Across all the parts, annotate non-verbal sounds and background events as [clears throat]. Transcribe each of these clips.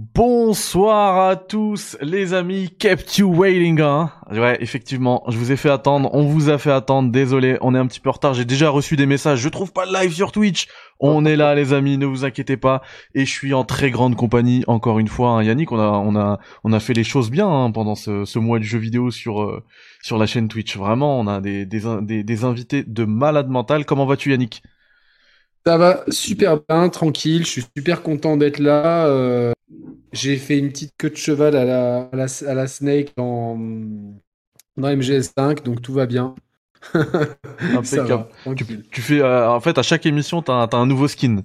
Bonsoir à tous les amis, kept you waiting hein. Ouais, effectivement, je vous ai fait attendre, on vous a fait attendre, désolé, on est un petit peu en retard, j'ai déjà reçu des messages, je trouve pas le live sur Twitch. On est là les amis, ne vous inquiétez pas et je suis en très grande compagnie encore une fois hein. Yannick, on a on a on a fait les choses bien hein, pendant ce, ce mois du jeu vidéo sur euh, sur la chaîne Twitch. Vraiment, on a des des, des, des invités de malade mental. Comment vas-tu Yannick? Ça va super bien, tranquille, je suis super content d'être là. Euh, j'ai fait une petite queue de cheval à la, à la, à la Snake dans, dans MGS5, donc tout va bien. [laughs] Va, Tu, tu fais euh, en fait à chaque émission t'as as un nouveau skin.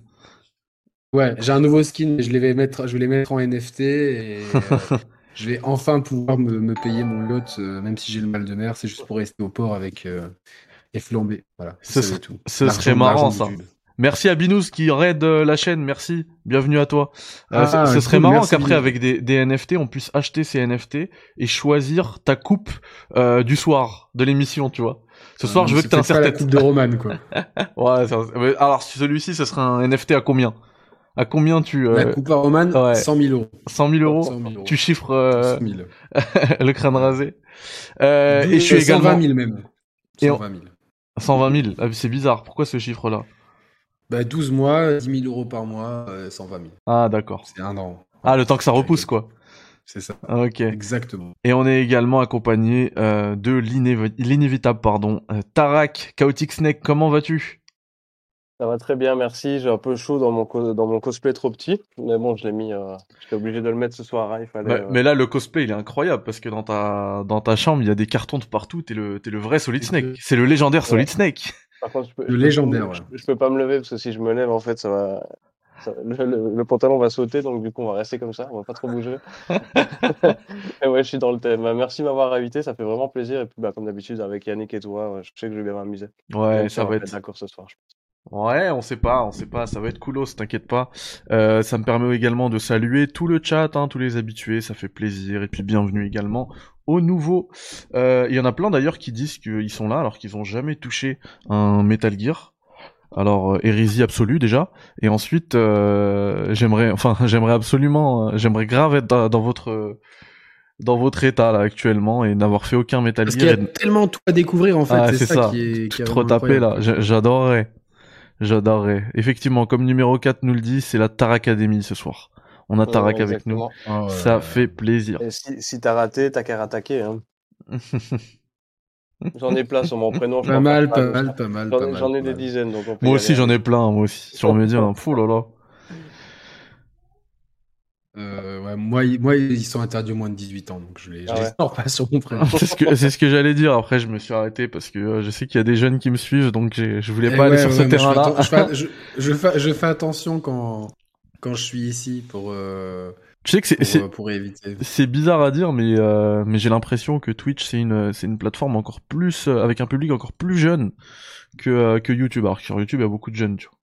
Ouais, j'ai un nouveau skin, je, vais mettre, je vais les mettre en NFT et euh, [laughs] je vais enfin pouvoir me, me payer mon lot, même si j'ai le mal de mer, c'est juste pour rester au port avec et flamber. Voilà, Ce serait- tout. ce serait marrant, ça. Merci à Binous qui raid euh, la chaîne, merci. Bienvenue à toi. Euh, Ah, ce ce serait cool, marrant qu'après avec des, des NFT, on puisse acheter ces NFT et choisir ta coupe euh, du soir de l'émission, tu vois. Ce soir, Euh, je veux que tu pas la coupe de [laughs] Roman, quoi. Ouais, ça- mais alors celui-ci, ce sera un NFT à combien? À combien tu euh, La coupe à Roman, ouais. 100 000 euros. 100 000 euros? 100 000 euros. Tu chiffres 100 000. [laughs] le crâne rasé. Et je suis 120 également 000 même. Et on- 120 000. 120 000. Ah, c'est bizarre. Pourquoi ce chiffre-là? Bah, 12 mois, 10 000 euros par mois, euh, 120 000. Ah, d'accord. C'est un an. Ah, le temps que ça repousse, quoi. C'est ça. Ah, Ok. Exactement. Et on est également accompagné euh, de l'inévi- l'inévitable, pardon, euh, Tarak, Chaotic Snake, comment vas-tu? Ça va très bien, merci. J'ai un peu chaud dans mon, dans mon cosplay trop petit, mais bon, je l'ai mis. Euh... J'étais obligé de le mettre ce soir. hein, Il fallait. Bah, euh, Mais là, le cosplay, il est incroyable, parce que dans ta, dans ta chambre, il y a des cartons de partout, t'es le, t'es le vrai Solid Snake. C'est le légendaire Solid Ouais. Snake. Par contre, je peux, Le légendaire, Je, ouais. je peux pas me lever parce que si je me lève, en fait, ça va. ça- le, le- le pantalon va sauter, donc du coup, on va rester comme ça. On va pas trop bouger. [laughs] et ouais, je suis dans le thème. Bah, merci de m'avoir invité, ça fait vraiment plaisir. Et puis, bah, comme d'habitude, avec Yannick et toi, je sais que je vais bien m'amuser. Ouais, ça va être être, d'accord ce soir. je pense. Ouais, on sait pas, on sait pas, ça va être coolos, t'inquiète pas. Euh, ça me permet également de saluer tout le chat, hein, tous les habitués, ça fait plaisir. Et puis bienvenue également aux nouveaux. Euh, Il y en a plein d'ailleurs qui disent qu'ils sont là alors qu'ils ont jamais touché un Metal Gear. Alors euh, hérésie absolue déjà. Et ensuite, euh, j'aimerais, [laughs] enfin j'aimerais absolument, euh, j'aimerais grave être dans, dans votre dans votre état là actuellement et n'avoir fait aucun Metal Parce qu'il y Gear. a et- tellement tout à découvrir, en fait. Ah, c'est ça, ça. qui est, qui est Trop tapé là, j'adorerais. J'adorerais. Effectivement, comme numéro 4 nous le dit, c'est la Tar Academy ce soir. On a Tarak Ouais, avec nous. Ah ouais, Ça ouais. fait plaisir. Et si, si t'as raté, t'as qu'à rattaquer. Hein. [laughs] J'en ai plein sur mon prénom. Pas m'en mal, pas mal, pas mal. J'en pas ai, mal, des dizaines, donc on peut moi aussi aller. j'en ai plein, moi aussi. Sur Média, hein. Fou là là. Euh, ouais, moi, ils- moi, ils sont interdits aux moins de 18 ans, donc je les, je Ah les ouais. sors pas sur mon prénom. c'est ce que c'est ce que j'allais dire. Après, je me suis arrêté parce que euh, je sais qu'il y a des jeunes qui me suivent, donc je voulais Eh pas aller ouais, sur ouais, ce moi, je fais terrain-là. Je, fais, [laughs] je, je fais, je fais attention quand, quand je suis ici pour, euh, Tu sais que c'est pour, euh, pour éviter. c'est bizarre à dire, mais euh, mais j'ai l'impression que Twitch c'est une c'est une plateforme encore plus avec un public encore plus jeune que euh, que YouTube. Alors que sur YouTube il y a beaucoup de jeunes, tu vois.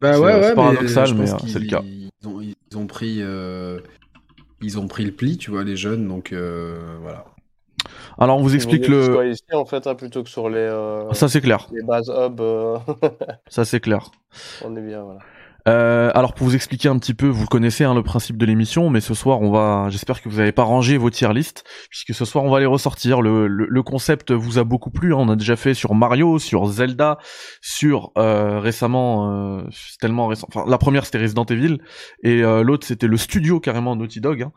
Bah C'est- ouais, c'est ouais, paradoxal, mais, c'est le cas. Ils ont, ils ont pris, euh, ils ont pris le pli, tu vois, les jeunes, donc euh, voilà. Alors on vous explique le. ici, en fait, hein, plutôt que sur les, euh, Ça c'est clair. les bases hub, euh, Ça c'est clair. [laughs] on est bien, voilà. Euh, alors pour vous expliquer un petit peu, vous connaissez hein, le principe de l'émission, mais ce soir on va, j'espère que vous n'avez pas rangé vos tier list, puisque ce soir on va les ressortir. Le, concept vous a beaucoup plu, hein. on a déjà fait sur Mario, sur Zelda, sur euh, récemment, euh, tellement récent. Enfin la première c'était Resident Evil et euh, l'autre c'était le studio carrément Naughty Dog, hein.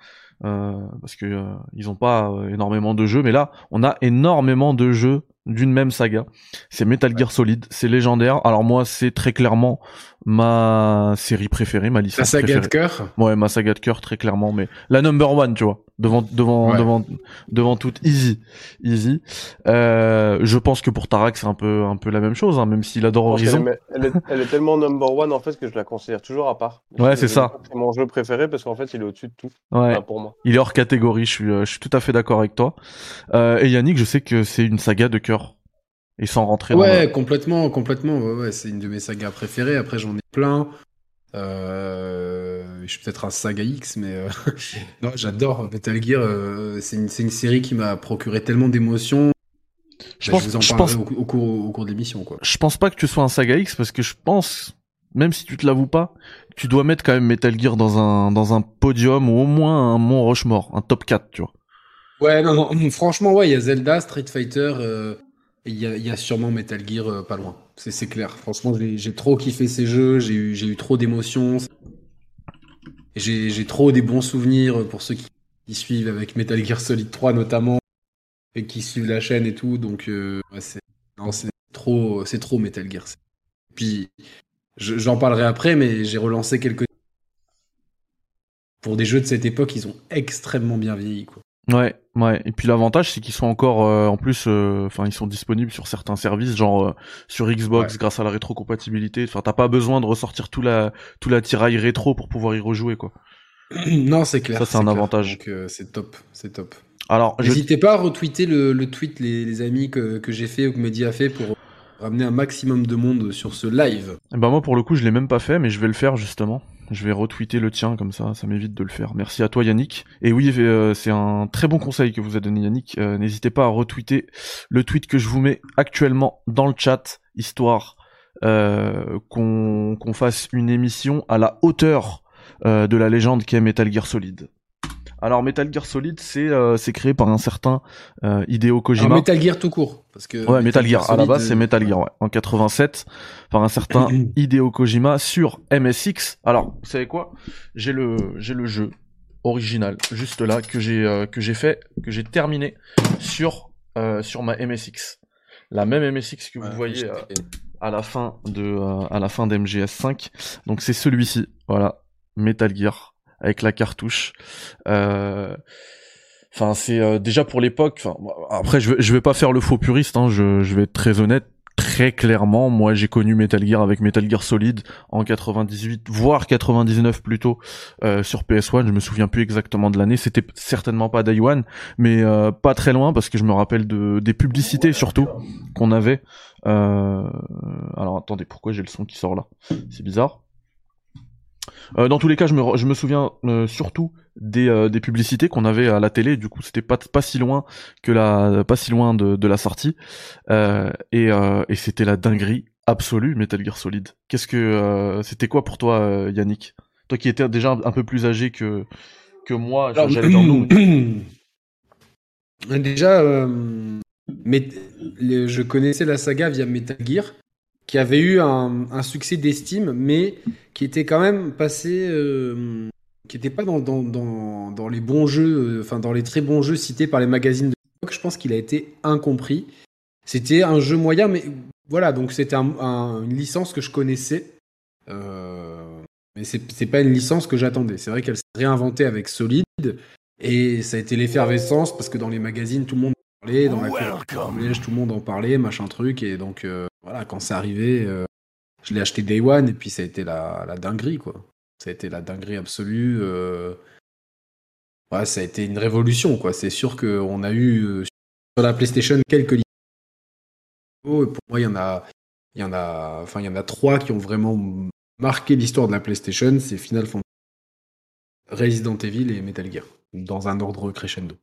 Euh, parce que euh, ils pas euh, énormément de jeux, mais là on a énormément de jeux d'une même saga. C'est Metal Gear Solid, c'est légendaire. Alors moi c'est très clairement ma série préférée, ma La licence saga de cœur. Ouais, ma saga de cœur très clairement, mais la number one, tu vois, devant devant Ouais. devant devant toute easy, easy. Euh, je pense que pour Tarak c'est un peu un peu la même chose, hein, même s'il adore Horizon. est, elle, est, elle est tellement number one, en fait, que je la considère toujours à part. Ouais, c'est ça. C'est mon jeu préféré parce qu'en fait, il est au-dessus de tout, Ouais, enfin, pour moi. il est hors catégorie. Je suis euh, je suis tout à fait d'accord avec toi. Euh, et Yannick, je sais que c'est une saga de cœur. Et sans rentrer dans Ouais, complètement, complètement. Ouais, ouais, c'est une de mes sagas préférées. Après, j'en ai plein. Euh, je suis peut-être un saga X, mais euh, [laughs] non, j'adore Metal Gear. euh, c'est une, c'est une série qui m'a procuré tellement d'émotions. je Bah, pense je vous en je parlerai pense au, au cours, au cours de l'émission, quoi. je pense pas que tu sois un saga X parce que je pense même si tu te l'avoues pas, tu dois mettre quand même Metal Gear dans un dans un podium ou au moins un Mont Rochemort, un top 4, tu vois. Ouais, non, non, franchement, ouais, il y a Zelda, Street Fighter, euh, il y, a, sûrement Metal Gear euh, pas loin. C'est clair. Franchement, j'ai trop kiffé ces jeux, j'ai eu, trop d'émotions. J'ai trop des bons souvenirs pour ceux qui, suivent avec Metal Gear Solid 3 notamment, et qui suivent la chaîne et tout. Donc, euh, c'est trop, c'est trop Metal Gear. Puis, je- j'en parlerai après, mais j'ai relancé quelques. Pour des jeux de cette époque, ils ont extrêmement bien vieilli, quoi. Ouais, ouais. Et puis l'avantage, c'est qu'ils sont encore, euh, en plus, euh, enfin, ils sont disponibles sur certains services, genre euh, sur Xbox, Ouais. grâce à la rétrocompatibilité. Enfin, t'as pas besoin de ressortir tout la tout la tiraille rétro pour pouvoir y rejouer, quoi. [clears throat] Non, c'est clair. Ça, c'est un clair. avantage. C'est top, c'est top. Alors, je... N'hésitez pas à retweeter le, le tweet, les, les amis, que, que j'ai fait ou que Mehdi a fait pour ramener un maximum de monde sur ce live. bah moi, pour le coup, je l'ai même pas fait, mais je vais le faire justement. Je vais retweeter le tien comme ça, ça m'évite de le faire. Merci à toi Yannick. Et oui, euh, c'est un très bon conseil que vous a donné Yannick. Euh, N'hésitez pas à retweeter le tweet que je vous mets actuellement dans le chat, histoire euh, qu'on fasse une émission à la hauteur euh, de la légende qu'est Metal Gear Solid. Alors Metal Gear Solid, c'est euh, c'est créé par un certain euh, Hideo Kojima. Alors, Metal Gear tout court. Parce que Ouais, Metal Gear. À la base, c'est euh, Metal Gear, ouais. En 87, par un certain [clears throat] Hideo Kojima sur MSX. Alors, vous savez quoi? J'ai le, j'ai le jeu original, juste là, que j'ai, euh, que j'ai fait, que j'ai terminé sur, euh, sur ma MSX. La même MSX que vous Ouais, voyez euh, à la fin de, euh, à la fin d'MGS5. Donc c'est celui-ci, voilà, Metal Gear avec la cartouche. Euh, Enfin, c'est euh, déjà pour l'époque. Après, je vais, je vais pas faire le faux puriste. Hein, je, je vais être très honnête. Très clairement, moi, j'ai connu Metal Gear avec Metal Gear Solid en 98, voire 99 plutôt euh, sur PS1. Je me souviens plus exactement de l'année. C'était certainement pas Day One, mais pas très loin parce que je me rappelle de des publicités surtout qu'on avait. Alors attendez, pourquoi j'ai le son qui sort là? C'est bizarre. Euh, dans tous les cas, je me, re- je me souviens euh, surtout des, euh, des publicités qu'on avait à la télé. Du coup, c'était pas, pas si loin que la, pas si loin de, de la sortie. Et et c'était la dinguerie absolue, Metal Gear Solid. Qu'est-ce que c'était quoi pour toi, Yannick? Toi qui étais déjà un, un peu plus âgé que que moi, j'allais dans le. [clears throat] Déjà, le- je connaissais la saga via Metal Gear, qui avait eu un, un succès d'estime, mais qui était quand même passé, euh, qui n'était pas dans, dans, dans, dans les bons jeux, euh, enfin dans les très bons jeux cités par les magazines de l'époque. Je pense qu'il a été incompris. C'était un jeu moyen, mais voilà, donc c'était un- un- une licence que je connaissais. Euh, mais c'est pas une licence que j'attendais. C'est vrai qu'elle s'est réinventée avec Solid. Et ça a été l'effervescence parce que dans les magazines, tout le monde en parlait, dans la collège, tout le monde en parlait, machin truc. Et donc, euh, voilà, quand c'est arrivé, euh, je l'ai acheté Day One et puis ça a été la, dinguerie, quoi. Ça a été la dinguerie absolue. euh, Ouais, ça a été une révolution, quoi. C'est sûr qu'on a eu euh, sur la PlayStation quelques licences. Pour moi, il y en a, il y en a, enfin, il y en a trois qui ont vraiment marqué l'histoire de la PlayStation. C'est Final Fantasy, Resident Evil et Metal Gear, dans un ordre crescendo.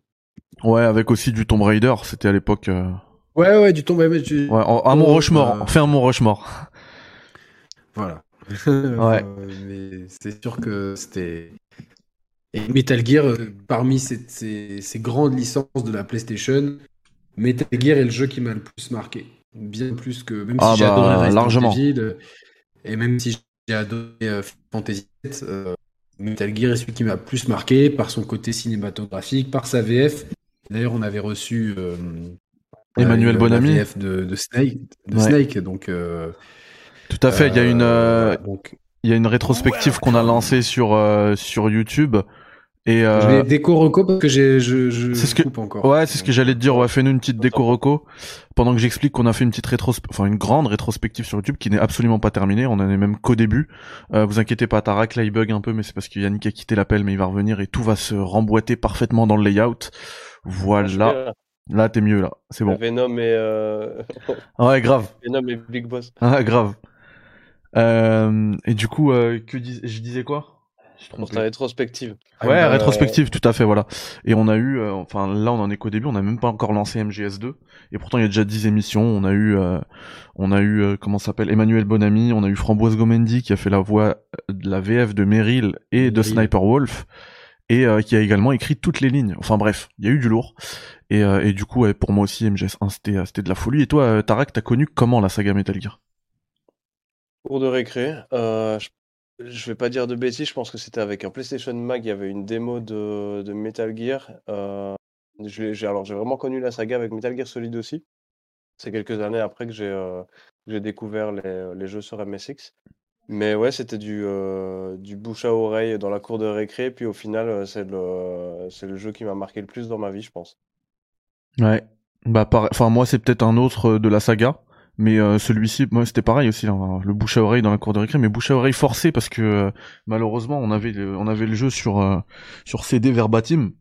Ouais, avec aussi du Tomb Raider. C'était à l'époque. Ouais, ouais, du tombe. Ouais, Ouais, en- à Mont Rochemort. Euh, On fait un Mont Rochemort. Voilà. [laughs] Ouais. Mais c'est sûr que c'était. Et Metal Gear, euh, parmi ces, ces- ces grandes licences de la PlayStation, Metal Gear est le jeu qui m'a le plus marqué. Bien plus que. Même si Ah j'ai bah, adoré Resident largement. Evil, euh, et même si j'ai adoré euh, Fantasy VII, euh, Metal Gear est celui qui m'a le plus marqué par son côté cinématographique, par sa VF. D'ailleurs, on avait reçu. euh, Emmanuel euh, Bonamy. VF de, de Snake. De Ouais. Snake donc. euh, Tout à fait. Il y a une, euh, voilà, donc, il y a une rétrospective qu'on a lancée sur euh, sur YouTube. Et euh, Je vais déco reco parce que j'ai, je, je C'est ce que- coupe encore. Ouais, c'est ce que j'allais te dire. Ouais, fais-nous une petite déco reco pendant que j'explique qu'on a fait une petite rétrospective, enfin une grande rétrospective sur YouTube qui n'est absolument pas terminée. On en est même qu'au début. Euh, vous inquiétez pas, Tarak là il bug un peu, mais c'est parce que Yannick a quitté l'appel, mais il va revenir et tout va se remboîter parfaitement dans le layout. Voilà. Là, t'es mieux là. C'est bon. Venom et, euh... [laughs] Ouais, grave. Venom et Big Boss. Ah, grave. Euh, et du coup, euh, que dis- je disais quoi? Pour ta rétrospective. Ouais, rétrospective, tout à fait, voilà. Et on a eu, enfin là on en est qu'au début, on n'a même pas encore lancé MGS2. Et pourtant il y a déjà 10 émissions. On a eu, on a eu, comment s'appelle, Emmanuel Bonamy, on a eu Framboise Gomendi qui a fait la voix de la VF de Meryl et de Sniper Wolf et qui a également écrit toutes les lignes. Enfin bref, il y a eu du lourd. Et, et du coup, pour moi aussi, MGS1, c'était, c'était de la folie. Et toi, Tarak, t'as connu comment la saga Metal Gear? Cours de récré. Euh, je, je vais pas dire de bêtises, je pense que c'était avec un PlayStation Mag, il y avait une démo de, Metal Gear. Euh, alors j'ai vraiment connu la saga avec Metal Gear Solid aussi. C'est quelques années après que j'ai, euh, découvert les jeux sur MSX. Mais ouais, c'était du, du bouche à oreille dans la cour de récré. Puis au final, c'est le, c'est le jeu qui m'a marqué le plus dans ma vie, je pense. Ouais. Bah, enfin, moi, c'est peut-être un autre de la saga. Mais euh, celui-ci, moi c'était pareil aussi, le bouche à oreille dans la cour de récré, mais bouche à oreille forcé parce que euh, malheureusement on avait le, on avait le jeu sur euh, sur CD verbatim,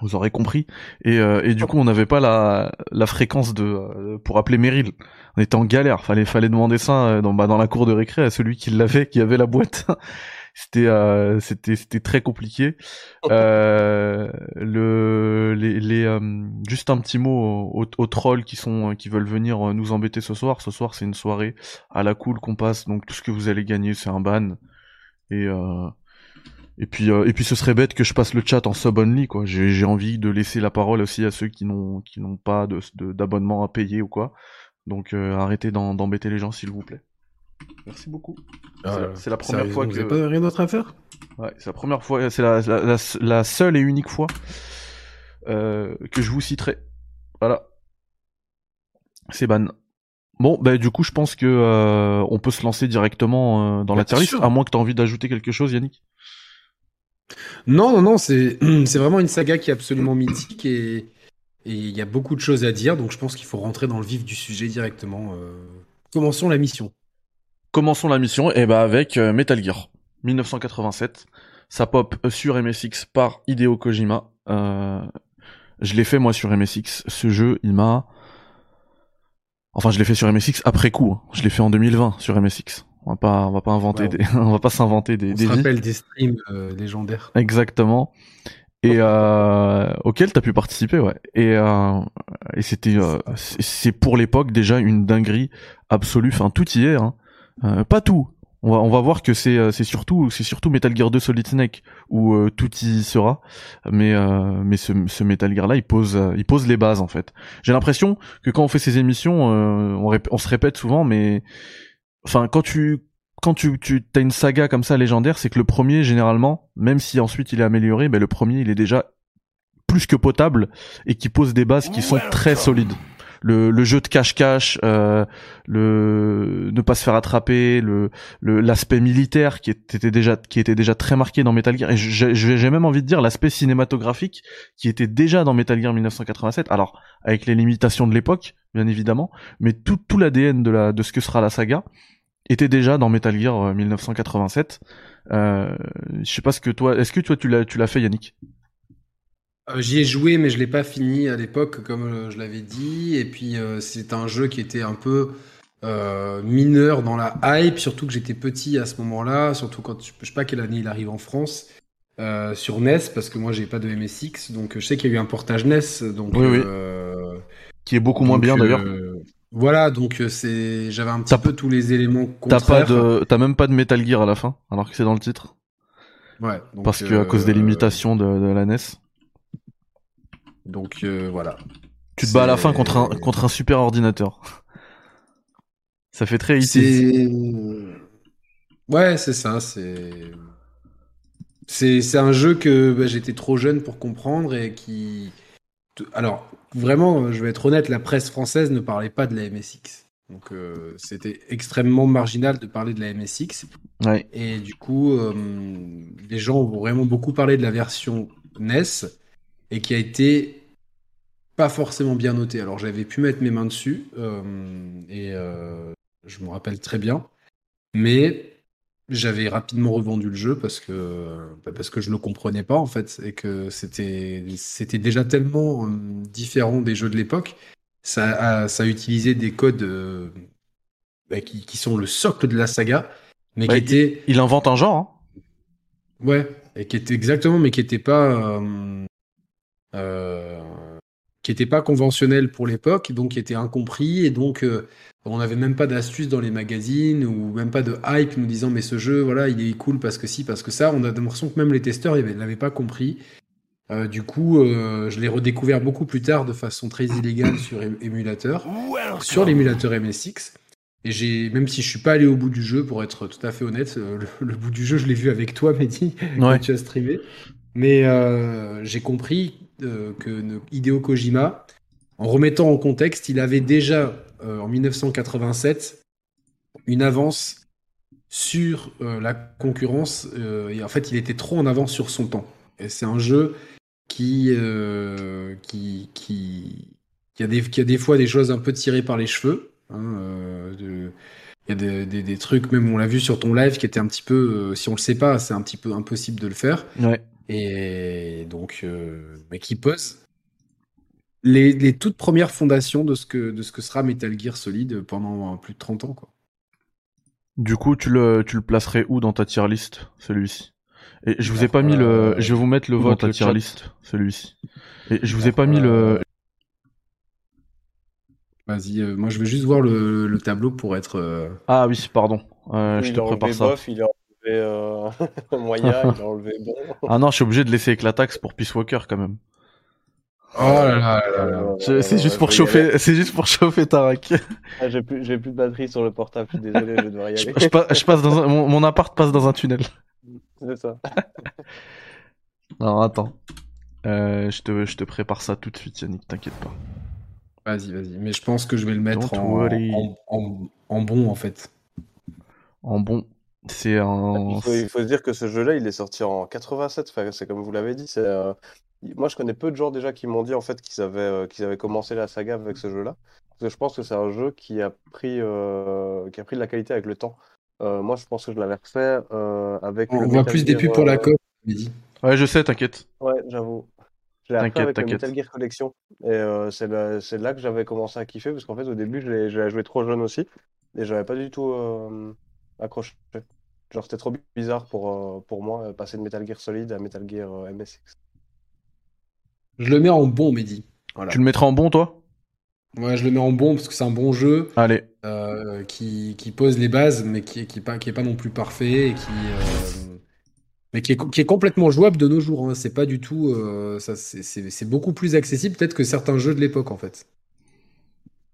vous aurez compris, et, et du coup on n'avait pas la, la fréquence de pour appeler Meryl. On était en galère, fallait fallait demander ça dans bah, dans la cour de récré à celui qui l'avait, qui avait la boîte. [laughs] c'était euh, c'était c'était très compliqué. Euh, le les, les euh, juste un petit mot aux, aux, trolls qui sont qui veulent venir nous embêter ce soir. Ce soir c'est une soirée à la cool qu'on passe, donc tout ce que vous allez gagner c'est un ban et euh, et puis et puis ce serait bête que je passe le chat en sub only quoi. J'ai j'ai envie de laisser la parole aussi à ceux qui n'ont qui n'ont pas de d'abonnement à payer ou quoi. Donc arrêtez d'embêter les gens s'il vous plaît. Merci beaucoup. Ah, c'est la, première fois que. Vous pas rien d'autre à faire? Ouais, c'est la première fois, c'est la, la, la, seule et unique fois euh, que je vous citerai. Voilà. C'est ban. Bon, bah du coup, je pense que euh, on peut se lancer directement euh, dans la tier list, à moins que tu aies envie d'ajouter quelque chose, Yannick. Non, non, non, [clears throat] c'est vraiment une saga qui est absolument mythique et il y a beaucoup de choses à dire, donc je pense qu'il faut rentrer dans le vif du sujet directement. Commençons la mission. Commençons la mission et bah avec euh, Metal Gear 1987. Ça pop sur MSX par Hideo Kojima. Euh, je l'ai fait moi sur MSX. Ce jeu, il m'a... Enfin, je l'ai fait sur MSX après coup. Hein. Je l'ai fait en 2020 sur MSX. On va pas, on va pas inventer des, [laughs] on va pas s'inventer des. On se rappelle des streams euh, légendaires. Exactement. Et euh, auquel t'as pu participer, ouais. Et euh, et c'était, c'est pour l'époque déjà une dinguerie absolue. Enfin, tout y est. Hein. Euh, pas tout. On va, on va voir que c'est euh, c'est surtout c'est surtout Metal Gear 2 Solid Snake où euh, tout y sera mais mais ce, ce Metal Gear là il pose il pose les bases en fait j'ai l'impression que quand on fait ces émissions on, on, se répète souvent mais enfin quand tu quand tu tu as une saga comme ça légendaire c'est que le premier généralement même si ensuite il est amélioré ben le premier il est déjà plus que potable et qui pose des bases qui sont très solides. Le, le jeu de cache-cache, euh, le ne pas se faire attraper, le l'aspect militaire qui était déjà qui était déjà très marqué dans Metal Gear. Et j'ai même envie de dire l'aspect cinématographique qui était déjà dans Metal Gear 1987. Alors avec les limitations de l'époque, bien évidemment, mais tout tout l'ADN de la de ce que sera la saga était déjà dans Metal Gear 1987. Euh, euh, je sais pas ce que toi, est-ce que toi tu l'as tu l'as fait Yannick? Euh, j'y ai joué, mais je l'ai pas fini à l'époque, comme je l'avais dit. Et puis, euh, c'est un jeu qui était un peu mineur dans la hype, surtout que j'étais petit à ce moment-là, surtout quand je sais pas quelle année il arrive en France. sur NES parce que moi j'ai pas de MSX donc je sais qu'il y a eu un portage NES donc oui, qui est beaucoup moins bien d'ailleurs voilà donc c'est j'avais un petit peu tous les éléments contraires. t'as pas de t'as même pas de Metal Gear à la fin alors que c'est dans le titre ouais parce que à cause des limitations de, de la NES donc euh, voilà. Tu te bats à la fin contre un, contre un super ordinateur. ça fait très C'est Ouais, c'est ça. C'est c'est un jeu que bah, j'étais trop jeune pour comprendre et qui. Alors vraiment, je vais être honnête, la presse française ne parlait pas de la MSX. Donc euh, c'était extrêmement marginal de parler de la MSX. Ouais. Et du coup, euh, les gens ont vraiment beaucoup parlé de la version NES et qui a été pas forcément bien noté. Alors j'avais pu mettre mes mains dessus euh, et euh, je me rappelle très bien, mais j'avais rapidement revendu le jeu parce que bah, parce que je le comprenais pas en fait et que c'était c'était déjà tellement euh, différent des jeux de l'époque. Ça a, ça a utilisé des codes bah, qui, qui, sont le socle de la saga, mais qui étaient il invente un genre. Hein. Ouais, et qui était exactement, mais qui était pas. euh, euh, qui était pas conventionnel pour l'époque, donc qui était incompris, et donc euh, on n'avait même pas d'astuces dans les magazines, ou même pas de hype nous disant mais ce jeu, voilà, il est cool parce que si, parce que ça. On a l'impression que même les testeurs ne l'avaient pas compris. Euh, du coup, euh, je l'ai redécouvert beaucoup plus tard de façon très illégale sur émulateur, sur l'émulateur MSX. Et j'ai, même si je suis pas allé au bout du jeu, pour être tout à fait honnête, le, le bout du jeu, je l'ai vu avec toi, Mehdi, Ouais. quand tu as streamé. Mais euh, j'ai compris euh, que Hideo Kojima, en remettant en contexte, il avait déjà euh, en 1987 une avance sur euh, la concurrence. et en fait, il était trop en avance sur son temps. Et c'est un jeu qui, qui, qui, a des, qui a des fois des choses un peu tirées par les cheveux. hein, il y a des, des- trucs, même on l'a vu sur ton live, qui était un petit peu, si on le sait pas, c'est un petit peu impossible de le faire. Ouais. Et donc, euh, mais qui pose les, les toutes premières fondations de ce, que, de ce que sera Metal Gear Solid pendant euh, plus de 30 ans. Quoi. Du coup, tu le, tu le placerais où dans ta tier list, celui-ci? Et je vous ai pas mis le, Euh, je vais vous mettre le dans vote, ta le tier list, celui-ci. Et je vous ai pas mis le, Euh, Vas-y, euh, moi je veux juste voir le, le tableau pour être. euh, ah oui, pardon, Euh, je il te prépare ça. bof, il a enlevé euh, [laughs] moyen, il a enlevé bon. [laughs] Ah non, je suis obligé de laisser avec la taxe pour Peace Walker quand même. Oh là là là là. Je- C'est juste pour chauffer, c'est juste pour chauffer Tarak. [laughs] Ah, j'ai plus, j'ai plus de batterie sur le portable, je suis désolé, je vais devoir y aller. je pa- je passe dans un, mon, mon appart passe dans un tunnel. C'est ça. Non, attends. Euh, je te, je te prépare ça tout de suite, Yannick, t'inquiète pas. Vas-y, vas-y. Mais je pense que je vais le mettre Don't en, worry. en, en- en bon en fait. En bon, c'est un. Il faut, il faut se dire que ce jeu-là, il est sorti en 87. Enfin, c'est comme vous l'avez dit. C'est, euh, Moi, je connais peu de gens déjà qui m'ont dit en fait qu'ils avaient, euh, qu'ils avaient commencé la saga avec ce jeu-là. Parce que je pense que c'est un jeu qui a pris, euh, qui a pris de la qualité avec le temps. Euh, moi, je pense que je l'avais refait euh, avec. On le voit Metal plus des pubs pour la Mehdi. Ouais, je sais, t'inquiète. Ouais, j'avoue. Je l'ai avec le t'inquiète. Metal Gear Collection. Et euh, c'est là, c'est là que j'avais commencé à kiffer, parce qu'en fait, au début, je l'ai je l'ai joué trop jeune aussi, et j'avais pas du tout euh, accroché. Genre, c'était trop bizarre pour, euh, pour moi, euh, passer de Metal Gear Solid à Metal Gear euh, MSX. Je le mets en bon, Mehdi. Voilà. Tu le mettras en bon, toi? Ouais, je le mets en bon parce que c'est un bon jeu Allez. euh, qui, qui pose les bases, mais qui, est- qui, pas, qui est pas non plus parfait et qui, euh, mais qui est, qui est complètement jouable de nos jours. Hein. C'est pas du tout, euh, ça, c'est- c'est c'est beaucoup plus accessible peut-être que certains jeux de l'époque en fait.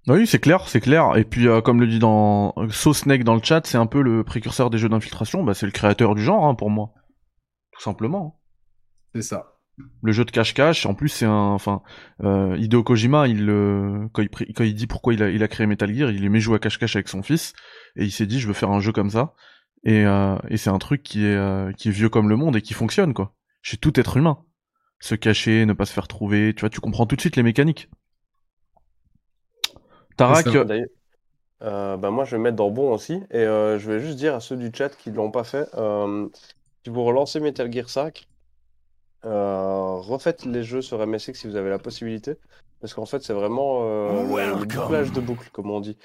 Oui, c'est clair, c'est clair. Et puis, euh, comme le dit dans So Snake dans le chat, c'est un peu le précurseur des jeux d'infiltration. Bah, c'est le créateur du genre, hein, pour moi. Tout simplement. C'est ça. Le jeu de cache-cache, en plus, c'est un. Enfin, euh, Hideo Kojima, il, euh, quand, il, pré- quand il dit pourquoi il a, il a créé Metal Gear, il aimait jouer à cache-cache avec son fils. Et il s'est dit, je veux faire un jeu comme ça. Et, euh, et c'est un truc qui est, euh, qui est vieux comme le monde et qui fonctionne, quoi. Chez tout être humain. Se cacher, ne pas se faire trouver, tu vois, tu comprends tout de suite les mécaniques. Tarak, euh, bah, moi, je vais mettre dans bon aussi, et euh, je vais juste dire à ceux du chat qui ne l'ont pas fait, euh, si vous relancez Metal Gear 5, euh, refaites les jeux sur MSX si vous avez la possibilité, parce qu'en fait, c'est vraiment euh, le, le bouclage de boucle, comme on dit.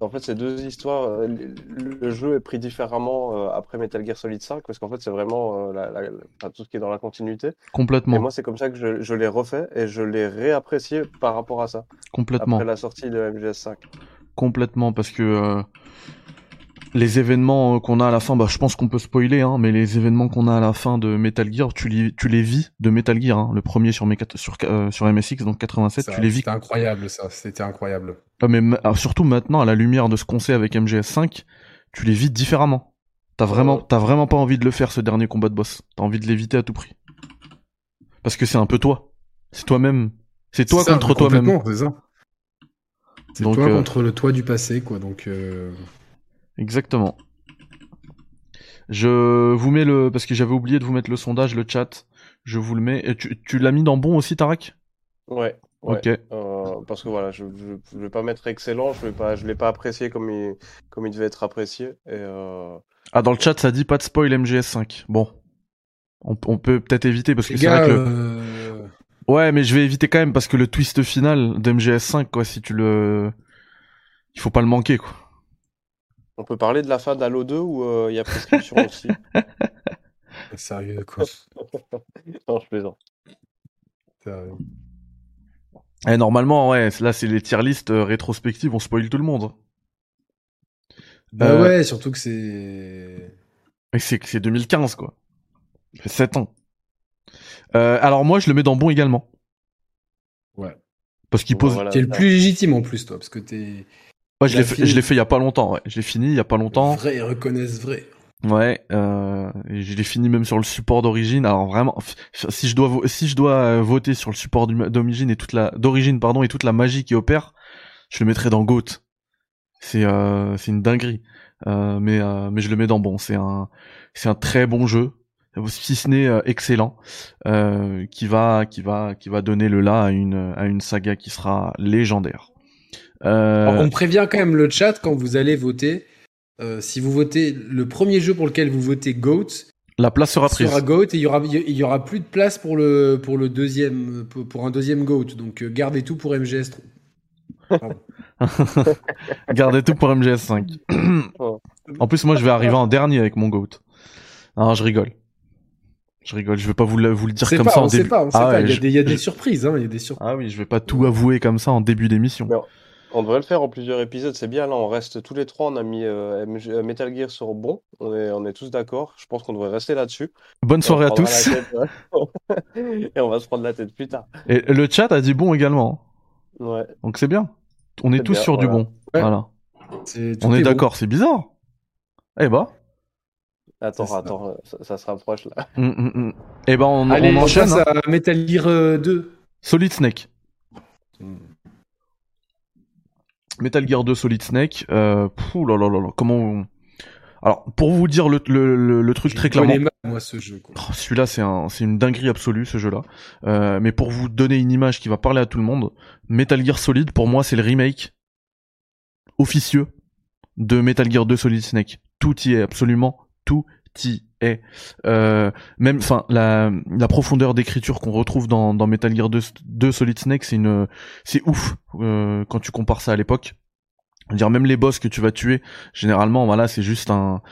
En fait, c'est deux histoires. euh, Le, jeu est pris différemment euh, après Metal Gear Solid 5, parce qu'en fait, c'est vraiment euh, la- la- la- enfin, tout ce qui est dans la continuité. Et complètement, moi, c'est comme ça que je, je l'ai refait, et je l'ai réapprécié par rapport à ça, complètement. après la sortie de MGS5. Complètement, parce que euh, les événements euh, qu'on a à la fin, bah, je pense qu'on peut spoiler, hein, mais les événements qu'on a à la fin de Metal Gear, tu les, tu les vis de Metal Gear, hein, le premier sur, sur, euh, sur MSX, donc 87, Ça, tu les vis. C'était incroyable ça. C'était incroyable. Ah, mais ma- ah, surtout maintenant, à la lumière de ce qu'on sait avec MGS5, tu les vis différemment. T'as vraiment, Ouais. t'as vraiment pas envie de le faire ce dernier combat de boss. T'as envie de l'éviter à tout prix. Parce que c'est un peu toi. C'est toi-même. C'est toi contre toi-même. C'est ça. C'est toi euh, contre le toi du passé, quoi. Donc, euh, Exactement. Je vous mets le parce que j'avais oublié de vous mettre le sondage, le chat. Je vous le mets. Et tu tu l'as mis dans bon aussi, Tarak? Ouais, ouais. Ok. Euh, parce que voilà, je, je vais pas mettre excellent, je vais pas, je l'ai pas apprécié comme il, comme il devait être apprécié. Et euh, Ah dans le chat ça dit pas de spoil MGS5. Bon. On, on peut peut-être éviter parce que c'est vrai que le... euh, Ouais, mais je vais éviter quand même parce que le twist final d'MGS5 quoi, si tu le il faut pas le manquer quoi. On peut parler de la fin d'Halo 2 où euh, il y a prescription [laughs] aussi? Sérieux, quoi. [laughs] non, je plaisante. Sérieux. Et normalement, ouais, là c'est les tier list euh, rétrospectives, on spoil tout le monde. Bah Euh, ouais, surtout que c'est. C'est c'est 2015 quoi. Ça fait 7 ans. Euh, alors moi je le mets dans bon également. Ouais. Parce qu'il Bon, pose. voilà. T'es le plus légitime en plus, toi, parce que t'es. Ouais, je la l'ai fait, fille- je l'ai fait il y a pas longtemps. Ouais, je l'ai fini il y a pas longtemps. Vrai, ils reconnaissent vrai. Ouais, euh, je l'ai fini même sur le support d'origine. Alors vraiment, si je dois si je dois euh, voter sur le support d'origine et toute la d'origine pardon et toute la magie qui opère, je le mettrais dans Goat. C'est euh, c'est une dinguerie. Euh, mais euh, mais je le mets dans bon. C'est un c'est un très bon jeu, si ce n'est euh, excellent, euh, qui va qui va qui va donner le là à une à une saga qui sera légendaire. Euh, Alors, on prévient quand même le chat quand vous allez voter. euh, si vous votez le premier jeu pour lequel vous votez GOAT, la place sera prise. sera GOAT et il y aura, il y aura plus de place pour, le, pour, le deuxième, pour, un deuxième GOAT. Donc euh, gardez tout pour MGS. [laughs] [laughs] Gardez tout pour MGS5. Oh. en plus, moi, je vais arriver en dernier avec mon GOAT. Non, je rigole. Je rigole, je vais pas vous le, vous le dire comme pas, ça en on sait début. pas, on sait ah, pas. ouais, Il y a je- des, il y a des je- surprises. Hein, il y a des surprises. ah oui, je vais pas tout avouer comme ça en début d'émission. On devrait le faire en plusieurs épisodes, c'est bien. Là, on reste tous les trois. On a mis euh, MG euh, Metal Gear sur bon. On est, on est tous d'accord. Je pense qu'on devrait rester là-dessus. Bonne soirée à tous. tête. [laughs] Et on va se prendre la tête plus tard. Et le chat a dit bon également. Ouais. Donc c'est bien. On est tous bien, sur du bon. Ouais. Voilà. On est, d'accord, c'est bizarre. Eh bah. Attends, ça. attends, euh, ça, ça se rapproche là. Hum. Eh ben on, Allez, on on enchaîne. passe hein. à Metal Gear euh, 2. Solid Snake. Metal Gear 2 Solid Snake. Euh, là là là comment on- Alors pour vous dire le, le, le, le truc très clairement. mal, moi, ce jeu. Oh, Celui-là, c'est un, c'est une dinguerie absolue, ce jeu-là. Euh, mais pour vous donner une image qui va parler à tout le monde, Metal Gear Solid, pour moi, c'est le remake officieux de Metal Gear 2 Solid Snake. Tout y est, absolument tout y Euh, même, la, profondeur d'écriture qu'on retrouve dans, Metal Gear 2, 2 Solid Snake, c'est une, c'est ouf euh, quand tu compares ça à l'époque. Dire, même les boss que tu vas tuer, généralement, voilà, c'est juste un,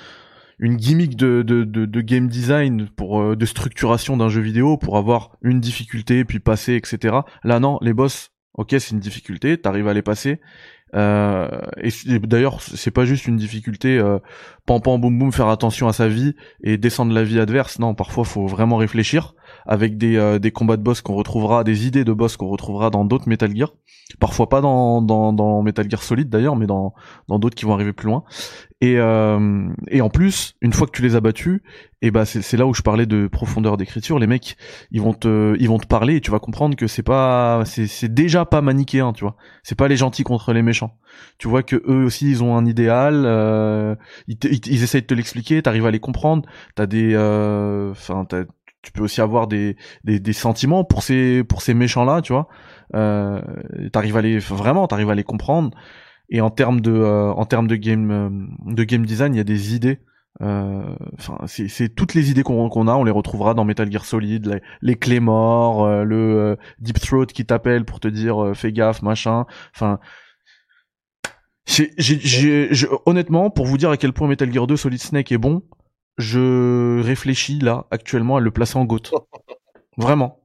une gimmick de, de, de, de game design pour euh, de structuration d'un jeu vidéo pour avoir une difficulté puis passer etc là non les boss ok c'est une difficulté t'arrives à les passer euh, et d'ailleurs c'est pas juste une difficulté euh, pam pam boum boum faire attention à sa vie et descendre la vie adverse. Non parfois faut vraiment réfléchir avec des, euh, des combats de boss qu'on retrouvera des idées de boss qu'on retrouvera dans d'autres Metal Gear. Parfois pas dans, dans, dans Metal Gear Solid d'ailleurs mais dans dans d'autres qui vont arriver plus loin et, euh, et en plus, une fois que tu les as battus, et bah c'est là où je parlais de profondeur d'écriture. Les mecs, ils vont te, ils vont te parler et tu vas comprendre que c'est pas, c'est déjà pas manichéen, tu vois. C'est pas les gentils contre les méchants. Tu vois que eux aussi, ils ont un idéal. euh, ils, ils, ils essayent de te l'expliquer. T'arrives à les comprendre. T'as des, euh, enfin, t'as- tu peux aussi avoir des, des, des sentiments pour ces, pour ces méchants-là, tu vois. Euh, t'arrives à les, vraiment, t'arrives à les comprendre. Et en termes de, euh, en termes de game, euh, de game design, il y a des idées. euh, Enfin, c'est c'est toutes les idées qu'on a, on les retrouvera dans Metal Gear Solid, les, les clés morts, euh, le euh, Deep Throat qui t'appelle pour te dire fais gaffe, machin. Enfin, honnêtement, pour vous dire à quel point Metal Gear 2 Solid Snake est bon, je réfléchis là actuellement à le placer en GOAT. [laughs] Vraiment.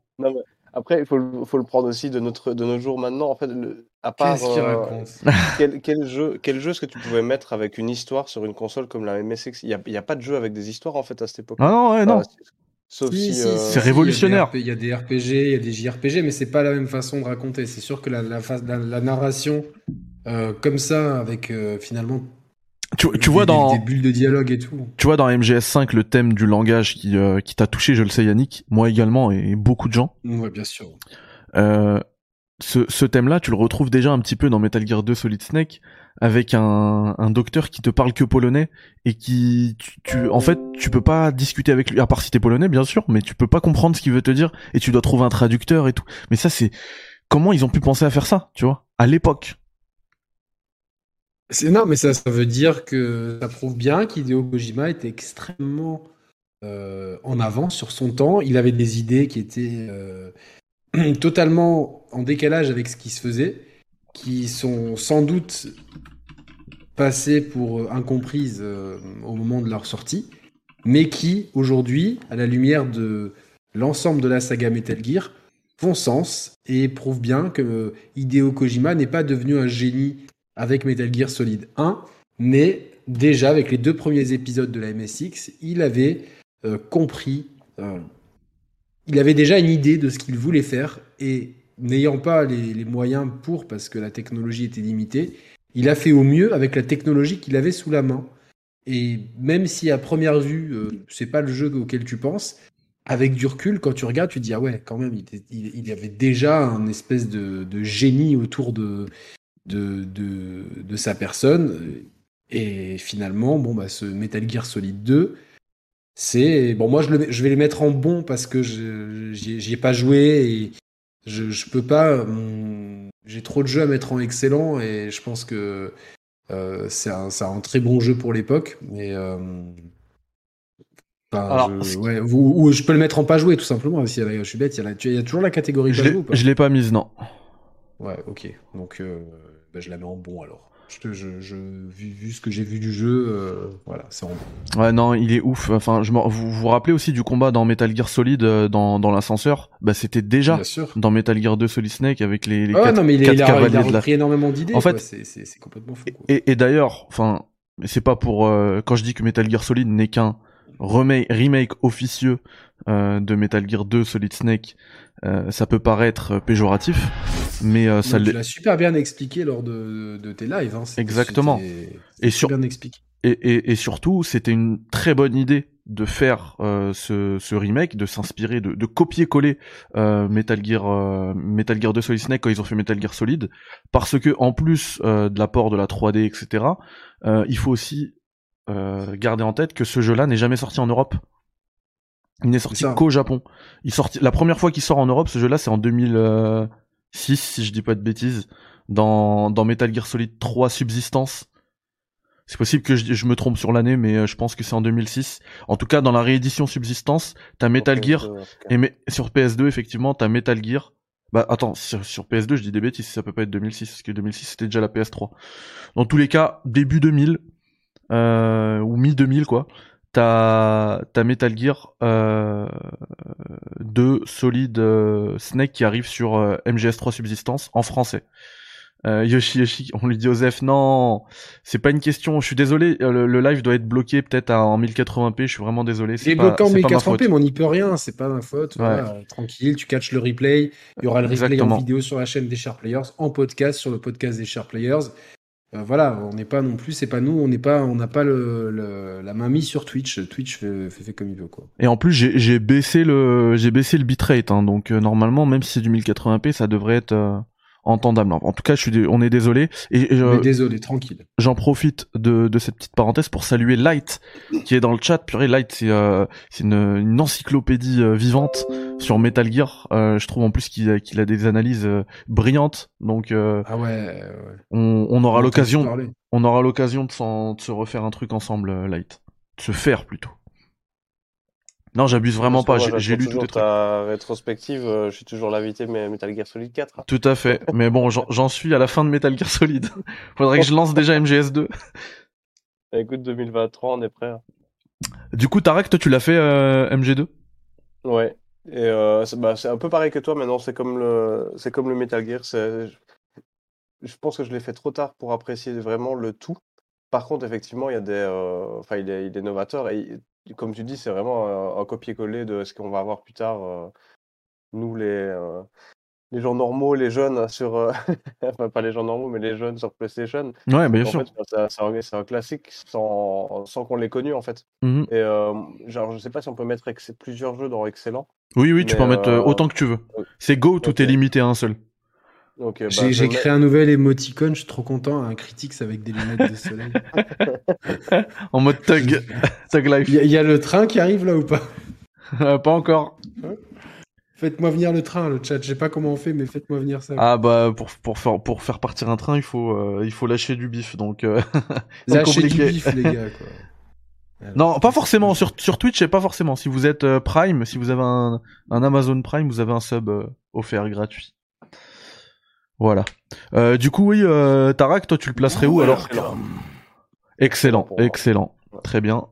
Après, il faut, le- faut le prendre aussi de, notre, de nos jours maintenant. En fait, le- à part. Qu'est-ce qu'il euh, raconte [laughs] quel, quel jeu, quel jeu est-ce que tu pouvais mettre avec une histoire sur une console comme la MSX Il n'y a, il y a pas de jeu avec des histoires en fait à cette époque. Ah non, ouais, non. Sauf Si, si. si, euh, C'est révolutionnaire. Il y, a des RPG, il y a des JRPG, mais c'est pas la même façon de raconter. C'est sûr que la, la, phase- la, la narration euh, comme ça, avec euh, finalement Tu, tu vois des- dans, des bulles de dialogue et tout. tu vois dans MGS5 le thème du langage qui, euh, qui t'a touché, je le sais Yannick, moi également et beaucoup de gens. Ouais, bien sûr. Euh, ce, ce thème-là, tu le retrouves déjà un petit peu dans Metal Gear 2 Solid Snake, avec un, un docteur qui te parle que polonais et qui, tu, tu- en fait, tu peux pas discuter avec lui, à part si t'es polonais, bien sûr, mais tu peux pas comprendre ce qu'il veut te dire et tu dois trouver un traducteur et tout. Mais ça, c'est comment ils ont pu penser à faire ça, tu vois, à l'époque? C'est non, mais ça, veut dire que ça prouve bien qu'Hideo Kojima était extrêmement euh, en avance sur son temps. Il avait des idées qui étaient euh, [clears throat] totalement en décalage avec ce qui se faisait, qui sont sans doute passées pour euh, incomprises au moment de leur sortie. mais qui, aujourd'hui, à la lumière de l'ensemble de la saga Metal Gear, font sens et prouvent bien que Hideo Kojima n'est pas devenu un génie avec Metal Gear Solid 1, mais déjà avec les deux premiers épisodes de la MSX, il avait euh, compris, euh, il avait déjà une idée de ce qu'il voulait faire et n'ayant pas les, moyens pour, parce que la technologie était limitée, il a fait au mieux avec la technologie qu'il avait sous la main. Et même si à première vue, euh, c'est pas le jeu auquel tu penses, avec du recul, quand tu regardes, tu te dis ah ouais, quand même, il, y avait déjà un espèce de, génie autour de de, de, sa personne. Et finalement, bon bah ce Metal Gear Solid 2, c'est bon moi je, le, je vais les mettre en bon parce que j'y ai pas joué et je, je peux pas. J'ai trop de jeux à mettre en excellent et je pense que euh, c'est un, un, très bon jeu pour l'époque. Mais euh, je, ouais, ou je peux le mettre en pas joué tout simplement. Si je suis bête, il y, a, il y a toujours la catégorie pas joué. Je l'ai pas mise, non. Ouais, ok. Donc euh, bah, je la mets en bon alors je, je, vu, ce que j'ai vu du jeu, euh, voilà, c'est en Ouais, non, il est ouf. Enfin, je vous vous rappelez aussi du combat dans Metal Gear Solid euh, dans, dans l'ascenseur? Bah, c'était déjà dans Metal Gear 2 Solid Snake avec les, les ah, non, mais il, il, a, il a énormément d'idées. En fait, c'est complètement fou. Et, et d'ailleurs, enfin, c'est pas pour euh, quand je dis que Metal Gear Solid n'est qu'un remake, remake officieux de Metal Gear 2 Solid Snake, ça peut paraître péjoratif mais euh, ça l'as super bien expliqué lors de, de tes lives. Hein. Exactement. Et, sur... bien expliqué. Et, et, et, surtout, c'était une très bonne idée de faire euh, ce, ce, remake, de s'inspirer, de, de copier-coller euh, Metal Gear, euh, Metal Gear 2 Solid Snake quand ils ont fait Metal Gear Solid, parce que en plus euh, de l'apport de la 3D, etc., il faut aussi garder en tête que ce jeu-là n'est jamais sorti en Europe. Il n'est sorti qu'au Japon. Il sorti la première fois qu'il sort en Europe, ce jeu-là, c'est en 2000. 6, si je dis pas de bêtises, dans, dans Metal Gear Solid 3 Subsistance. C'est possible que je, me trompe sur l'année, mais euh, je pense que c'est en 2006. En tout cas, dans la réédition Subsistance, t'as Metal Gear, et sur PS2, effectivement, t'as Metal Gear. Bah attends, sur, PS2, je dis des bêtises, ça peut pas être 2006, parce que 2006 c'était déjà la PS3. Dans tous les cas, début 2000, euh, ou mi-2000 quoi, t'as as Metal Gear euh, 2 Solid euh, Snake qui arrive sur euh, MGS3 Subsistance en français. Euh, Yoshi Yoshi, on lui dit Osef, non, c'est pas une question. Je suis désolé, euh, le, live doit être bloqué peut-être en 1080p. Je suis vraiment désolé. C'est bloqué en 1080p, mais on n'y peut rien. C'est pas ma faute. tranquille, tu catches le replay. Il y aura le replay en vidéo sur la chaîne des Sharp Players, en podcast sur le podcast des Sharp Players. Euh, voilà, on n'est pas non plus, c'est pas nous, on n'est pas, on n'a pas le, la main mise sur Twitch. Twitch fait, fait, comme il veut quoi. Et en plus, j'ai baissé le, j'ai baissé le bitrate, hein, donc euh, normalement, même si c'est du 1080p, ça devrait être, euh, entendable. En tout cas, je suis, on est désolé. Et, désolé, tranquille. J'en profite de, de cette petite parenthèse pour saluer Light qui est dans le chat. Purée, Light, c'est euh, une, une, encyclopédie euh, vivante sur Metal Gear. Euh, je trouve en plus qu'il a, qu'il a des analyses euh, brillantes. Donc, ah ouais, ouais. On, on aura l'occasion, on aura l'occasion de, de se refaire un truc ensemble, Light, de se faire plutôt. Non, j'abuse vraiment pas. J'ai lu tout ta rétrospective. Euh, je suis toujours l'invité mais Metal Gear Solid 4. Tout à fait. [laughs] mais bon, j'en suis à la fin de Metal Gear Solid. [laughs] Faudrait que je lance déjà MGS2. Bah, écoute, 2023, on est prêt. Hein. Du coup, Tarek, toi, tu l'as fait euh, MG2 Ouais. Et euh, bah, c'est un peu pareil que toi. Maintenant, c'est comme le, c'est comme le Metal Gear. Je pense que je l'ai fait trop tard pour apprécier vraiment le tout. Par contre, effectivement, il y a des, enfin, il est, il est novateur et comme tu dis, c'est vraiment un, copier-coller de ce qu'on va avoir plus tard. Euh, nous, les, euh, les gens normaux, les jeunes sur. Euh, [laughs] enfin, pas les gens normaux, mais les jeunes sur PlayStation. Ouais, bien sûr. c'est un, classique sans, sans qu'on l'ait connu, en fait. Mmh Et genre, je sais pas si on peut mettre plusieurs jeux dans Excellent. Oui, oui, tu peux en mettre autant que tu veux. C'est Go, tout est limité à un seul. Bah, j'ai créé un nouvel émoticône, je suis trop content, un Critics avec des lunettes de soleil. [laughs] en mode tug, [laughs] tug life. Il y, a le train qui arrive là ou pas? Euh, Pas encore. Faites-moi venir le train, le chat. Je sais pas comment on fait, mais faites-moi venir ça. Ah bah pour, pour, faire, pour faire partir un train, il faut, euh, il faut lâcher du bif, donc. Euh, [laughs] lâcher du bif, les gars. Quoi. non, pas forcément. Sur, sur Twitch, c'est pas forcément. Si vous êtes Prime, si vous avez un, un Amazon Prime, vous avez un sub offert gratuit. Voilà. Euh, du coup, oui, euh, Tarak, toi, tu le placerais où alors? Excellent, excellent. Très bien.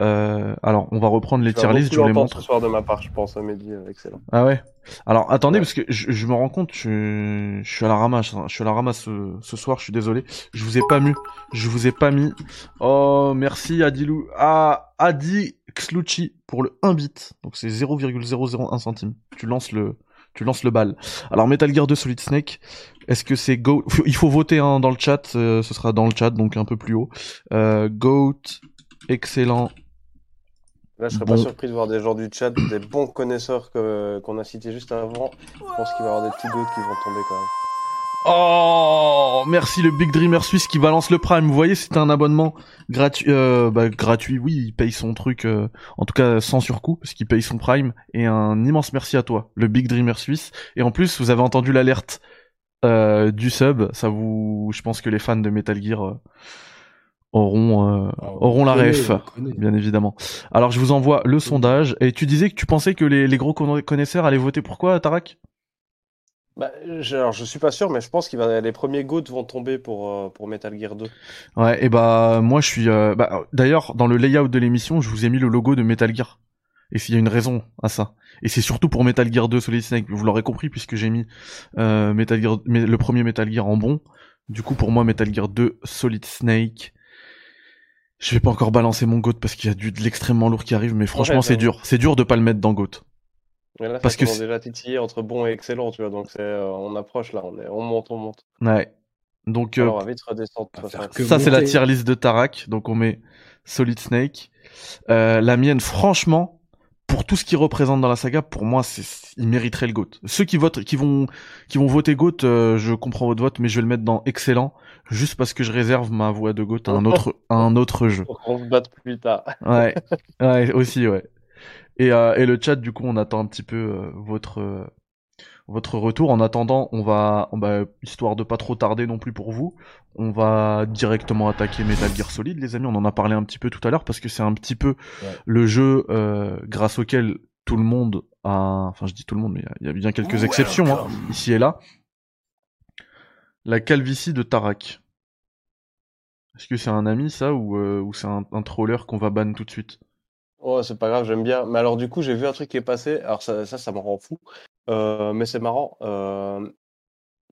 Euh, alors, on va reprendre les tier list, beaucoup je vous les montre. ce soir de ma part, je pense, Mehdi, euh, excellent. Ah ouais? Alors attendez Ouais. parce que je, je me rends compte, je, je suis à la ramasse, hein. je suis à la ramasse ce, ce soir, je suis désolé. Je vous ai pas mis, je vous ai pas mis. Oh merci Adilou, ah Adi Xlucci pour le 1 bit, donc c'est 0,001 centime. Tu lances le, tu lances le bal. Alors Metal Gear 2 Solid Snake, est-ce que c'est Goat? Il faut voter hein, dans le chat, euh, ce sera dans le chat donc un peu plus haut. Euh, Goat, excellent. Là, je serais Bon. pas surpris de voir des gens du chat, des bons connaisseurs qu'on a cités juste avant. Je pense qu'il va y avoir des petits doutes qui vont tomber quand même. Oh, merci le Big Dreamer Suisse qui balance le Prime. Vous voyez, c'est un abonnement gratuit. Euh, bah, gratuit, oui, il paye son truc, euh, en tout cas sans surcoût, parce qu'il paye son Prime. Et un immense merci à toi, le Big Dreamer Suisse. Et en plus, vous avez entendu l'alerte euh, du sub. Ça vous, je pense que les fans de Metal Gear euh, auront euh, Ah, on auront la ref, bien évidemment. Alors, je vous envoie le sondage. Et tu disais que tu pensais que les, les gros conna- connaisseurs allaient voter pour quoi, Tarak? Bah, je, alors, je suis pas sûr, mais je pense que les premiers goats vont tomber pour, euh, pour Metal Gear 2. Ouais, et bah moi je suis. euh, bah, D'ailleurs, dans le layout de l'émission, je vous ai mis le logo de Metal Gear. Et s'il y a une raison à ça. Et c'est surtout pour Metal Gear 2 Solid Snake. Vous l'aurez compris puisque j'ai mis euh, Metal Gear, mais le premier Metal Gear en bon. Du coup, pour moi, Metal Gear 2 Solid Snake. Je vais pas encore balancer mon GOAT parce qu'il y a du de l'extrêmement lourd qui arrive, mais franchement, Ouais, c'est bah, dur. C'est dur de pas le mettre dans GOAT. Mais là, Parce ça que c'est- déjà titiller entre bon et excellent, tu vois. Donc, c'est, euh, on approche là, on, est, on monte, on monte. Ouais. Donc, euh, Alors, on va vite redescendre. On de Ça, c'est la tier list de Tarak. Donc, on met Solid Snake. Euh, la mienne, franchement, pour tout ce qu'il représente dans la saga, pour moi, c'est, il mériterait le GOAT. Ceux qui votent, qui vont, qui vont voter GOAT, euh, je comprends votre vote, mais je vais le mettre dans excellent, juste parce que je réserve ma voix de GOAT à un autre, à un autre jeu. [laughs] Pour qu'on se batte plus tard. Ouais, ouais, aussi, ouais. Et, euh, et le chat, du coup, on attend un petit peu euh, votre euh, votre retour. En attendant, on va, on va, histoire de pas trop tarder non plus pour vous, on va directement attaquer Metal Gear Solid, les amis. On en a parlé un petit peu tout à l'heure parce que c'est un petit peu Ouais. le jeu grâce auquel tout le monde a, enfin, je dis tout le monde, mais il y a- bien quelques exceptions hein, ici et là. La calvitie de Tarak. Est-ce que c'est un ami ça ou, ou c'est un, un troller qu'on va ban tout de suite? Oh, c'est pas grave, j'aime bien. Mais alors, du coup, j'ai vu un truc qui est passé. Alors, ça, ça, ça me rend fou. Euh, mais c'est marrant. euh,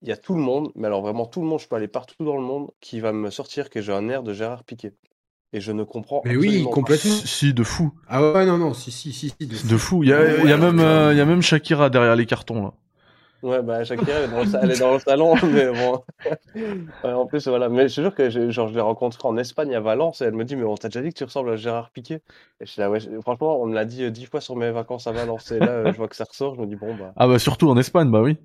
Il y a tout le monde, mais alors vraiment tout le monde, je peux aller partout dans le monde, qui va me sortir que j'ai un air de Gérard Piquet. Et je ne comprends Mais oui, pas. complètement. Si, de fou. Ah ouais, non, non, si, si, si, si. de- De fou. Il y a, il y a même, euh, il y a même Shakira derrière les cartons, là. Ouais, bah, Shakira, elle est dans le, sa- elle est dans le salon, [laughs] mais bon. Ouais, en plus, voilà. Mais je te jure que j'ai- genre, je l'ai rencontrée en Espagne, à Valence, et elle me dit, mais on t'a déjà dit que tu ressembles à Gérard Piquet? Et je suis là, ouais, je- franchement, on me l'a dit euh, dix fois sur mes vacances à Valence, et là, euh, je vois que ça ressort, je me dis, bon, bah. Ah bah surtout en Espagne, bah oui.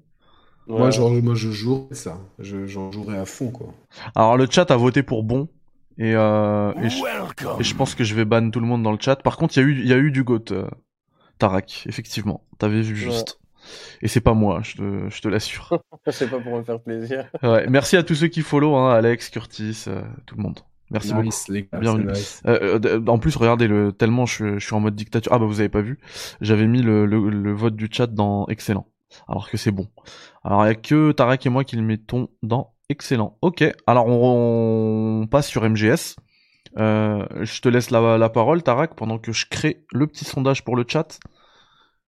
Moi, ouais. genre, moi, je jouerais ça. Je, j'en jouerais à fond, quoi. Alors le chat a voté pour bon. Et, euh, et, je, et je pense que je vais ban tout le monde dans le chat. Par contre, il y a eu, il y a eu du GOAT, euh, Tarak, effectivement. T'avais vu juste. Et c'est pas moi, je te, je te l'assure. [laughs] C'est pas pour me faire plaisir. ouais, merci à tous ceux qui follow, hein, Alex, Curtis, euh, tout le monde. Merci beaucoup. les gars. Bienvenue. c'est nice. Euh, euh, en plus, regardez, le, tellement je, je suis en mode dictature. Ah bah vous avez pas vu. J'avais mis le, le, le vote du chat dans excellent. Alors que c'est bon. Alors il y a que Tarek et moi qui le mettons dans excellent. Ok, alors on, on passe sur MGS. Euh, je te laisse la, la parole, Tarak, pendant que je crée le petit sondage pour le chat.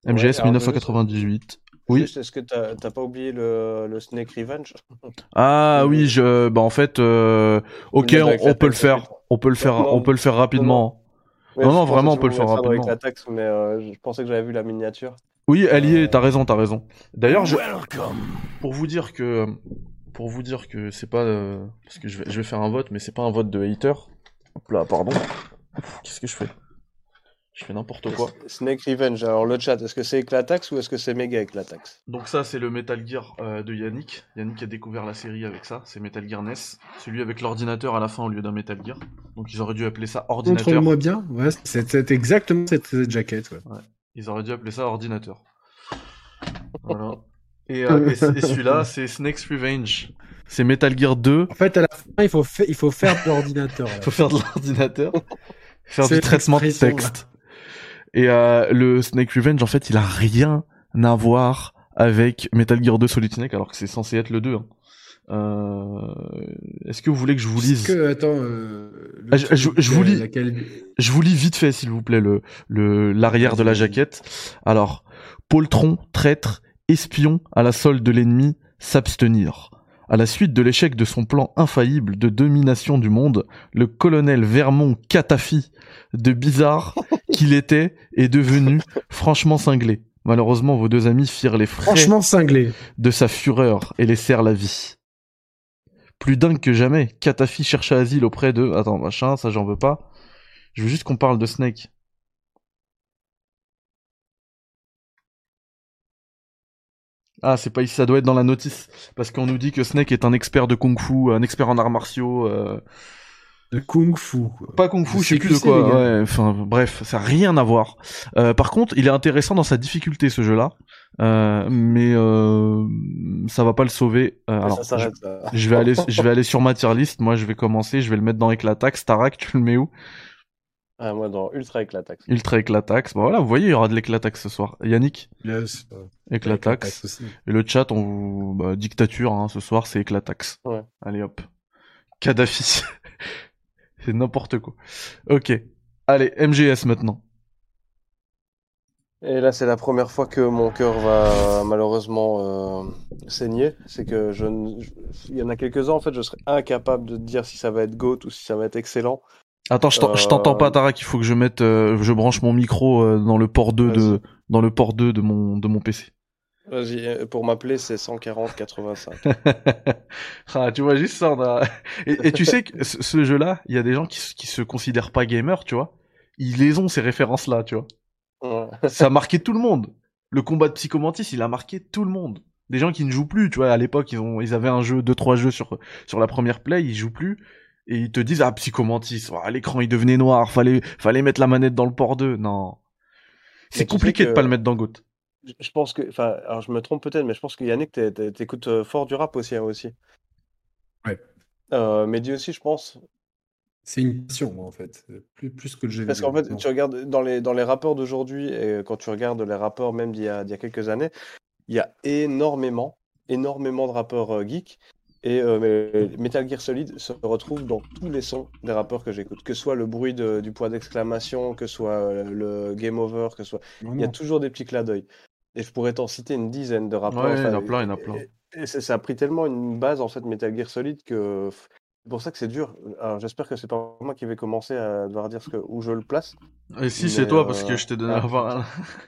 MGS alors, 1998. Oui. Est-ce que t'as pas oublié le, le Snake Revenge? Ah oui, je, bah en fait, euh, ok, on, peut le faire, on peut le faire, Non, on peut le faire rapidement. Non, non, vraiment, on peut le faire ça Avec rapidement. la taxe, mais euh, je pensais que j'avais vu la miniature. Oui, elle y Euh, est, t'as raison, t'as raison. D'ailleurs, je... pour vous dire que pour vous dire que c'est pas euh, parce que je vais, je vais faire un vote, mais c'est pas un vote de hater. Hop là, pardon. Qu'est-ce que je fais? Je fais n'importe quoi. Snake Revenge, alors le chat, est-ce que c'est avec la taxe ou est-ce que c'est méga avec la taxe Donc ça, c'est le Metal Gear euh, de Yannick. Yannick a découvert la série avec ça. C'est Metal Gear NES. Celui avec l'ordinateur à la fin au lieu d'un Metal Gear. Donc ils auraient dû appeler ça ordinateur. Montre-le-moi bien. Ouais, c'est, exactement cette, cette jaquette. Ouais. Ils auraient dû appeler ça ordinateur. Voilà. Et, euh, [laughs] et, et celui-là, c'est Snake's Revenge. C'est Metal Gear 2. En fait, à la fin, il faut, fa- il faut faire de l'ordinateur. [laughs] là. faut faire de l'ordinateur, faire du traitement de texte. Et euh, le Snake Revenge, en fait, il a rien à voir avec Metal Gear 2 Solid Snake, alors que c'est censé être le 2. hein. Euh, Est-ce que vous voulez que je vous lise Que, attends, euh, Ah, je- vous lis. laquelle- Je vous lis vite fait, s'il vous plaît, le le l'arrière de la jaquette. Alors, poltron, traître, espion à la solde de l'ennemi, s'abstenir. À la suite de l'échec de son plan infaillible de domination du monde, le colonel Vermont Catafi, de bizarre [laughs] qu'il était, est devenu franchement cinglé. Malheureusement, vos deux amis firent les frais Franchement cinglé. de sa fureur et laissèrent la vie. Plus dingue que jamais, Katafi chercha asile auprès de... Attends, machin, ça j'en veux pas. Je veux juste qu'on parle de Snake. Ah, c'est pas ici, ça doit être dans la notice. Parce qu'on nous dit que Snake est un expert de kung fu, un expert en arts martiaux. euh, De kung fu. quoi. Pas kung fu, je sais plus de quoi. Ouais, enfin, bref, ça a rien à voir. Euh, par contre, il est intéressant dans sa difficulté, ce jeu-là. Euh, mais euh, ça va pas le sauver. Euh, alors, ça je, je vais aller, je [laughs] vais aller sur ma tier list. Moi, je vais commencer. Je vais le mettre dans Eclatax. Tarak, tu le mets où? Ah, moi, dans Ultra Eclatax. Ultra Eclatax. Bon voilà, vous voyez, il y aura de l'Eclatax ce soir. Yannick, Yes. Eclatax. aussi. Et le chat, on vous... bah, dictature, hein, ce soir, c'est Eclatax. Ouais. Allez hop. Kadhafi. [laughs] c'est n'importe quoi. Ok. Allez, MGS maintenant. Et là, c'est la première fois que mon cœur va malheureusement euh, saigner. C'est que je, ne- je- il y en a quelques-uns, en fait, je serais incapable de dire si ça va être GOAT ou si ça va être excellent. Attends, je t'en- je Euh, t'entends pas, Tarak. Il faut que je mette, euh, je branche mon micro euh, dans le port 2 de, dans le port 2 de mon, de mon PC. Vas-y, euh, pour m'appeler, c'est 140-85. [laughs] ah, tu vois juste ça. on a- [laughs] et, et tu sais que ce, ce jeu-là, il y a des gens qui, qui se considèrent pas gamers, tu vois. Ils les ont ces références-là, tu vois. Ouais. Ça a [laughs] marqué tout le monde. Le combat de Psychomantis, il a marqué tout le monde. Des gens qui ne jouent plus, tu vois. À l'époque, ils ont, ils avaient un jeu, deux trois jeux sur sur la première play, ils jouent plus. Et ils te disent ah Psychomantis, oh, l'écran il devenait noir, fallait fallait mettre la manette dans le port 2. Non. C'est Mais compliqué de pas le mettre dans Goat. Je- pense que, enfin, alors je me trompe peut-être, mais je pense que Yannick, t'es- t'es- t'écoutes euh, fort du rap aussi, hein, aussi. Ouais. Euh, Mehdi aussi, je pense. C'est une passion, moi, en fait. Plus, plus que le jeu Parce qu'en fait, tu regardes dans les, dans les rappeurs d'aujourd'hui et quand tu regardes les rappeurs même d'il y a, d'il y a quelques années, il y a énormément, énormément de rappeurs euh, geeks. Et euh, Metal Gear Solid se retrouve dans tous les sons des rappeurs que j'écoute. Que ce soit le bruit de- du point d'exclamation, que ce soit euh, le game over, que ce soit. Il y a toujours des petits clins d'œil. Et je pourrais t'en citer une dizaine de rappeurs. Ouais, il y en a plein, il y en a plein. Et, et ça, a pris tellement une base, en fait, Metal Gear Solid, que c'est pour ça que c'est dur. Alors j'espère que c'est pas moi qui vais commencer à devoir dire ce que, où je le place. Et si c'est toi parce que euh, je t'ai donné ah, parole.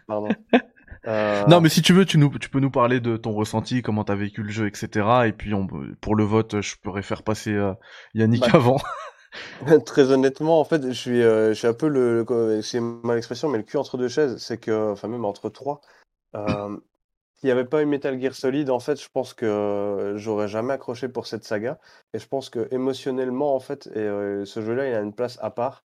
Pardon. [laughs] Euh, Non, mais si tu veux, tu, nous, tu peux nous parler de ton ressenti, comment t'as vécu le jeu, etc. Et puis, on, pour le vote, je pourrais faire passer euh, Yannick Bah, avant. [laughs] [laughs] Très honnêtement, en fait, je suis, euh, je suis un peu le, le- c'est mal l'expression, mais le cul entre deux chaises. C'est que, enfin, même entre trois. Euh, [coughs] S'il n'y avait pas eu Metal Gear Solid, en fait, je pense que j'aurais jamais accroché pour cette saga. Et je pense que émotionnellement, en fait, et, euh, ce jeu-là, il a une place à part.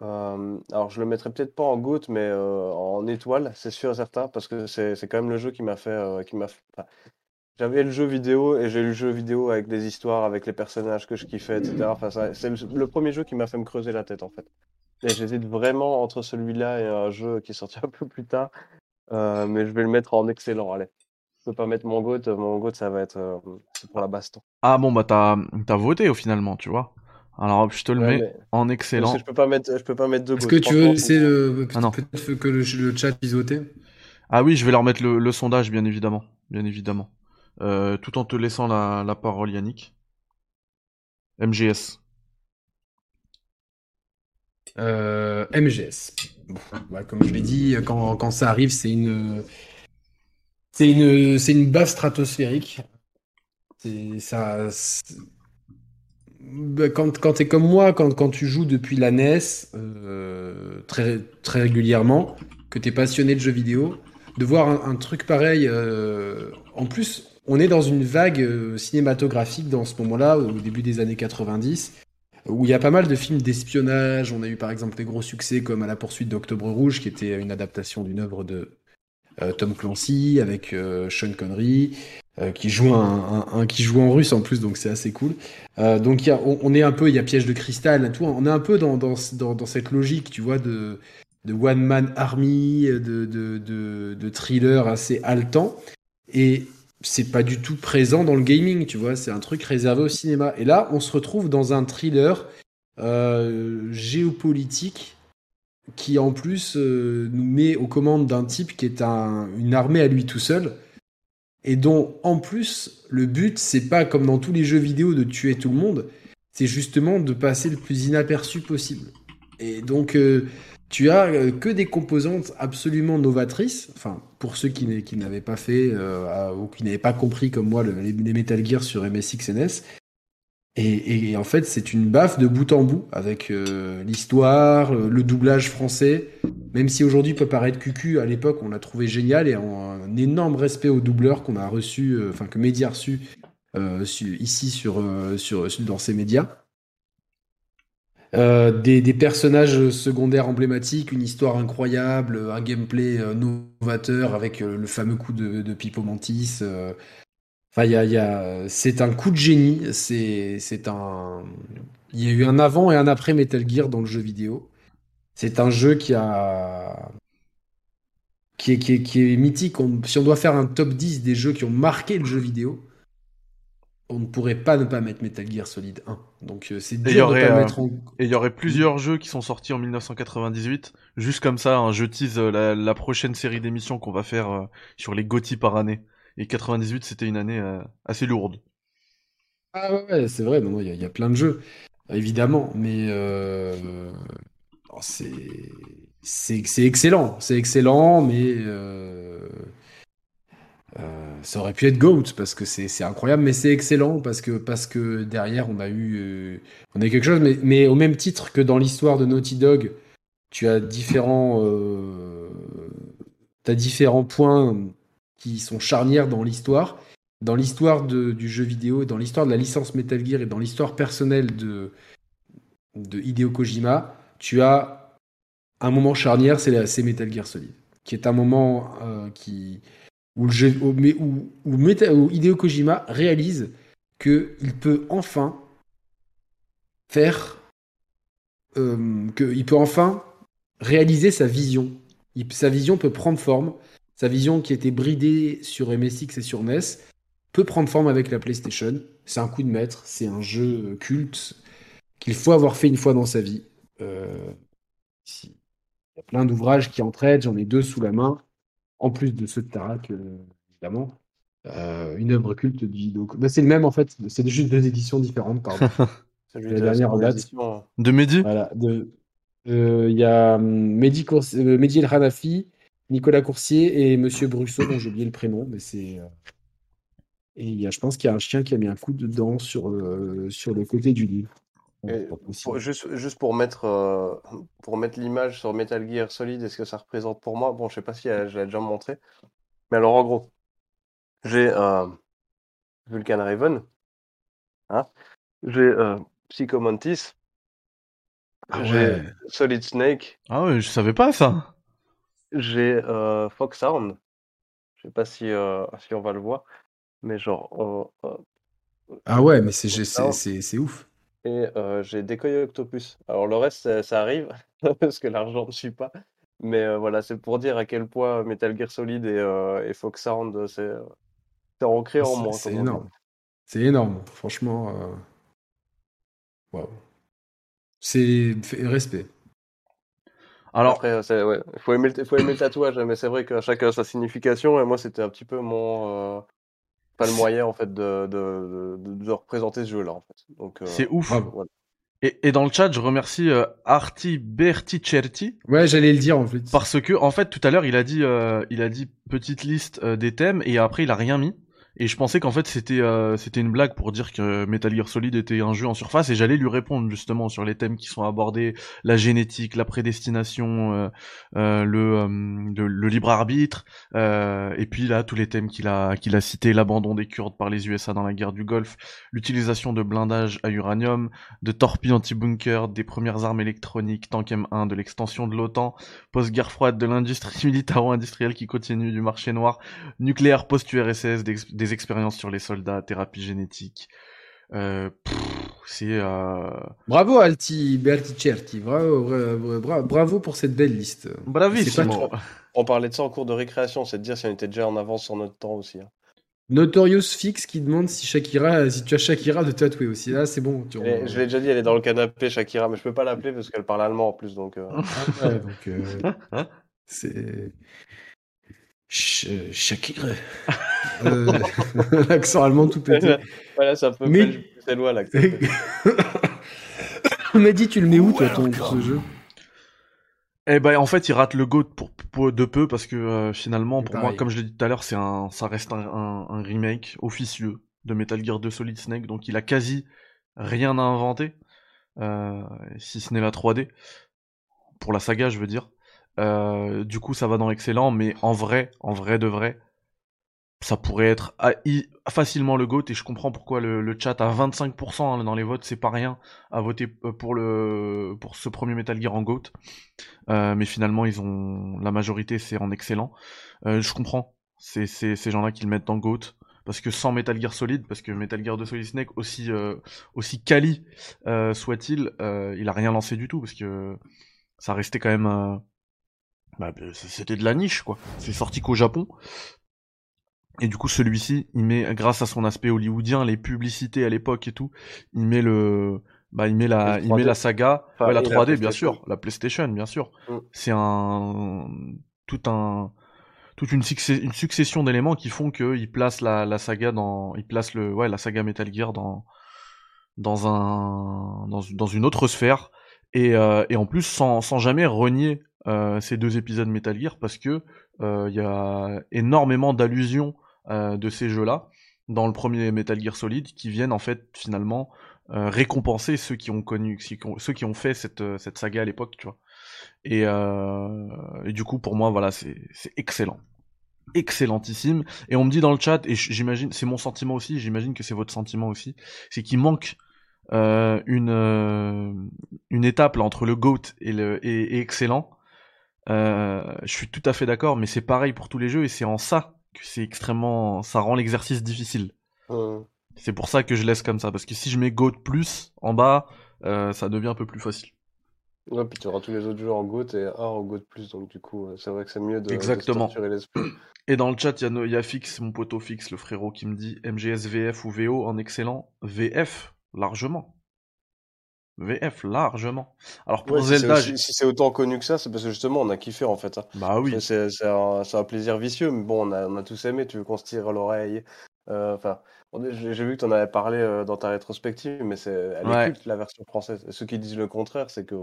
Alors, je le mettrais peut-être pas en GOAT, mais en étoile, c'est sûr et certain, parce que c'est c'est quand même le jeu qui m'a fait, qui m'a, j'avais le jeu vidéo et j'ai eu le jeu vidéo avec des histoires, avec les personnages que je kiffais, etc. Enfin, c'est le, premier jeu qui m'a fait me creuser la tête, en fait. Et j'hésite vraiment entre celui-là et un jeu qui est sorti [laughs] un peu plus tard, mais je vais le mettre en excellent, allez. Je peux pas mettre mon GOAT, mon GOAT, ça va être c'est pour la baston. Ah bon, bah t'as as voté au finalement, tu vois. Alors hop, je te le Ouais, mets mais- en excellent. je peux pas mettre, je peux pas mettre deux Est-ce que tu veux laisser le... Ah peut-être que le, le chat puisse voter? Ah oui, je vais leur mettre le, le sondage, bien évidemment. Bien évidemment. Euh, tout en te laissant la, la parole, Yannick. MGS. Euh, MGS. Bon, bah, comme je l'ai dit, quand, quand ça arrive, c'est une, c'est une, c'est une base stratosphérique. C'est ça. Bah, quand quand t'es comme moi, quand, quand tu joues depuis la NES euh, très très régulièrement, que t'es passionné de jeux vidéo, de voir un, truc pareil. euh, en plus, on est dans une vague euh, cinématographique dans ce moment-là, au début des années 90 où il y a pas mal de films d'espionnage. On a eu par exemple des gros succès comme À la poursuite d'Octobre Rouge, qui était une adaptation d'une œuvre de Tom Clancy avec Sean Connery, euh, qui joue un, qui joue en russe en plus, donc c'est assez cool. Euh, donc on, est un peu, il y a Piège de cristal, tout. On est un peu dans, dans, dans, cette logique, tu vois, de, de one man army, de, de, thriller assez haletant. Et c'est pas du tout présent dans le gaming, tu vois. C'est un truc réservé au cinéma. Et là, on se retrouve dans un thriller euh, géopolitique qui en plus nous met aux commandes d'un type qui est un, une armée à lui tout seul et dont en plus le but c'est pas comme dans tous les jeux vidéo de tuer tout le monde, c'est justement de passer le plus inaperçu possible. Et donc euh, tu as euh, que des composantes absolument novatrices, enfin pour ceux qui, n'avaient pas fait ou qui n'avaient pas compris comme moi les, les Metal Gear sur MSX NS, et, en fait, c'est une baffe de bout en bout avec euh, l'histoire, le doublage français. Même si aujourd'hui peut paraître cucu, à l'époque on l'a trouvé génial et un énorme respect aux doubleurs qu'on a reçu, euh, enfin que Média a reçu euh, ici sur, dans ces médias. Des, personnages secondaires emblématiques, une histoire incroyable, un gameplay novateur avec le fameux coup de, de Mantis c'est un coup de génie. C'est, un. Il y a eu un avant et un après Metal Gear dans le jeu vidéo. C'est un jeu qui a. Qui est, qui est, mythique. si on doit faire un top 10 des jeux qui ont marqué le jeu vidéo, on ne pourrait pas ne pas mettre Metal Gear Solid 1. Donc euh, c'est dur de pas euh, mettre en... Et il y aurait plusieurs jeux qui sont sortis en 1998. Juste comme ça, je tease euh, la, prochaine série d'émissions qu'on va faire sur les GOTY par année. Et 98, c'était une année euh, assez lourde. Ah ouais, c'est vrai, il y, a plein de jeux, évidemment, mais euh, oh, c'est excellent, c'est excellent, mais euh, ça aurait pu être GOAT parce que c'est incroyable, mais c'est excellent parce que, parce que derrière on a eu on a quelque chose, mais, mais au même titre que dans l'histoire de Naughty Dog, tu as différents, as différents points qui sont charnières dans l'histoire, dans l'histoire du jeu vidéo, dans l'histoire de la licence Metal Gear et dans l'histoire personnelle de, de Hideo Kojima, tu as un moment charnière, c'est Metal Gear Solid, qui est un moment euh, qui, où, le où, Hideo Kojima réalise qu'il peut enfin faire, euh, qu'il peut enfin réaliser sa vision. sa vision peut prendre forme sa vision qui était bridée sur MSX et sur NES peut prendre forme avec la PlayStation. C'est un coup de maître, c'est un jeu culte qu'il faut avoir fait une fois dans sa vie. Euh, il y a plein d'ouvrages qui entraident, j'en ai deux sous la main, en plus de ceux de Tarak, euh, évidemment. Euh, une œuvre culte du bah, c'est le même en fait, c'est juste deux éditions différentes, pardon. [laughs] la dernière en date. De Mehdi? Voilà, il y a hum, Mehdi, Mehdi El Hanafi Nicolas Coursier et Monsieur Brusseau, dont j'ai oublié le prénom, mais c'est. Euh, et il y a, je pense qu'il y a un chien qui a mis un coup dedans sur, euh, sur le côté du livre. juste, juste pour mettre, euh, pour mettre l'image sur Metal Gear Solid, est-ce que ça représente pour moi? Bon, je sais pas si je l'ai déjà montré. Mais alors, en gros, j'ai Vulcan Raven, hein j'ai Psycho Mantis, ah j'ai Solid Snake. Ah ouais, je savais pas ça. J'ai euh, Fox Sound. Je sais pas si, euh, si on va le voir, mais genre. Ah ouais, mais c'est c'est ouf. Et j'ai Decoy Octopus. Alors le reste, ça, arrive, [laughs] parce que l'argent ne suit pas. Mais voilà, c'est pour dire à quel point Metal Gear Solid et, et Fox Sound, c'est ancré en moi. C'est énorme. C'est énorme, franchement. Waouh. C'est respect. Alors, Après, ouais, il faut aimer, le, faut aimer le tatouage, mais c'est vrai que chacun a sa signification, et moi, c'était un petit peu mon. Euh, pas le moyen, en fait, de, de, de, représenter ce jeu-là, en fait. Donc, euh, c'est ouf. Et, et, dans le chat, je remercie euh, Arti Berticerti. Ouais, j'allais le dire en fait. Parce que en fait, tout à l'heure, il a dit, euh, il a dit petite liste des thèmes et après, il a rien mis. Et je pensais qu'en fait c'était euh, c'était une blague pour dire que Metal Gear Solid était un jeu en surface et j'allais lui répondre justement sur les thèmes qui sont abordés, la génétique, la prédestination, euh, euh, le, le, libre arbitre, et puis là tous les thèmes qu'il a qu'il a cités, l'abandon des Kurdes par les USA dans la guerre du Golfe, l'utilisation de blindage à uranium, de torpilles anti-bunker, des premières armes électroniques, Tank M1, de l'extension de l'OTAN, post-guerre froide, de l'industrie [laughs] militaro-industrielle qui continue, du marché noir, nucléaire post-URSS, des expériences sur les soldats, thérapie génétique. Euh, c'est euh, bravo Alti Berticerti, bravo, bravo, pour cette belle liste. Bravissimo. On parlait de ça en cours de récréation, c'est de dire si on était déjà en avance sur notre temps aussi. Hein. Notorious Fix qui demande si Shakira, si tu as Shakira de tatouer aussi. Là, c'est bon. Tu... Et je l'ai déjà dit, elle est dans le canapé, Shakira, mais je peux pas l'appeler parce qu'elle parle allemand en plus, donc. Euh... Ah ouais, donc euh, [laughs] c'est Ch Shakira. [laughs] euh... [laughs] L'accent allemand tout pété. voilà, ça peut mais... c'est loin l'accent. [laughs] mais dis, tu le mets où toi ton ce jeu? Eh ben en fait il rate le GOAT pour, pour de peu parce que euh, finalement pour moi comme je l'ai dit tout à l'heure c'est un ça reste un, un, un, remake officieux de Metal Gear 2 Solid Snake donc il a quasi rien à inventer euh, si ce n'est la 3D pour la saga je veux dire euh, du coup ça va dans l'excellent mais en vrai en vrai de vrai ça pourrait être facilement le GOAT et je comprends pourquoi le, chat à 25% hein, dans les votes c'est pas rien à voter euh, pour le pour ce premier Metal Gear en GOAT. Euh, mais finalement ils ont la majorité c'est en excellent. Je comprends c'est ces gens là qui le mettent dans GOAT parce que sans Metal Gear Solid parce que Metal Gear de Solid Snake aussi euh, aussi quali soit-il il a rien lancé du tout parce que ça restait quand même bah, c'était de la niche quoi c'est sorti qu'au Japon et du coup, celui-ci, il met, grâce à son aspect hollywoodien, les publicités à l'époque et tout, il met le, bah, il met la, il met la saga, enfin, ouais, la 3D, la bien sûr, la PlayStation, bien sûr. Mm. C'est un, tout un, toute une, une succession d'éléments qui font qu'il place la, la saga dans, il place le, ouais, la saga Metal Gear dans, dans un, dans, dans une autre sphère. Et, euh, et en plus, sans, sans jamais renier euh, ces deux épisodes Metal Gear, parce que euh, il y a énormément d'allusions euh, de ces jeux-là dans le premier Metal Gear Solid qui viennent en fait finalement euh, récompenser ceux qui ont connu, ceux qui ont fait cette, euh, cette saga à l'époque, tu vois. Et, euh, du coup, pour moi, voilà, c'est excellent. Excellentissime. Et on me dit dans le chat, et j'imagine, c'est mon sentiment aussi, j'imagine que c'est votre sentiment aussi, c'est qu'il manque euh, une, euh, une étape entre le GOAT et, le, et excellent. Je suis tout à fait d'accord, mais c'est pareil pour tous les jeux, et c'est en ça c'est extrêmement, ça rend l'exercice difficile. C'est pour ça que je laisse comme ça, parce que si je mets GOAT plus en bas, euh, ça devient un peu plus facile. Ouais, puis tu auras tous les autres jeux en GOAT et un en GOAT plus, donc du coup, c'est vrai que c'est mieux de, Exactement. l'esprit. Et dans le chat, il y, y, a Fix, mon poteau Fix, le frérot, qui me dit MGS VF ou VO en excellent. VF, largement. VF largement. Alors pour Zelda, si c'est autant connu que ça, c'est parce que justement on a kiffé en fait. Hein. Bah oui. C'est un, un, plaisir vicieux, mais bon, on a, on a tous aimé. Tu veux qu'on se tire l'oreille euh, Enfin, j'ai vu que tu en avais parlé euh, dans ta rétrospective, mais c'est elle est culte la version française. Et ceux qui disent le contraire, c'est que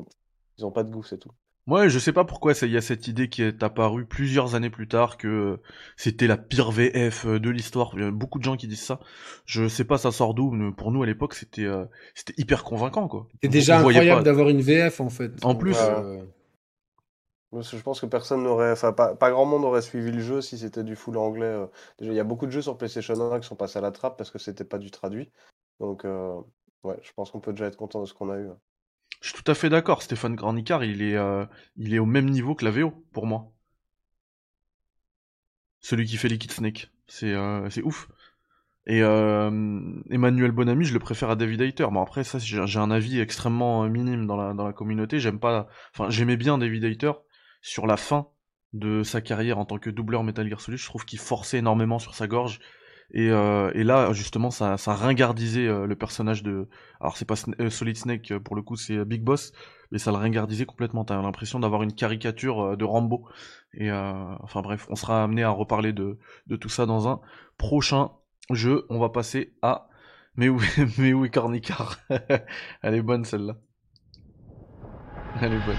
ils ont pas de goût, c'est tout. Ouais, je sais pas pourquoi il y a cette idée qui est apparue plusieurs années plus tard que c'était la pire VF de l'histoire. Il y a beaucoup de gens qui disent ça. Je sais pas ça sort d'où, mais pour nous à l'époque c'était euh, c'était hyper convaincant quoi. C'est déjà incroyable d'avoir une VF en fait. En plus. Euh... Je pense que personne n'aurait, enfin pas, pas, grand monde aurait suivi le jeu si c'était du full anglais. Euh. Déjà, il y a beaucoup de jeux sur PlayStation 1 qui sont passés à la trappe parce que c'était pas du traduit. Donc euh, ouais, je pense qu'on peut déjà être content de ce qu'on a eu. Je suis tout à fait d'accord, Stéphane Granicar, il est, euh, il est au même niveau que la VO, pour moi. Celui qui fait Liquid Snake. C'est euh, ouf. Et euh, Emmanuel Bonamy, je le préfère à David Hayter. Bon après ça, j'ai un avis extrêmement minime dans la, dans la communauté. J'aime pas, enfin j'aimais bien David Hayter sur la fin de sa carrière en tant que doubleur Metal Gear Solid. Je trouve qu'il forçait énormément sur sa gorge. Et, euh, et, là, justement, ça, ringardisait euh, le personnage de. Alors, c'est pas euh, Solid Snake pour le coup, c'est Big Boss, mais ça le ringardisait complètement. T'as l'impression d'avoir une caricature de Rambo. Et enfin bref, on sera amené à reparler de, de tout ça dans un prochain jeu. On va passer à mais [laughs] où, mais où est Cornicar [laughs] Elle est bonne celle-là. Elle est bonne.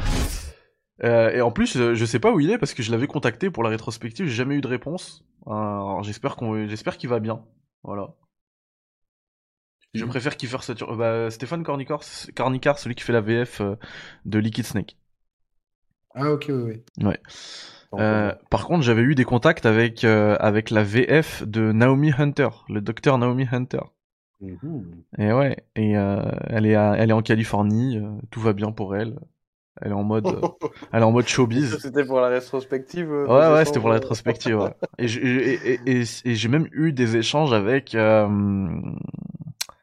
Euh, et en plus, je sais pas où il est parce que je l'avais contacté pour la rétrospective, j'ai jamais eu de réponse. Alors j'espère qu'on, j'espère qu'il va bien. Voilà. Je mmh. préfère Kiefer Satur... Bah, Stéphane Cornicar, Cornicar, celui qui fait la VF euh, de Liquid Snake. Ah ok, oui. Ouais. Euh, par contre, j'avais eu des contacts avec euh, avec la VF de Naomi Hunter, le docteur Naomi Hunter. Mmh. Et ouais, et elle est elle est en Californie, tout va bien pour elle. Elle est en mode, [laughs] elle est en mode showbiz. C'était pour la rétrospective. Euh, ouais, ouais, c'était pour la rétrospective. Ouais. [laughs] et j'ai même eu des échanges avec. Euh...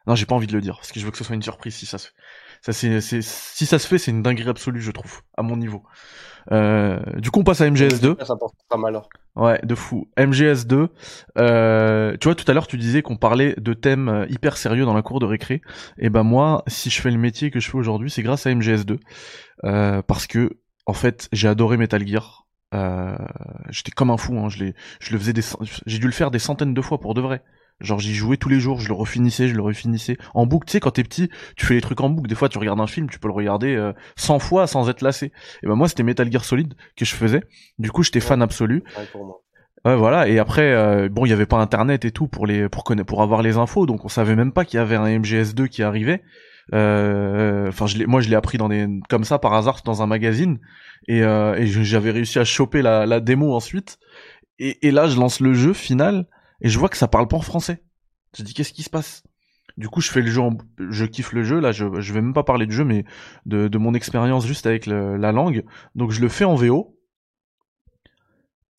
Non, j'ai pas envie de le dire parce que je veux que ce soit une surprise si ça se, Ça, c'est, c'est, si ça se fait, c'est une dinguerie absolue, je trouve, à mon niveau. Euh, du coup, on passe à MGS2. Ça porte pas mal. Ouais, de fou. MGS2. Euh, tu vois, tout à l'heure, tu disais qu'on parlait de thèmes euh, hyper sérieux dans la cour de récré. Et ben moi, si je fais le métier que je fais aujourd'hui, c'est grâce à MGS2, euh, parce que en fait, j'ai adoré Metal Gear. Euh, J'étais comme un fou. Hein. Je, je le faisais des, j'ai dû le faire des centaines de fois pour de vrai. Genre j'y jouais tous les jours, je le refinissais, je le refinissais en boucle. Tu sais, quand t'es petit, tu fais les trucs en boucle. Des fois, tu regardes un film, tu peux le regarder euh, 100 fois sans être lassé. Et ben moi, c'était Metal Gear Solid que je faisais. Du coup, j'étais fan absolu. Ouais, pour moi. Ouais, voilà. Et après, euh, bon, il y avait pas Internet et tout pour les pour connaître, pour avoir les infos, donc on savait même pas qu'il y avait un MGS2 qui arrivait. Euh, Enfin, je moi, je l'ai appris dans des comme ça par hasard dans un magazine, et, euh, et j'avais réussi à choper la, la démo ensuite. Et, et là, je lance le jeu final et je vois que ça parle pas en français. Je dis qu'est-ce qui se passe? Du coup, je fais le jeu, en... je kiffe le jeu. Là, je je vais même pas parler du jeu, mais de, de mon expérience juste avec le, la langue. Donc, je le fais en VO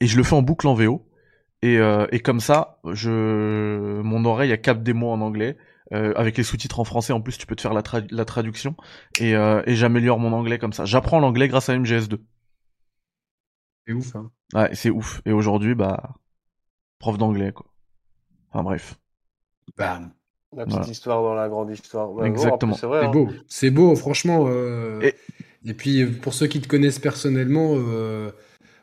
et je le fais en boucle en VO. Et, euh, et comme ça, je mon oreille a capte des mots en anglais. Euh, avec les sous-titres en français, en plus, tu peux te faire la, tra la traduction et, euh, et j'améliore mon anglais comme ça. J'apprends l'anglais grâce à MGS2. C'est ouf, hein. Ouais, c'est ouf. Et aujourd'hui, bah, prof d'anglais, quoi. Enfin bref. Bam. La petite Voilà. histoire dans la grande histoire. Ouais, Exactement. C'est vrai. C'est hein. beau, c'est beau, franchement. euh, Et- Et... puis, pour ceux qui te connaissent personnellement, euh,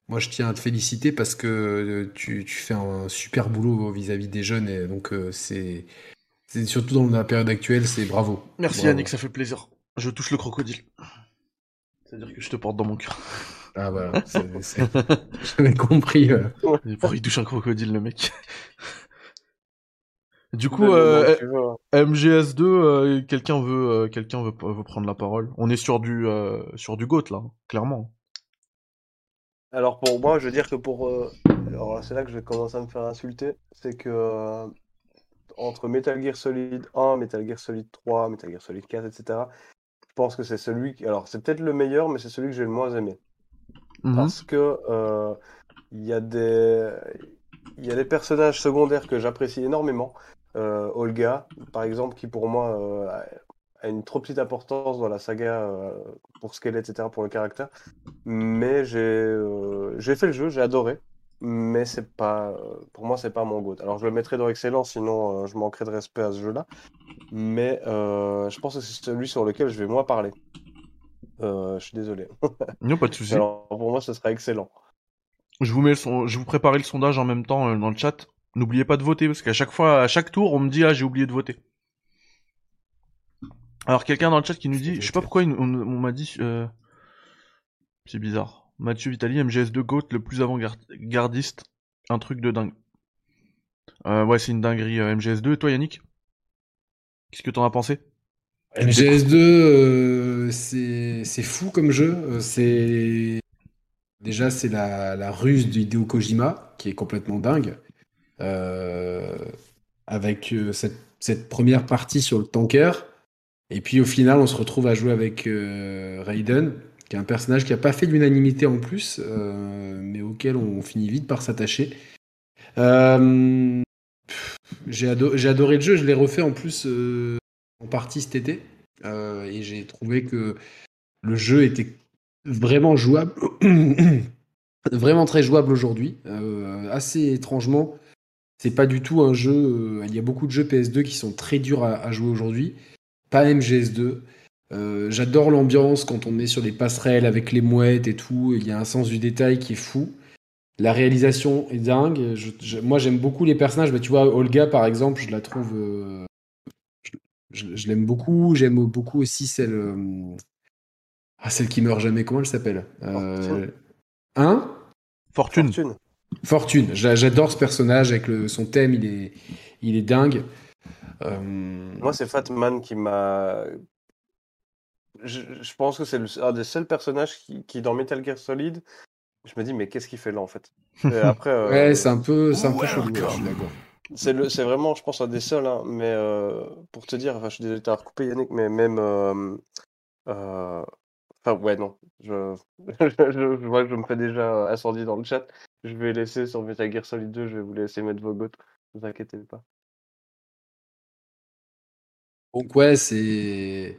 moi, je tiens à te féliciter parce que euh, tu, tu fais un super boulot vis-à-vis des jeunes. Et donc, euh, c'est surtout dans la période actuelle, c'est bravo. Merci Bravo. Yannick, ça fait plaisir. Je touche le crocodile. C'est-à-dire que je te porte dans mon cœur. Ah, voilà, [laughs] j'avais compris. euh. Pourquoi il touche un crocodile, le mec Du coup, Donne le euh. MGS2, euh, quelqu'un veut, euh, quelqu'un veut, veut prendre la parole. On est sur du, sur du GOAT là, hein, clairement. Alors pour moi, je veux dire que pour... Alors là, c'est là que je vais commencer à me faire insulter. C'est que entre Metal Gear Solid 1, Metal Gear Solid 3, Metal Gear Solid 4, etc. Je pense que c'est celui qui... Alors c'est peut-être le meilleur, mais c'est celui que j'ai le moins aimé. Mhm. Parce que il y a des... Il y a des personnages secondaires que j'apprécie énormément. Euh, Olga, par exemple, qui pour moi euh, a- une trop petite importance dans la saga euh, pour ce qu'elle est, etc., pour le caractère. Mais j'ai euh, fait le jeu, j'ai adoré. Mais c'est pas, euh, pour moi, c'est pas mon goût. Alors je le mettrai dans excellent, sinon je manquerai de respect à ce jeu-là. Mais je pense que c'est celui sur lequel je vais moins parler. Je suis désolé. [laughs] Non, pas de souci. Alors pour moi, ce sera excellent. Je vous mets le son, je vous le sondage en même temps dans le chat. N'oubliez pas de voter parce qu'à chaque fois, à chaque tour, on me dit ah j'ai oublié de voter. Alors quelqu'un dans le chat qui nous dit, je sais pas pourquoi on, on m'a dit, euh, c'est bizarre. Mathieu Vitali, MGS2 GOAT, le plus avant-gardiste, un truc de dingue. Euh, ouais, c'est une dinguerie euh, MGS2. Et toi Yannick, qu'est-ce que t'en as pensé? MGS2, euh, c'est c'est fou comme jeu. C'est déjà c'est la, la ruse de Hideo Kojima qui est complètement dingue. Euh, avec euh, cette, première partie sur le tanker. Et puis au final, on se retrouve à jouer avec euh, Raiden, qui est un personnage qui n'a pas fait l'unanimité en plus, mais auquel on finit vite par s'attacher. J'ai ado- j'ai adoré le jeu, je l'ai refait en plus en partie cet été. Et j'ai trouvé que le jeu était vraiment jouable. [coughs] vraiment très jouable aujourd'hui. Assez étrangement, c'est pas du tout un jeu. euh, il y a beaucoup de jeux PS2 qui sont très durs à, à jouer aujourd'hui. Pas MGS2. Euh, J'adore l'ambiance quand on est sur les passerelles avec les mouettes et tout. Il y a un sens du détail qui est fou. La réalisation est dingue. Je- je- moi, j'aime beaucoup les personnages. Bah, tu vois, Olga, par exemple, je la trouve. euh, je l'aime beaucoup. J'aime beaucoup aussi celle. euh, ah, celle qui meurt jamais. Comment elle s'appelle? Euh, Fortune. Hein? Fortune. Fortune. Fortune. J'a- J'adore ce personnage avec le- son thème. Il est, il est dingue. Euh, Moi, c'est Fatman qui m'a. Je, je pense que c'est le- un des seuls personnages qui, qui, dans Metal Gear Solid, je me dis, mais qu'est-ce qu'il fait là en fait? Et [laughs] après, euh, Ouais, c'est un peu, c'est un peu chelou. ouais, je suis d'accord. c'est le- c'est vraiment, je pense, un des seuls. hein, mais euh, pour te dire, enfin, je suis désolé de t'avoir coupé, Yannick, mais même. euh, euh, Enfin, ouais, non. Je, [laughs] je, je- je vois que je me fais déjà incendier dans le chat. Je vais laisser sur Metal Solid 2, je vais vous laisser mettre vos goûts. Ne vous inquiétez pas. Donc ouais, c'est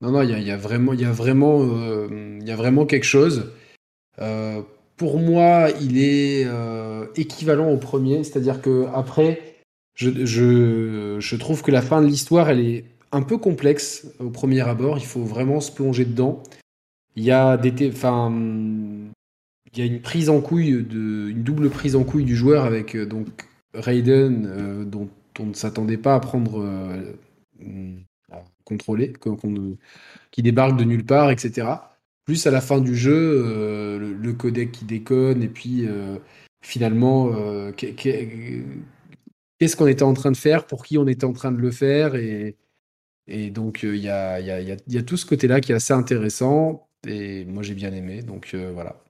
Non, non, il y a, vraiment, y euh, y a vraiment quelque chose. Euh, pour moi, il est euh, équivalent au premier, c'est-à-dire que après, je, je, je trouve que la fin de l'histoire, elle est un peu complexe au premier abord. Il faut vraiment se plonger dedans. Il y a des, enfin, il y a une prise en couille de, une double prise en couille du joueur avec donc Raiden, dont on ne s'attendait pas à prendre à contrôler, qui débarque de nulle part, etc. Plus à la fin du jeu, euh, le, codec qui déconne, et puis euh, finalement, euh, qu'est-ce qu'on était en train de faire, pour qui on était en train de le faire, et, donc il y, a, tout ce côté-là qui est assez intéressant, et moi j'ai bien aimé, donc voilà.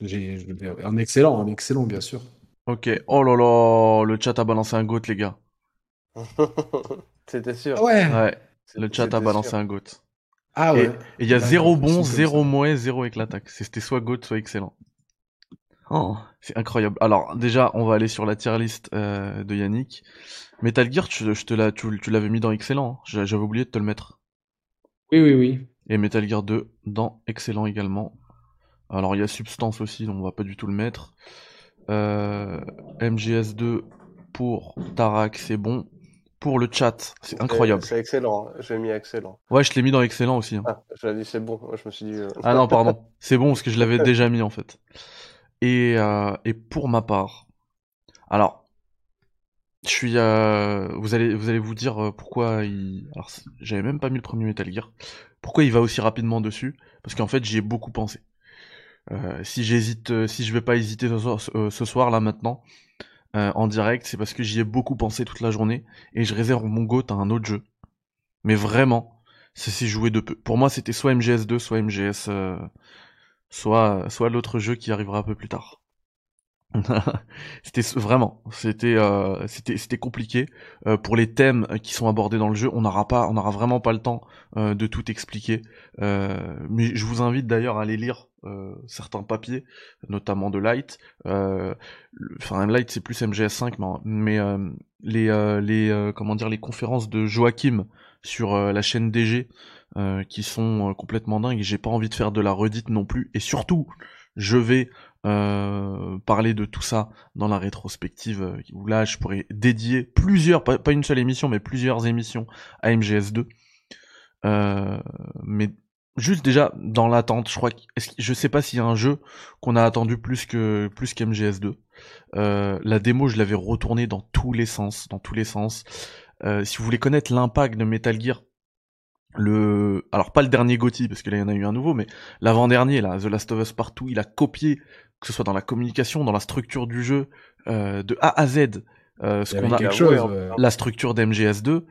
J'ai un excellent, un excellent bien sûr. Ok, oh là là, le chat a balancé un goat les gars. [laughs] C'était sûr. Ouais. Ouais. Le chat a balancé un GOAT. Ah ouais. Et il y a zéro bon, zéro mauvais, zéro éclataque. C'était soit GOAT, soit excellent. Oh, c'est incroyable. Alors déjà, on va aller sur la tier list euh, de Yannick. Metal Gear, tu, je te tu, tu l'avais mis dans excellent. Hein. J'avais oublié de te le mettre. Oui, oui, oui. Et Metal Gear 2 dans excellent également. Alors il y a Substance aussi, donc on va pas du tout le mettre. Euh, MGS2 pour Tarak, c'est bon pour le chat. C'est incroyable. C'est excellent. Hein. J'ai mis excellent. Ouais, je l'ai mis dans excellent aussi. Hein. Ah, je dit c'est bon. je me suis dit. Euh, ah non, pardon. [laughs] C'est bon parce que je l'avais déjà mis en fait. Et, euh, et pour ma part, alors, je suis. Euh, vous allez vous allez vous dire pourquoi il. Alors, j'avais même pas mis le premier Metal Gear. Pourquoi il va aussi rapidement dessus? Parce qu'en fait, j'y ai beaucoup pensé. Si j'hésite, si je vais pas hésiter ce soir, soir là maintenant, euh, en direct, c'est parce que j'y ai beaucoup pensé toute la journée et je réserve mon GOAT à un autre jeu. Mais vraiment, c'est si joué de peu. Pour moi, c'était soit MGS2, soit MGS, euh, soit, soit l'autre jeu qui arrivera un peu plus tard. [laughs] c'était vraiment, c'était, euh, c'était, c'était compliqué pour les thèmes qui sont abordés dans le jeu. On n'aura pas, on n'aura vraiment pas le temps de tout expliquer. mais je vous invite d'ailleurs à aller lire euh, certains papiers, notamment de Light. Euh, enfin, Light c'est plus MGS5, mais, euh, les, les comment dire les conférences de Joachim sur la chaîne DG qui sont complètement dingues. J'ai pas envie de faire de la redite non plus. Et surtout, je vais parler de tout ça dans la rétrospective où là je pourrais dédier plusieurs, pas, une seule émission, mais plusieurs émissions à MGS2. mais juste déjà dans l'attente, je crois je sais pas s'il y a un jeu qu'on a attendu plus que plus qu'MGS2. Euh, la démo, je l'avais retournée dans tous les sens, dans tous les sens. Euh, si vous voulez connaître l'impact de Metal Gear, le alors pas le dernier GOTY parce que là il y en a eu un nouveau, mais l'avant-dernier là, The Last of Us Partout, il a copié que ce soit dans la communication, dans la structure du jeu, euh, de A à Z, ce qu'on a, chose, la structure d'MGS2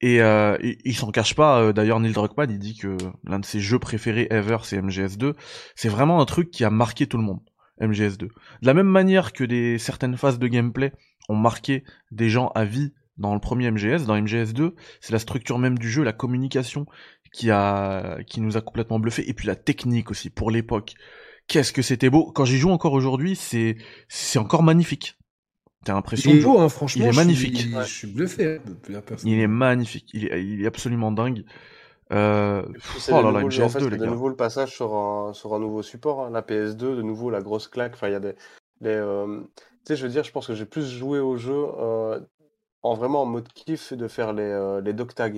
et, euh, il, s'en cache pas. Euh, d'ailleurs, Neil Druckmann, il dit que l'un de ses jeux préférés ever, c'est MGS2. C'est vraiment un truc qui a marqué tout le monde, MGS2. De la même manière que des certaines phases de gameplay ont marqué des gens à vie dans le premier MGS, dans MGS2, c'est la structure même du jeu, la communication qui a, qui nous a complètement bluffé, et puis la technique aussi pour l'époque. Qu'est-ce que c'était beau. Quand j'y joue encore aujourd'hui, c'est, c'est encore magnifique. T'as l'impression. Il est beau, hein, franchement. Il est magnifique. Je suis, bluffé. Hein, il est magnifique. Il est, il est absolument dingue. Euh... Oh là là, une GS2, les gars. De nouveau le passage sur un, sur un nouveau support, hein, la PS2, de nouveau la grosse claque. Enfin, il y a des. des euh... Tu sais, je veux dire, je pense que j'ai plus joué au jeu euh, en vraiment en mode kiff de faire les, euh, les dog tags.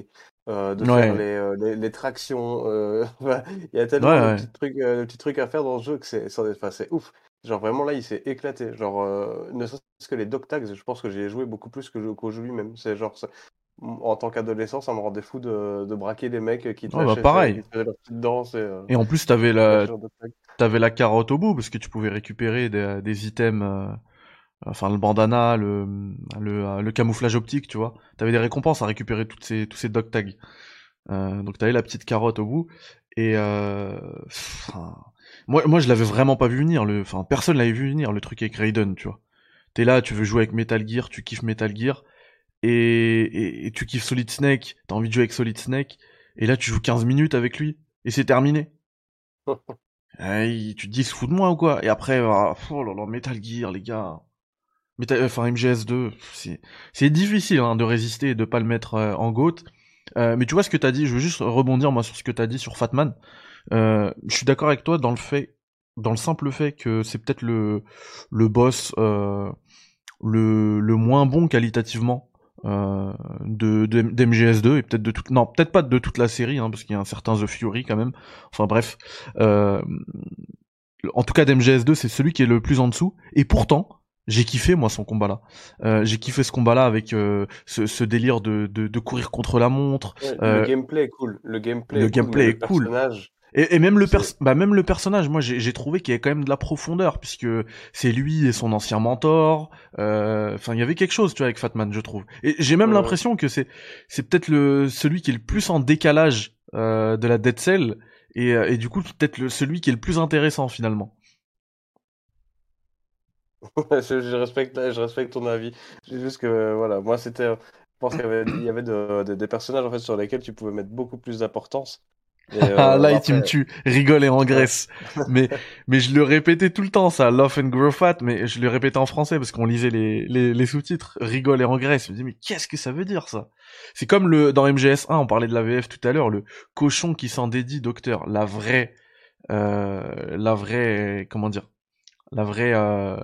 Euh, de faire les, euh, les, les, tractions. [laughs] il y a tellement ouais, de, petits trucs, de petits trucs à faire dans le jeu que c'est enfin, ouf. Genre vraiment là, il s'est éclaté. Genre, euh, ne serait-ce que les dog tags, je pense que j'y ai joué beaucoup plus que qu'au jeu lui-même. C'est genre, en tant qu'adolescent, ça me rendait fou de, de braquer des mecs qui te bah, pareil. Qui leur petite danse. Et, euh, et en plus, t'avais la, [laughs] la carotte au bout parce que tu pouvais récupérer des, des items, euh, enfin le bandana, le, le, le, camouflage optique, tu vois. T'avais des récompenses à récupérer toutes ces, tous ces dog tags. Euh, donc t'avais la petite carotte au bout et euh, moi, moi, je l'avais vraiment pas vu venir. Le, enfin, personne l'avait vu venir le truc avec Raiden, tu vois. T'es là, tu veux jouer avec Metal Gear, tu kiffes Metal Gear, et, et, tu kiffes Solid Snake, t'as envie de jouer avec Solid Snake, et là tu joues 15 minutes avec lui, et c'est terminé. [laughs] tu te dis, se fout de moi ou quoi? Et après, ah, oh là là, Metal Gear, les gars. Metal, enfin, MGS2, c'est, difficile hein, de résister et de pas le mettre euh, en GOAT. Euh, mais tu vois ce que t'as dit, je veux juste rebondir moi sur ce que t'as dit sur Fatman. Euh, je suis d'accord avec toi dans le fait, dans le simple fait que c'est peut-être le le boss euh, le le moins bon qualitativement euh, de, de d'MGS2 et peut-être de toute non peut-être pas de toute la série hein, parce qu'il y a un certain The Fury quand même. Enfin bref, euh, en tout cas d'MGS2 c'est celui qui est le plus en dessous et pourtant j'ai kiffé moi son combat là. Euh, j'ai kiffé ce combat là avec euh, ce, ce, délire de, de, de, courir contre la montre. Ouais, euh, le gameplay est cool. Le gameplay, le est gameplay cool, est cool. Et, et, même le pers bah même le personnage, moi j'ai trouvé qu'il y avait quand même de la profondeur puisque c'est lui et son ancien mentor. Euh, Enfin, il y avait quelque chose, tu vois, avec Fatman, je trouve. Et j'ai même Ouais. l'impression que c'est c'est peut-être le celui qui est le plus en décalage euh, de la Dead Cell et, euh, et du coup peut-être le celui qui est le plus intéressant finalement. Je, je respecte, je respecte ton avis. Juste que, voilà, moi, c'était. Je pense qu'il y avait, il y avait de- de- des personnages en fait, sur lesquels tu pouvais mettre beaucoup plus d'importance. Et, [laughs] euh, Ah, là, après- tu me tues. Rigole et engraisse. mais, mais je le répétais tout le temps, ça. Love and grow fat, mais je le répétais en français parce qu'on lisait les, les, les sous-titres. Rigole et engraisse. Je me dis, mais qu'est-ce que ça veut dire, ça? C'est comme le, dans MGS1, on parlait de la VF tout à l'heure, le cochon qui s'en dédie, docteur. La vraie, euh, la vraie, comment dire? La vraie, euh,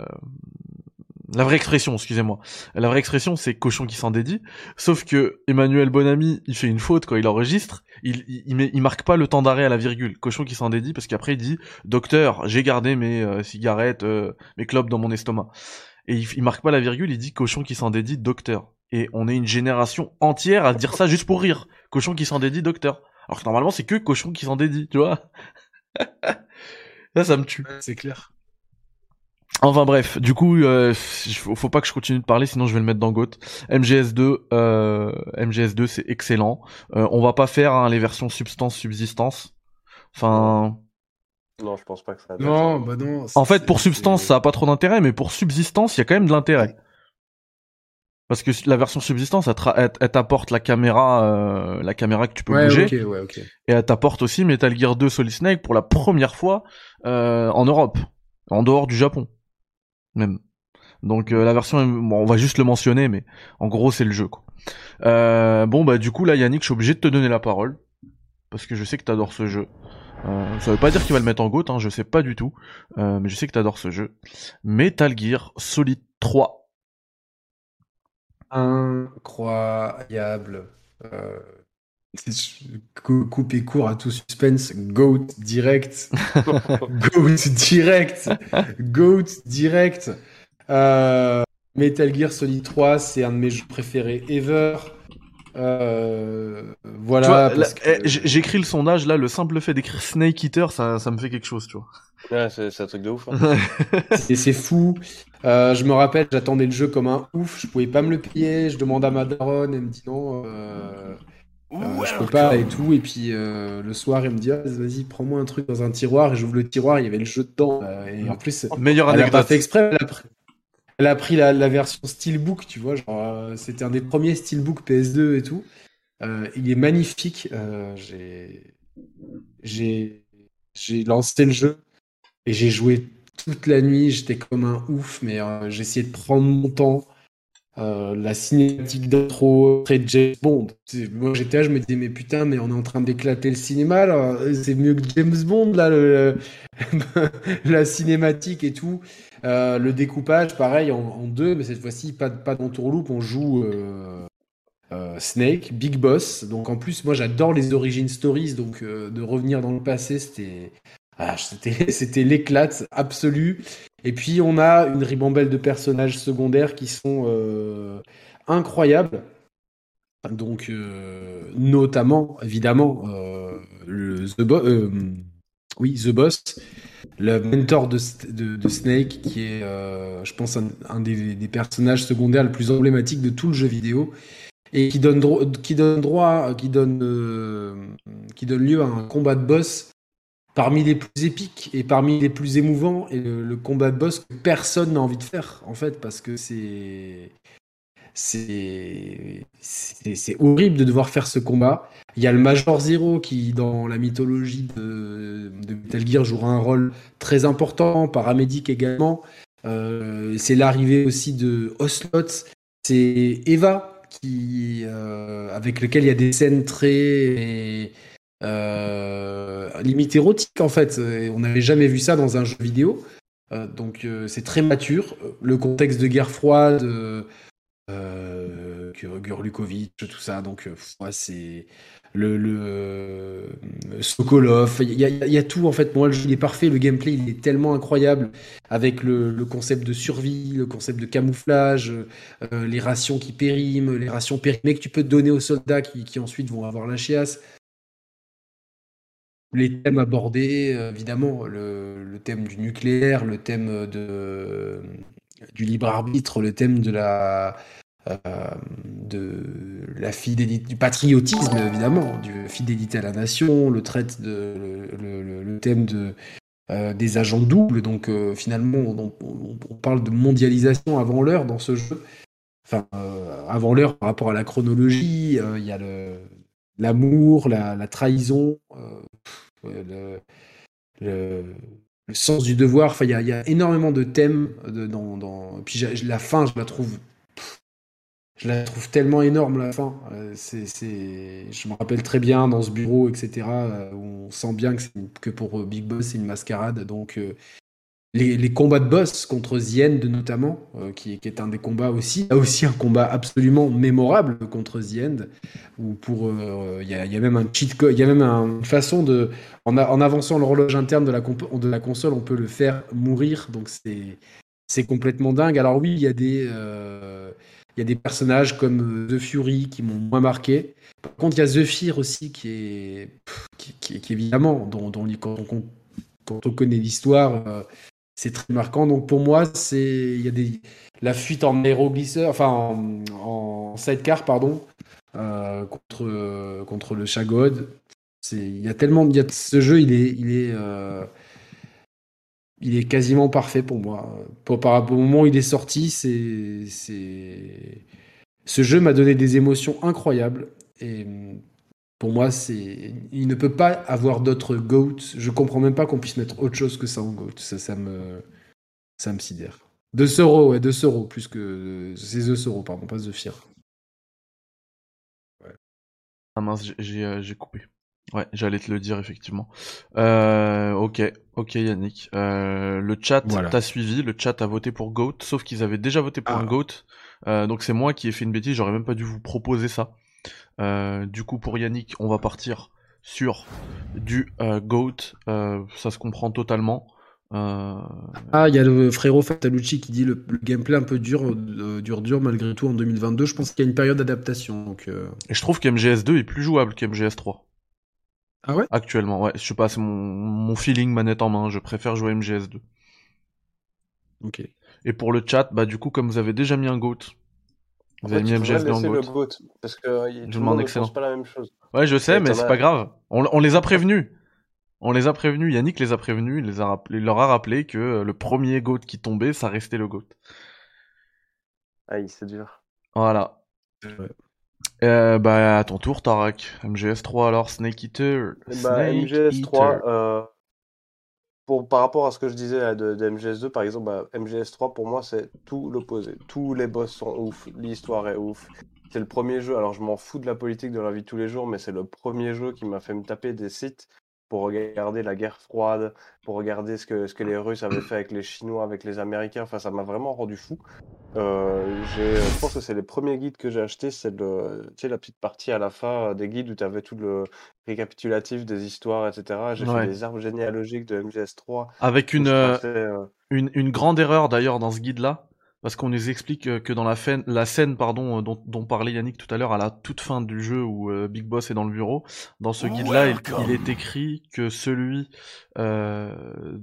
la vraie expression, excusez-moi. La vraie expression, c'est cochon qui s'en dédie. Sauf que Emmanuel Bonamy, il fait une faute quand il enregistre. Il, il, il, marque pas le temps d'arrêt à la virgule. Cochon qui s'en dédie parce qu'après il dit Docteur, j'ai gardé mes euh, cigarettes, euh, mes clopes dans mon estomac. Et il, il marque pas la virgule, il dit cochon qui s'en dédie, docteur. Et on est une génération entière à dire ça juste pour rire. Cochon qui s'en dédie, docteur. Alors que normalement c'est que cochon qui s'en dédie, tu vois. [laughs] Là ça me tue. C'est clair. Enfin bref, du coup, euh, faut faut pas que je continue de parler, sinon je vais le mettre dans Goat. MGS2, euh, MGS2, c'est excellent. Euh, on va pas faire hein, les versions substance subsistance. Enfin, Non, je pense pas que ça. Non, bah non. en fait, pour substance, ça a pas trop d'intérêt, mais pour subsistance, il y a quand même de l'intérêt. Parce que la version subsistance, elle, t'apporte la caméra, euh, la caméra que tu peux Ouais, bouger, ok, ouais, ok. et elle t'apporte aussi Metal Gear 2 Solid Snake pour la première fois euh, en Europe, en dehors du Japon, même. Donc euh, la version, bon, on va juste le mentionner, mais en gros c'est le jeu. Quoi. Euh, bon bah du coup là Yannick, je suis obligé de te donner la parole parce que je sais que t'adores ce jeu. Euh, ça veut pas dire qu'il va le mettre en GOAT, hein, je sais pas du tout, euh, mais je sais que t'adores ce jeu. Metal Gear Solid 3. Incroyable. [laughs] Cou- couper court à tout suspense. Goat direct. [laughs] Goat direct. Goat direct. Euh, Metal Gear Solid 3, c'est un de mes jeux préférés ever. Euh, voilà. Que- eh, j'écris le sondage là, le simple fait d'écrire Snake Eater, ça, ça me fait quelque chose, tu vois. Ouais, c'est c'est un truc de ouf. hein. Et c'est fou. Euh, je me rappelle, j'attendais le jeu comme un ouf. Je pouvais pas me le payer. Je demande à ma daronne, elle me dit non, euh, euh, je peux pas et tout. Et puis euh, le soir, elle me dit ah, vas-y, prends-moi un truc dans un tiroir. Et j'ouvre le tiroir, il y avait le jeu dedans. Euh, et en plus, Meilleure elle a pas fait exprès. Elle a pris, elle a pris la, la version Steelbook, tu vois. Genre, euh, c'était un des premiers Steelbook PS2 et tout. Euh, il est magnifique. Euh, j'ai, j'ai, j'ai lancé le jeu et j'ai joué toute la nuit. J'étais comme un ouf, mais euh, j'ai essayé de prendre mon temps. Euh, la cinématique d'intro, très James Bond. Moi j'étais là, je me disais, mais putain, mais on est en train d'éclater le cinéma. C'est mieux que James Bond là, [laughs] la cinématique et tout. Euh, le découpage, pareil, en, deux, mais cette fois-ci, pas, pas d'entourloupe, on joue euh, Snake, Big Boss. Donc en plus, moi j'adore les origin stories, donc de revenir dans le passé, c'était ah, [laughs] c'était l'éclate absolue. Et puis on a une ribambelle de personnages secondaires qui sont euh, incroyables. Donc euh, notamment, évidemment, euh, The oui, The Boss, le mentor de, Snake, qui est, je pense, un, des, personnages secondaires le plus emblématique de tout le jeu vidéo et qui donne, droit, qui donne lieu à un combat de boss parmi les plus épiques et parmi les plus émouvants et le, combat de boss que personne n'a envie de faire en fait parce que c'est c'est c'est horrible de devoir faire ce combat. Il y a le Major Zero qui dans la mythologie de, de Metal Gear jouera un rôle très important, paramédic également. Euh, c'est l'arrivée aussi de Ocelot, c'est Eva qui, euh, avec lequel il y a des scènes très limite érotiques en fait. On n'avait jamais vu ça dans un jeu vidéo. Euh, donc euh, c'est très mature. Le contexte de guerre froide, euh, Gurlukovic, tout ça. Donc c'est le, Sokolov. Il y, a, tout en fait. Moi, le jeu il est parfait. Le gameplay il est tellement incroyable avec le, concept de survie, le concept de camouflage, euh, les rations qui périment, les rations périmées que tu peux donner aux soldats qui, qui ensuite vont avoir la chiasse les thèmes abordés, évidemment, le, thème du nucléaire, le thème de, du libre arbitre, le thème de la, euh, de la fidélité, du patriotisme, évidemment, du fidélité à la nation, le de, le, thème de, euh, des agents doubles. Donc euh, finalement, on, on, on, parle de mondialisation avant l'heure dans ce jeu. Enfin, avant l'heure par rapport à la chronologie, il y a le l'amour, la, la, trahison, euh, le, le, sens du devoir. Enfin, il y, y, a énormément de thèmes dans, dans... Puis la fin, je la trouve. Je la trouve tellement énorme la fin. Euh, c'est, c'est... Je me rappelle très bien dans ce bureau, etc., euh, on sent bien que, que pour Big Boss, c'est une mascarade. Donc, les, combats de boss contre Zien notamment, euh, qui, est un des combats aussi, il a aussi un combat absolument mémorable contre Zien, où pour il euh, y, a, y, a même un cheat code, il y a même un, une façon de, en, avançant l'horloge interne de la, console, on peut le faire mourir, donc c'est c'est complètement dingue. Alors oui, il y a des euh, il y a des personnages comme The Fury qui m'ont moins marqué. Par contre, il y a The aussi qui est qui, qui, évidemment dont, dont quand, on, quand on connaît l'histoire c'est très marquant. Donc pour moi, c'est il y a des la fuite en aéroglisseur, enfin en, en sidecar pardon, euh, contre contre le Chagod. C'est il y a tellement il y a, ce jeu, il est il est euh, il est quasiment parfait pour moi. Pour, par rapport au moment où il est sorti, c'est c'est ce jeu m'a donné des émotions incroyables et pour moi, c'est il ne peut pas avoir d'autres goats. Je comprends même pas qu'on puisse mettre autre chose que ça en goat. Ça, ça me ça me sidère. De Soro, ouais, de Soro, plus que c'est The Soro, pardon, pas The Fear. Ouais. Ah mince, j'ai euh, coupé. Ouais, j'allais te le dire effectivement. Euh, ok, ok Yannick. Euh, le chat voilà. t'a suivi, le chat a voté pour Goat, sauf qu'ils avaient déjà voté pour ah. un Goat. Euh, donc c'est moi qui ai fait une bêtise, j'aurais même pas dû vous proposer ça. Euh, du coup, pour Yannick, on va partir sur du euh, GOAT. Euh, ça se comprend totalement. Ah, il y a le frérot Fatalucci qui dit le, le gameplay un peu dur, dur, dur malgré tout en 2022. Je pense qu'il y a une période d'adaptation. Donc, Et je trouve qu'MGS2 est plus jouable qu'MGS3. Ah ouais? Actuellement, ouais. Je sais pas, c'est mon, mon feeling manette en main. Je préfère jouer MGS2. Ok. Et pour le chat, bah du coup, comme vous avez déjà mis un GOAT, vous avez mis MGS dans le GOAT. Parce que euh, tout le monde ne pense pas la même chose. Ouais, je sais, mais c'est pas grave. On, on, les a prévenus. On les a prévenus. Yannick les a prévenus. Il, les a rappelé, il leur a rappelé que euh, le premier GOAT qui tombait, ça restait le GOAT. Aïe, c'est dur. Voilà. Ouais. Euh, bah, à ton tour, Tarak. MGS3 alors, Snake Eater. Bah, Snake MGS3, euh, pour, par rapport à ce que je disais de, de MGS2, par exemple, bah, MGS3, pour moi, c'est tout l'opposé. Tous les boss sont ouf, l'histoire est ouf. C'est le premier jeu, alors je m'en fous de la politique de la vie de tous les jours, mais c'est le premier jeu qui m'a fait me taper des sites pour regarder la guerre froide, pour regarder ce que, ce que les Russes avaient fait avec les Chinois, avec les Américains. Enfin, ça m'a vraiment rendu fou. Euh, je pense que c'est les premiers guides que j'ai achetés, c'est le, tu sais, la petite partie à la fin des guides où tu avais tout le récapitulatif des histoires, etc. J'ai ouais. fait des arbres généalogiques de MGS3. Avec une, pensais, euh... une, une grande erreur d'ailleurs dans ce guide-là, parce qu'on nous explique que dans la, fin, la scène pardon, dont, dont, parlait Yannick tout à l'heure, à la toute fin du jeu où euh, Big Boss est dans le bureau, dans ce guide-là, il, il, est écrit que celui euh,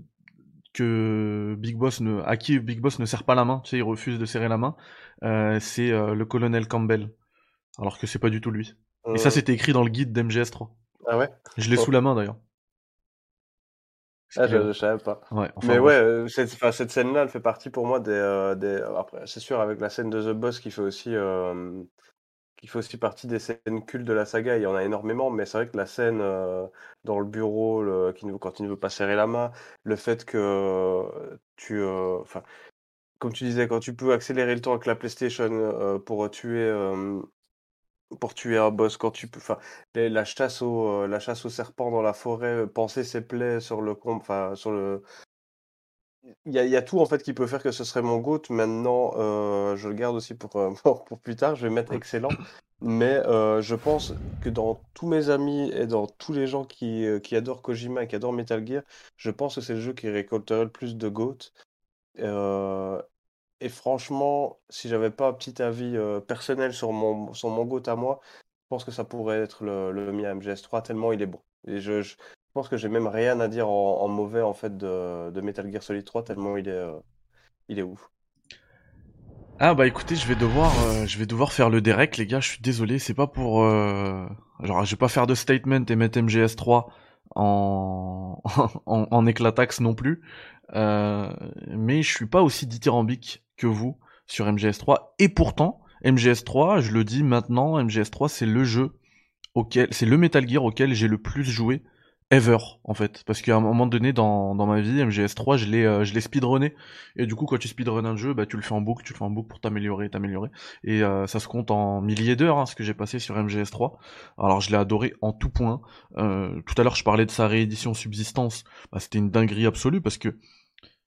que Big Boss ne, à qui Big Boss ne serre pas la main, tu sais, il refuse de serrer la main, euh, c'est euh, le colonel Campbell, alors que c'est pas du tout lui. Et ça, c'était écrit dans le guide d'MGS3. Ah ouais? Je l'ai oh. sous la main d'ailleurs. Ah, je, je, savais pas. Ouais, enfin, mais ouais, euh, cette, cette scène-là, elle fait partie pour moi des. Euh, des... Après, c'est sûr, avec la scène de The Boss qui fait aussi. Euh, qui fait aussi partie des scènes cultes de la saga, il y en a énormément, mais c'est vrai que la scène euh, dans le bureau, le, qui, quand il ne veut pas serrer la main, le fait que tu. Enfin comme tu disais, quand tu peux accélérer le temps avec la PlayStation pour tuer pour tuer un boss quand tu peux enfin la chasse au la chasse au serpent dans la forêt penser ses plaies sur le enfin sur le il y, a, y, a, tout en fait qui peut faire que ce serait mon GOAT. Maintenant, je le garde aussi pour, [laughs] pour, pour, plus tard. Je vais mettre excellent. Mais je pense que dans tous mes amis et dans tous les gens qui, qui adorent Kojima et qui adorent Metal Gear, je pense que c'est le jeu qui récolterait le plus de GOAT. Et franchement, si j'avais pas un petit avis euh, personnel sur mon, sur mon GOAT à moi, je pense que ça pourrait être le, le mien MGS3 tellement il est bon. Et je, pense que j'ai même rien à dire en, mauvais en fait de, de, Metal Gear Solid 3 tellement il est, euh, il est ouf. Ah bah écoutez, je vais devoir, euh, je vais devoir faire le direct les gars. Je suis désolé, c'est pas pour, genre je vais pas faire de statement et mettre MGS3 [laughs] en, en, en éclataxe non plus. mais je suis pas aussi dithyrambique vous sur MGS3. Et pourtant, MGS3, je le dis maintenant, MGS3 c'est le jeu auquel, c'est le Metal Gear auquel j'ai le plus joué ever en fait. Parce qu'à un moment donné dans, dans ma vie MGS3 je l'ai euh, je l'ai speedrunné. Et du coup quand tu speedrun un jeu bah tu le fais en boucle tu le fais en boucle pour t'améliorer t'améliorer. Et euh, ça se compte en milliers d'heures hein, ce que j'ai passé sur MGS3 alors je l'ai adoré en tout point. Euh, tout à l'heure je parlais de sa réédition subsistance. Bah, c'était une dinguerie absolue parce que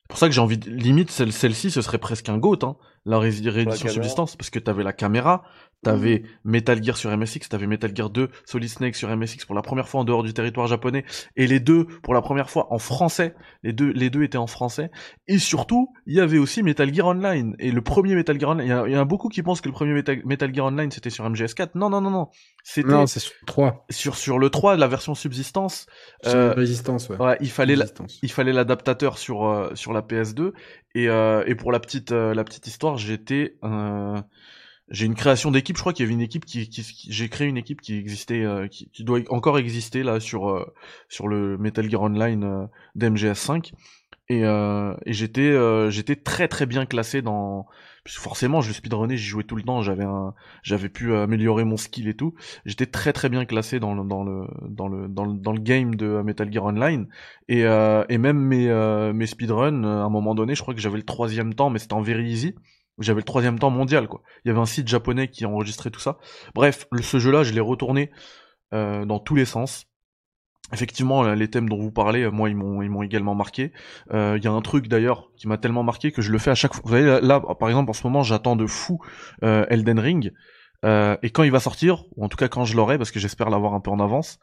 pour ça que j'ai envie de... limite celle celle-ci ce serait presque un goat hein, la réédition subsistance parce que t'avais la caméra, t'avais mmh. Metal Gear sur MSX, t'avais Metal Gear 2 Solid Snake sur MSX pour la première fois en dehors du territoire japonais et les deux pour la première fois en français. Les deux les deux étaient en français et surtout, il y avait aussi Metal Gear Online et le premier Metal Gear Online, il y, a, beaucoup qui pensent que le premier Metal, Metal Gear Online c'était sur MGS4. Non non non non. C'était Non, c'est sur 3. Sur sur le 3 la version subsistance euh, résistance ouais. ouais. il fallait il fallait l'adaptateur sur euh, sur la PS2 et, euh, et pour la petite euh, la petite histoire, j'étais euh, j'ai une création d'équipe. Je crois qu'il y avait une équipe qui, j'ai créé une équipe qui existait, qui, doit encore exister là sur sur le Metal Gear Online euh, d'MGS5. Et, et j'étais j'étais très très bien classé dans forcément je speedrunné j'y jouais tout le temps j'avais un j'avais pu améliorer mon skill et tout j'étais très très bien classé dans le dans le dans le dans le, dans le game de Metal Gear Online et et même mes mes speedruns à un moment donné je crois que j'avais le troisième temps mais c'était en very easy j'avais le troisième temps mondial, quoi. Il y avait un site japonais qui enregistrait tout ça. Bref, ce jeu-là, je l'ai retourné euh, dans tous les sens. Effectivement, les thèmes dont vous parlez, euh, moi, ils m'ont, ils m'ont également marqué. Euh, il y a un truc d'ailleurs qui m'a tellement marqué que je le fais à chaque fois. Vous voyez, là, par exemple, en ce moment, j'attends de fou Elden Ring. et quand il va sortir, ou en tout cas quand je l'aurai, parce que j'espère l'avoir un peu en avance,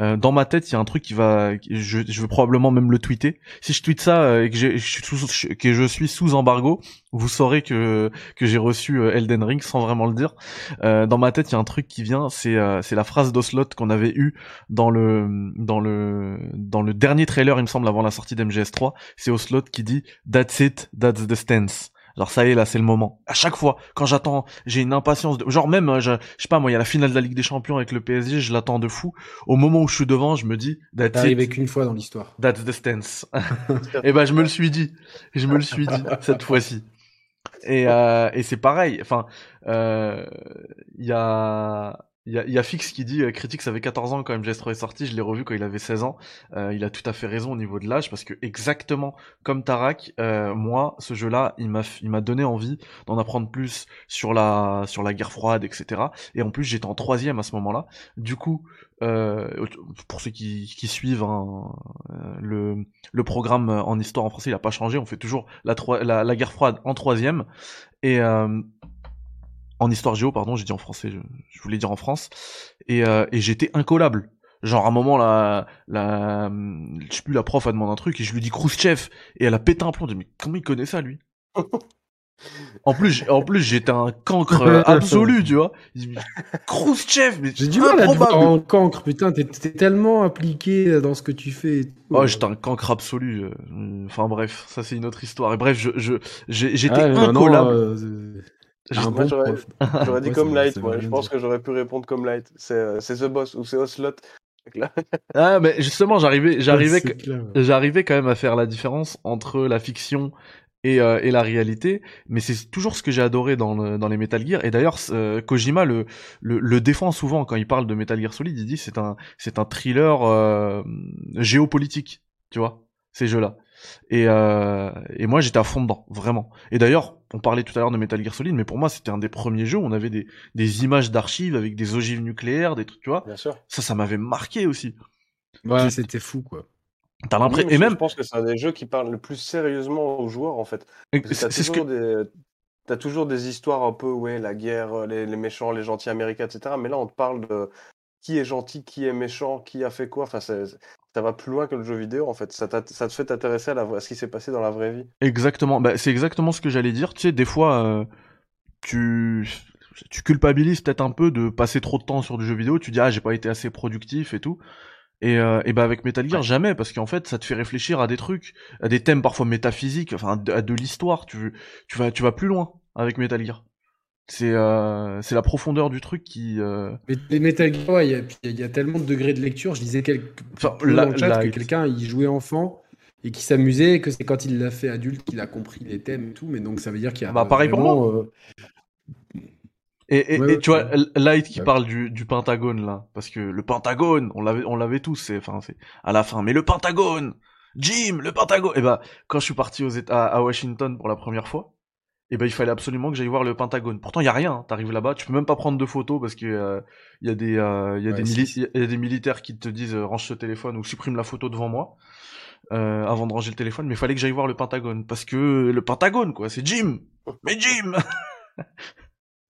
euh, dans ma tête, il y a un truc qui va, je, je vais probablement même le tweeter. Si je tweete ça euh, et que, je, suis que je suis sous embargo, vous saurez que que j'ai reçu euh, Elden Ring sans vraiment le dire. dans ma tête, il y a un truc qui vient, c'est c'est la phrase d'Oslot qu'on avait eu dans le dans le dans le dernier trailer, il me semble, avant la sortie d'MGS3. C'est Oslot qui dit "That's it, that's the stance." Genre ça y est là, c'est le moment. À chaque fois, quand j'attends, j'ai une impatience. De... Genre même, je, je sais pas moi, il y a la finale de la Ligue des Champions avec le PSG, je l'attends de fou. Au moment où je suis devant, je me dis, that's arrivé qu'une fois dans l'histoire. That's the stance. [laughs] et ben je me le suis dit, je me le suis dit [laughs] cette fois-ci. Et, euh, et c'est pareil. Enfin, euh, il y a il y a, y a, Fix qui dit euh, Critique ça avait 14 ans quand MGS3 est sorti, je l'ai revu quand il avait 16 ans. Euh, il a tout à fait raison au niveau de l'âge parce que exactement comme Tarak, euh, moi ce jeu-là il m'a donné envie d'en apprendre plus sur la sur la guerre froide etc. Et en plus j'étais en troisième à ce moment-là. Du coup euh, pour ceux qui, qui suivent hein, euh, le le programme en histoire en français il a pas changé, on fait toujours la la, la guerre froide en troisième et en histoire géo, pardon, j'ai dit en français, je, voulais dire en France, et, euh, et j'étais incollable. Genre à un moment la la je sais plus la prof a demandé un truc et je lui dis Khrouchtchev et elle a pété un plomb. Je dis mais comment il connaît ça lui? [laughs] En plus en plus j'étais un cancre [laughs] euh, absolu, tu vois. Khrouchtchev mais j'ai du mal à en cancre putain, t'es tellement impliqué dans ce que tu fais. Oh, j'étais un cancre absolu. Euh, enfin bref, ça c'est une autre histoire. Et bref, je je j'étais incollable. [laughs] J'aurais dit comme Light, moi. Je pense que j'aurais pu répondre comme Light. C'est euh, The Boss ou c'est Oslot. [laughs] ah, mais justement, j'arrivais, j'arrivais, j'arrivais quand même à faire la différence entre la fiction et, euh, et la réalité. Mais c'est toujours ce que j'ai adoré dans, dans les Metal Gear. Et d'ailleurs, euh, Kojima le, le, le, défend souvent quand il parle de Metal Gear Solid. Il dit c'est un, c'est un thriller géopolitique, tu vois, ces jeux-là. Et, euh, et moi j'étais à fond dedans, vraiment. Et d'ailleurs, on parlait tout à l'heure de Metal Gear Solid, mais pour moi c'était un des premiers jeux où on avait des, des images d'archives avec des ogives nucléaires, des trucs, tu vois. Bien sûr. Ça, ça m'avait marqué aussi. Ouais, c'était fou, quoi. T'as l'impression. Et même. Je pense que c'est un des jeux qui parle le plus sérieusement aux joueurs, en fait. C'est ce que. toujours, des... t'as toujours des histoires un peu, ouais, la guerre, les, les méchants, les gentils américains, etc. Mais là, on te parle de qui est gentil, qui est méchant, qui a fait quoi. Enfin, ça va plus loin que le jeu vidéo, en fait. Ça, te fait t'intéresser à, la... à ce qui s'est passé dans la vraie vie. Exactement. Bah, c'est exactement ce que j'allais dire. Tu sais, des fois, euh, tu tu culpabilises peut-être un peu de passer trop de temps sur du jeu vidéo. Tu dis ah j'ai pas été assez productif et tout. Et, euh, et bah avec Metal Gear jamais parce qu'en fait ça te fait réfléchir à des trucs, à des thèmes parfois métaphysiques, enfin à de, à de l'histoire. Tu tu vas tu vas plus loin avec Metal Gear. C'est euh, c'est la profondeur du truc qui. euh, Mais les Metal Gear, ouais, il y, a- y tellement de degrés de lecture. Je disais quelque... Enfin, la- dans le chat la- que quelqu'un il jouait enfant et qui s'amusait, que c'est quand il l'a fait adulte qu'il a compris les thèmes et tout. Mais donc ça veut dire qu'il y a. Bah, pareil pour vraiment, euh, Et, et, Ouais, et ouais, tu vois. Light qui parle du, du Pentagone là, parce que le Pentagone, on l'avait, on l'avait tous, c'est, enfin, c'est à la fin. Mais le Pentagone, Jim, le Pentagone. Et bah, quand je suis parti aux États, à Washington pour la première fois, et ben il fallait absolument que j'aille voir le Pentagone. Pourtant, il y a rien. hein. T'arrives là-bas, tu peux même pas prendre de photos parce que euh, y a des, euh, y a Ouais, des si, mili- si. il y a des militaires qui te disent euh, range ce téléphone ou supprime la photo devant moi. Euh, avant de ranger le téléphone, mais il fallait que j'aille voir le Pentagone parce que le Pentagone quoi, c'est Jim. Mais Jim. [laughs]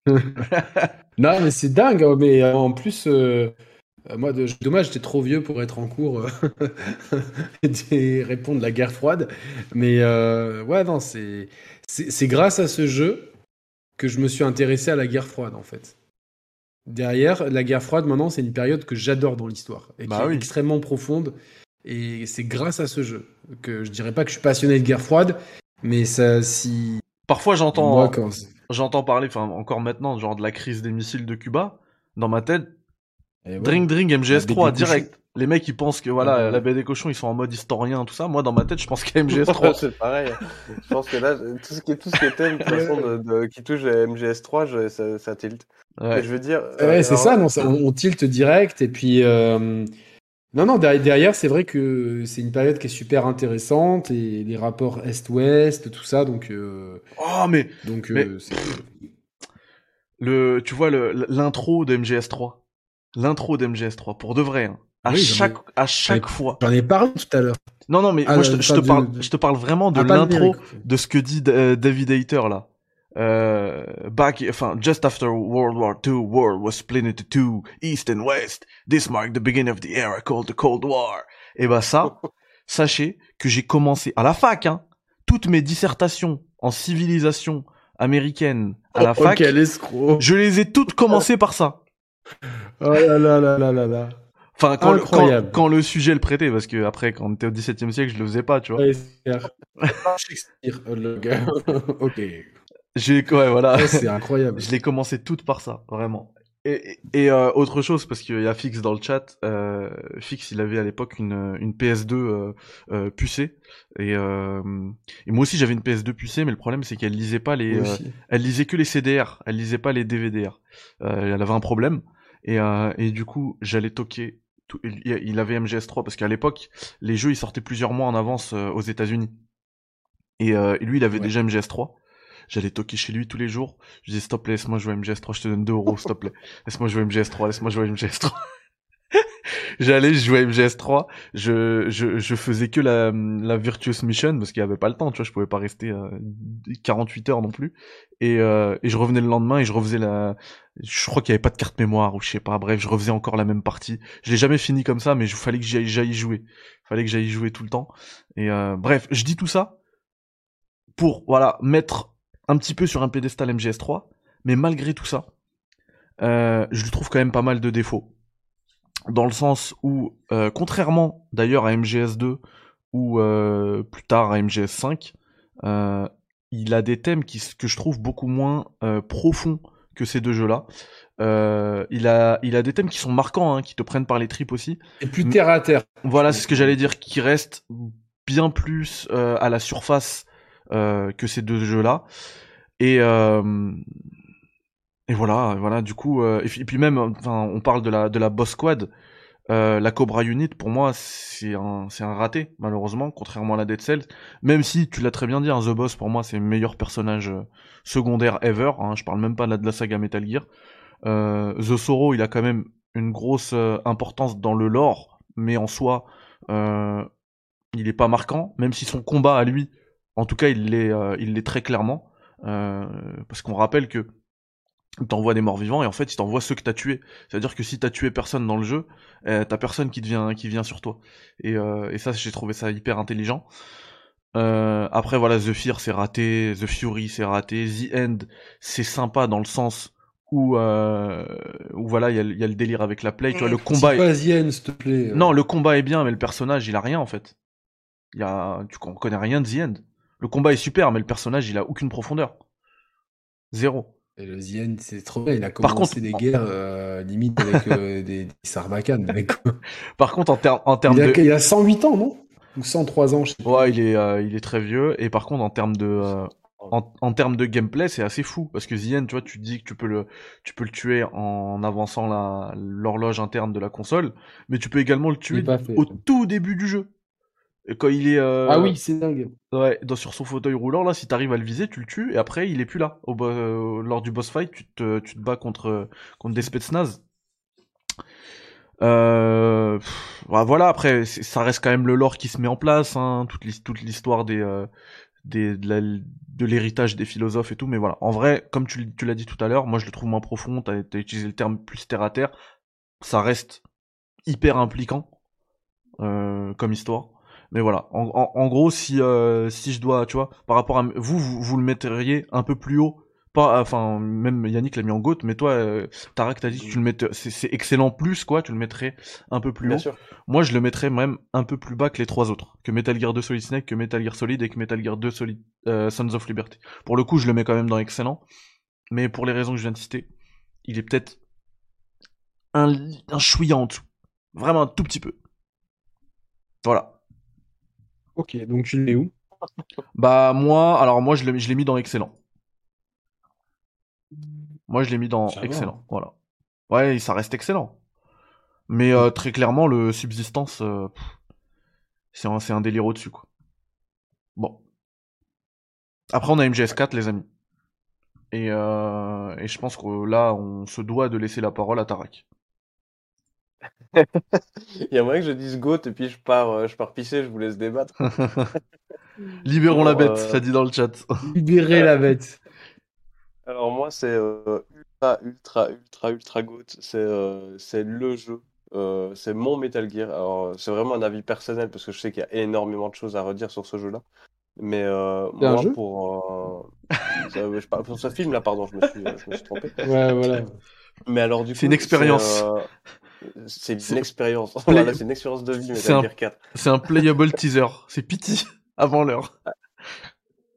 [laughs] Non, mais c'est dingue. hein, Mais en plus, moi, de... dommage, j'étais trop vieux pour être en cours [laughs] et répondre la guerre froide. Mais ouais, non, c'est c'est grâce à ce jeu que je me suis intéressé à la guerre froide, en fait. Derrière, la guerre froide, maintenant, c'est une période que j'adore dans l'histoire et Bah qui oui. est extrêmement profonde. Et c'est grâce à ce jeu que je dirais pas que je suis passionné de guerre froide, mais ça, si Parfois j'entends. J'entends parler, enfin encore maintenant, genre de la crise des missiles de Cuba. Dans ma tête, ouais. Drink Drink La baie MGS3 des direct. Les mecs ils pensent que voilà, ouais. la baie des cochons ils sont en mode historien tout ça. Moi dans ma tête je pense qu'à Ouais, MGS3. [laughs] c'est pareil. Je pense que là, tout ce qui est, tout ce qui est thème, de façon, de, de- qui touche à MGS3, je- ça, ça tilt. Ouais. Je veux dire. Ouais, euh, c'est alors- ça, non, ça- on, on tilte direct. Et puis, euh, non, non, derrière, derrière, c'est vrai que c'est une période qui est super intéressante et les rapports Est-Ouest, tout ça. Donc, euh, Oh mais donc Mais- euh, c'est- le, tu vois le l'intro de MGS3, l'intro de MGS3 pour de vrai. Hein. À Oui, j'en ai- chaque à chaque fois. j'en ai parlé tout à l'heure. Non non mais Ah, moi je te, je parle je te parle vraiment de Ah, l'intro de ce que dit euh, David Hayter là. Euh, back, enfin, just after World War II, world was split into two, East and West. This marked the beginning of the era called the Cold War. Et bah ça, [laughs] sachez que j'ai commencé à la fac, hein, toutes mes dissertations en civilisation américaine à la Oh, fac, quel escroc. je les ai toutes commencées par ça. Oh là là là là là là. Enfin, quand, le- quand, Incroyable. quand le sujet le prêtait, parce que après, quand on était au XVIIe siècle, je le faisais pas, tu vois. Shakespeare, oh, le gars. [laughs] ok. J'ai, ouais, voilà. Ouais, c'est incroyable. Je l'ai commencé toutes par ça, vraiment. Et, euh, autre chose, parce qu'il y a Fix dans le chat, euh, Fix, il avait à l'époque une, une PS2 euh, euh, pucée. Et, euh, et moi aussi, j'avais une PS2 pucée, mais le problème, c'est qu'elle lisait pas les... Euh, elle lisait que les CDR, elle lisait pas les DVDR. Euh, elle avait un problème. Et, euh, et du coup, j'allais toquer... tout- il, avait MGS3, parce qu'à l'époque, les jeux, ils sortaient plusieurs mois en avance euh, aux États-Unis. Et, euh, et lui, il avait Ouais. déjà MGS3. J'allais toquer chez lui tous les jours. Je disais, stop, laisse-moi jouer à MGS3, je te donne 2 euros, s'il te plaît. Laisse-moi jouer à MGS3, laisse-moi jouer à MGS3. J'allais, je jouais à MGS3, je, je, je faisais que la, la Virtuous Mission, parce qu'il y avait pas le temps, tu vois, je pouvais pas rester euh, 48 heures non plus. Et, euh, et je revenais le lendemain et je refaisais la... Je crois qu'il y avait pas de carte mémoire, ou je sais pas, bref, je refaisais encore la même partie. Je l'ai jamais fini comme ça, mais il fallait que j'aille j'aille jouer. fallait que j'aille jouer tout le temps. Et euh, bref, je dis tout ça pour, voilà, mettre un petit peu sur un pédestal MGS3, mais malgré tout ça, euh, je lui trouve quand même pas mal de défauts. Dans le sens où, euh, contrairement d'ailleurs à MGS2 ou euh, plus tard à MGS5, euh, il a des thèmes qui, que je trouve beaucoup moins profonds que ces deux jeux-là. Il, a, il a des thèmes qui sont marquants, hein, qui te prennent par les tripes aussi. Et plus terre à terre. Voilà, c'est ce que j'allais dire, qui reste bien plus à la surface que ces deux jeux-là. Et euh, et voilà, voilà. Du coup, euh, et, puis, même, enfin, on parle de la de la boss squad. Euh, la Cobra Unit, pour moi, c'est un, un raté, malheureusement, contrairement à la Dead Cells. Même si, tu l'as très bien dit, hein, The Boss, pour moi, c'est le meilleur personnage euh, secondaire ever. Hein, je parle même pas de la, de la saga Metal Gear. The Sorrow, il a quand même une grosse importance dans le lore, mais en soi, il est pas marquant, même si son combat à lui, en tout cas, il l'est, il l'est très clairement. Parce qu'on rappelle que t'envoie des morts vivants et en fait il t'envoie ceux que t'as tués. C'est-à-dire que si t'as tué personne dans le jeu, euh, t'as personne qui qui vient sur toi. Et, euh, et ça j'ai trouvé ça hyper intelligent. Euh, après voilà The Fear c'est raté, The Fury c'est raté, The End c'est sympa dans le sens où, où voilà il y, a le- il y a le délire avec la play. Tu vois le combat. C'est Est... pas Zien, s'il te plaît. Non le combat est bien mais le personnage il a rien en fait. Il a, tu on connaît rien de The End. Le combat est super mais le personnage il a aucune profondeur. Zéro. Et le Zien, c'est trop bien. Il a commencé contre- des guerres euh, limite avec euh, [laughs] des, des sarbacanes. Par contre en, ter- en termes Il, a, de il a 108 ans, non? Ou 103 ans, je sais pas. Ouais, il est, euh, il est très vieux. Et par contre, en termes de, euh, en, en termes de gameplay, c'est assez fou parce que Zien, tu vois, tu te dis que tu peux le, tu peux le tuer en avançant l'horloge interne de la console, mais tu peux également le tuer au tout début du jeu. Et quand il est, euh, Ah oui, c'est dingue. ouais, dans, sur son fauteuil roulant, là, si t'arrives à le viser, tu le tues, et après, il est plus là. Au, euh, lors du boss fight, tu te, tu te bats contre, contre des spetsnaz. Euh, pff, bah, voilà, après, ça reste quand même le lore qui se met en place, hein, toute l'his- toute l'histoire des, euh, des, de l'héritage des philosophes et tout, mais voilà. En vrai, comme tu, l'as dit tout à l'heure, moi je le trouve moins profond, t'as as utilisé le terme plus terre à terre, ça reste hyper impliquant euh, comme histoire. Mais voilà, en, en, en gros, si, euh, si je dois, tu vois, par rapport à vous, vous, vous le metteriez un peu plus haut. Pas, enfin, même Yannick l'a mis en GOAT, mais toi, euh, Tarak, t'as dit que tu le mettais, c'est c'est excellent plus, quoi, tu le mettrais un peu plus Bien haut. sûr. Moi, je le mettrais même un peu plus bas que les trois autres, que Metal Gear 2 Solid Snake, que Metal Gear Solid et que Metal Gear 2 Solid euh, Sons of Liberty. Pour le coup, je le mets quand même dans excellent, mais pour les raisons que je viens de citer, il est peut-être un, un chouïa en dessous, vraiment un tout petit peu. Voilà. Ok, donc tu le mets où? Bah moi, alors moi je l'ai mis dans excellent. Moi je l'ai mis dans excellent, voilà. Ouais, ça reste excellent. Mais euh, très clairement le subsistance, euh, c'est un, délire au-dessus quoi. Bon. Après on a MGS4 les amis. Et, euh, et je pense que là on se doit de laisser la parole à Tarak. [laughs] Il y a moyen que je dise GOAT et puis je pars, euh, je pars pisser, je vous laisse débattre. [laughs] Libérons la bête, euh, ça dit dans le chat. [laughs] Libérer la bête. Alors moi c'est euh, ultra ultra ultra ultra GOAT, c'est euh, c'est le jeu, Euh, c'est mon Metal Gear. Alors c'est vraiment un avis personnel parce que je sais qu'il y a énormément de choses à redire sur ce jeu-là. Mais euh, moi jeu pour euh, ça- je parle pour ce film là pardon, je me suis je me suis trompé. Ouais, voilà. Mais alors du coup C'est une expérience. euh, C'est une expérience. [laughs] Play- c'est une expérience de vie C'est un- Metal Gear 4. C'est un playable teaser, c'est pity [laughs] avant l'heure.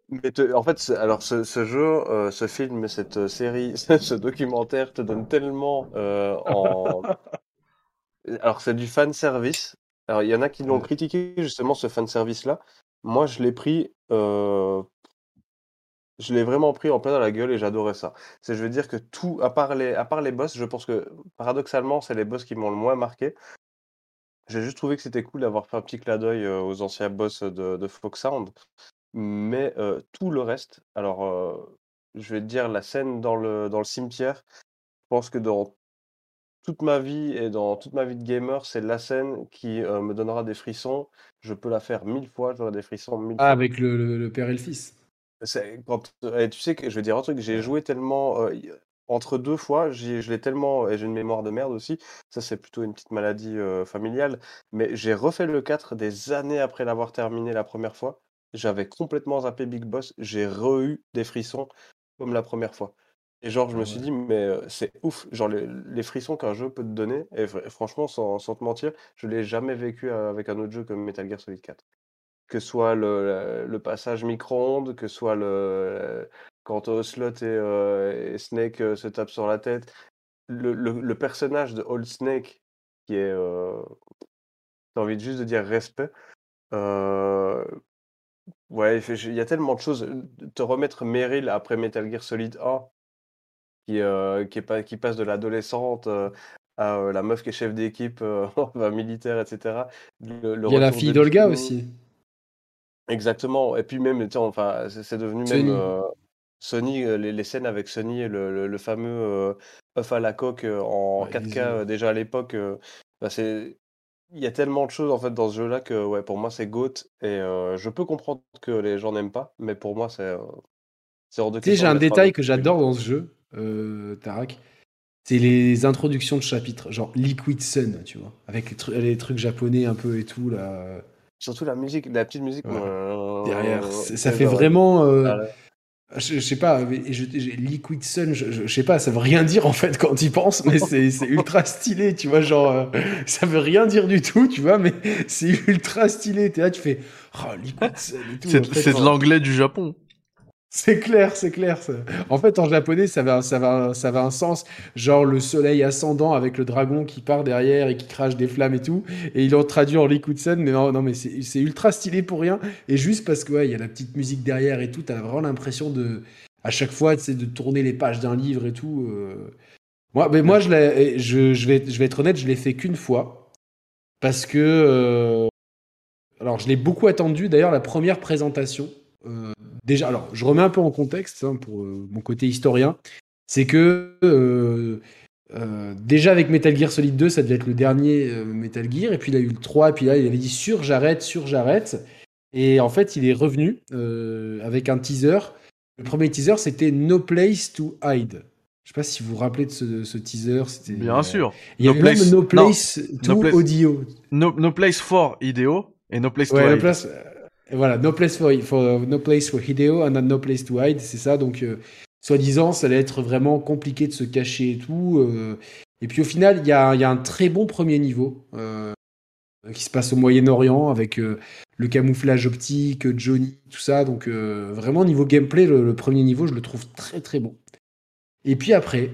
Mais te- en fait, alors ce, ce jeu, euh, ce film, cette euh, série, [laughs] ce documentaire te donne tellement euh, en. Alors c'est du fan service. Alors il y en a qui l'ont critiqué justement ce fan service là. Moi je l'ai pris, euh, je l'ai vraiment pris en plein dans la gueule et j'adorais ça. C'est je veux dire que tout, à part les, à part les boss, je pense que paradoxalement c'est les boss qui m'ont le moins marqué. J'ai juste trouvé que c'était cool d'avoir fait un petit clin d'œil euh, aux anciens boss de, de Foxhound. Mais euh, tout le reste, alors euh, je vais dire la scène dans le, dans le cimetière, je pense que dans toute ma vie et dans toute ma vie de gamer, c'est la scène qui me donnera des frissons. Je peux la faire mille fois, j'aurai des frissons mille Ah, avec le père et le fils. C'est quand, et tu sais que je vais dire un truc, j'ai joué tellement y- entre deux fois, j'y- je l'ai tellement et j'ai une mémoire de merde aussi. Ça c'est plutôt une petite maladie familiale, mais j'ai refait le 4 des années après l'avoir terminé la première fois. J'avais complètement zappé Big Boss, j'ai re-eu des frissons comme la première fois. Et genre je Ah me suis ouais. dit mais c'est ouf, genre les, les frissons qu'un jeu peut te donner et fr- franchement sans, sans te mentir, je l'ai jamais vécu avec un autre jeu comme Metal Gear Solid 4 que soit le, le passage micro-ondes, que soit le quand Ocelot et, euh, et Snake euh, se tapent sur la tête. Le, le- le personnage de Old Snake, qui est, euh, t'as envie de juste de dire respect. euh, ouais, il y a tellement de choses. Te remettre Meryl après Metal Gear Solid 1, qui, qui, est pas, qui passe de l'adolescente à la meuf qui est chef d'équipe [laughs] militaire, etc. Il y a la fille d'Olga aussi. Exactement. Et puis même, enfin, c'est devenu même Sony, les, scènes avec Sony, le, le, fameux œuf à la coque en 4K déjà à l'époque. Bah, c'est il y a tellement de choses en fait dans ce jeu-là que ouais, pour moi c'est GOAT et je peux comprendre que les gens n'aiment pas, mais pour moi c'est c'est hors de Tu sais, j'ai un détail que j'adore dans ce jeu, euh, Tarak. C'est les introductions de chapitres, genre Liquid Sun, tu vois, avec les, trucs japonais un peu et tout là. Surtout la musique, la petite musique. Derrière, ça fait vraiment. Euh, je, sais pas, Liquid Sun, je, sais pas, ça veut rien dire en fait quand tu penses, mais [laughs] c'est ultra stylé, tu vois, genre, euh, ça veut rien dire du tout, tu vois, mais [laughs] c'est ultra stylé. T'es là, tu fais, oh, Liquid Sun et tout. C'est de l'anglais du Japon. C'est clair, c'est clair. En fait, en japonais, ça va, ça, va, ça va un sens, genre le soleil ascendant avec le dragon qui part derrière et qui crache des flammes et tout. Et ils l'ont traduit en Liquid Sun, mais non, non mais c'est ultra stylé pour rien. Et juste parce que il y a la petite musique derrière et tout, t'as vraiment l'impression de, à chaque fois, de tourner les pages d'un livre et tout. Euh. Moi, mais moi, je, je, je, vais, je vais être honnête, je l'ai fait qu'une fois parce que, euh, alors, je l'ai beaucoup attendu. D'ailleurs, la première présentation. Euh, déjà, alors, je remets un peu en contexte hein, pour euh, mon côté historien. C'est que euh, déjà avec Metal Gear Solid 2, ça devait être le dernier Metal Gear, et puis il a eu le 3, et puis là il avait dit sur, j'arrête, sur, j'arrête. Et en fait, il est revenu avec un teaser. Le premier teaser, c'était No Place to Hide. Je sais pas si vous vous rappelez de ce, teaser. Bien sûr. Il y a no même No Place to Audio. No, Place for Ideo et No Place to Hide. Voilà, no place for, no place for Hideo and no place to hide, c'est ça. Donc, euh, soi-disant, ça allait être vraiment compliqué de se cacher et tout. Euh. et puis au final, il y a, un très bon premier niveau euh, qui se passe au Moyen-Orient avec le camouflage optique, Johnny, tout ça. Donc vraiment niveau gameplay, le, premier niveau, je le trouve très très bon. Et puis après,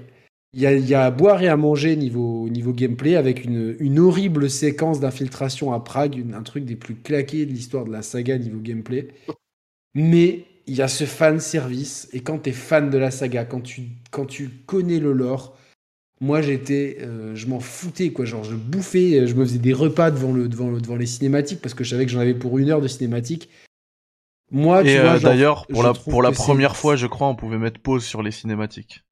il y, a, à boire et à manger niveau, niveau gameplay avec une, une horrible séquence d'infiltration à Prague, un truc des plus claqués de l'histoire de la saga niveau gameplay. Mais il y a ce fan service et quand tu es fan de la saga, quand tu, quand tu connais le lore, moi j'étais, euh, je m'en foutais quoi, genre je bouffais, je me faisais des repas devant, le, devant, le, devant les cinématiques parce que je savais que j'en avais pour une heure de cinématique. Moi, et euh, d'ailleurs, pour la, pour la première fois, je crois, on pouvait mettre pause sur les cinématiques.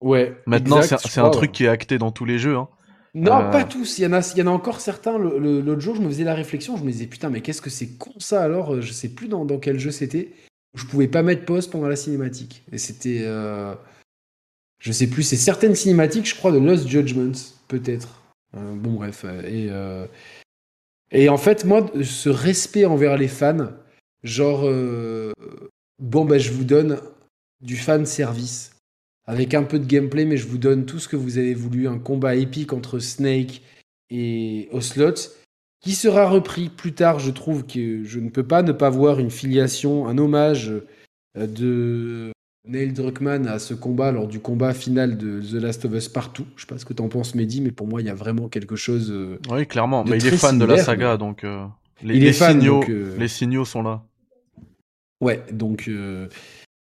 Ouais. Maintenant, c'est un truc qui est acté dans tous les jeux. Hein. Non, euh, pas tous. Il y, en a, il y en a encore certains. L'autre jour, je me faisais la réflexion. Je me disais, putain, mais qu'est-ce que c'est con ça alors? Je sais plus dans, dans quel jeu c'était. Je pouvais pas mettre pause pendant la cinématique. Et c'était. Euh... Je sais plus. C'est certaines cinématiques, je crois, de Lost Judgments, peut-être. Euh, bon, bref. Et, euh, et en fait, moi, ce respect envers les fans, genre. Bon, ben, je vous donne du fan service avec un peu de gameplay, mais je vous donne tout ce que vous avez voulu. Un combat épique entre Snake et Ocelot, qui sera repris plus tard. Je trouve que je ne peux pas ne pas voir une filiation, un hommage euh, de Neil Druckmann à ce combat lors du combat final de The Last of Us partout. Je sais pas ce que tu en penses, Mehdi, mais pour moi, il y a vraiment quelque chose. Euh, oui, clairement. Mais il est fan de la saga, donc euh, les, signaux, les signaux sont là. Ouais, donc.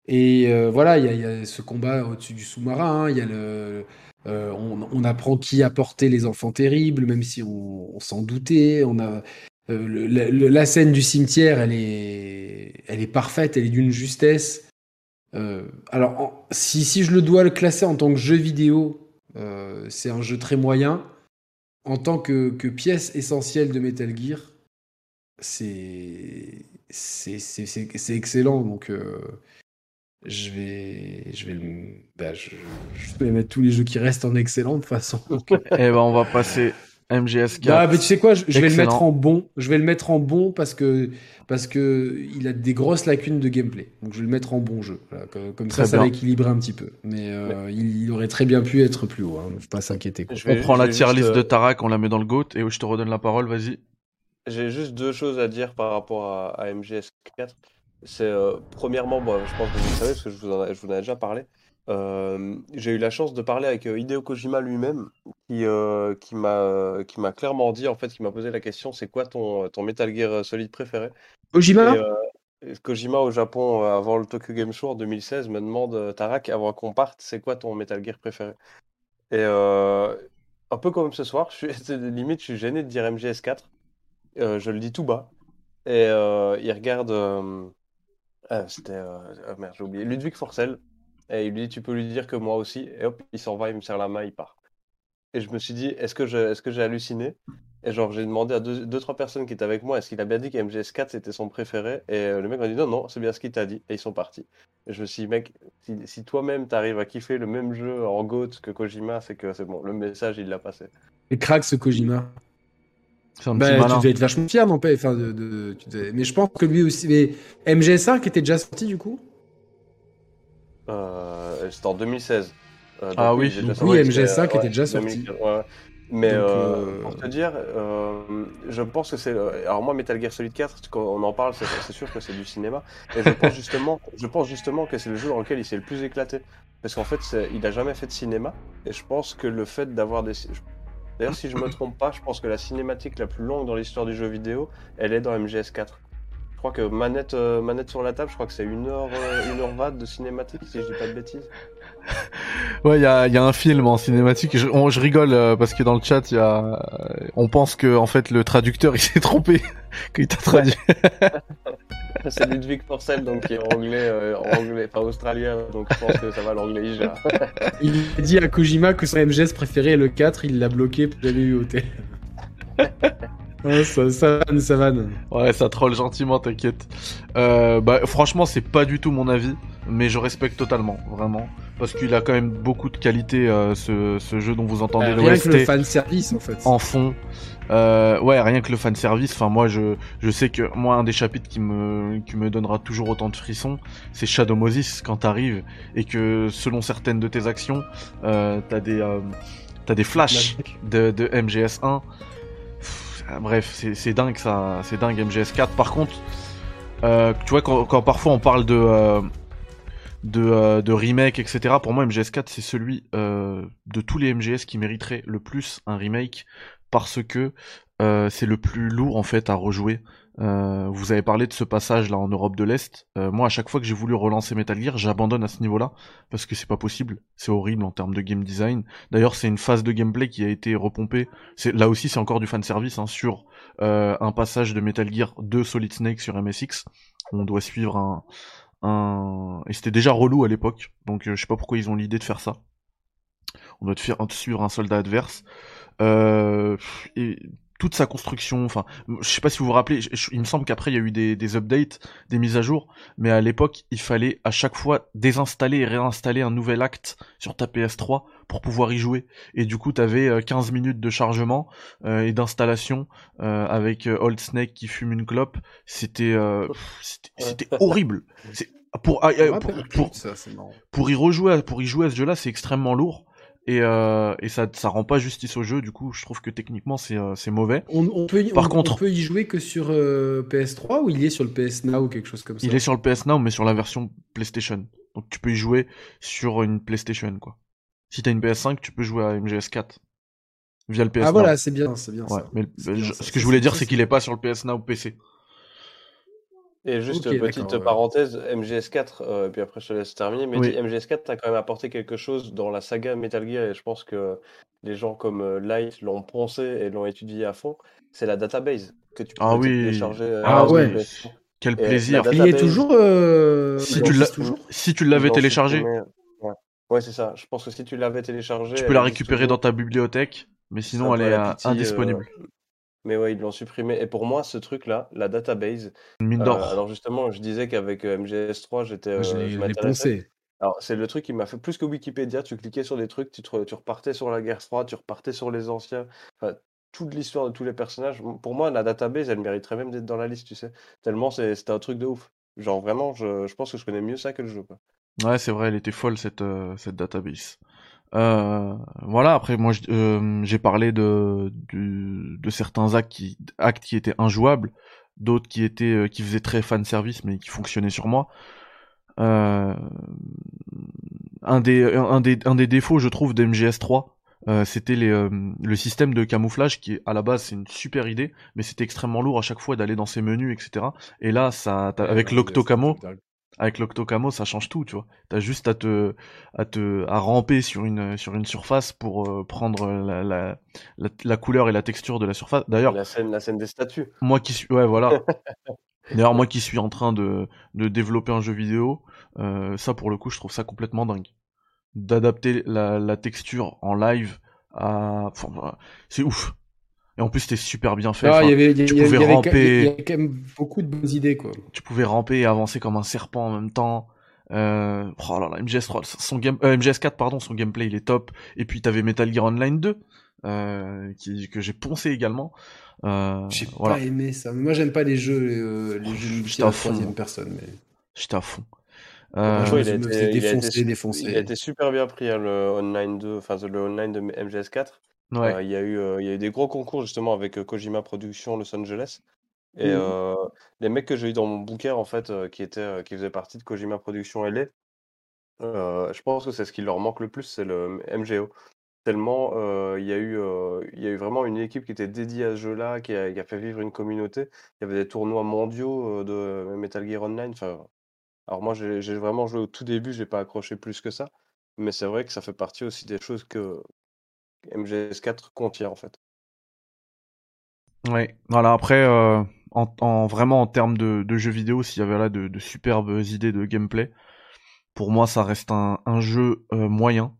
Et euh, voilà, il y, a ce combat au-dessus du sous-marin. Hein. Il y a le, euh, on, apprend qui a porté les enfants terribles, même si on, s'en doutait. On a euh, la scène du cimetière, elle est, elle est parfaite, elle est d'une justesse. alors, si, si je le dois le classer en tant que jeu vidéo, c'est un jeu très moyen. En tant que, pièce essentielle de Metal Gear, c'est c'est excellent. Donc, je vais, je vais, bah, je, vais mettre tous les jeux qui restent en excellent de façon. [laughs] eh ben, on va passer MGS4. Bah, mais tu sais quoi, je, vais le mettre en bon. Je vais le mettre en bon parce que parce que il a des grosses lacunes de gameplay. Donc je vais le mettre en bon jeu. comme, ça, ça va équilibrer un petit peu. Mais, euh, Il, aurait très bien pu être plus haut. Hein, faut pas s'inquiéter. On prend la tier list de euh, Tarak, on la met dans le GOAT et où je te redonne la parole. Vas-y. J'ai juste deux choses à dire par rapport à, à MGS4. C'est euh, premièrement, moi, je pense que vous le savez parce que je vous en, je vous en ai déjà parlé. Euh, j'ai eu la chance de parler avec euh, Hideo Kojima lui-même, qui, qui m'a qui m'a clairement dit en fait, qui m'a posé la question, c'est quoi ton, ton Metal Gear Solid préféré? Kojima? Kojima au Japon avant le Tokyo Game Show en 2016 me demande Tarak avant qu'on parte, c'est quoi ton Metal Gear préféré? Et un peu comme ce soir, [laughs] je suis, limite, je suis gêné de dire MGS4. Euh, je le dis tout bas. Et euh, il regarde. Euh, ah, c'était. Ah, merde, j'ai oublié. Ludwig Forcel. Et il lui dit Tu peux lui dire que moi aussi. Et hop, il s'en va, il me serre la main, il part. Et je me suis dit Est-ce que j'ai est halluciné? Et genre, j'ai demandé à deux, deux, trois personnes qui étaient avec moi Est-ce qu'il a bien dit que MGS4 c'était son préféré? Et le mec m'a dit Non, non, c'est bien ce qu'il t'a dit. Et ils sont partis. Et je me suis dit Mec, si, si toi-même t'arrives à kiffer le même jeu en GOAT que Kojima, c'est que c'est bon. Le message, il l'a passé. Et crack ce Kojima. Bah, tu devais être vachement fier, non enfin, de, de, Mais je pense que lui aussi. Mais MGS5 était déjà sorti du coup? Euh, C'était en 2016. Euh, ah oui, oui, MGS5 était déjà sorti. Mais euh, euh, pour te dire, je pense que c'est. Alors moi, Metal Gear Solid 4, quand on en parle, c'est sûr que c'est du cinéma. Et je pense justement, [laughs] je pense justement que c'est le jeu dans lequel il s'est le plus éclaté, parce qu'en fait, il n'a jamais fait de cinéma. Et je pense que le fait d'avoir des, D'ailleurs, si je me trompe pas, je pense que la cinématique la plus longue dans l'histoire du jeu vidéo, elle est dans MGS4. Je crois que manette, euh, manette sur la table, je crois que c'est une heure, euh, une heure 20 de cinématique, si je dis pas de bêtises. [laughs] Ouais, il y a, y a, un film en cinématique. Je, je rigole euh, parce que dans le chat, y a, on pense que en fait le traducteur [laughs] il s'est trompé, [laughs] qu'il t'a traduit. [laughs] c'est Ludwig Porcel, donc qui est anglais, euh, anglais, pas australien, donc je pense que ça va l'anglais il [laughs] a dit à Kojima que son MGS préféré est le 4, il l'a bloqué pour eu [laughs] OT. ça, ça vanne, ça vanne. Ouais, ça troll gentiment, t'inquiète. Euh, bah, franchement, c'est pas du tout mon avis, mais je respecte totalement, vraiment. Parce qu'il a quand même beaucoup de qualité, euh, ce, ce, jeu dont vous entendez le Rien que le fan service, en fait. En fond. Euh, ouais, rien que le fan service. Enfin, moi, je, je sais que moi, un des chapitres qui me, qui me donnera toujours autant de frissons, c'est Shadow Moses quand t'arrives et que selon certaines de tes actions, euh, t'as des, euh, t'as des flashs de, de MGS1. Bref, c'est dingue ça, c'est dingue MGS4. Par contre, euh, tu vois, quand, parfois on parle de euh, de, de, remake, etc. Pour moi, MGS4, c'est celui euh, de tous les MGS qui mériterait le plus un remake parce que euh, c'est le plus lourd en fait à rejouer. Euh, vous avez parlé de ce passage là en Europe de l'Est. Euh, moi, à chaque fois que j'ai voulu relancer Metal Gear, j'abandonne à ce niveau-là parce que c'est pas possible. C'est horrible en termes de game design. D'ailleurs, c'est une phase de gameplay qui a été repompée. Là aussi, c'est encore du fan service hein, sur un passage de Metal Gear 2 Solid Snake sur MSX. On doit suivre un, un... et c'était déjà relou à l'époque. Donc, je sais pas pourquoi ils ont l'idée de faire ça. On doit faire, suivre un soldat adverse. Euh, et toute sa construction, enfin, je sais pas si vous vous rappelez, il me semble qu'après il y a eu des, des, updates, des mises à jour, mais à l'époque il fallait à chaque fois désinstaller et réinstaller un nouvel acte sur ta PS3 pour pouvoir y jouer. Et du coup t'avais 15 euh, minutes de chargement euh, et d'installation euh, avec Old Snake qui fume une clope. C'était c'était horrible. Pour, ah, pour, pour, pour, y rejouer, pour y jouer à ce jeu-là, c'est extrêmement lourd et, euh, et ça ça rend pas justice au jeu du coup je trouve que techniquement c'est euh, c'est mauvais. On, peut y, par contre on peut y jouer que sur euh, PS3 ou il est sur le PS Now ou quelque chose comme ça? Il est sur le PS Now mais sur la version PlayStation. Donc tu peux y jouer sur une PlayStation quoi. Si t'as une PS5 tu peux jouer à MGS4 via le PS ah voilà c'est bien c'est bien ça. mais ce que je voulais dire c'est qu'il est pas sur le PS Now PC et juste petite parenthèse, MGS4, euh, et puis après je te laisse terminer, mais MGS4 a quand même apporté quelque chose dans la saga Metal Gear, et je pense que les gens comme euh, Light l'ont pensé et l'ont étudié à fond, c'est la database que tu peux ah oui. télécharger. Euh, ah ouais, quel plaisir. Il est toujours. Si, tu si tu l'avais téléchargé. Ouais, c'est ça. Je pense que si tu l'avais téléchargé. Tu peux la récupérer dans ta bibliothèque, mais sinon elle est indisponible. Mais ouais, ils l'ont supprimé. Et pour moi, ce truc-là, la database. Une mine d'or. Euh, alors justement, je disais qu'avec euh, MGS3, j'étais. Euh, je l'ai pensé. Alors, c'est le truc qui m'a fait plus que Wikipédia. Tu cliquais sur des trucs, tu, tu repartais sur la guerre froide, tu repartais sur les anciens. Enfin, toute l'histoire de tous les personnages. Pour moi, la database, elle mériterait même d'être dans la liste, tu sais. Tellement c'était un truc de ouf. Genre, vraiment, je, je, pense que je connais mieux ça que le jeu. Quoi. Ouais, c'est vrai, elle était folle, cette, cette database. Euh, voilà. Après, moi, euh, j'ai parlé de, de, certains actes qui, actes qui étaient injouables, d'autres qui étaient, euh, qui faisaient très fan service, mais qui fonctionnaient sur moi. un des, un des, un des défauts, je trouve, de MGS3, c'était les, le système de camouflage qui, à la base, c'est une super idée, mais c'était extrêmement lourd à chaque fois d'aller dans ces menus, etc. Et là, ça, avec l'octocamo, avec l'Octocamo, ça change tout, tu vois. T'as juste à te, à te, à ramper sur une, sur une surface pour euh, prendre la, la, la, couleur et la texture de la surface. D'ailleurs, la scène, la scène des statues. Moi qui suis, ouais, voilà. [laughs] D'ailleurs, moi qui suis en train de, de développer un jeu vidéo, euh, ça pour le coup, je trouve ça complètement dingue. D'adapter la, la texture en live à, enfin, c'est ouf. Et en plus, c'était super bien fait. Ah, y avait, tu pouvais ramper. Il y, avait quand même beaucoup de bonnes idées, quoi. Tu pouvais ramper et avancer comme un serpent en même temps. Euh, oh là là, MGS3, son game, euh, MGS4, pardon, son gameplay il est top. Et puis t'avais Metal Gear Online 2, euh, qui, que j'ai poncé également. Euh, j'ai pas aimé ça. Moi, j'aime pas les jeux, euh, les jeux de troisième personne. Mais... J'étais à fond. Euh, il, a été, défoncé, il, a été, il a été super bien pris hein, le online 2, enfin le online de MGS4. Euh, il y a eu, euh, il y a eu des gros concours justement avec euh, Kojima Productions Los Angeles. Et mmh. les mecs que j'ai eu dans mon booker, en fait, qui étaient, qui faisaient partie de Kojima Productions LA, je pense que c'est ce qui leur manque le plus, c'est le MGO. Tellement il y a eu, il y a eu vraiment une équipe qui était dédiée à ce jeu-là, qui a, qui a fait vivre une communauté. Il y avait des tournois mondiaux de Metal Gear Online. Enfin, alors moi, j'ai j'ai vraiment joué au tout début, j'ai pas accroché plus que ça. Mais c'est vrai que ça fait partie aussi des choses que, MGS4 contient en fait. Oui, voilà, après, euh, en, vraiment en termes de, jeux vidéo, s'il y avait là de, superbes idées de gameplay, pour moi ça reste un, jeu euh, moyen.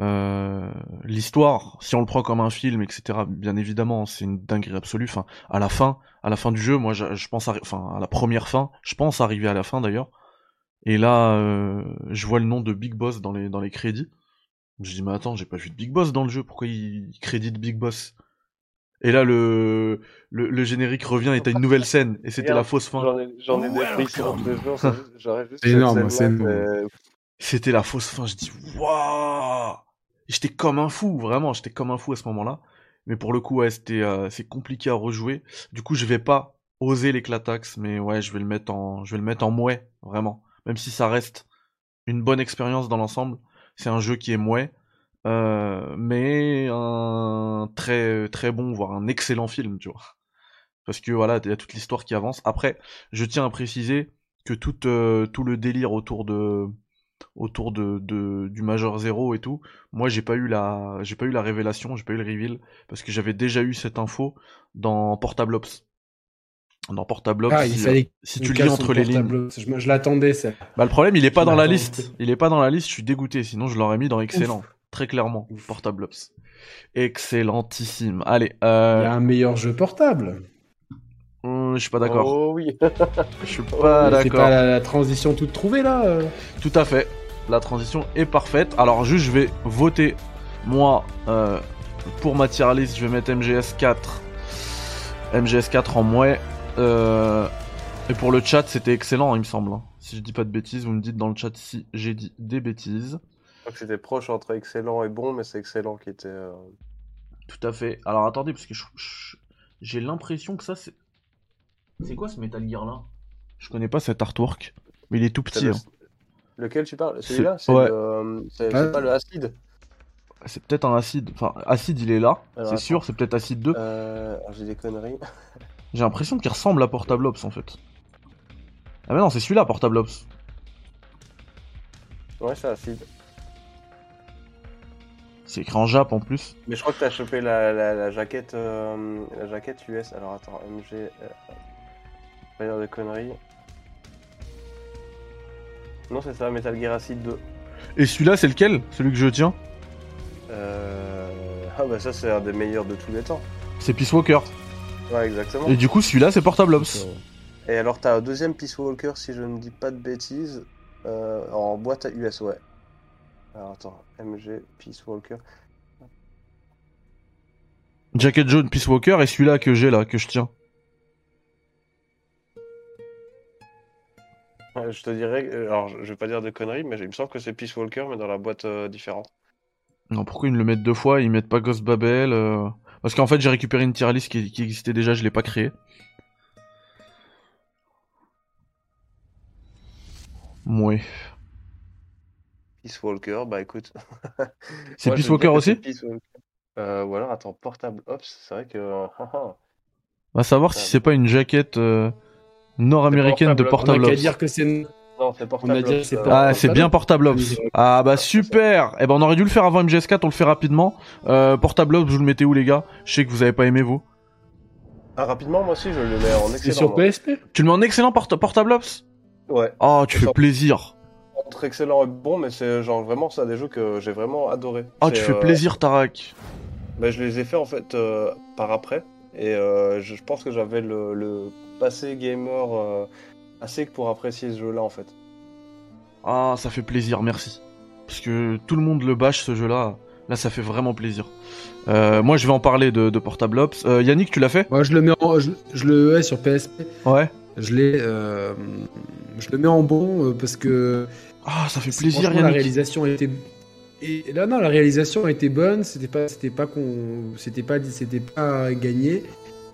Euh, l'histoire, si on le prend comme un film, etc., bien évidemment, c'est une dinguerie absolue. À la fin, à la fin du jeu, moi, je, pense, à, enfin, à la première fin, je pense arriver à la fin d'ailleurs. Et là, je vois le nom de Big Boss dans les crédits. Je dis, mais attends, j'ai pas vu de Big Boss dans le jeu, pourquoi il crédite Big Boss? Et là, le, le, générique revient et t'as une nouvelle scène, et c'était la fausse fin. J'en ai, des frissons [laughs] C'est énorme, c'est énorme. C'était la fausse fin, je dis, waouh J'étais comme un fou, vraiment, j'étais comme un fou à ce moment-là. Mais pour le coup, ouais, c'était, euh, c'est compliqué à rejouer. Du coup, je vais pas oser l'éclataxe, mais ouais, je vais le mettre en, je vais le mettre en mouet, vraiment. Même si ça reste une bonne expérience dans l'ensemble c'est un jeu qui est mouais, euh, mais un très très bon, voire un excellent film, tu vois. Parce que voilà, il y a toute l'histoire qui avance. Après, je tiens à préciser que tout, euh, tout le délire autour de autour de, de, du Major Zero et tout, moi j'ai pas eu la j'ai pas eu la révélation, j'ai pas eu le reveal parce que j'avais déjà eu cette info dans Portable Ops dans Portable ah, si, si tu lis entre les lignes. Je, l'attendais, ça. Bah, le problème, il est pas dans la liste. Il est pas dans la liste, je suis dégoûté. Sinon, je l'aurais mis dans excellent. Très clairement. Portable Ops. Excellentissime. Allez. Euh... Il y a un meilleur jeu portable. Hum, je suis pas d'accord. Oh oui. je suis [laughs] pas d'accord. C'est pas la, transition toute trouvée là euh Tout à fait. La transition est parfaite. Alors, juste, je vais voter. Moi, euh, pour ma tier list, je vais mettre MGS 4. MGS 4 en mouais. Euh, et pour le chat, c'était excellent, il me semble. Hein. Si je dis pas de bêtises, vous me dites dans le chat si j'ai dit des bêtises. Je crois que c'était proche entre excellent et bon, mais c'est excellent qui était. Euh, Tout à fait. Alors attendez, parce que j'ai l'impression que ça c'est. C'est quoi ce Metal Gear là? Je connais pas cet artwork, mais il est tout petit. Hein. Lequel tu parles? Celui-là? C'est pas le acide C'est peut-être un acide. Enfin, acide il est là, c'est sûr, c'est peut-être acide 2. Euh... J'ai des conneries. [laughs] J'ai l'impression qu'il ressemble à Portable Ops en fait. Ah mais non, c'est celui-là, Portable Ops. Ouais, c'est acide. C'est écrit en Jap en plus. Mais je crois que t'as chopé la, jaquette euh, la jaquette US. Alors attends, MG. Euh, pas dire de conneries. Non, c'est ça, Metal Gear Acid 2. Et celui-là, c'est lequel? Celui que je tiens? Euh. Ah bah ça, c'est un des meilleurs de tous les temps. C'est Peace Walker. Ouais, exactement. Et du coup, celui-là, c'est Portable Ops. Et alors, t'as un deuxième Peace Walker, si je ne dis pas de bêtises, euh, en boîte à US, ouais. Alors, attends, MG, Peace Walker. Jacket jaune, Peace Walker, et celui-là que j'ai là, que je tiens. je te dirais, alors je vais pas dire de conneries, mais il me semble que c'est Peace Walker, mais dans la boîte euh, différente. Non, pourquoi ils me le mettent deux fois? Ils mettent pas Ghost Babel euh... Parce qu'en fait, j'ai récupéré une tier list qui, existait déjà, je l'ai pas créée. Mouais. Peace Walker, bah écoute. [laughs] c'est Peace Walker aussi Euh, ou alors, attends, Portable Ops, c'est vrai que. [laughs] Va savoir si c'est pas une jaquette euh, nord-américaine de Portable Ops. dire que c'est Non, c'est Portable c'est euh, Ah, c'est bien Portable Ops. Ah bah super. Eh ben on aurait dû le faire avant MGS4, on le fait rapidement. Euh, Portable Ops, vous le mettez où les gars? Je sais que vous avez pas aimé vous. Ah, rapidement, moi aussi, je le mets en C'est excellent. sur moi. PSP Tu le mets en excellent porta- Portable Ops? Ouais, Oh, tu fais plaisir. entre excellent et bon, mais c'est genre vraiment ça des jeux que j'ai vraiment adoré. Oh, tu C'est, fais euh, plaisir Tarak. bah, je les ai fait en fait euh, par après, et euh, je, je pense que j'avais le, le passé gamer assez pour apprécier ce jeu-là en fait. Ah, ça fait plaisir, merci. Parce que tout le monde le bâche ce jeu-là. Là, ça fait vraiment plaisir. Euh, moi, je vais en parler de, de Portable Ops. Euh, Yannick, tu l'as fait? Moi, je le mets en, je, je le mets sur PSP. Ouais. Je l'ai, euh, je le mets en bon euh, parce que Ah, ça fait plaisir, franchement, la Yannick. réalisation était et là non la réalisation était bonne c'était pas c'était pas qu'on c'était pas c'était pas gagné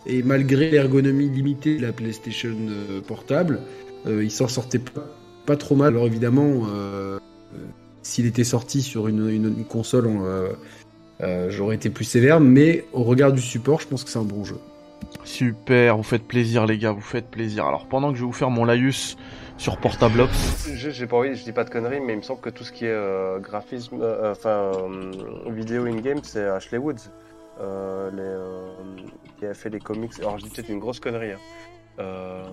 et malgré l'ergonomie limitée de la PlayStation euh, portable euh, il s'en sortait pas, pas trop mal. Alors évidemment euh, euh, s'il était sorti sur une, une- une console on, euh, euh, j'aurais été plus sévère mais au regard du support je pense que c'est un bon jeu. Super, vous faites plaisir, les gars, vous faites plaisir. Alors, pendant que je vais vous faire mon laïus sur Portable Ops, Je- J'ai pas envie, je dis pas de conneries, mais il me semble que tout ce qui est euh, graphisme, enfin euh, vidéo in-game, c'est Ashley Woods, les, euh, qui a fait les comics. Alors je dis peut-être une grosse connerie, hein. Euh,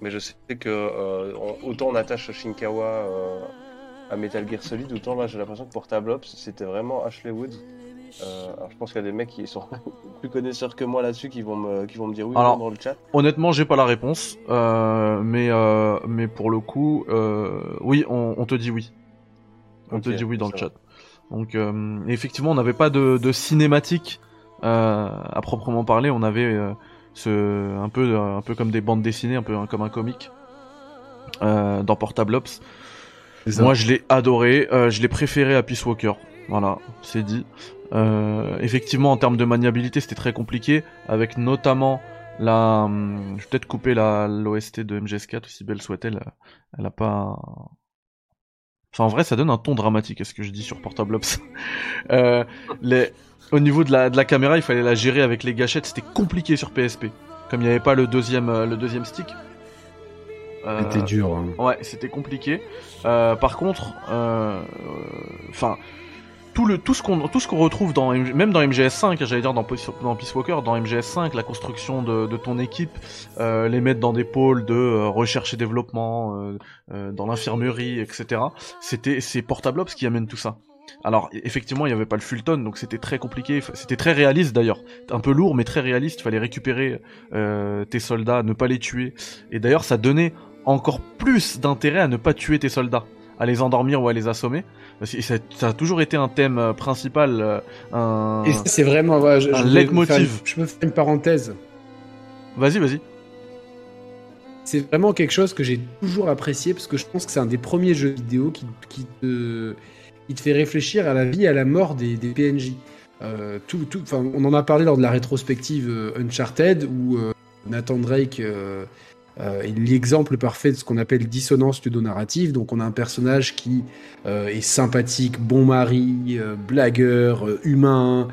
mais je sais que euh, autant on attache Shinkawa euh, à Metal Gear Solid, autant là j'ai l'impression que Portable Ops c'était vraiment Ashley Woods. Euh, alors je pense qu'il y a des mecs qui sont [laughs] plus connaisseurs que moi là-dessus qui vont me qui vont me dire oui ou Alors, dans le chat. honnêtement, j'ai pas la réponse. Euh, mais, euh, mais pour le coup, euh, oui, on, on te dit oui. On te dit oui dans le chat. Donc, euh, effectivement, on n'avait pas de, de cinématique euh, à proprement parler. On avait euh, ce, un, peu, un peu comme des bandes dessinées, un peu comme un comic euh, dans Portable Ops. Moi, je l'ai adoré. euh, je l'ai préféré à Peace Walker. Voilà, c'est dit. Euh, effectivement, en termes de maniabilité, c'était très compliqué, avec notamment la. hum, Je vais peut-être couper la l'OST de MGS4, aussi belle soit-elle. Elle a pas. Enfin, en vrai, ça donne un ton dramatique à ce que je dis sur Portable Ops. [laughs] Euh, les... Au niveau de la, de la caméra, il fallait la gérer avec les gâchettes. C'était compliqué sur PSP, comme il n'y avait pas le deuxième, euh, le deuxième stick. Euh, c'était dur hein. Ouais, c'était compliqué. Euh, par contre, euh, enfin, tout le tout ce qu'on tout ce qu'on retrouve dans même dans MGS5, j'allais dire dans, Peace- dans Peace Walker, dans MGS5, la construction de, de ton équipe, euh, les mettre dans des pôles de euh, recherche et développement, euh, euh, dans l'infirmerie, etc. C'était c'est Portable Ops qui amène tout ça. Alors e- effectivement, il n'y avait pas le Fulton, donc c'était très compliqué. C'était très réaliste d'ailleurs, un peu lourd mais très réaliste. Il fallait récupérer euh, tes soldats, ne pas les tuer. Et d'ailleurs, ça donnait encore plus d'intérêt à ne pas tuer tes soldats, à les endormir ou à les assommer. Ça, ça a toujours été un thème euh, principal, euh, un... Et c'est vraiment. ouais, je, un je leitmotiv. une- Je peux faire une parenthèse. Vas-y, vas-y. C'est vraiment quelque chose que j'ai toujours apprécié parce que je pense que c'est un des premiers jeux vidéo qui, qui te, qui te fait réfléchir à la vie et à la mort des, PNJ. Euh, tout, tout, on en a parlé lors de la rétrospective euh, Uncharted où euh, Nathan Drake euh, euh, est l'exemple parfait de ce qu'on appelle dissonance pseudo-narrative. Donc on a un personnage qui est sympathique, bon mari, blagueur, humain,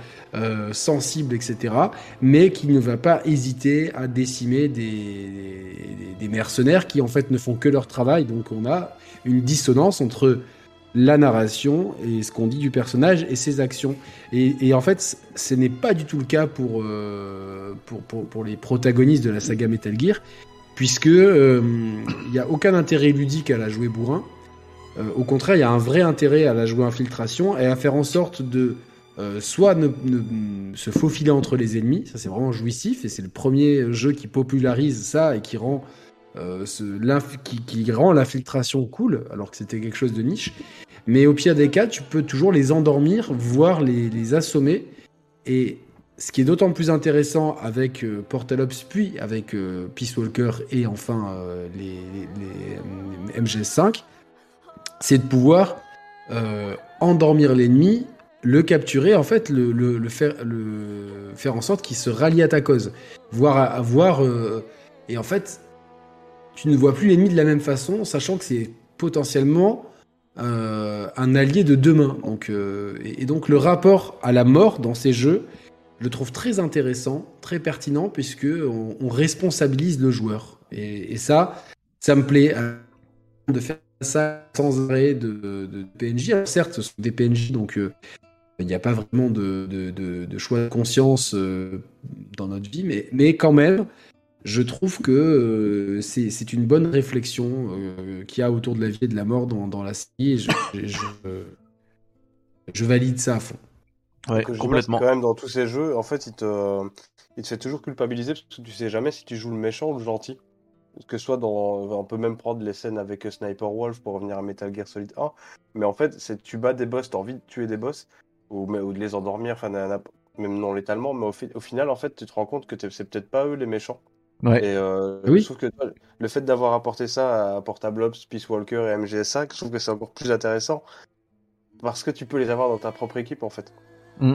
sensible, etc. Mais qui ne va pas hésiter à décimer des mercenaires qui en fait ne font que leur travail. Donc on a une dissonance entre la narration et ce qu'on dit du personnage et ses actions. Et, en fait, ce n'est pas du tout le cas pour, euh, pour, pour, pour les protagonistes de la saga Metal Gear, puisque euh, il n'y a aucun intérêt ludique à la jouer bourrin. Euh, au contraire, il y a un vrai intérêt à la jouer infiltration et à faire en sorte de soit se faufiler entre les ennemis, ça c'est vraiment jouissif et c'est le premier jeu qui popularise ça et qui rend euh, qui, qui rend l'infiltration cool, alors que c'était quelque chose de niche. Mais au pire des cas, tu peux toujours les endormir, voire les, assommer. Et ce qui est d'autant plus intéressant avec euh, Portal Ops, puis avec euh, Peace Walker et enfin euh, les, les- les, euh, MGS5, c'est de pouvoir endormir l'ennemi, le capturer, en fait, le, faire, faire en sorte qu'il se rallie à ta cause. Voir, à- voir euh, et en fait, tu ne vois plus l'ennemi de la même façon, sachant que c'est potentiellement euh, un allié de demain. Donc, euh, et, donc le rapport à la mort dans ces jeux, je le trouve très intéressant, très pertinent, puisque on, on responsabilise le joueur. Et, ça, ça me plaît euh, de faire ça sans arrêt de, PNJ. Alors, certes, ce sont des PNJ, donc il n'y a pas vraiment de, de, choix de conscience dans notre vie, mais, mais quand même, je trouve que euh, c'est une bonne réflexion qu'il y a autour de la vie et de la mort dans, dans la série. je, je, je, valide ça à fond. Ouais, complètement. Quand même, dans tous ces jeux, en fait, il te, il te fait toujours culpabiliser parce que tu sais jamais si tu joues le méchant ou le gentil que ce soit dans. On peut même prendre les scènes avec euh, Sniper Wolf pour revenir à Metal Gear Solid 1. Mais en fait, c'est tu bats des boss, tu as envie de tuer des boss ou, ou de les endormir, enfin, même non létalement. Mais au, final, en fait, tu te rends compte que c'est peut-être pas eux les méchants. Ouais. Et euh, je trouve que le fait d'avoir apporté ça à Portable Ops, Peace Walker et MGS5, je trouve que c'est encore plus intéressant parce que tu peux les avoir dans ta propre équipe en fait. Mm.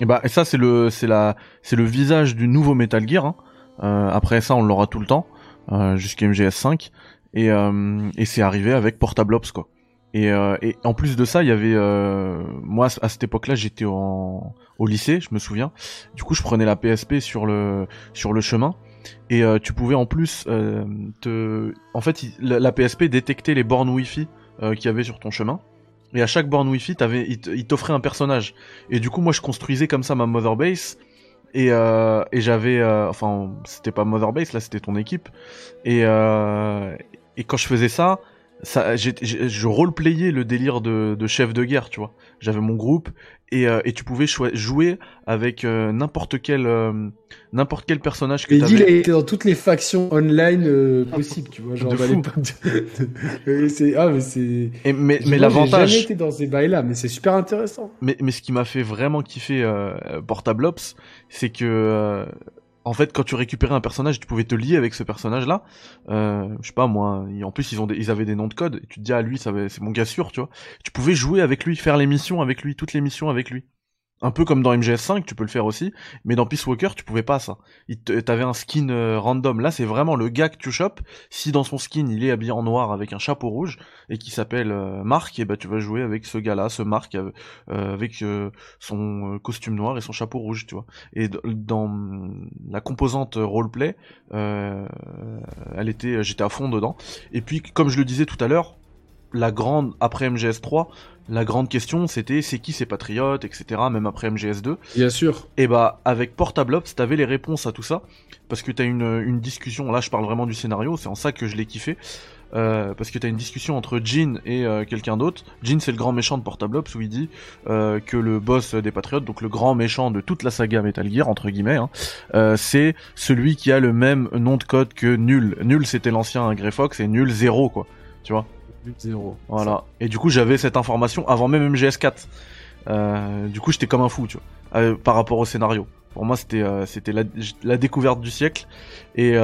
Et bah et ça c'est le c'est la c'est le visage du nouveau Metal Gear. Hein. Euh, après ça on l'aura tout le temps. Euh, jusqu'à MGS5 et, euh, et c'est arrivé avec Portable Ops quoi. Et, euh, et, en plus de ça, il y avait moi à cette époque-là, j'étais au lycée, je me souviens. Du coup, je prenais la PSP sur le sur le chemin et tu pouvais en plus te, en fait, la, PSP détectait les bornes Wi-Fi qu'il y avait sur ton chemin. Et à chaque borne Wi-Fi, t'avais, il t'offrait un personnage. Et du coup, moi, je construisais comme ça ma mother base et, euh, et j'avais, euh, enfin, c'était pas Mother Base, là, c'était ton équipe. Et, euh, et quand je faisais ça, ça, je roleplayais le délire de, de, chef de guerre, tu vois. J'avais mon groupe et, euh, et tu pouvais jouer avec euh, n'importe quel euh, n'importe quel personnage que tu avais. Il été dans toutes les factions online possibles, tu vois, genre [laughs] c'est ah mais c'est mais mais l'avantage j'ai jamais été dans ces bails là, mais c'est super intéressant. Mais mais ce qui m'a fait vraiment kiffer Portable Ops, c'est que en fait, quand tu récupérais un personnage, tu pouvais te lier avec ce personnage-là. Euh, je sais pas moi. En plus, ils ont ils avaient des noms de code. Et tu te dis ah lui, c'est mon gars sûr, tu vois. Tu pouvais jouer avec lui, faire les missions avec lui, toutes les missions avec lui. Un peu comme dans MGS5, tu peux le faire aussi, mais dans Peace Walker, tu pouvais pas ça. T'avais un skin euh, random. Là, c'est vraiment le gars que tu chopes. Si dans son skin, il est habillé en noir avec un chapeau rouge et qui s'appelle euh, Marc, et bah tu vas jouer avec ce gars-là, ce Marc euh, avec son costume noir et son chapeau rouge, tu vois. Et dans la composante roleplay, elle était, j'étais à fond dedans. Et puis, comme je le disais tout à l'heure, la grande après MGS3, la grande question c'était c'est qui ces patriotes, etc. Même après MGS2. Bien sûr. Et bah avec Portable Ops, t'avais les réponses à tout ça parce que t'as une une discussion. Là, je parle vraiment du scénario. C'est en ça que je l'ai kiffé. Euh, parce que t'as une discussion entre Jean et euh, quelqu'un d'autre. Jean c'est le grand méchant de Portable Ops où il dit euh, que le boss des Patriotes, donc le grand méchant de toute la saga Metal Gear entre guillemets, hein, c'est celui qui a le même nom de code que Nul. Nul c'était l'ancien Grey Fox et Nul 0 quoi. Tu vois? Voilà. Et du coup, j'avais cette information avant même MGS4. Euh, du coup, j'étais comme un fou, tu vois, euh, par rapport au scénario. Pour moi, c'était euh, c'était la, découverte du siècle. Et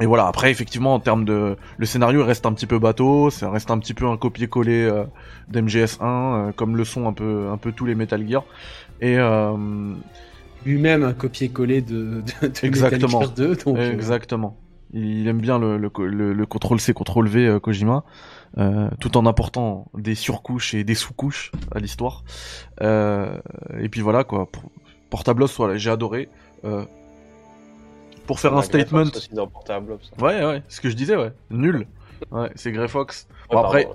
et voilà. Après, effectivement, en termes de le scénario reste un petit peu bateau, ça reste un petit peu un copier-coller d'MGS1, comme le sont un peu un peu tous les Metal Gear. Et lui-même un copier-coller de, de, Exactement. Metal Gear 2. Donc, Exactement. Il aime bien le, le, le, contrôle C, contrôle V euh, Kojima, euh, tout en apportant des surcouches et des sous-couches à l'histoire. Euh, et puis voilà quoi. Portable voilà, j'ai adoré. Pour faire un statement. ouais, ouais, ce que je disais, ouais, nul. Ouais, c'est Grey Fox. Bon, après.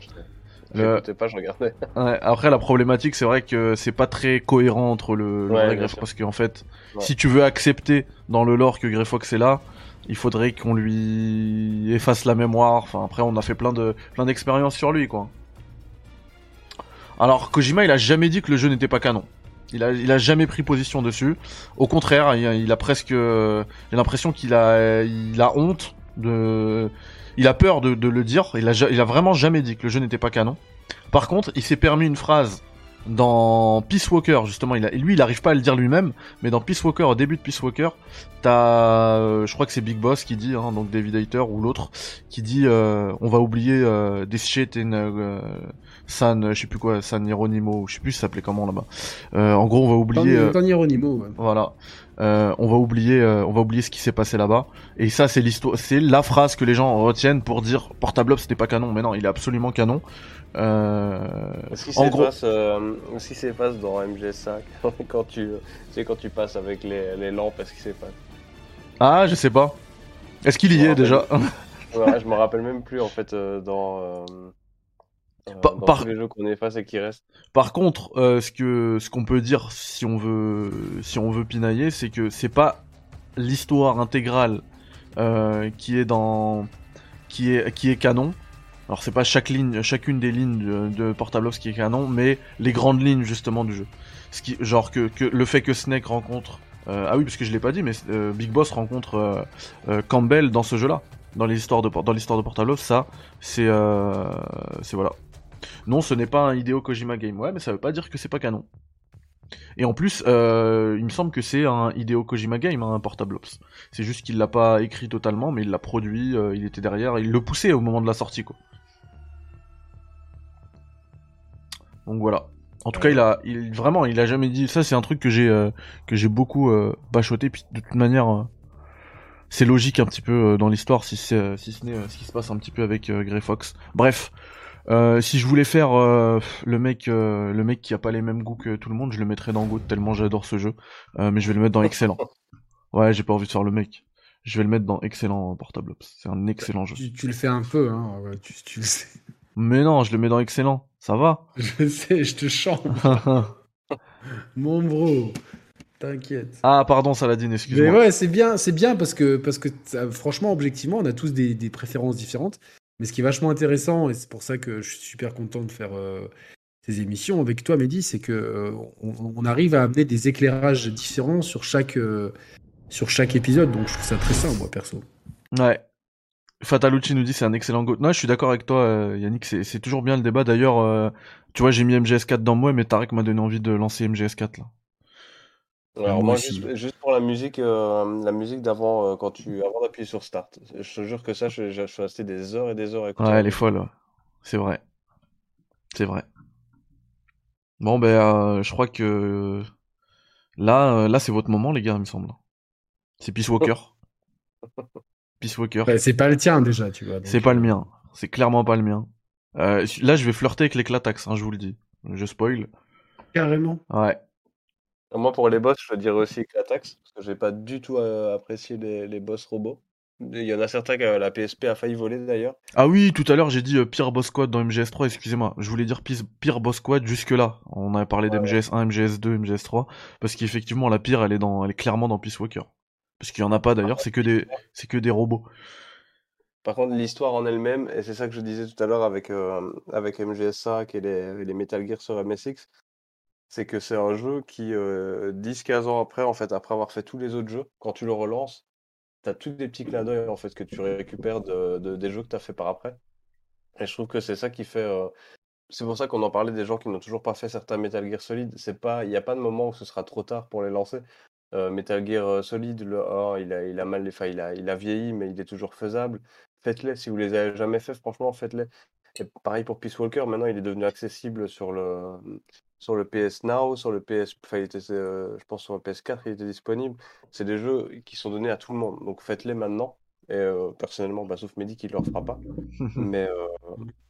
Le... pas, je regardais. [laughs] Ouais, après, la problématique, c'est vrai que c'est pas très cohérent entre le, le Grey Fox, parce qu'en fait, si tu veux accepter dans le lore que Grey Fox est là, il faudrait qu'on lui efface la mémoire. Enfin, après, on a fait plein de plein d'expériences sur lui, quoi. Alors, Kojima, il a jamais dit que le jeu n'était pas canon. Il a, jamais pris position dessus. Au contraire, il a, presque, j'ai l'impression qu'il a, honte de, il a peur de, de le dire. Il a, il a vraiment jamais dit que le jeu n'était pas canon. Par contre, il s'est permis une phrase dans Peace Walker justement il a, lui il arrive pas à le dire lui-même mais dans Peace Walker au début de Peace Walker t'as euh, je crois que c'est Big Boss qui dit hein, donc David Hayter ou l'autre qui dit euh, on va oublier euh, des shit in euh, San je sais plus quoi San Hieronimo je sais plus ça s'appelait comment là-bas. En gros on va oublier San Hieronimo voilà. On va oublier on va oublier ce qui s'est passé là-bas. Et ça c'est l'histoire c'est la phrase que les gens retiennent pour dire Portable c'était pas canon. Mais non il est absolument canon euh, ce en gros, passe, euh, ce qui passe dans MGS5 [laughs] quand tu, sais quand tu passes avec les, les lampes, est-ce qu'il s'est passe Ah, je sais pas. Est-ce qu'il y est déjà [laughs] Ouais, je me rappelle même plus en fait euh, dans, euh, Par- dans par- tous les jeux qu'on efface et qui restent. Par contre, euh, ce que ce qu'on peut dire si on veut si on veut pinailler, c'est que c'est pas l'histoire intégrale euh, qui est dans qui est qui est canon. Alors c'est pas chaque ligne, chacune des lignes de, de Portable Ops qui est canon, mais les grandes lignes justement du jeu. Ce qui genre que, que le fait que Snake rencontre euh, ah oui parce que je l'ai pas dit mais euh, Big Boss rencontre euh, Campbell dans ce jeu-là, dans l'histoire de dans l'histoire de Portable Ops, ça c'est c'est voilà. Non, ce n'est pas un Hideo Kojima game, ouais, mais ça veut pas dire que c'est pas canon. Et en plus, il me semble que c'est un Hideo Kojima game, hein, un Portable Ops. C'est juste qu'il l'a pas écrit totalement, mais il l'a produit, il était derrière, il le poussait au moment de la sortie, quoi. Donc voilà. En tout cas, il a, il, vraiment, il a jamais dit. Ça, c'est un truc que j'ai, euh, que j'ai beaucoup euh, bachoté. Puis de toute manière, euh, c'est logique un petit peu euh, dans l'histoire, si c'est, si ce n'est ce qui se passe un petit peu avec Grey Fox. Bref, si je voulais faire le mec, le mec qui a pas les mêmes goûts que tout le monde, je le mettrais dans Goat tellement j'adore ce jeu. Mais je vais le mettre dans excellent. Ouais, j'ai pas envie de faire le mec. Je vais le mettre dans excellent Portable Ops. C'est un excellent jeu. Tu, tu le fais un peu, hein. ouais, tu, tu le sais. Mais non, je le mets dans excellent. Ça va [laughs] Je sais, je te chante. [laughs] Mon bro. T'inquiète. Ah, pardon, Saladin, Mais excuse-moi. ouais, c'est bien, c'est bien parce que, parce que franchement, objectivement, on a tous des, des préférences différentes. Mais ce qui est vachement intéressant, et c'est pour ça que je suis super content de faire euh, ces émissions avec toi, Mehdi, c'est que euh, on, on arrive à amener des éclairages différents sur chaque, euh, sur chaque épisode. Donc je trouve ça très sain, moi, perso. Ouais. Fatalucci nous dit c'est un excellent go. Non, je suis d'accord avec toi, euh, Yannick. C'est c'est toujours bien le débat. D'ailleurs, euh, tu vois, j'ai mis MGS4 dans moi, mais Tarek m'a donné envie de lancer MGS4 là. Alors Moi moi, aussi. juste, juste pour la musique, euh, la musique d'avant, euh, quand tu, avant d'appuyer sur Start, je te jure que ça, je, je suis resté des heures et des heures à écouter. Ouais, elle est folle. ouais. C'est vrai. C'est vrai. Bon, ben, euh, je crois que là, euh, là, c'est votre moment, les gars, il me semble. C'est Peace Walker. [laughs] Peace Walker. Ouais, c'est pas le tien déjà, tu vois. C'est pas le euh, mien. C'est clairement pas le mien. Euh, là, je vais flirter avec l'éclatax, hein, je vous le dis. Je spoil. Carrément. Ouais. Moi, pour les boss, je dirais aussi Eclatax, parce que j'ai pas du tout euh, apprécié les, les boss robots. Il y en a certains que la PSP a failli voler d'ailleurs. Ah oui, tout à l'heure j'ai dit euh, pire boss squad dans MGS3, excusez-moi. Je voulais dire pire, pire boss squad jusque là. On avait parlé Ouais, d'MGS1, MGS2, MGS3 parce qu'effectivement la pire elle est dans elle est clairement dans Peace Walker. Parce qu'il y en a pas d'ailleurs, c'est que des c'est que des robots. Par contre, l'histoire en elle-même, et c'est ça que je disais tout à l'heure avec, euh, avec MGS5 et les, les Metal Gear sur MSX, c'est que c'est un jeu qui, euh, 10-15 ans après, en fait, après avoir fait tous les autres jeux, quand tu le relances, tu as tous des petits clins d'œil en fait, que tu récupères de, de- des jeux que tu as fait par après. Et je trouve que c'est ça qui fait. euh, C'est pour ça qu'on en parlait des gens qui n'ont toujours pas fait certains Metal Gear Solid. C'est pas, il n'y a pas de moment où ce sera trop tard pour les lancer. Euh, Metal Gear euh, Solid, le 1, il a, il a mal, enfin, il a, il a vieilli, mais il est toujours faisable. Faites-les, si vous les avez jamais fait, franchement, faites-les. Et pareil pour Peace Walker, maintenant il est devenu accessible sur le, sur le PS Now, sur le PS, enfin, il était, euh, je pense sur le PS4, il était disponible. C'est des jeux qui sont donnés à tout le monde, donc faites-les maintenant. Et euh, personnellement, bah, sauf Mehdi qui ne le refera pas. [laughs] Mais euh,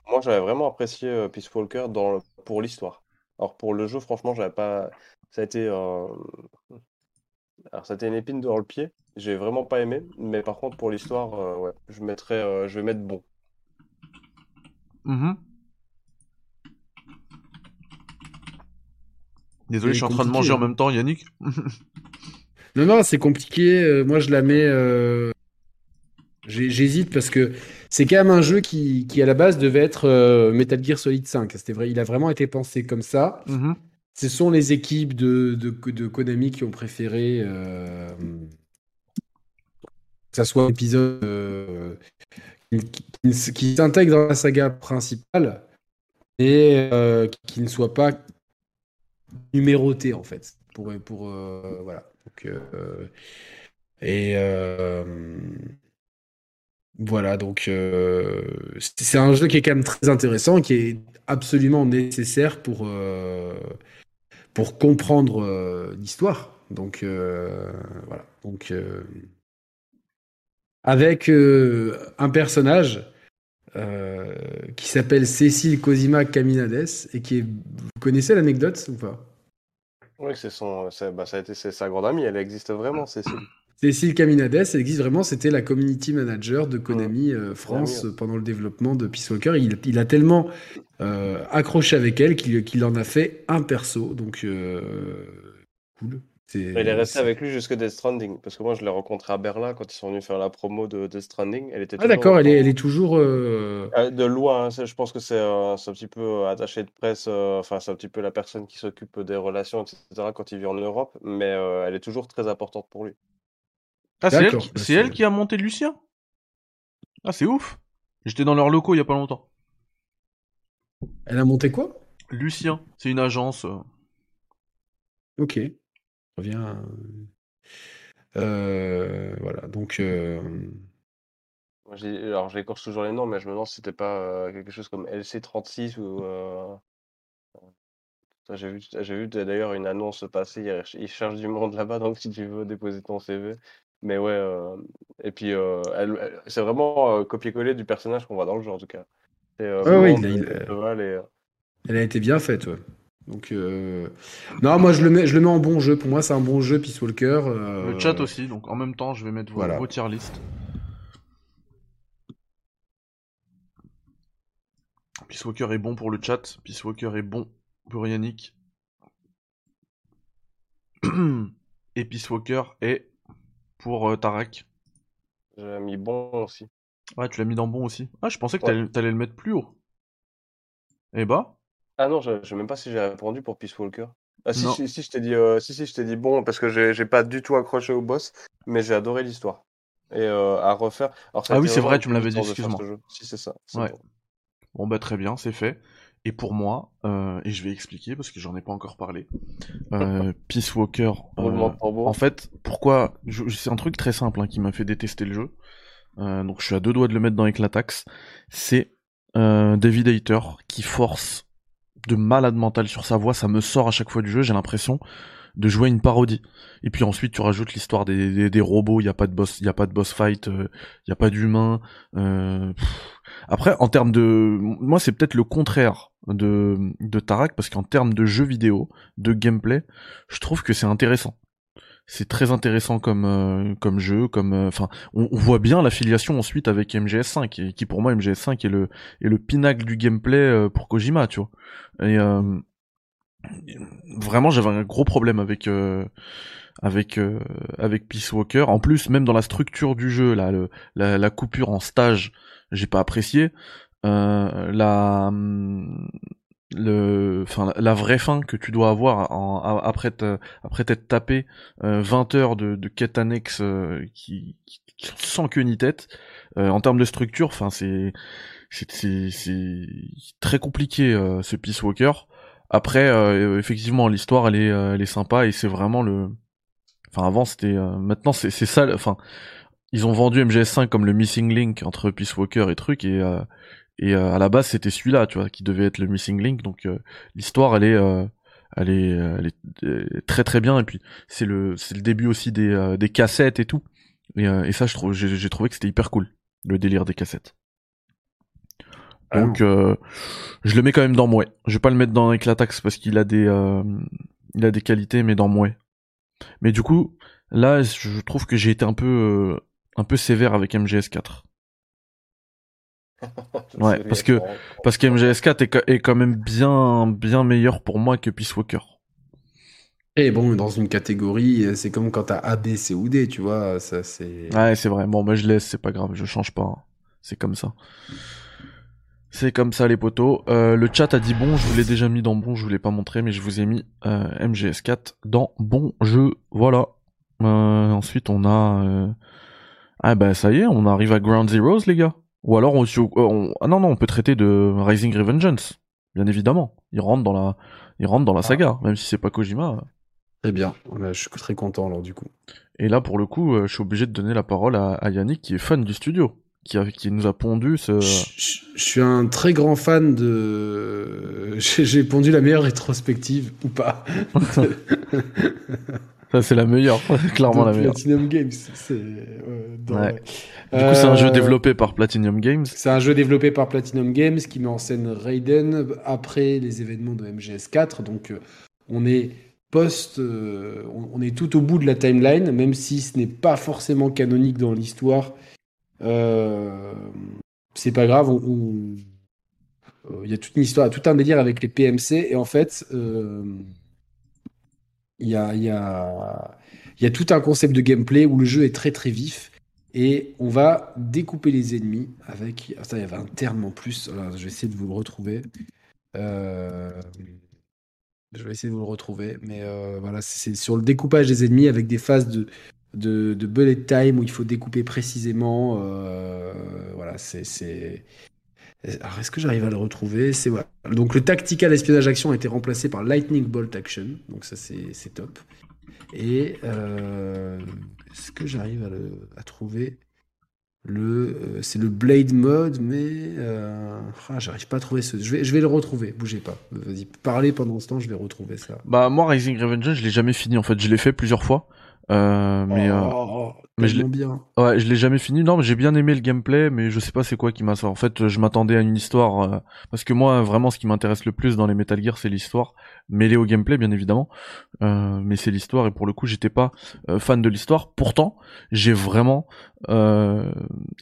moi, j'avais vraiment apprécié Peace Walker dans le- pour l'histoire. Alors pour le jeu, franchement, j'avais pas. Ça a été. Alors ça a été une épine dans le pied. J'ai vraiment pas aimé. Mais par contre, pour l'histoire, euh, ouais, je mettrais, euh, je vais mettre bon. Mhm. Désolé, je suis en train de manger en hein. même temps, Yannick. [laughs] Non, non, c'est compliqué. Euh, moi, je la mets. euh, J'hésite parce que c'est quand même un jeu qui, qui à la base, devait être euh, Metal Gear Solid 5. C'était vrai, il a vraiment été pensé comme ça. Mhm. Ce sont les équipes de, de, Konami qui ont préféré euh, que ça soit un épisode euh, qui, s'intègre dans la saga principale et euh, qui ne soit pas numéroté en fait. Pour, pour, voilà. Donc, et voilà, donc c'est un jeu qui est quand même très intéressant, qui est absolument nécessaire pour, pour comprendre euh, l'histoire. Donc euh, voilà. Donc euh, avec un personnage qui s'appelle Cécile Cosima Caminades et qui est. Vous connaissez l'anecdote ou pas? Oui, c'est son, bah, ça a été sa grande amie. Elle existe vraiment, Cécile. Cécile Caminades, elle existe vraiment, c'était la community manager de Konami euh, France pendant le développement de Peace Walker. Il, il a tellement euh, accroché avec elle qu'il en a fait un perso, donc euh, cool. il est resté avec lui jusque Death Stranding, parce que moi je l'ai rencontré à Berlin quand ils sont venus faire la promo de Death Stranding. Elle était ah d'accord, elle est, elle est toujours... Ah, de loin, hein, je pense que c'est un petit peu attaché de presse, enfin c'est un petit peu la personne qui s'occupe des relations, etc. quand il vit en Europe, mais elle est toujours très importante pour lui. Ah, c'est elle, qui... elle qui a monté Lucien? Ah, c'est ouf J'étais dans leurs locaux il y a pas longtemps. Elle a monté quoi? Lucien, c'est une agence. Euh. Ok. Reviens. Euh, voilà, donc. Euh... Alors, j'écorce toujours les noms, mais je me demande si c'était pas euh, quelque chose comme LC36 ou. J'ai vu, vu d'ailleurs une annonce passer. Ils cherchent du monde là-bas, donc si tu veux déposer ton CV, mais ouais, euh, et puis euh, elle, c'est vraiment euh, copier-coller du personnage qu'on voit dans le jeu en tout cas. oui, elle a été bien faite. Ouais. Donc non, moi je le mets, je le mets en bon jeu. Pour moi, c'est un bon jeu Peace Walker. Le chat aussi. Donc en même temps, je vais mettre vos, voilà. vos tier list. Peace Walker est bon pour le chat. Peace Walker est bon pour Yannick. [clears throat] Et Peace Walker est pour euh, Tarak. J'ai mis bon aussi. Ouais, tu l'as mis dans bon aussi. Ah, je pensais que t'allais, le mettre plus haut. Eh bah Ah non, je, sais même pas si j'ai répondu pour Peace Walker. Ah si, si, je t'ai dit, euh, si, si, je t'ai dit bon parce que j'ai, pas du tout accroché au boss, mais j'ai adoré l'histoire. Et euh, à refaire. ah oui, c'est vrai, tu me l'avais dit, excuse-moi. Si, c'est ça. ouais. Bon. bah très bien, c'est fait. Et pour moi, euh, et je vais expliquer parce que j'en ai pas encore parlé, euh, [laughs] Peace Walker, euh, en fait, pourquoi C'est un truc très simple hein, qui m'a fait détester le jeu. Euh, donc je suis à deux doigts de le mettre dans Eclatax. C'est euh, David Hater qui force de malade mental sur sa voix. Ça me sort à chaque fois du jeu. J'ai l'impression de jouer une parodie. Et puis ensuite tu rajoutes l'histoire des, des, robots. Il y a pas de boss, il y a pas de boss fight, il y a pas d'humains. Après, en termes de, moi, c'est peut-être le contraire de, de Tarak, parce qu'en termes de jeux vidéo, de gameplay, je trouve que c'est intéressant. C'est très intéressant comme euh, comme jeu, comme euh, enfin, on, voit bien l'affiliation ensuite avec MGS5, et qui pour moi MGS5 est le est le pinacle du gameplay euh, pour Kojima, tu vois. Et vraiment, j'avais un gros problème avec avec avec Peace Walker. En plus, même dans la structure du jeu, là, le, la, la coupure en stage j'ai pas apprécié. Euh, la le enfin la vraie fin que tu dois avoir en, après après t'être tapé 20 euh, heures de, de quête annexe euh, qui, qui, sans queue ni tête euh, en termes de structure enfin c'est c'est c'est très compliqué ce Peace Walker après effectivement l'histoire elle est elle est sympa et c'est vraiment le enfin avant c'était maintenant c'est c'est ça enfin ils ont vendu MGS5 comme le missing link entre Peace Walker et truc et euh, et euh, à la base c'était celui-là tu vois qui devait être le missing link. Donc euh, l'histoire elle est elle est elle est très très bien. Et puis c'est le c'est le début aussi des des cassettes et tout. Et, et ça je trouve j'ai trouvé que c'était hyper cool le délire des cassettes. Ah donc je le mets quand même dans Mouais. Je vais pas le mettre dans Eclatax parce qu'il a des il a des qualités mais dans Mouais. Mais du coup là je trouve que j'ai été un peu un peu sévère avec MGS4. [laughs] ouais, parce que parce que MGS4 est, est, quand même bien bien meilleur pour moi que Peace Walker. Et bon, dans une catégorie, c'est comme quand t'as A, B, C ou D, tu vois, ça c'est. Ouais, c'est vrai. Bon, bah je laisse, c'est pas grave, je change pas. Hein. C'est comme ça. C'est comme ça les potos. Euh, le chat a dit bon, je vous l'ai déjà mis dans bon, je vous l'ai pas montré, mais je vous ai mis euh, MGS4 dans bon jeu. Voilà. Euh, ensuite, on a ah bah ça y est, on arrive à Ground Zeroes les gars. Ou alors on, on, ah non non, on peut traiter de Rising Revengeance, bien évidemment. Il rentre dans la, il rentre dans la ah. saga, même si c'est pas Kojima. Très bien, je suis très content alors du coup. Et là pour le coup, euh, je suis obligé de donner la parole à, Yannick qui est fan du studio, qui, a, qui nous a pondu ce. Je, suis un très grand fan de. J'ai pondu la meilleure rétrospective ou pas. [laughs] Ça, c'est la meilleure, [laughs] clairement la meilleure. Platinum Games. C'est, Du coup, c'est un jeu euh, développé par Platinum Games. C'est un jeu développé par Platinum Games qui met en scène Raiden après les événements de MGS4. Donc, euh, on est post. euh, on, est tout au bout de la timeline, même si ce n'est pas forcément canonique dans l'histoire. Euh, c'est pas grave. on- on- euh, Il y a toute une histoire, tout un délire avec les PMC, et en fait, euh, il y a, tout un concept de gameplay où le jeu est très très vif. Et on va découper les ennemis avec. Ah, ça, il y avait un terme en plus. Je vais essayer de vous le retrouver. Euh, Je vais essayer de vous le retrouver. Mais euh, voilà, c'est sur le découpage des ennemis avec des phases de bullet time où il faut découper précisément. euh, Voilà, c'est. Alors, est-ce que j'arrive à le retrouver? C'est voilà. Donc, le tactical espionnage action a été remplacé par lightning bolt action. Donc, ça, c'est top. Et euh, est-ce que j'arrive à, le, trouver? Le. euh, c'est le Blade Mode, mais. euh, ah, j'arrive pas à trouver ce. Je vais, le retrouver, bougez pas. Vas-y, parlez pendant ce temps, je vais retrouver ça. Bah moi Rising Revengeance, je l'ai jamais fini en fait, je l'ai fait plusieurs fois. Euh, mais euh, oh, mais je bien. ouais, je l'ai jamais fini. Non, mais j'ai bien aimé le gameplay, mais je sais pas c'est quoi qui m'a sorti. En fait, je m'attendais à une histoire euh, parce que moi vraiment ce qui m'intéresse le plus dans les Metal Gear, c'est l'histoire, mêlée au gameplay bien évidemment. Euh, mais c'est l'histoire et pour le coup, j'étais pas euh, fan de l'histoire. Pourtant, j'ai vraiment euh,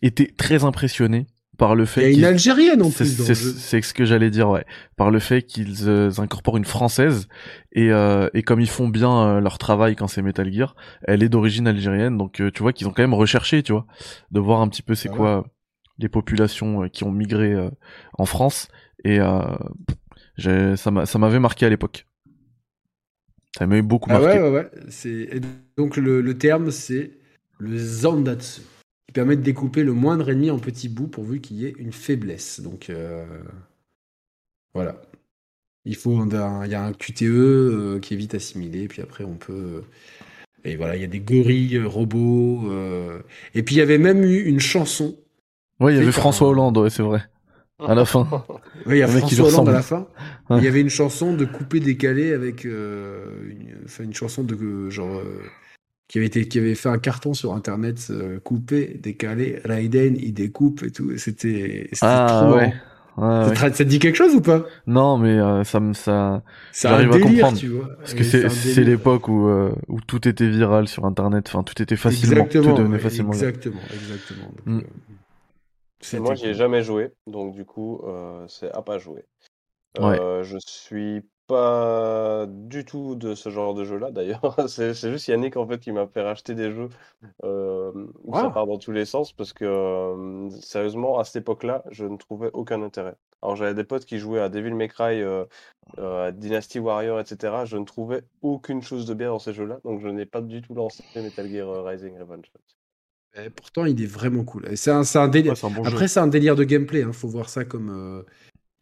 été très impressionné par le Il y fait a une Algérienne en plus c'est- ce que j'allais dire, ouais. Par le fait qu'ils euh, incorporent une française et, euh, et comme ils font bien euh, leur travail quand c'est Metal Gear, elle est d'origine algérienne, donc tu vois qu'ils ont quand même recherché, tu vois, de voir un petit peu c'est Ah quoi les populations qui ont migré en France et ça m'a- ça m'avait marqué à l'époque. Ça m'avait beaucoup Ah marqué. ouais, ouais, ouais. Et donc le, le terme, c'est le Zandatsu, permet de découper le moindre ennemi en petits bouts pourvu qu'il y ait une faiblesse. Donc euh, voilà. Il faut un, il y a un QTE euh, qui est vite assimilé, puis après on peut. Et voilà, il y a des gorilles euh, robots. euh, Et puis il y avait même eu une chanson. Ouais, il y avait François Hollande, ouais, c'est vrai. À la fin. [laughs] Oui, il y a François Hollande à la fin. Ouais. Il y avait une chanson de coupé décalé avec euh, une, enfin, une chanson de euh, genre euh, qui avait été qui avait fait un carton sur internet euh, coupé décalé Raiden il découpe et tout c'était c'était Ah trop ouais. Ouais, ça, ouais. te, ça te dit quelque chose ou pas? Non, mais euh, ça me ça c'est un J'arrive à comprendre. tu vois Parce que c'est l'époque où euh, où tout était viral sur internet, enfin tout était facilement, exactement tout devenait facilement. exactement exactement Donc, Mm. euh, moi, j'y ai jamais joué, donc du coup, euh, c'est à pas jouer. Ouais. Euh, je suis pas du tout de ce genre de jeu-là, d'ailleurs. [laughs] C'est c'est juste Yannick, en fait, qui m'a fait racheter des jeux euh, où ça part dans tous les sens, parce que, euh, sérieusement, à cette époque-là, je ne trouvais aucun intérêt. Alors, j'avais des potes qui jouaient à Devil May Cry, euh, euh, à Dynasty Warrior, etc. Je ne trouvais aucune chose de bien dans ces jeux-là, donc je n'ai pas du tout lancé Metal Gear Rising Revengeance. Et pourtant il est vraiment cool c'est un, c'est un délire Ouais, c'est un bon jeu. Après, c'est un délire de gameplay. Hein. Faut voir ça comme.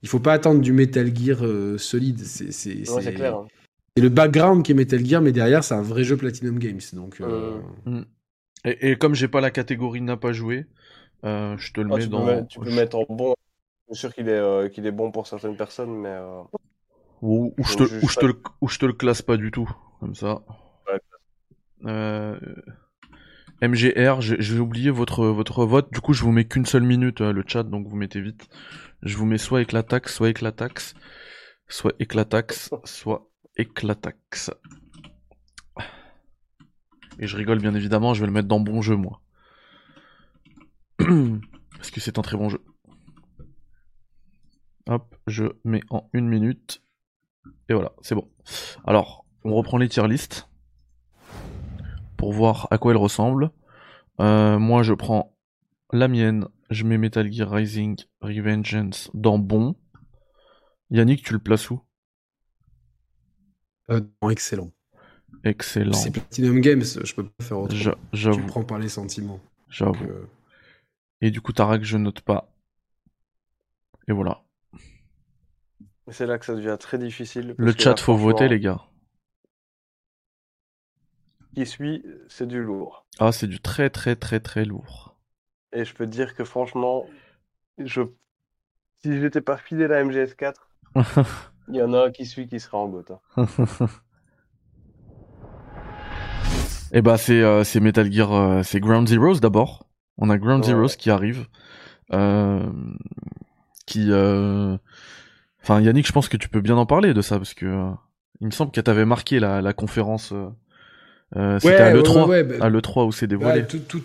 Euh, Il faut pas attendre du Metal Gear euh, solide. C'est c'est- Ouais, c'est- c'est clair. hein. c'est le background qui est Metal Gear, mais derrière, c'est un vrai jeu Platinum Games. Donc, euh, Et, et comme j'ai pas la catégorie n'a pas joué, euh, je te le Ah, mets tu, dans. peux mettre, tu peux mettre en bon. Je suis sûr qu'il est, euh, qu'il est bon pour certaines personnes, mais. euh, Ou, ou je te, je ou je te le, ou je te le classe pas du tout, comme ça. Ouais. Euh, MGR, j'ai oublié votre, vote. Du coup, je vous mets qu'une seule minute euh, le chat, donc vous mettez vite. Je vous mets soit éclatax, soit éclatax, soit éclatax, soit éclatax. Et je rigole bien évidemment, je vais le mettre dans bon jeu moi. [clears throat] Parce que c'est un très bon jeu. Hop, je mets en une minute. Et voilà, c'est bon. Alors, on reprend les tier list pour voir à quoi elles ressemblent. Euh, moi, je prends la mienne. Je mets Metal Gear Rising Revengeance dans bon. Yannick, tu le places où? Euh, non, excellent. Excellent. C'est Platinum Games, je peux pas faire. J'a- Tu J'avoue, prends par les sentiments. J'avoue. euh, Et du coup, Tarak, je note pas. Et voilà. C'est là que ça devient très difficile. Le chat, faut voter, les gars. Qui suit, c'est du lourd. Ah, c'est du très très très très lourd. Et je peux te dire que franchement, je... si j'étais pas fidèle à MGS4, [laughs] il y en a un qui suit qui sera en GOAT. hein. Et bah c'est euh, c'est Metal Gear, euh, c'est Ground Zeroes d'abord. On a Ground Ouais. Zeroes qui arrive, euh, qui, euh... enfin Yannick, je pense que tu peux bien en parler de ça parce que Il me semble qu'elle t'avait marqué la, la conférence. Euh, C'était à l'E3, bah, à l'E3 où c'est dévoilé. Bah, tout,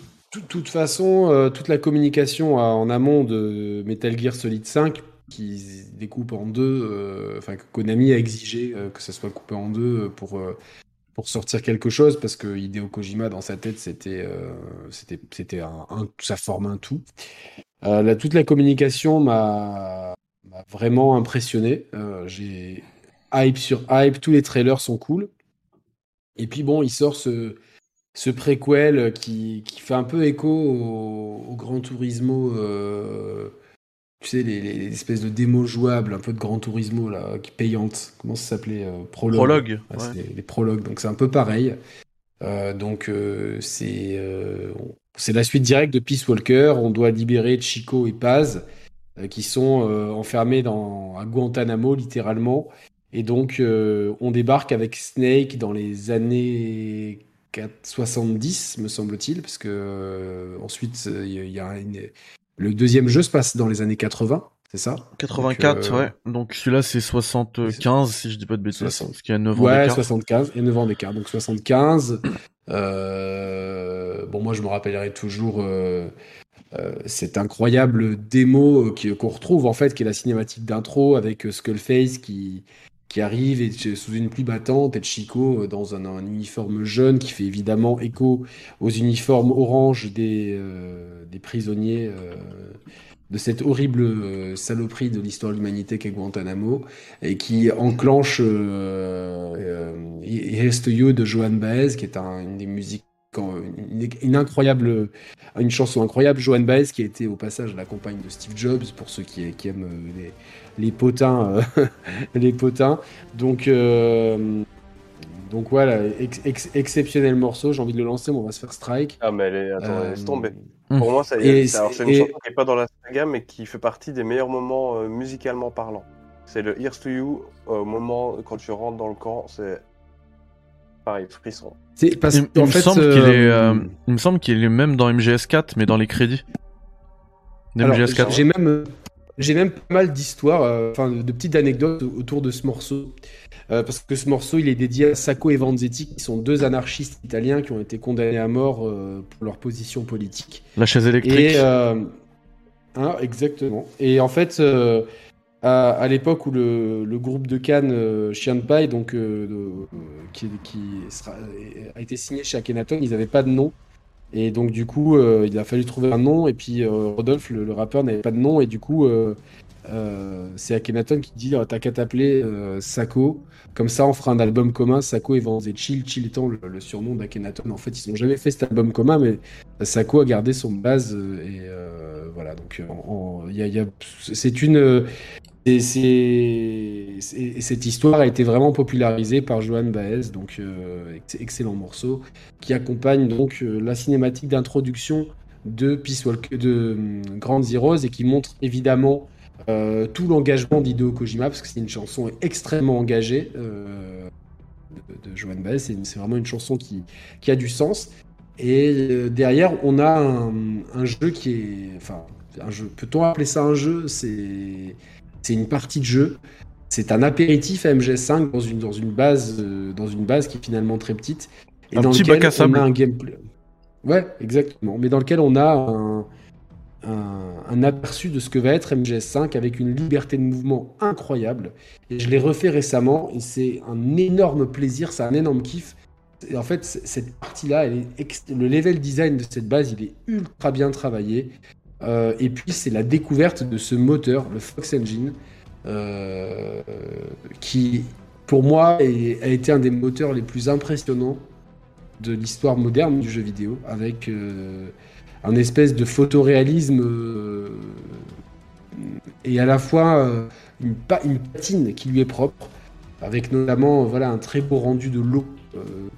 toute façon, toute la communication en amont de Metal Gear Solid 5 qui découpe en deux, enfin que Konami a exigé que ça soit coupé en deux pour pour sortir quelque chose parce que Hideo Kojima dans sa tête c'était euh, c'était c'était un, ça forme un tout. Euh, toute la communication m'a vraiment impressionné. Euh, j'ai hype sur hype, tous les trailers sont cool. Et puis bon, il sort ce ce préquel qui, qui fait un peu écho au, au Gran Turismo tu sais, les, espèces de démos jouables, un peu de Grand Turismo, là, qui payantes. Comment ça s'appelait euh, Prologue. Prologue. Les prologues, donc c'est un peu pareil. Euh, donc euh, c'est c'est la suite directe de Peace Walker. On doit libérer Chico et Paz, qui sont enfermés dans, à Guantanamo, littéralement. Et donc on débarque avec Snake dans les années 70, me semble-t-il, parce que ensuite il y, a une, le deuxième jeu se passe dans les années 80, c'est ça? 84, euh, ouais. Donc celui-là, c'est 75, si je dis pas de bêtises. Parce qu'il y a 9 ans ouais, 75, il y a 9 ans d'écart. Donc 75. Euh... Bon, moi, je me rappellerai toujours euh... euh cette incroyable démo qu'on retrouve, en fait, qui est la cinématique d'intro avec Skullface qui, qui arrive sous une pluie battante et Chico dans un, un, uniforme jaune qui fait évidemment écho aux uniformes orange des, euh, des prisonniers euh, de cette horrible euh, saloperie de l'histoire de l'humanité qu'est Guantanamo et qui enclenche euh, Here's to You de Joan Baez qui est un, une des musiques une, une, incroyable une chanson incroyable Joan Baez qui a été au passage la compagne de Steve Jobs pour ceux qui, qui aiment les, les potins, euh, [laughs] les potins. Donc, euh, donc voilà, exceptionnel morceau. J'ai envie de le lancer, mais on va se faire strike. Ah mais elle est, attends, laisse tomber. Euh, Pour moi, ça c'est une chanson qui n'est pas dans la saga, mais qui fait partie des meilleurs moments musicalement parlant. C'est le Here's to You au moment quand tu rentres dans le camp, c'est pareil, frisson. Parce il, il, me semble qu'il est, il me semble qu'il est même dans MGS4, mais dans les crédits. J'ai même, j'ai même pas mal d'histoires, euh, enfin de petites anecdotes autour de ce morceau. Euh, parce que ce morceau, il est dédié à Sacco et Vanzetti, qui sont deux anarchistes italiens qui ont été condamnés à mort euh, pour leur position politique. La chaise électrique. Hein, exactement. Et en fait, à, l'époque où le, groupe de Cannes, Chien de Paille, donc, qui, a été signé chez Akhenaton, ils n'avaient pas de nom. Et donc, du coup, euh, il a fallu trouver un nom. Et puis, euh, Rodolphe, le, rappeur, n'avait pas de nom. Et du coup, euh, c'est Akhenaton qui dit T'as qu'à t'appeler Sako. Comme ça, on fera un album commun. Sako et Vanze Chill. Chill étant le, surnom d'Akhenaton. En fait, ils n'ont jamais fait cet album commun, mais Sako a gardé son base. Et voilà. Donc, c'est une. Et, cette histoire a été vraiment popularisée par Johan Baez, donc euh, excellent morceau, qui accompagne donc euh, la cinématique d'introduction de Peace Walk, de um, Grand et qui montre évidemment euh, tout l'engagement d'Hideo Kojima, parce que c'est une chanson extrêmement engagée de, de, Johan Baez, c'est vraiment une chanson qui, a du sens. Et derrière, on a un, un, jeu qui est... Enfin, un jeu, peut-on appeler ça un jeu? C'est c'est une partie de jeu. C'est un apéritif à MGS5 dans une, dans une, base, euh, dans une base qui est finalement très petite. Et un dans petit lequel on a un gameplay. Ouais, exactement. Mais dans lequel on a un, un, aperçu de ce que va être MGS5 avec une liberté de mouvement incroyable. Et je l'ai refait récemment et c'est un énorme plaisir, c'est un énorme kiff. Et en fait, cette partie-là, le level design de cette base, il est ultra bien travaillé. Euh, et puis c'est la découverte de ce moteur, le Fox Engine, euh, qui pour moi a été un des moteurs les plus impressionnants de l'histoire moderne du jeu vidéo, avec euh, un espèce de photoréalisme et à la fois une, une, patine qui lui est propre, avec notamment voilà, un très beau rendu de l'eau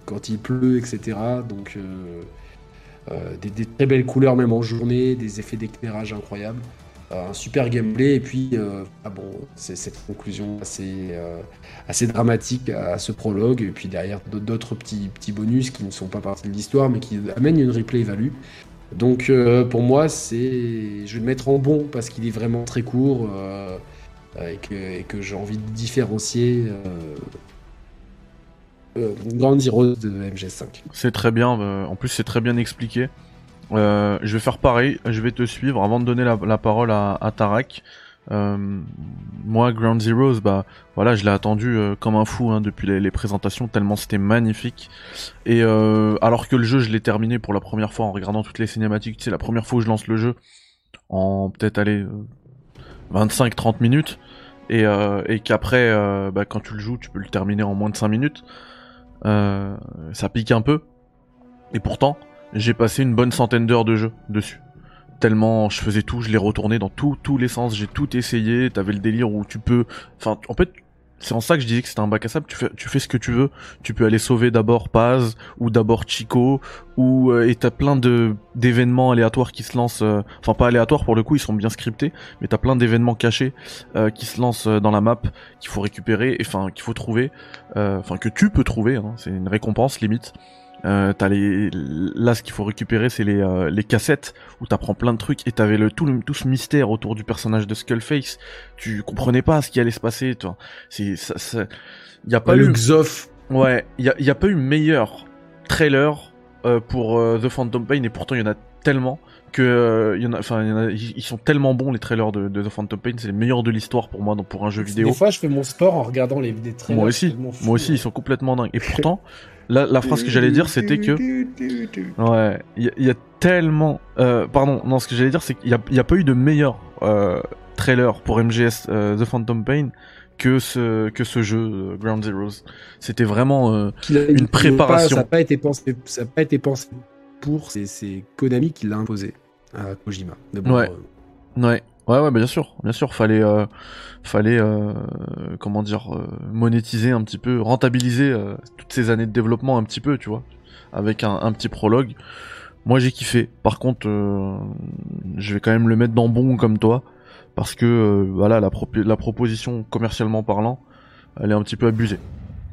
quand il pleut, etc. Donc euh, des, très belles couleurs même en journée, des effets d'éclairage incroyables, euh, un super gameplay et puis euh, ah bon, c'est cette conclusion assez, dramatique à, ce prologue et puis derrière d'autres petits, bonus qui ne sont pas partie de l'histoire mais qui amènent une replay value. Donc pour moi, c'est, je vais le mettre en bon parce qu'il est vraiment très court et que j'ai envie de différencier euh, Ground Zero de MGS5. C'est très bien, euh, en plus c'est très bien expliqué. Euh, je vais faire pareil, je vais te suivre avant de donner la, parole à, Tarak. Euh, moi, Ground Zeroes, bah voilà, je l'ai attendu euh, comme un fou hein, depuis les, présentations, tellement c'était magnifique. Et alors que le jeu, je l'ai terminé pour la première fois en regardant toutes les cinématiques. Sais, la première fois où je lance le jeu, en peut-être aller 25-30 minutes, et, et qu'après, bah, quand tu le joues, tu peux le terminer en moins de 5 minutes. Euh, ça pique un peu. Et pourtant, j'ai passé une bonne centaine d'heures de jeu dessus. Tellement je faisais tout, je l'ai retourné dans tous tous les sens, j'ai tout essayé. T'avais le délire où tu peux, enfin, en fait, c'est en ça que je disais que c'était un bac à sable. Tu fais, tu fais ce que tu veux. Tu peux aller sauver d'abord Paz ou d'abord Chico ou euh, et t'as plein de d'événements aléatoires qui se lancent. euh, Enfin, pas aléatoires pour le coup, ils sont bien scriptés, mais t'as plein d'événements cachés euh, qui se lancent euh, dans la map qu'il faut récupérer, et enfin qu'il faut trouver, euh, enfin que tu peux trouver. Hein, c'est une récompense limite. Euh, t'as les là ce qu'il faut récupérer c'est les euh, les cassettes où t'apprends plein de trucs et t'avais le tout le tout ce mystère autour du personnage de Skullface. Tu comprenais pas ce qui allait se passer toi c'est ça, ça... y a pas le eu Xof. ouais y a, y a pas eu meilleur trailer euh, pour euh, The Phantom Pain et pourtant il y en a tellement que euh, y en a enfin ils sont tellement bons les trailers de, de The Phantom Pain c'est les meilleurs de l'histoire pour moi donc pour un jeu vidéo. Des fois, je fais mon sport en regardant les des trailers. moi aussi. moi aussi ils sont complètement dingues. Et pourtant [laughs] la, la phrase que j'allais dire c'était que Ouais, il y, a- il y a tellement. Euh, pardon, non, ce que j'allais dire, c'est qu'il y a, pas eu de meilleur euh, trailer pour MGS euh, The Phantom Pain que ce que ce jeu Ground Zeroes. C'était vraiment. Une préparation. Ça n'a pas été pensé. Ça a pas été pensé pour. C'est Konami qui l'a imposé à Kojima. Bon, Ouais. euh, Ouais, ouais, bien sûr, bien sûr, fallait, euh, fallait, euh, comment dire, euh, monétiser un petit peu, rentabiliser euh, toutes ces années de développement un petit peu, tu vois, avec un, petit prologue. Moi, j'ai kiffé. Par contre, euh, je vais quand même le mettre dans bon comme toi, parce que voilà, la, la proposition commercialement parlant, elle est un petit peu abusée,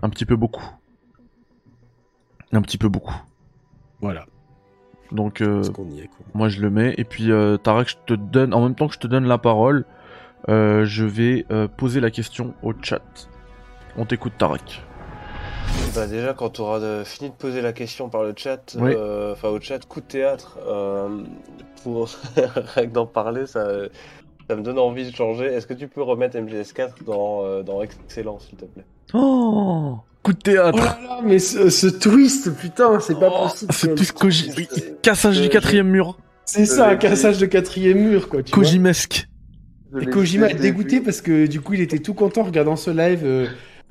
un petit peu beaucoup, un petit peu beaucoup. voilà. Donc, euh, Parce qu'on y est. Quoi. moi je le mets et puis euh, Tarek je te donne en même temps que je te donne la parole euh, je vais euh, poser la question au chat on t'écoute Tarek Bah déjà, quand tu auras fini de poser la question par le chat, Oui. euh, enfin au chat, coup de théâtre, euh, pour [laughs] rien que d'en parler, ça, ça me donne envie de changer. Est-ce que tu peux remettre MGS4 dans, euh, dans Excellent, s'il te plaît? Oh coup de Oh théâtre là là, mais ce, ce twist, putain, c'est pas Oh, possible. c'est ce Koji c'est- cassage du je- quatrième mur C'est ça, un cassage de quatrième mur, quoi. Tu. Kojimesque Et Kojima est dégoûté début. parce que du coup il était tout content en regardant ce live. euh,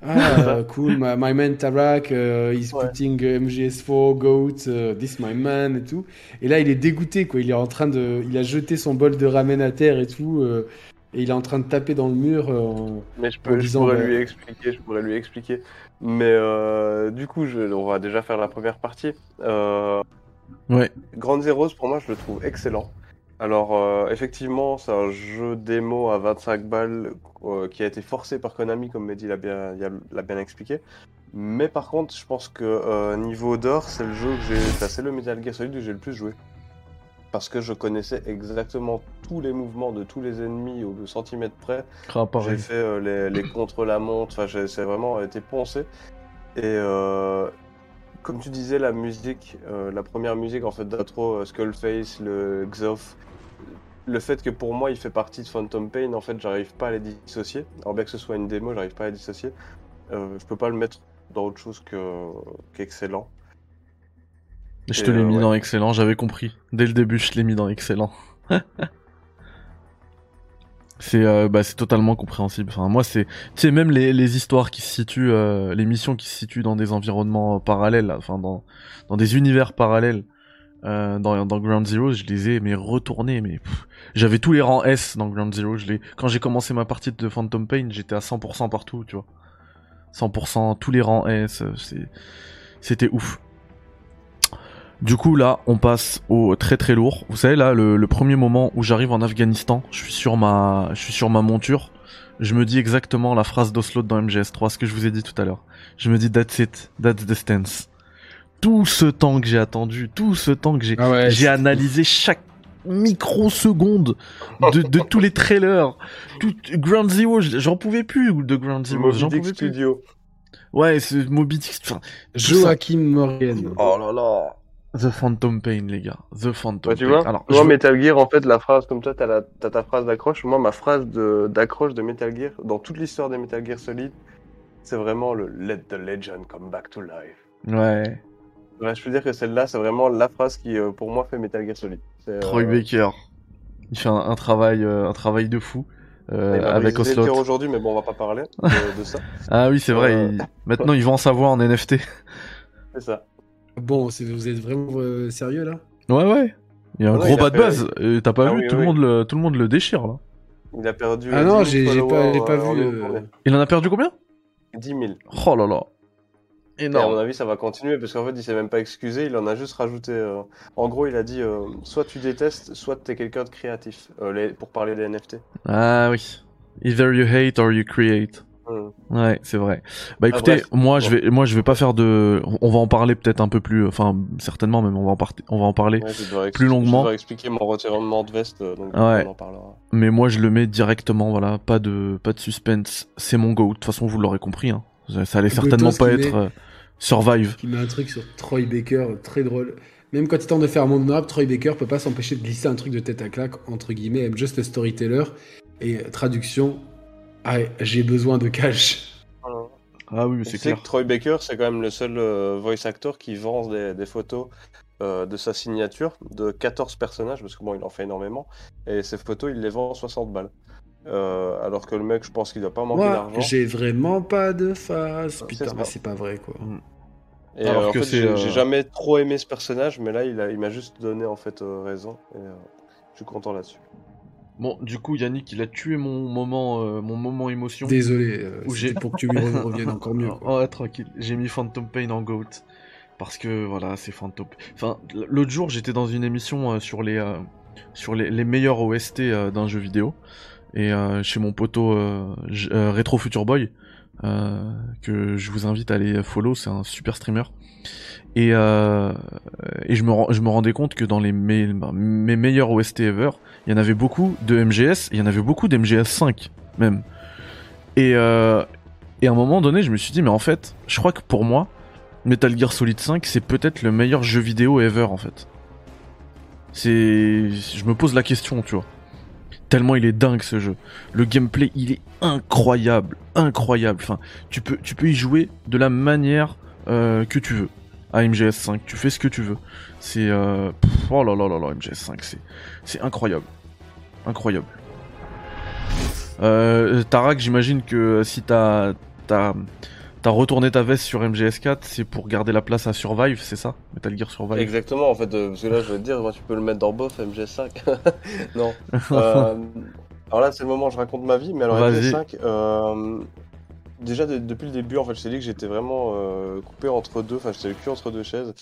ah, [laughs] euh, cool, my, my man Tarak, euh, he's Ouais. putting euh, MGS4, Goat, euh, this my man et tout. Et là il est dégoûté quoi. Il est en train de, il a jeté son bol de ramen à terre et tout. euh, et il est en train de taper dans le mur. euh, en- Mais je, en pourrais bah- lui expliquer, je pourrais lui expliquer. Mais euh, du coup, je, on va déjà faire la première partie. Euh, ouais Grand Zeroes, pour moi, je le trouve excellent. Alors, euh, effectivement, c'est un jeu démo à 25 balles euh, qui a été forcé par Konami, comme Mehdi l'a bien, l'a bien expliqué. Mais par contre, je pense que euh, niveau d'or, c'est le jeu que j'ai. enfin, c'est le Metal Gear Solid que j'ai le plus joué. Parce que je connaissais exactement tous les mouvements de tous les ennemis au centimètre près. Ah. J'ai fait euh, les, les [clears throat] contre-la-montre, enfin, j'ai- c'est vraiment été poncé. Et euh, comme tu disais, la musique, euh, la première musique en fait euh, Skullface, le Xof, le fait que pour moi il fait partie de Phantom Pain, en fait, j'arrive pas à les dissocier. Alors bien que ce soit une démo, j'arrive pas à les dissocier. Je peux pas le mettre dans autre chose que qu'excellent. Je te l'ai mis ouais. dans excellent j'avais compris. Dès le début je l'ai mis dans excellent [laughs] c'est euh, bah c'est totalement compréhensible. Enfin moi c'est tu sais même les, les histoires qui se situent euh, les missions qui se situent dans des environnements euh, parallèles là, enfin dans dans des univers parallèles euh, dans dans Ground Zero je les ai mais retournés mais j'avais tous les rangs S dans Ground Zero. Je les quand j'ai commencé ma partie de Phantom Pain j'étais à 100% partout tu vois. 100% tous les rangs S c'est c'était ouf du coup là, on passe au très très lourd. Vous savez là, le, le premier moment où j'arrive en Afghanistan, je suis sur ma, je suis sur ma monture. Je me dis exactement la phrase d'Oslo dans MGS3, ce que je vous ai dit tout à l'heure. Je me dis that's it, that's the stance. Tout ce temps que j'ai attendu, tout ce temps que j'ai, Ah ouais, j'ai analysé chaque microseconde de, de tous les trailers. Tout, Ground Zero, j'en pouvais plus de Ground Zero, j'en pouvais plus. Studio. Ouais, c'est Moby Dick. enfin, Joachim Morgan. Oh là là. The Phantom Pain, les gars. The Phantom Ouais, tu Pain. vois, Alors, moi, je- Metal Gear, en fait, la phrase, comme toi, t'as, la, t'as ta phrase d'accroche. Moi, ma phrase de, d'accroche de Metal Gear, dans toute l'histoire des Metal Gear Solid, c'est vraiment le Let the legend come back to life. Ouais. Ouais, je peux dire que celle-là, c'est vraiment la phrase qui, euh, pour moi, fait Metal Gear Solid. C'est, Troy euh, Baker. Il fait un, un travail, euh, un travail de fou. euh, avec Ocelot. aujourd'hui, mais bon, on va pas parler de, de ça. [laughs] Ah oui, c'est vrai. Euh. il- Maintenant, ils vend sa voix en NFT. C'est ça. Bon, vous êtes vraiment euh, sérieux là? Ouais, ouais. Il y a un gros fait- buzz. Et T'as pas Ah vu oui, tout, oui. Le monde le, tout le monde le déchire, là? Il a perdu. Ah euh, non, 10 000 j'ai pas, euh, vu. euh, journée. Il en a perdu combien? 10 000. Oh là là. Et à mon Énorme. avis, ça va continuer parce qu'en fait, il s'est même pas excusé, il en a juste rajouté. euh, En gros, il a dit euh, soit tu détestes, soit t'es quelqu'un de créatif euh, les- pour parler des NFT. Ah oui. Either you hate or you create. Hmm. Ouais, c'est vrai. Bah Ah, écoutez, bref. moi je vais, moi je vais pas faire de, on va en parler peut-être un peu plus, enfin certainement même on va en, par- on va en parler. Ouais, Plus longuement. Je dois expliquer mon retirement de veste, euh, donc Ouais. on en parlera. Mais moi je le mets directement, voilà, pas de, pas de suspense. C'est mon go. De toute façon vous l'aurez compris. Hein. Ça, ça allait certainement pas met- être euh, Survive. Qui met un truc sur Troy Baker, très drôle. Même quand il tente de faire un monde honorable, Troy Baker peut pas s'empêcher de glisser un truc de tête à claque, entre guillemets, I'm just a storyteller. Et traduction, ah, j'ai besoin de cash. Ah oui, mais Tu c'est sais clair. que Troy Baker, c'est quand même le seul euh, voice actor qui vend des, des photos euh, de sa signature de 14 personnages, parce que bon, il en fait énormément. Et ces photos, il les vend 60 balles. Euh, alors que le mec, je pense qu'il doit pas manquer d'argent. j'ai vraiment pas de face. Putain, c'est mais c'est pas vrai quoi. Et Alors euh, que j'ai euh, jamais trop aimé ce personnage, mais là, il m'a juste donné en fait euh, raison. Et euh, je suis content là-dessus. Bon, du coup Yannick, il a tué mon moment, euh, mon moment émotion. Désolé, euh, Où c'était j'ai- pour que tu lui re- [laughs] reviennes encore mieux. quoi. Ouais, tranquille. J'ai mis Phantom Pain en GOAT. Parce que voilà, c'est Phantom. Enfin, l'autre jour, j'étais dans une émission euh, sur les sur les, les meilleurs OST d'un jeu vidéo. Et chez mon poteau Retro Future Boy, que je vous invite à aller follow, c'est un super streamer. Et, et je, me, je me rendais compte que dans les mes, mes meilleurs OST ever, il y en avait beaucoup de MGS, il y en avait beaucoup d'MGS 5 même. Et, euh, et à un moment donné, je me suis dit, mais en fait, je crois que pour moi, Metal Gear Solid 5, c'est peut-être le meilleur jeu vidéo ever, en fait. C'est. Je me pose la question, tu vois. Tellement il est dingue ce jeu. Le gameplay, il est incroyable, incroyable. Enfin, tu peux, y jouer de la manière euh, que tu veux. À MGS5, tu fais ce que tu veux. C'est. Euh... oh là là là là, MGS5, c'est, c'est incroyable. Incroyable. Euh, Tarak, j'imagine que si t'as, t'as retourné ta veste sur MGS4, c'est pour garder la place à Survive, c'est ça? Metal Gear Survive Exactement, en fait, euh, parce que là, je vais te dire, moi, tu peux le mettre dans bof MGS5. [laughs] non. [laughs] Euh, alors là, c'est le moment où je raconte ma vie, mais alors Vas-y. MGS5, euh, déjà de- depuis le début, en fait, je t'ai dit que j'étais vraiment coupé entre deux, enfin, j'étais le cul entre deux chaises.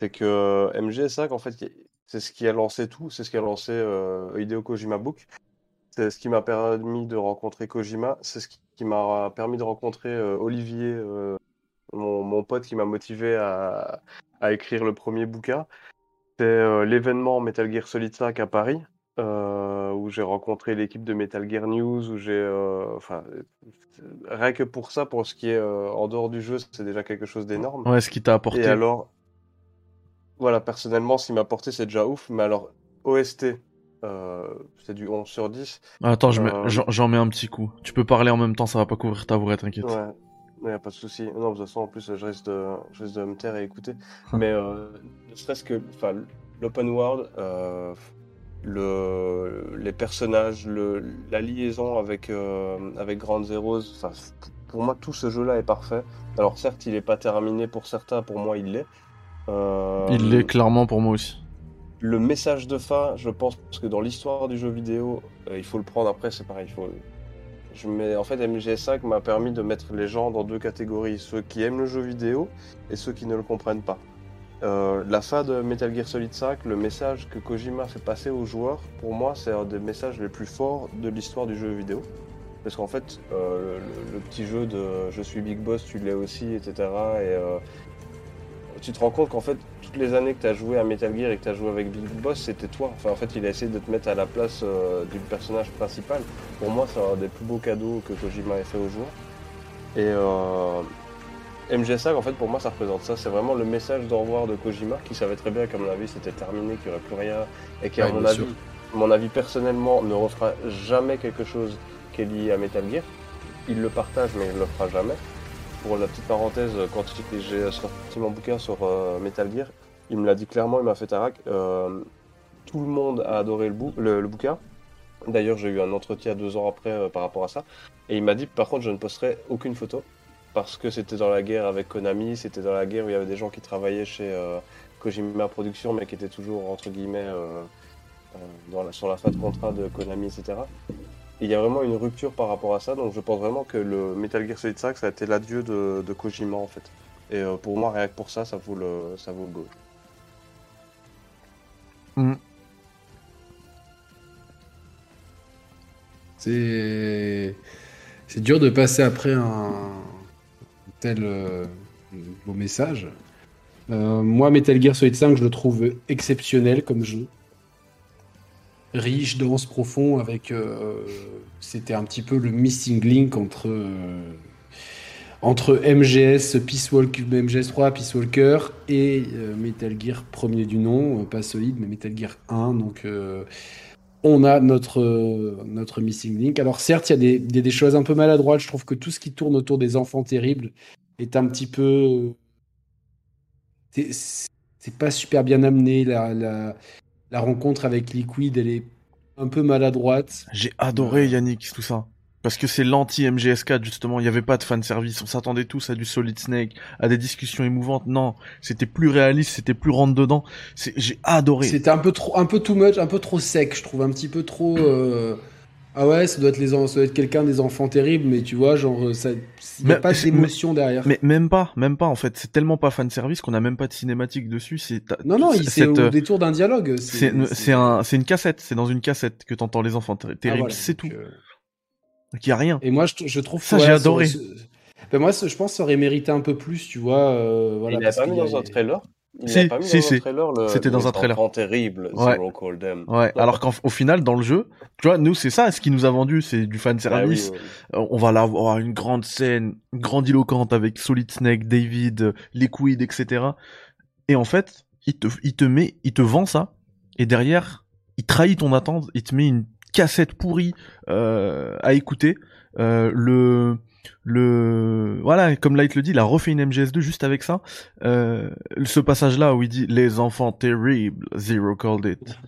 C'est que euh, MGS5, en fait, c'est ce qui a lancé tout, c'est ce qui a lancé euh, Hideo Kojima Book. C'est ce qui m'a permis de rencontrer Kojima, c'est ce qui m'a permis de rencontrer euh, Olivier, euh, mon, mon pote qui m'a motivé à, à écrire le premier bouquin. C'est euh, l'événement Metal Gear Solid 5 à Paris, où j'ai rencontré l'équipe de Metal Gear News, où j'ai, enfin, rien que pour ça, pour ce qui est en dehors du jeu, c'est déjà quelque chose d'énorme. Ouais, ce qui t'a apporté. Et alors, voilà, personnellement, ce qui m'a apporté, c'est déjà ouf. Mais alors, OST, euh, c'est du 11 sur 10. Attends, je mets- Euh, j'en, mets un petit coup. Tu peux parler en même temps, ça va pas couvrir ta voix, t'inquiète. Ouais, il n'y a pas de souci. Non, de toute façon, en plus, je risque de, je risque de me taire et écouter. Mais euh, ne serait-ce que l'open world, euh, le, les personnages, le, la liaison avec, euh, avec Grand pour moi, tout ce jeu-là est parfait. Alors, certes, il n'est pas terminé pour certains, pour moi, il l'est. Euh, Il l'est clairement pour moi aussi. Le message de fin, je pense que dans l'histoire du jeu vidéo, euh, il faut le prendre après, c'est pareil. il faut... je mets... En fait, MGS5 m'a permis de mettre les gens dans deux catégories ceux qui aiment le jeu vidéo et ceux qui ne le comprennent pas. Euh, la fin de Metal Gear Solid 5, le message que Kojima fait passer aux joueurs, pour moi, c'est un des messages les plus forts de l'histoire du jeu vidéo. Parce qu'en fait, euh, le, le petit jeu de je suis Big Boss, tu l'es aussi, etc. Et euh, tu te rends compte qu'en fait, toutes les années que tu as joué à Metal Gear et que tu as joué avec Big Boss, c'était toi. Enfin, en fait, il a essayé de te mettre à la place euh, du personnage principal. Pour moi, c'est un des plus beaux cadeaux que Kojima ait fait aux joueurs. Et, euh, MGS5, en fait, pour moi, ça représente ça. C'est vraiment le message d'au revoir de Kojima, qui savait très bien qu'à mon avis, c'était terminé, qu'il n'y aurait plus rien, et qui, à Ouais, mon avis, mon avis personnellement, ne refera jamais quelque chose qui est lié à Metal Gear. Il le partage, mais il ne le fera jamais. Pour la petite parenthèse, quand j'ai sorti mon bouquin sur euh, Metal Gear, il me l'a dit clairement, il m'a fait Tarak. euh, tout le monde a adoré le, le, bouquin. D'ailleurs, j'ai eu un entretien deux ans après euh, par rapport à ça. Et il m'a dit, par contre, je ne posterai aucune photo. Parce que c'était dans la guerre avec Konami, c'était dans la guerre où il y avait des gens qui travaillaient chez euh, Kojima Productions, mais qui étaient toujours, entre guillemets, euh, euh, sur la fin de contrat de Konami, etc. Il y a vraiment une rupture par rapport à ça, donc je pense vraiment que le Metal Gear Solid 5, ça a été l'adieu de, Kojima, en fait. Et euh, pour moi, rien que pour ça, ça vaut le, ça. C'est c'est dur de passer après un tel euh, beau message. Euh, moi, Metal Gear Solid 5, je le trouve exceptionnel comme jeu. Riche, dense, profond, avec. euh, C'était un petit peu le missing link entre. euh, entre MGS, Peace Walker, MGS 3, Peace Walker et euh, Metal Gear premier du nom, pas solide, mais Metal Gear 1. Donc, on a notre, notre missing link. Alors certes, il y a des, des- choses un peu maladroites. Je trouve que tout ce qui tourne autour des enfants terribles est un petit peu... c'est- pas super bien amené. La, la rencontre avec Liquid, elle est un peu maladroite. J'ai adoré Ouais. Yannick tout ça. Parce que c'est l'anti-MGS4 justement, il n'y avait pas de fanservice, on s'attendait tous à du Solid Snake, à des discussions émouvantes. Non, c'était plus réaliste, c'était plus rentre dedans. C'est- J'ai adoré. C'était un peu trop, un peu too much, un peu trop sec, je trouve, un petit peu trop. euh, Ah ouais, ça doit être les, ça doit être quelqu'un des enfants terribles, mais tu vois, genre, euh, ça, il y a Mais- pas d'émotion derrière. Mais même pas, même pas en fait. C'est tellement pas fanservice qu'on a même pas de cinématique dessus. C'est Non, non, c'est- il au euh, détour d'un dialogue. C'est un, c'est une cassette. C'est dans une cassette que t'entends les enfants ter- Ah, terribles. voilà, c'est tout. euh, Donc y a rien. Et moi, je, je trouve Ça, que, j'ai adoré. ce- ce- Ben, moi, ce- je pense que ça aurait mérité un peu plus, tu vois. euh, voilà, il n'a parce pas mis a- dans un trailer? Il Si, pas mis si, dans si. un trailer le. C'était dans un trailer. enfants terribles, Ouais. Zero Call Them. Ouais. Alors qu'au final, dans le jeu, tu vois, nous c'est ça, ce qui nous a vendu, c'est du Ah fanservice. oui, oui. Euh, On va là avoir une grande scène, grandiloquente avec Solid Snake, David, Liquid, etc. Et en fait, il te, il te met, il te vend ça, et derrière, il trahit ton attente, il te met une cassette pourrie euh, à écouter. Euh, le, le, voilà, comme Light le dit, il a refait une MGS2 juste avec ça. Euh, ce passage-là où il dit les enfants terribles, Zero called it.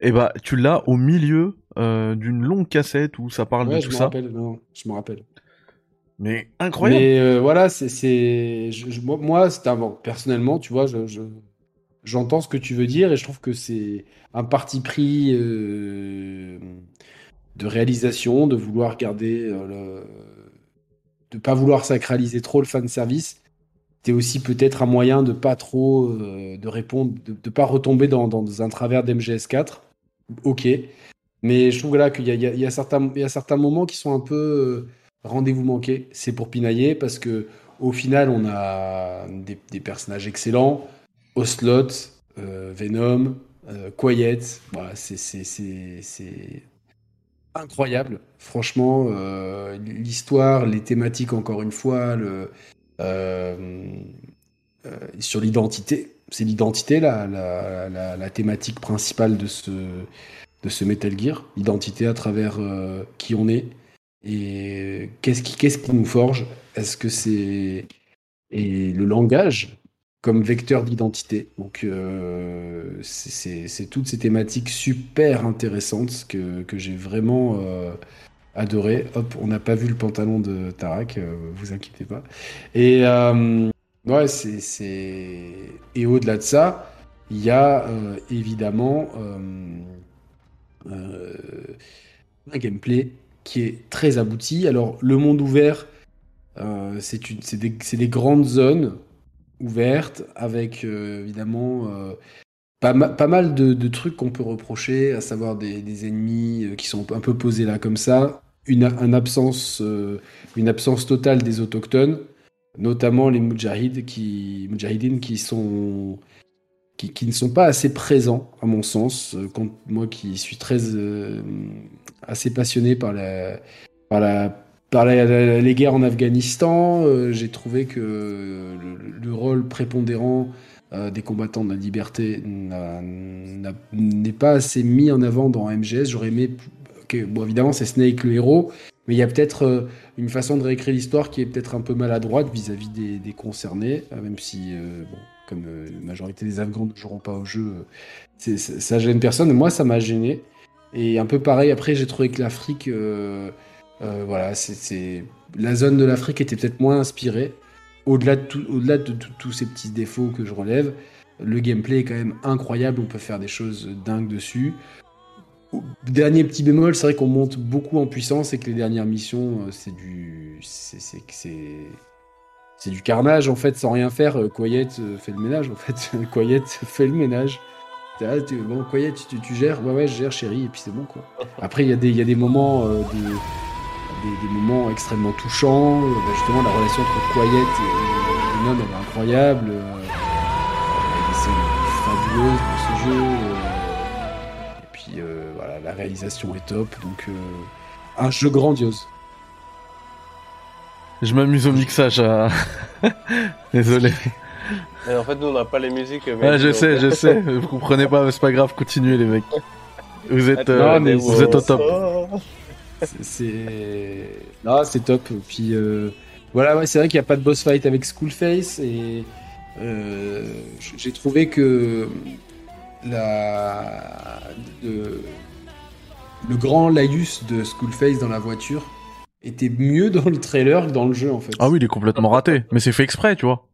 Et bah, tu l'as au milieu euh, d'une longue cassette où ça parle Ouais, de tout ça. rappelle. non, je me rappelle. Mais incroyable. Mais euh, voilà, c'est, moi, c'est un bon. Personnellement, tu vois, je, je- j'entends ce que tu veux dire et je trouve que c'est un parti pris euh, de réalisation, de vouloir garder euh, le, de pas vouloir sacraliser trop le fan service. C'est aussi peut-être un moyen de pas trop euh, de répondre, de, pas retomber dans, un travers d'MGS4. Ok, mais je trouve là qu'il y a, certains, moments qui sont un peu euh, rendez-vous manqué. C'est pour pinailler parce que au final, on a des, personnages excellents. Ocelot, euh, Venom, Quiet. C'est incroyable. Franchement, euh, l'histoire, les thématiques, encore une fois, euh, euh, sur l'identité. C'est l'identité, la, la, thématique principale de ce, de ce Metal Gear. L'identité à travers qui on est et qu'est-ce qui, qu'est-ce qui nous forge Est-ce que c'est et le langage comme vecteur d'identité Donc euh, c'est- toutes ces thématiques super intéressantes que, que j'ai vraiment euh, adoré. Hop, on n'a pas vu le pantalon de Tarak, euh, vous inquiétez pas. Et euh, ouais, c'est et au-delà de ça, il y a euh, évidemment un gameplay qui est très abouti. Alors, le monde ouvert, c'est des, des grandes zones ouvertes avec euh, évidemment euh, pas, pas mal de, trucs qu'on peut reprocher, à savoir des, ennemis euh, qui sont un peu posés là comme ça, une, un absence, une absence totale des autochtones, notamment les Mujahid qui, sont qui, ne sont pas assez présents, à mon sens. Quand, moi qui suis très assez passionné par la par les guerres en Afghanistan, j'ai trouvé que le, le rôle prépondérant des combattants de la liberté n'est pas assez mis en avant dans MGS. J'aurais aimé bon, évidemment, c'est Snake le héros, mais il y a peut-être euh, une façon de réécrire l'histoire qui est peut-être un peu maladroite vis-à-vis des, concernés, euh, même si, euh, bon, comme la majorité des Afghans ne joueront pas au jeu, ça gêne personne. Moi, ça m'a gêné. Et un peu pareil, après, j'ai trouvé que l'Afrique, voilà, c'est la zone de l'Afrique était peut-être moins inspirée. Au-delà de, tous ces petits défauts que je relève, le gameplay est quand même incroyable. On peut faire des choses dingues dessus. Dernier petit bémol, c'est vrai qu'on monte beaucoup en puissance et que les dernières missions, euh, c'est du. C'est c'est du carnage en fait, sans rien faire. Quiet euh, fait le ménage en fait. [laughs] Quiet fait le ménage. Quiet, tu, gères Ouais, ouais, je gère, chérie, et puis c'est bon quoi. Après, il y, a des, moments. Euh, des, moments extrêmement touchants. Bah, justement, la relation entre Quiet et Lennon, elle est incroyable. des scènes fabuleuses dans ce jeu la réalisation est top, donc euh, un jeu grandiose. Je m'amuse au mixage. Hein. [laughs] Désolé. en fait, nous, on n'a pas les musiques. je sais, je sais. Vous comprenez pas, c'est pas grave. Continuez, les mecs. Vous êtes, euh, vous êtes au top. C'est, non, c'est top. Puis euh, voilà, c'est vrai qu'il n'y a pas de boss fight avec Schoolface et j'ai trouvé que la de le grand laïus de Schoolface dans la voiture était mieux dans le trailer que dans le jeu en fait. Ah oui, il est complètement raté, mais c'est fait exprès, tu vois.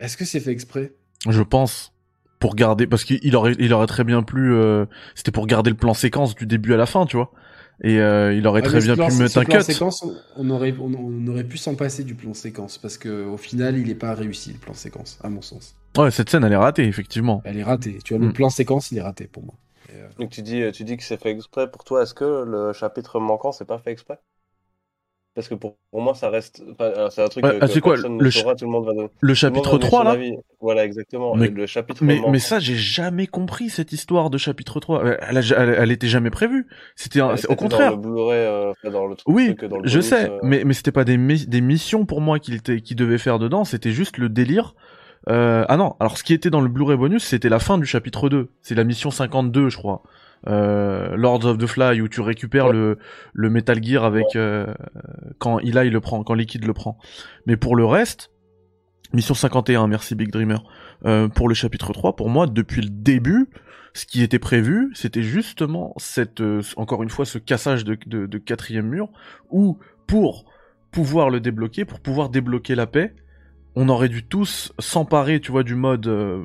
Est-ce que c'est fait exprès? Je pense. Pour garder, parce qu'il aurait, il aurait très bien pu, euh, c'était pour garder le plan séquence du début à la fin, tu vois. Et euh, il aurait très bien pu mettre un cut. Séquence, on aurait, on, aurait pu s'en passer du plan séquence parce que au final, il est pas réussi le plan séquence, à mon sens. Ouais, cette scène, elle est ratée, effectivement. Elle est ratée. Tu vois, le mm. plan séquence, il est raté pour moi. Euh, Donc tu dis, tu dis que c'est fait exprès. Pour toi, est-ce que le chapitre manquant, c'est pas fait exprès? Parce que pour, moi, ça reste. c'est un truc que, ah, quoi, le, tout le monde va le chapitre 3, là Voilà, exactement. Mais, le chapitre mais, mais ça, j'ai jamais compris cette histoire de chapitre 3. Elle, elle, était jamais prévue. C'était au contraire. Dans le Blu-ray, euh, dans le truc, oui, dans le je sais, euh. mais, mais c'était pas des, des missions pour moi qu'il qu devait faire dedans. C'était juste le délire euh, ah non, alors ce qui était dans le Blu-ray bonus, c'était la fin du chapitre 2. C'est la mission 52, je crois. Euh, Lords of the Fly, où tu récupères le, le Metal Gear avec... Euh, quand il le prend, quand Liquid le prend. Mais pour le reste, mission 51, merci Big Dreamer. Euh, pour le chapitre 3, pour moi, depuis le début, ce qui était prévu, c'était justement cette, euh, encore une fois, ce cassage de, de, de quatrième mur, où pour pouvoir le débloquer, pour pouvoir débloquer la paix, on aurait dû tous s'emparer, tu vois, du mode euh,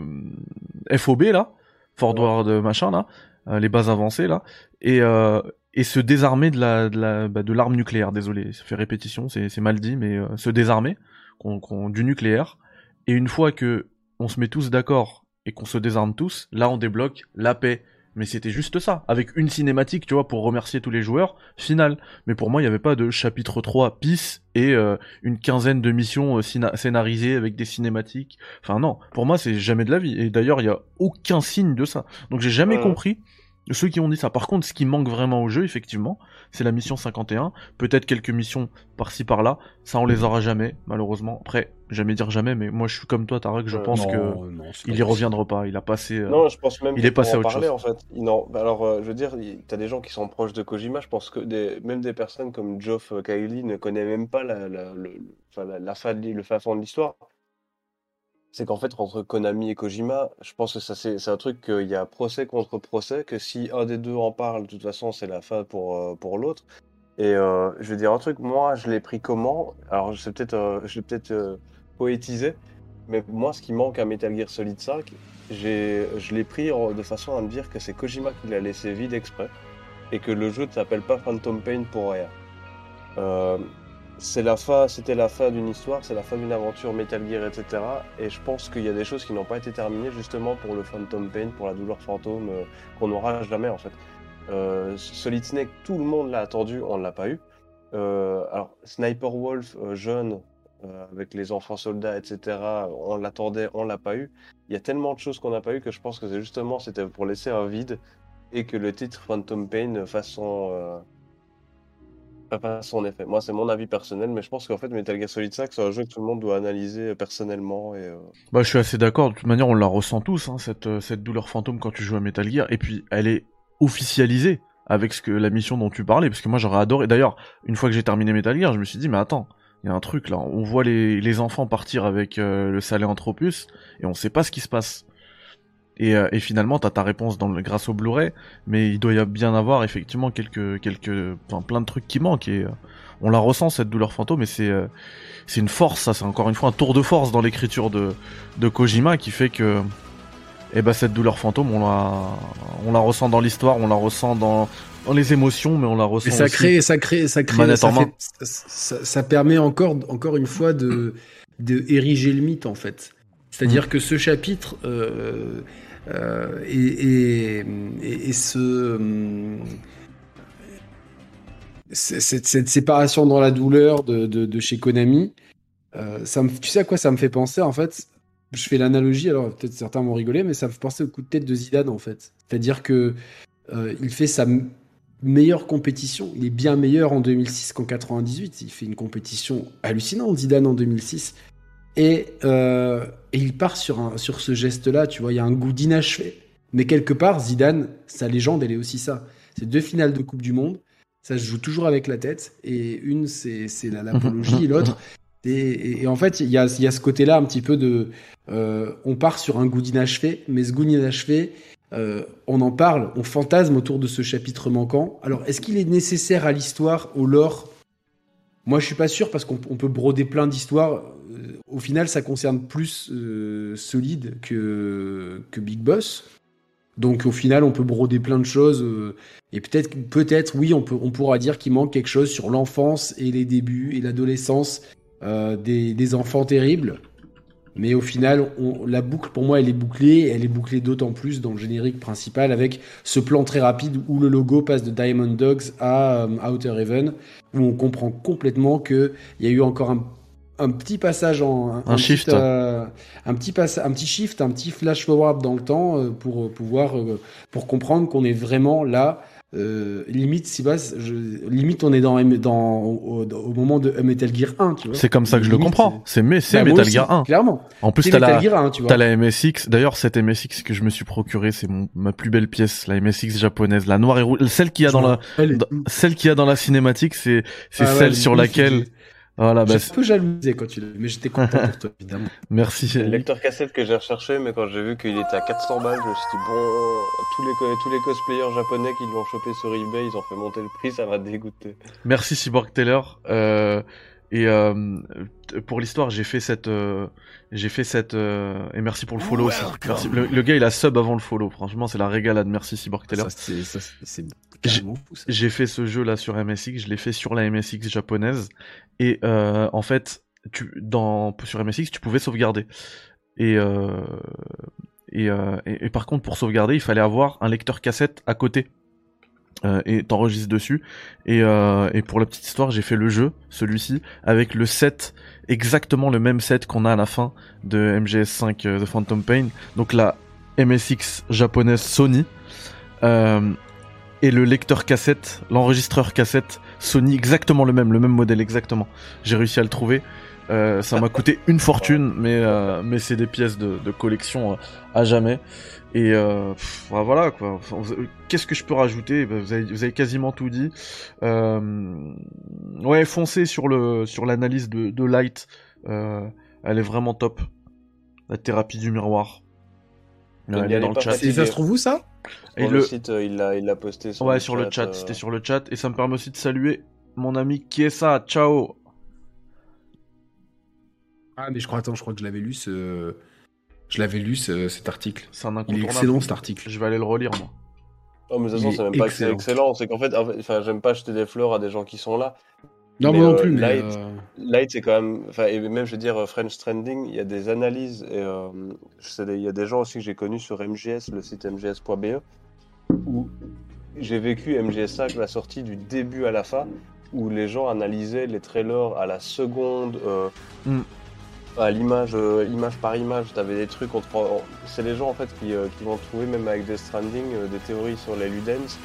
FOB là, forward ouais. machin là, euh, les bases avancées là, et euh, et se désarmer de la de la bah, de l'arme nucléaire. Désolé, ça fait répétition, c'est c'est mal dit, mais se désarmer du nucléaire. Et une fois que on se met tous d'accord et qu'on se désarme tous, là on débloque la paix mais c'était juste ça, avec une cinématique, tu vois, pour remercier tous les joueurs, final. Mais pour moi, il n'y avait pas de chapitre 3 PIS et euh, une quinzaine de missions euh, scénarisées avec des cinématiques. Enfin non, pour moi, c'est jamais de la vie. Et d'ailleurs, il n'y a aucun signe de ça. Donc j'ai jamais compris ceux qui ont dit ça. Par contre, ce qui manque vraiment au jeu, effectivement, c'est la mission 51. Peut-être quelques missions par-ci par-là. Ça, on les aura jamais, malheureusement. Après, jamais dire jamais, mais moi, je suis comme toi, Tarek. Je euh, pense que il y reviendra pas. Il a passé. Euh, non, je pense même. Il est passé à autre chose. En fait. Non, bah alors, euh, je veux dire, t'as des gens qui sont proches de Kojima. Je pense que des... même des personnes comme Geoff Kylie ne connaissent même pas la, la, le... Enfin, la, la fin, le fin fond de l'histoire c'est qu'en fait, entre Konami et Kojima, je pense que ça c'est un truc qu'il y a procès contre procès, que si un des deux en parle, de toute façon, c'est la fin pour, euh, pour l'autre. Et euh, je vais dire un truc, moi, je l'ai pris comment? Alors, je peut-être euh, je peut-être poétisé, mais moi, ce qui manque à Metal Gear Solid 5, je l'ai pris de façon à me dire que c'est Kojima qui l'a laissé vide exprès, et que le jeu ne s'appelle pas Phantom Pain pour rien c'est la fin, c'était la fin d'une histoire, c'est la fin d'une aventure Metal Gear, etc. Et je pense qu'il y a des choses qui n'ont pas été terminées justement pour le Phantom Pain, pour la douleur fantôme, euh, qu'on n'aura jamais en fait. Euh, Solid Snake, tout le monde l'a attendu, on ne l'a pas eu. Euh, alors Sniper Wolf, jeune, avec les enfants soldats, etc. On l'attendait, on l'a pas eu. Il y a tellement de choses qu'on n'a pas eu que je pense que c'est justement c'était pour laisser un vide et que le titre Phantom Pain fasse son son effet. Moi, c'est mon avis personnel, mais je pense qu'en fait, Metal Gear Solid 5, c'est un jeu que tout le monde doit analyser personnellement. Et, Bah, je suis assez d'accord. De toute manière, on la ressent tous, hein, cette, cette douleur fantôme quand tu joues à Metal Gear. Et puis, elle est officialisée avec ce que la mission dont tu parlais, parce que moi, j'aurais adoré. D'ailleurs, une fois que j'ai terminé Metal Gear, je me suis dit, mais attends, il y a un truc là. On voit les, enfants partir avec le salé Anthropus, et on sait pas ce qui se passe. Et, euh, et finalement, t'as ta réponse dans le, grâce au Blu-ray, mais il doit y bien avoir effectivement quelques, quelques, plein de trucs qui manquent et euh, on la ressent cette douleur fantôme. Et c'est, euh, c'est une force, ça, c'est encore une fois un tour de force dans l'écriture de, de Kojima qui fait que, eh ben, cette douleur fantôme, on la, on la ressent dans l'histoire, on la ressent dans les émotions, mais on la ressent. Et ça crée, ça crée, ça crée, ça, fait, ça, ça, permet encore, encore une fois de, de ériger le mythe en fait. C'est-à-dire mmh. que ce chapitre euh, euh, et, et, ce, cette, cette, séparation dans la douleur de, de, de chez Konami, euh, ça me, tu sais à quoi ça me fait penser en fait? Je fais l'analogie, alors peut-être certains vont rigoler, mais ça me fait penser au coup de tête de Zidane en fait. C'est-à-dire que euh, il fait sa meilleure compétition, il est bien meilleur en 2006 qu'en 98. Il fait une compétition hallucinante, Zidane en 2006. Et, euh, et il part sur, un, sur ce geste-là, tu vois, il y a un goût d'inachevé. Mais quelque part, Zidane, sa légende, elle est aussi ça. C'est deux finales de Coupe du Monde, ça se joue toujours avec la tête, et une, c'est l'apologie, [laughs] et l'autre, et, et, en fait, il y a, y a ce côté-là un petit peu de... Euh, on part sur un goût d'inachevé, mais ce goût d'inachevé, euh, on en parle, on fantasme autour de ce chapitre manquant. Alors, est-ce qu'il est nécessaire à l'histoire, au lore? Moi, je suis pas sûr, parce qu'on peut broder plein d'histoires au final, ça concerne plus euh, Solide que, que Big Boss. Donc au final, on peut broder plein de choses. Euh, et peut-être, peut-être, oui, on, peut, on pourra dire qu'il manque quelque chose sur l'enfance et les débuts et l'adolescence euh, des, des, enfants terribles. Mais au final, on, la boucle, pour moi, elle est bouclée. Elle est bouclée d'autant plus dans le générique principal avec ce plan très rapide où le logo passe de Diamond Dogs à Outer Heaven, où on comprend complètement qu'il y a eu encore un un petit passage en un, shift, euh, un petit un petit shift, un petit flash forward dans le temps euh, pour euh, pouvoir pour comprendre qu'on est vraiment là. Limite, si bas, je, limite on est dans, dans au, moment de Metal Gear 1, tu vois. C'est comme ça que je le comprends. C'est mais c'est bah, Metal Gear 1. Clairement. En plus t'as la as la MSX. D'ailleurs cette MSX que je me suis procuré, c'est ma plus belle pièce, la MSX japonaise, la noire et rouge, celle qui a dans la, celle qui a dans la cinématique, c'est c'est ah celle sur laquelle voilà, bah, un peu jalousé quand tu l'as vu, mais j'étais content pour toi, évidemment. [laughs] Merci. C'est le lecteur cassette que j'ai recherché, mais quand j'ai vu qu'il était à 400 balles, je me suis dit, bon, tous les, tous les cosplayers japonais qui l'ont chopé sur eBay, ils ont fait monter le prix, ça m'a dégoûté. Merci Cyborg Taylor. Euh, et euh, pour l'histoire, j'ai fait cette, euh, j'ai fait cette, euh, et merci pour le follow aussi. Merci. Le, gars, il a sub avant le follow. Franchement, c'est la régalade. Merci Cyborg Taylor. J'ai fait ce jeu là sur MSX, je l'ai fait sur la MSX japonaise et euh, en fait, tu, dans, sur MSX, tu pouvais sauvegarder. Et, euh, euh, et, et, par contre, pour sauvegarder, il fallait avoir un lecteur cassette à côté. Euh, et t'enregistres dessus. Et, euh, et pour la petite histoire, j'ai fait le jeu, celui-ci, avec le set, exactement le même set qu'on a à la fin de MGS5 The Phantom Pain. Donc la MSX japonaise Sony. Et le lecteur cassette, l'enregistreur cassette Sony exactement le même, le même modèle exactement. J'ai réussi à le trouver. Euh, ça m'a coûté une fortune, mais euh, mais c'est des pièces de, de collection euh, à jamais. Et euh, bah, voilà quoi. Qu'est-ce que je peux rajouter? Bah, vous, avez, vous avez quasiment tout dit. Euh, ouais, foncez sur le sur l'analyse de, de Light. elle est vraiment top. La thérapie du miroir. Dans le chat. ça se trouve où ça et le... site, euh, il l'a il l'a posté sur ouais, le sur chat, le chat, c'était sur le chat et ça me permet aussi de saluer mon ami qui est ça. Ciao. Ah mais je crois attends, je crois que je l'avais lu ce je l'avais lu cet article. C'est un Il est excellent cet article. Je vais aller le relire moi. Oh mais de toute façon, c'est même pas que c'est excellent, c'est qu'en fait, enfin, j'aime pas jeter des fleurs à des gens qui sont là. Non, moi non plus. Euh, Light, euh, Light c'est quand même. Enfin, et même, je veux dire, French Trending, il y a des analyses. Et, euh, je sais, il y a des gens aussi que j'ai connus sur MGS, le site mgs.be, où j'ai vécu MGS5, la sortie du début à la fin, où les gens analysaient les trailers à la seconde, mm. à l'image, image par image. Tu avais des trucs. C'est les gens en fait qui, qui, vont trouver, même avec des Stranding, des théories sur les Ludens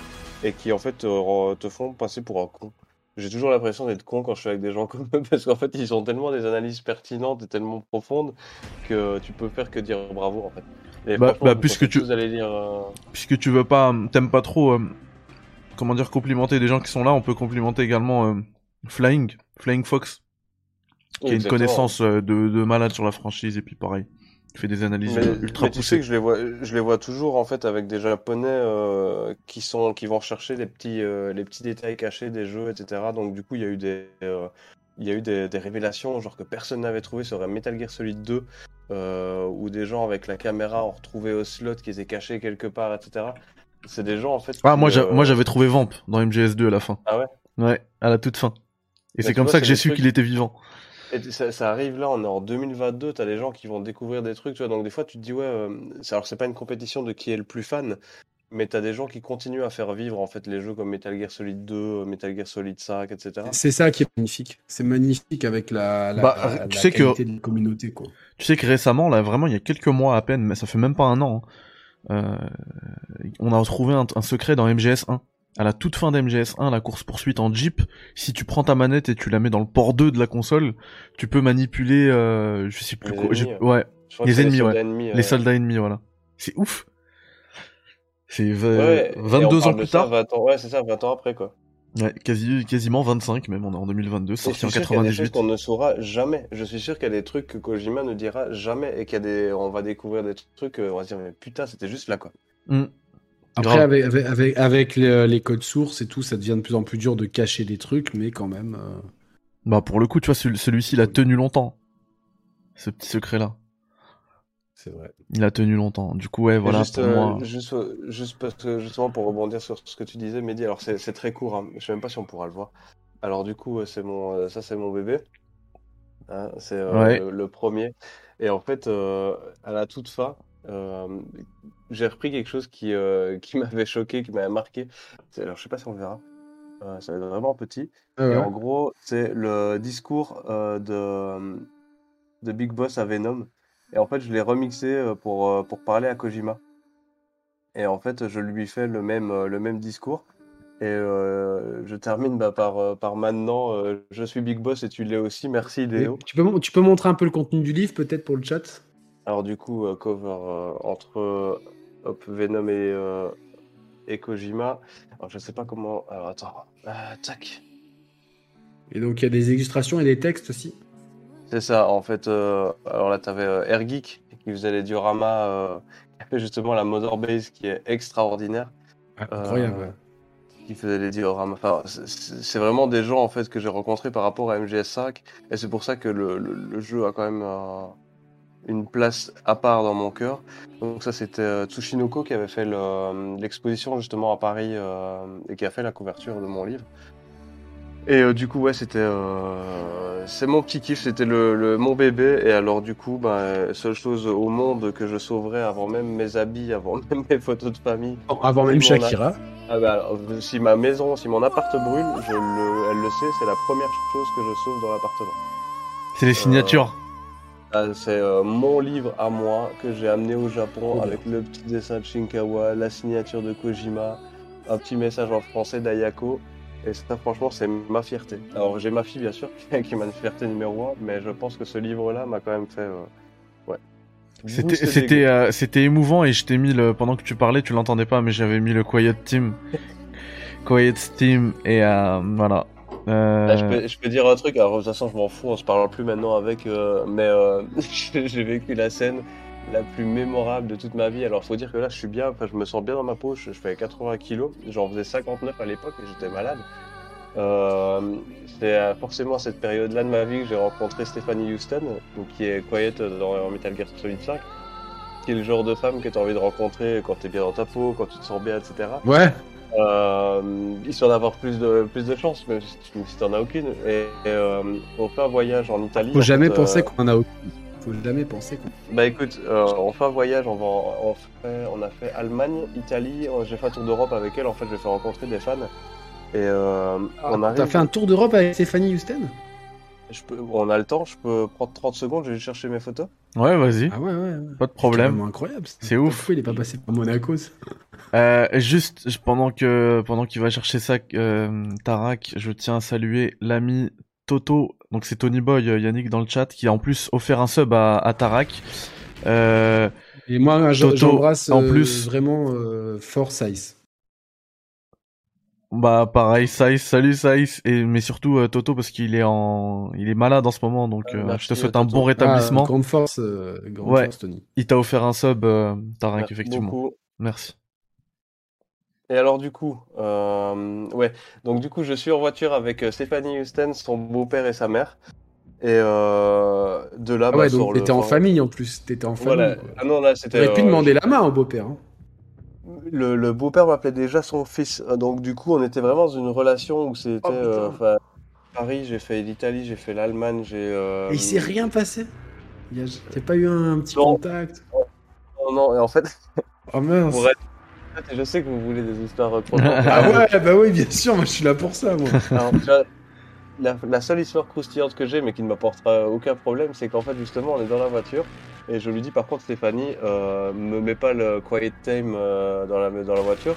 et qui en fait te font passer pour un con. J'ai toujours l'impression d'être con quand je suis avec des gens [laughs] comme eux parce qu'en fait, ils ont tellement des analyses pertinentes et tellement profondes que tu peux faire que dire bravo en fait. Et Bah- bah, puisque tu- lire, euh, Puisque tu veux pas, t'aimes pas trop, euh, comment dire, complimenter des gens qui sont là, on peut complimenter également euh, Flying, Flying Fox, qui a une connaissance euh, de, de malade sur la franchise et puis pareil, il fait des analyses Mais, ultra mais tu poussées. sais que je les vois, je les vois toujours en fait avec des Japonais euh, qui sont, qui vont chercher les petits, euh, les petits détails cachés des jeux, etc. Donc du coup, il y a eu des, euh, il y a eu des, des révélations genre que personne n'avait trouvé sur Metal Gear Solid 2, euh, où des gens avec la caméra ont retrouvé Ocelot qui était caché quelque part, etc. C'est des gens en fait. Ah qui, moi, moi j'avais trouvé Vamp dans MGS2 à la fin. Ah ouais? Ouais, à la toute fin. Et Bah, c'est tu comme vois, ça que j'ai su qu'il était vivant. Et ça, ça arrive là, on est en 2022, t'as des gens qui vont découvrir des trucs, tu vois, donc des fois tu te dis ouais, euh, c'est- alors c'est pas une compétition de qui est le plus fan, mais t'as des gens qui continuent à faire vivre en fait les jeux comme Metal Gear Solid 2, euh, Metal Gear Solid 5, etc. C'est ça qui est magnifique. C'est magnifique avec la, la, Bah, la- tu la sais que- qualité de la communauté, quoi. Tu sais que récemment, là, vraiment, il y a quelques mois à peine, mais ça fait même pas un an, hein, euh, on a retrouvé un, un secret dans MGS1. À la toute fin d'MGS1, la course-poursuite en Jeep, si tu prends ta manette et tu la mets dans le port 2 de la console, tu peux manipuler, euh, je sais plus Les quoi, ennemis, ouais, Je Les ennemis, soldats ouais. ennemis, les soldats ennemis, voilà. C'est ouf. C'est v- ouais, et on 22 ans plus ça tard. 20 ans, ouais, c'est ça, 20 ans après quoi. Ouais, quasi, quasiment 25 même, on est en 2022, Et je sorti en sûr qu'il y a des choses 98. qu'on ne saura jamais. Je suis sûr qu'il y a des trucs que Kojima ne dira jamais et qu'il y a des, on va découvrir des trucs, euh, on va se dire mais putain, c'était juste là quoi. Hmm. Après, avec, avec, avec, avec les, les codes sources et tout, ça devient de plus en plus dur de cacher des trucs, mais quand même. euh, Bah pour le coup, tu vois, celui- celui-ci, il a tenu longtemps. Ce petit secret-là. C'est vrai. Il a tenu longtemps. Du coup, ouais, voilà, juste, pour euh, moi. juste, euh, juste parce que justement pour rebondir sur ce que tu disais, Mehdi, alors c'est très court, hein, je sais même pas si on pourra le voir. Alors du coup, euh, c'est mon, euh, ça c'est mon bébé, Hein, c'est euh, Ouais. le, le premier. Et en fait, euh, à la toute fin, euh, j'ai repris quelque chose qui, euh, qui [laughs] m'avait choqué, qui m'avait marqué. Alors je sais pas si on le verra. Euh, ça va être vraiment petit. Ah Et en gros, c'est le discours de, de Big Boss à Venom. Et en fait, je l'ai remixé pour, pour parler à Kojima. Et en fait, je lui fais le même, le même discours. Et euh, je termine bah, par, par maintenant, euh, je suis Big Boss et tu l'es aussi, merci Léo. Tu peux, tu peux montrer un peu le contenu du livre, peut-être, pour le chat? Alors du coup, euh, cover euh, entre euh, hop, Venom et, euh, et Kojima. Alors je sais pas comment... Alors attends, Ah, tac. Et donc, il y a des illustrations et des textes aussi? C'est ça, en fait. euh, alors là, tu avais Ergeek qui faisait les dioramas, euh, [laughs] qui a fait justement la Mother Base qui est extraordinaire, Incroyable. Euh, qui faisait les dioramas. Enfin, c'est- vraiment des gens en fait que j'ai rencontrés par rapport à MGS5, et c'est pour ça que le, le- le jeu a quand même euh, une place à part dans mon cœur. Donc ça, c'était euh, Tsushinoko qui avait fait le- l'exposition justement à Paris euh, et qui a fait la couverture de mon livre. Et euh, du coup, ouais, c'était. euh, c'est mon petit kiff, c'était le, le- mon bébé. Et alors, du coup, bah, seule chose au monde que je sauverais avant même mes habits, avant [laughs] même mes photos de famille. Bon, Avant même Shakira. Ah bah, alors, si ma maison, si mon appart brûle, je le, elle le sait, c'est la première chose que je sauve dans l'appartement. C'est les signatures. Ah, c'est euh, mon livre à moi que j'ai amené au Japon avec le petit dessin de Shinkawa, la signature de Kojima, un petit message en français d'Ayako. Et ça, franchement, c'est ma fierté. Alors, j'ai ma fille, bien sûr, [laughs] qui m'a une fierté numéro un, mais je pense que ce livre-là m'a quand même fait. euh, ouais. C'était, euh, c'était émouvant et je t'ai mis le, pendant que tu parlais, tu l'entendais pas, mais j'avais mis le Quiet Team. [laughs] Quiet Team et voilà. Euh, Là, je, peux, je peux dire un truc, alors de toute façon je m'en fous, on se parle plus maintenant avec, euh, mais euh, [laughs] j'ai vécu la scène la plus mémorable de toute ma vie. Alors faut dire que là je suis bien, enfin je me sens bien dans ma peau, je, je fais 80 kilos, j'en faisais 59 à l'époque et j'étais malade. Euh, c'est euh, forcément à cette période-là de ma vie que j'ai rencontré Stephanie Houston, donc, qui est Quiet dans Metal Gear Solid 5, qui est le genre de femme que tu as envie de rencontrer quand tu es bien dans ta peau, quand tu te sens bien, etc. Ouais. Euh, histoire d'avoir plus de, plus de chance, même si tu si t'en as aucune. Et, et, euh, on fait un voyage en Italie. Faut en jamais fait, penser euh, qu'on en a aucune. Faut jamais penser qu'on. Bah écoute, euh, on fait un voyage, on, va en- on, fait, on a fait Allemagne, Italie, j'ai fait un tour d'Europe avec elle, en fait, je fait rencontrer des fans. Et euh, on Ah, arrive. T'as fait un tour d'Europe avec Stéphanie Houston je peux, on a le temps, je peux prendre 30 secondes, je vais chercher mes photos. Ouais, vas-y. Ah ouais, ouais. Pas de problème. C'est incroyable. C'est ouf. Il est pas passé par Monaco euh, Juste pendant que pendant qu'il va chercher ça, euh, Tarak, je tiens à saluer l'ami Toto. Donc c'est Tony Boy Yannick dans le chat qui a en plus offert un sub à, à Tarak. Euh, Et moi, j'embrasse en plus vraiment fort Size. Bah pareil, Saïs, salut Saïs, et mais surtout euh, Toto parce qu'il est en, il est malade en ce moment, donc euh, je te souhaite un bon rétablissement. Ah, grande force, euh, grande force Tony. Il t'a offert un sub, Tarek, effectivement. Merci. Et alors du coup, ouais, donc du coup je suis en voiture avec Stéphanie Houston, son beau-père et sa mère. Et de là, ah ouais, bah, donc t'étais en famille en plus, t'étais en famille. Ah non là c'était. T'aurais pu demander la main au beau-père. Hein le, beau-père m'appelait déjà son fils. Donc du coup, on était vraiment dans une relation où c'était oh, euh, Paris, j'ai fait l'Italie, j'ai fait l'Allemagne, j'ai. Euh, Et il s'est rien passé? A pas eu un, petit contact? Non, non, et en fait. Oh [laughs] mince. Je sais que vous voulez des histoires. [laughs] ah ouais, bah oui, bien sûr, moi je suis là pour ça, moi. [laughs] la, seule histoire croustillante que j'ai, mais qui ne m'apportera aucun problème, c'est qu'en fait, justement, on est dans la voiture. Et je lui dis, par contre, Stéphanie, euh, me mets pas le quiet time euh, dans, la, dans la voiture.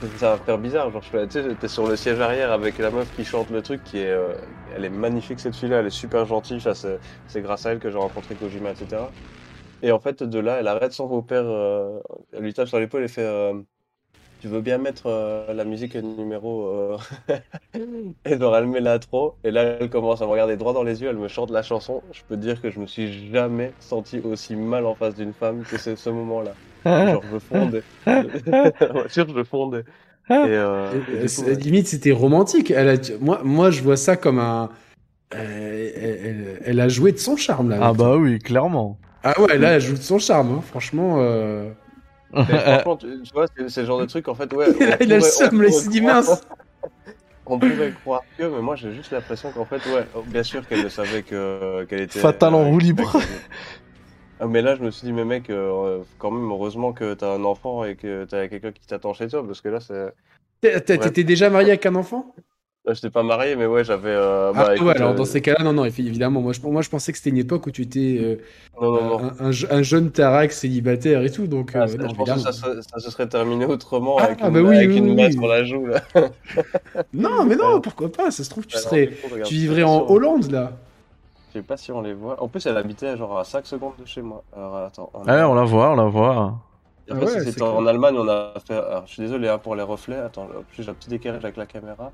Parce que ça va faire bizarre. Genre, tu sais, t'es sur le siège arrière avec la meuf qui chante le truc, qui est, euh, elle est magnifique cette fille-là, elle est super gentille. c'est grâce à elle que j'ai rencontré Kojima, etc. Et en fait, de là, elle arrête son beau-père, euh, elle lui tape sur l'épaule et fait tu veux bien mettre euh, la musique numéro euh... [laughs] [laughs] et genre elle met l'intro et là elle commence à me regarder droit dans les yeux, elle me chante la chanson. Je peux te dire que je me suis jamais senti aussi mal en face d'une femme que c'est ce moment-là. genre je fondais. [laughs] voiture je fondais. Et, euh, limite c'était romantique. Elle a... moi, moi je vois ça comme un. Elle, elle, a joué de son charme là. Ah bah oui, clairement. Ah ouais, là elle joue de son charme. Hein. Franchement. Euh, [laughs] franchement, tu, vois, c'est le genre de truc, en fait, ouais. [laughs] il a le seum, il s'est dit mince. On pourrait croire que, mais moi j'ai juste l'impression qu'en fait, ouais, oh, bien sûr qu'elle savait qu'elle était. Fatal en roue libre. Ah, mais là, je me suis dit, mais mec, euh, quand même, heureusement que t'as un enfant et que t'as quelqu'un qui t'attend chez toi, parce que là, c'est. T'étais déjà marié avec un enfant? Je n'étais pas marié, mais ouais, j'avais. Euh, ah, bah, ouais, alors dans euh, ces cas-là, non, non, évidemment. Moi, je, moi, je pensais que c'était une époque où tu étais euh, Un, un, jeune Tarak célibataire et tout. Donc, ah, non, je pense que ça, ça, se serait terminé autrement ah, avec, une, bah oui, avec une sur la joue. Là. [laughs] non, mais non, pourquoi pas Ça se trouve, tu, serais, tu vivrais en Hollande, là. Je sais pas si on les voit. En plus, elle habitait genre à 5 secondes de chez moi. Alors, attends. On, on la voit, on la voit. Après, si c'était en Allemagne, on a fait. Alors, je suis désolé hein, pour les reflets. Attends, j'ai un petit décalage avec la caméra.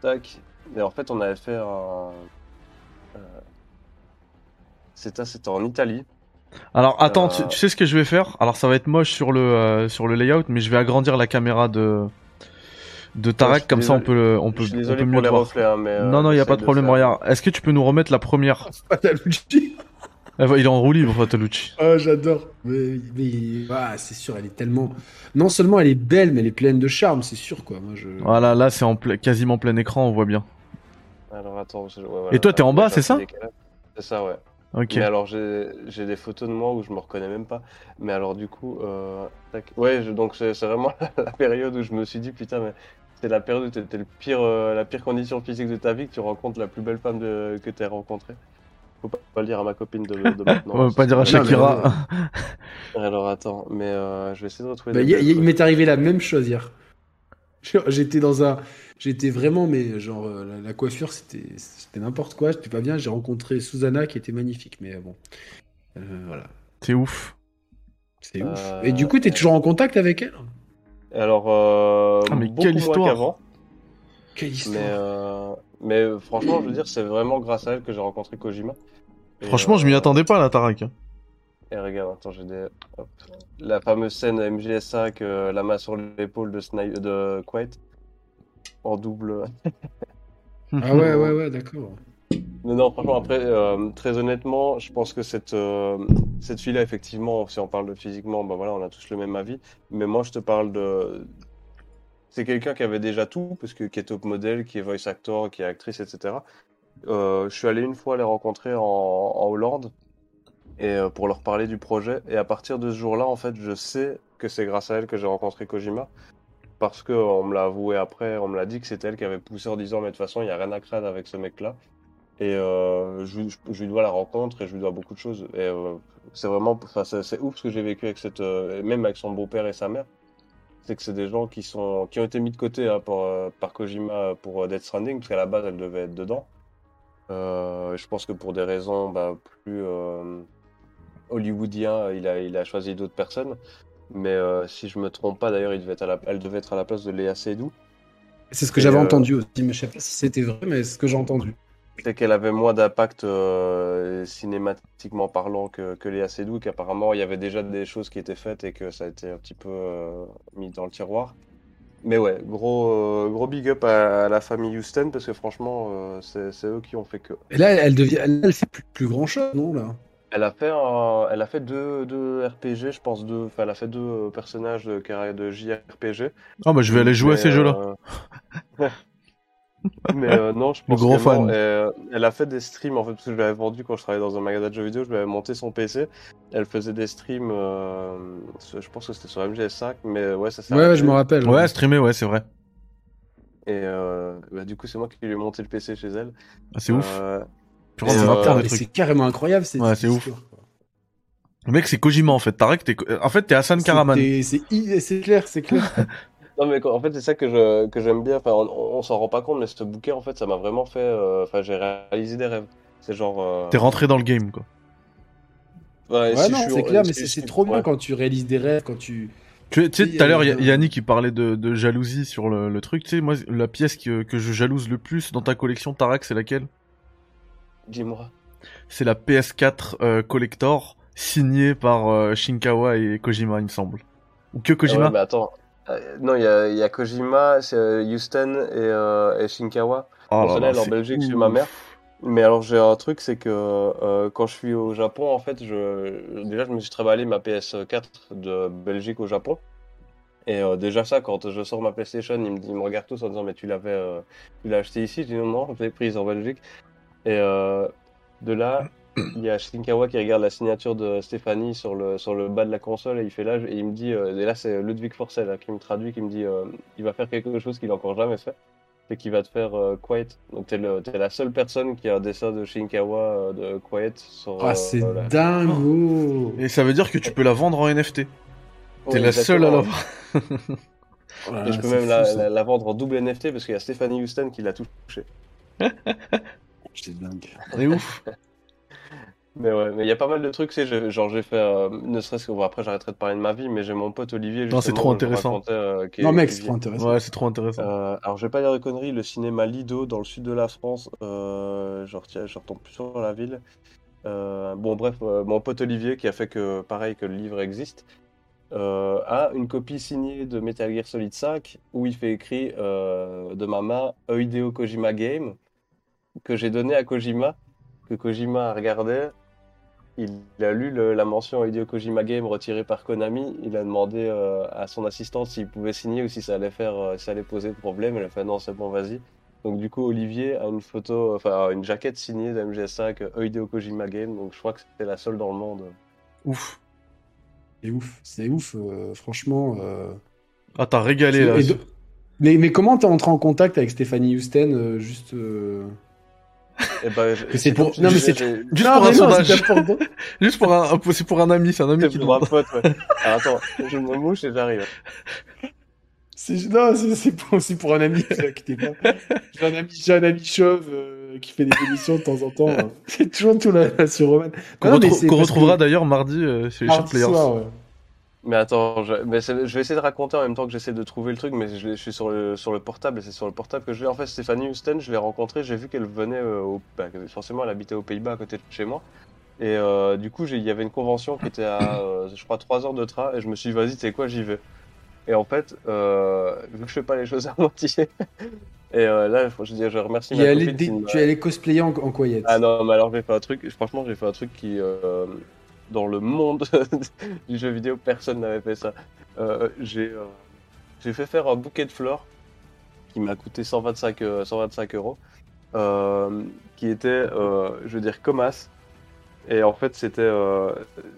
Tac. Et en fait, on avait fait un. Euh... C'était en Italie. Alors attends, tu, euh, sais ce que je vais faire? Alors ça va être moche sur le euh, sur le layout, mais je vais agrandir la caméra de de Tarek comme ça on peut on peut, on peut mieux les reflets, hein, mais, non non, il y a pas de problème. Regarde, est-ce que tu peux nous remettre la première? [laughs] Il est en roue libre, Fatalucci. Oh, j'adore. Mais, ah, c'est sûr, elle est tellement. Non seulement elle est belle, mais elle est pleine de charme, c'est sûr quoi. Moi, je... Voilà, là c'est en quasiment plein écran, on voit bien. Alors attends. Et toi, t'es en bas, c'est ça C'est ça, ouais. Ok. Mais alors j'ai des photos de moi où je me reconnais même pas. Mais alors du coup, euh... ouais, donc c'est vraiment [laughs] la période où je me suis dit putain mais c'est la période où t'étais le pire, euh, la pire condition physique de ta vie que tu rencontres la plus belle femme de... que t'aies rencontrée. Faut pas, le dire à ma copine de, de [laughs] maintenant. On va pas dire à Shakira. [laughs] alors attends, mais euh, je vais essayer de retrouver. Bah, il m'est arrivé la même chose hier. J'étais dans un, j'étais vraiment, mais genre euh, la, coiffure c'était, c'était n'importe quoi. J'étais pas bien. J'ai rencontré Susanna qui était magnifique, mais bon, euh, voilà. C'est ouf. C'est ouf. Et du coup, t'es toujours en contact avec elle? Alors, ah, mais quelle histoire Quelle histoire mais franchement, je veux dire, c'est vraiment grâce à elle que j'ai rencontré Kojima. franchement, je m'y euh, attendais pas, là, Tarak. Et regarde, attends, j'ai des. La fameuse scène MGS5, euh, la main sur l'épaule de, Sni... de Quiet. En double. ah [laughs] ouais, ouais, ouais, d'accord. Mais non, franchement, après, euh, très honnêtement, je pense que cette, cette fille-là, effectivement, si on parle de physiquement, ben voilà, on a tous le même avis. Mais moi, je te parle de, c'est quelqu'un qui avait déjà tout, parce que, qui est top modèle, qui est voice actor, qui est actrice, etc. Euh, je suis allé une fois les rencontrer en, Hollande et euh, pour leur parler du projet. Et à partir de ce jour-là, en fait, je sais que c'est grâce à elle que j'ai rencontré Kojima. Parce qu'on me l'a avoué après, on me l'a dit que c'était elle qui avait poussé en disant Mais de toute façon, il n'y a rien à craindre avec ce mec-là. Et euh, je, lui- je lui dois la rencontre et je lui dois beaucoup de choses. Et c'est vraiment, c'est c'est ouf ce que j'ai vécu avec cette, même avec son beau-père et sa mère. C'est que c'est des gens qui sont, qui ont été mis de côté hein, par, euh, par Kojima pour euh, Death Stranding, parce qu'à la base elle devait être dedans. Euh, je pense que pour des raisons bah, plus hollywoodiens, il a, il a choisi d'autres personnes. Mais si je me trompe pas, d'ailleurs, il devait être à la- elle devait être à la place de Léa Seydoux. C'est ce que j'avais entendu aussi, mais je sais pas si c'était vrai, mais c'est ce que j'ai entendu. C'est qu'elle avait moins d'impact euh, cinématiquement parlant que, que Léa Seydoux, qu'apparemment il y avait déjà des choses qui étaient faites et que ça a été un petit peu euh, mis dans le tiroir. Mais ouais, gros, euh, gros big up à, à la famille Houston parce que franchement, euh, c'est c'est eux qui ont fait que. Et là, elle devient, elle, elle fait plus, plus grand chose, non là? Elle a fait, un- elle a fait deux, deux RPG, je pense deux, enfin elle a fait deux personnages de, carré- de JRPG. Ah bah je vais aller jouer à ces jeux-là. [laughs] Mais euh, non, je [laughs] pense que. Et, euh, elle a fait des streams en fait parce que je l'avais vendu quand je travaillais dans un magasin de jeux vidéo. Je lui avais monté son PC. Elle faisait des streams. euh, je pense que c'était sur MGS5, mais ouais, ça s'est Ouais, je me rappelle. Ouais, streamer, ouais, c'est vrai. Et euh, bah, du coup, c'est moi qui lui ai monté le PC chez elle. Ah, c'est ouf. Euh, euh, c'est carrément incroyable. C'est Ouais, c'est ouf. Le mec, c'est Kojima en fait. Tarek, t'es... En fait, t'es Hassan Karaman. C'est clair, c'est clair. [laughs] Non mais en fait c'est ça que je que j'aime bien. Enfin on, on s'en rend pas compte mais ce bouquet en fait ça m'a vraiment fait. euh, Enfin j'ai réalisé des rêves. C'est genre. euh, T'es rentré dans le game, quoi. ouais, Ouais, si non, je suis- c'est clair, mais si c'est je c'est suis- trop bien ouais. quand tu réalises des rêves, quand tu. Tu sais, tu sais, Oui, tout à l'heure, euh, Yannick, il parlait de, de jalousie sur le, le truc. Tu sais, moi, la pièce que, que je jalouse le plus dans ta collection, Tarek, c'est laquelle? Dis-moi. C'est la PS4 euh, Collector, signée par euh, Shinkawa et Kojima, il me semble. Ou que Ah Kojima? ouais, mais attends. Euh, non, il y a, il y a Kojima, euh, Houston et, euh, et Shinkawa. Oh là là, en Belgique chez ma mère. Mais alors j'ai un truc, c'est que euh, quand je suis au Japon, en fait, je déjà je me suis travaillé ma PS4 de Belgique au Japon. Et euh, déjà ça, quand je sors ma PlayStation, ils me, ils me regardent tous en disant mais tu l'avais, euh, tu l'as acheté ici? Je dis non non, je l'ai prise en Belgique. Et de là, [clears throat] il y a Shinkawa qui regarde la signature de Stéphanie sur le sur le bas de la console et il fait là et il me dit euh, et là c'est Ludwig Forcel là, qui me traduit, qui me dit euh, il va faire quelque chose qu'il a encore jamais fait c'est qu'il va te faire euh, Quiet. Donc t'es, le, t'es la seule personne qui a un dessin de Shinkawa euh, de Quiet sur. Ah, euh, c'est la- dingo. Et ça veut dire que tu peux la vendre en NFT. T'es la seule à l'avoir. [laughs] Ah, Et je peux même fou, la, la- la vendre en double NFT parce qu'il y a Stephanie Houston qui l'a touché. [laughs] C'est dingue. C'est ouf. Mais ouais, mais il y a pas mal de trucs, c'est genre j'ai fait, euh, ne serait-ce que bon, après j'arrêterai de parler de ma vie, mais j'ai mon pote Olivier. Non, c'est trop intéressant. euh, est- Non, mec, c'est trop intéressant. Ouais, c'est trop intéressant. Euh, alors, je vais pas dire de conneries, le cinéma Lido dans le sud de la France, euh, je retombe plus sur la ville. Euh, bon, bref, euh, mon pote Olivier, qui a fait que, pareil, que le livre existe, euh, a une copie signée de Metal Gear Solid 5 où il fait écrit euh, de ma main Hideo Kojima Game que j'ai donné à Kojima, que Kojima a regardé. Il a lu le- la mention Hideo Kojima Game retirée par Konami. Il a demandé euh, à son assistante s'il pouvait signer ou si ça allait faire, euh, si ça allait poser problème. Elle a fait non, c'est bon, vas-y. Donc du coup, Olivier a une photo, enfin une jaquette signée de MGS5 euh, Hideo Kojima Game. Donc je crois que c'était la seule dans le monde. Ouf. C'est ouf, c'est ouf, euh, franchement. euh. Ah, t'as régalé là. De- mais, mais comment t'es entré en contact avec Stéphanie Houston euh, juste Et ben, c'est pour- non, mais c'est- Juste Non, pour un sondage. [laughs] Juste pour un, c'est pour un ami, c'est un ami C'est qui pour un demande. pote, ouais. Alors, attends, je me mouche et j'arrive. C'est non, c'est c'est pour, c'est pour un ami, pas. J'ai un ami, j'ai un ami chauve euh, qui fait des émissions de temps en temps. euh. [laughs] C'est toujours tout là, sur Roman. Qu'on retrou- c'est retrouvera que- d'ailleurs mardi euh, chez les Sharp Mardi Players. soir, ouais. Mais attends, je, mais c'est- je vais essayer de raconter en même temps que j'essaie de trouver le truc, mais je, suis sur le, sur le portable et c'est sur le portable que je l'ai. En fait, Stéphanie Houston, je l'ai rencontrée, j'ai vu qu'elle venait euh, au. bah, forcément, elle habitait aux Pays-Bas à côté de chez moi. Et euh, du coup, il y avait une convention qui était à, euh, je crois, 3 heures de train et je me suis dit, vas-y, tu sais quoi, j'y vais. Et en fait, euh, vu que je fais pas les choses à [laughs] moitié, et euh, là, je, je remercie ma allé qui Tu es allé cosplayer en, en ah non, mais alors j'ai fait un truc, franchement j'ai fait un truc qui, dans le monde [laughs] du jeu vidéo, personne n'avait fait ça. Euh, j'ai euh, j'ai fait faire un bouquet de fleurs qui m'a coûté 125, euh, 125 euros, euh, qui était, je veux dire, comme as. Et en fait c'était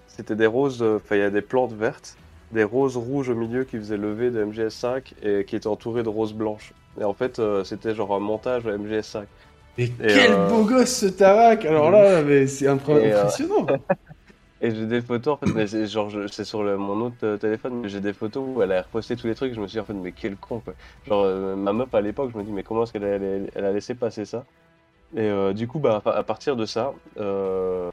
c'était des roses, enfin il y a des plantes vertes, des roses rouges au milieu qui faisaient lever de MGS5 et qui étaient entourées de roses blanches. Et en fait c'était genre un montage de MGS5. Mais quel euh, beau gosse ce Tarak Alors là, [laughs] mais c'est impr- euh, impressionnant. [laughs] Et j'ai des photos, en fait, mais c'est genre, c'est sur le- mon autre euh, téléphone, mais j'ai des photos où elle a reposté tous les trucs, je me suis dit, en fait, mais quel con, quoi. Genre, euh, ma meuf à l'époque, je me dis, mais comment est-ce qu'elle a, elle, a laissé passer ça? Et euh, du coup, bah, à partir de ça, euh,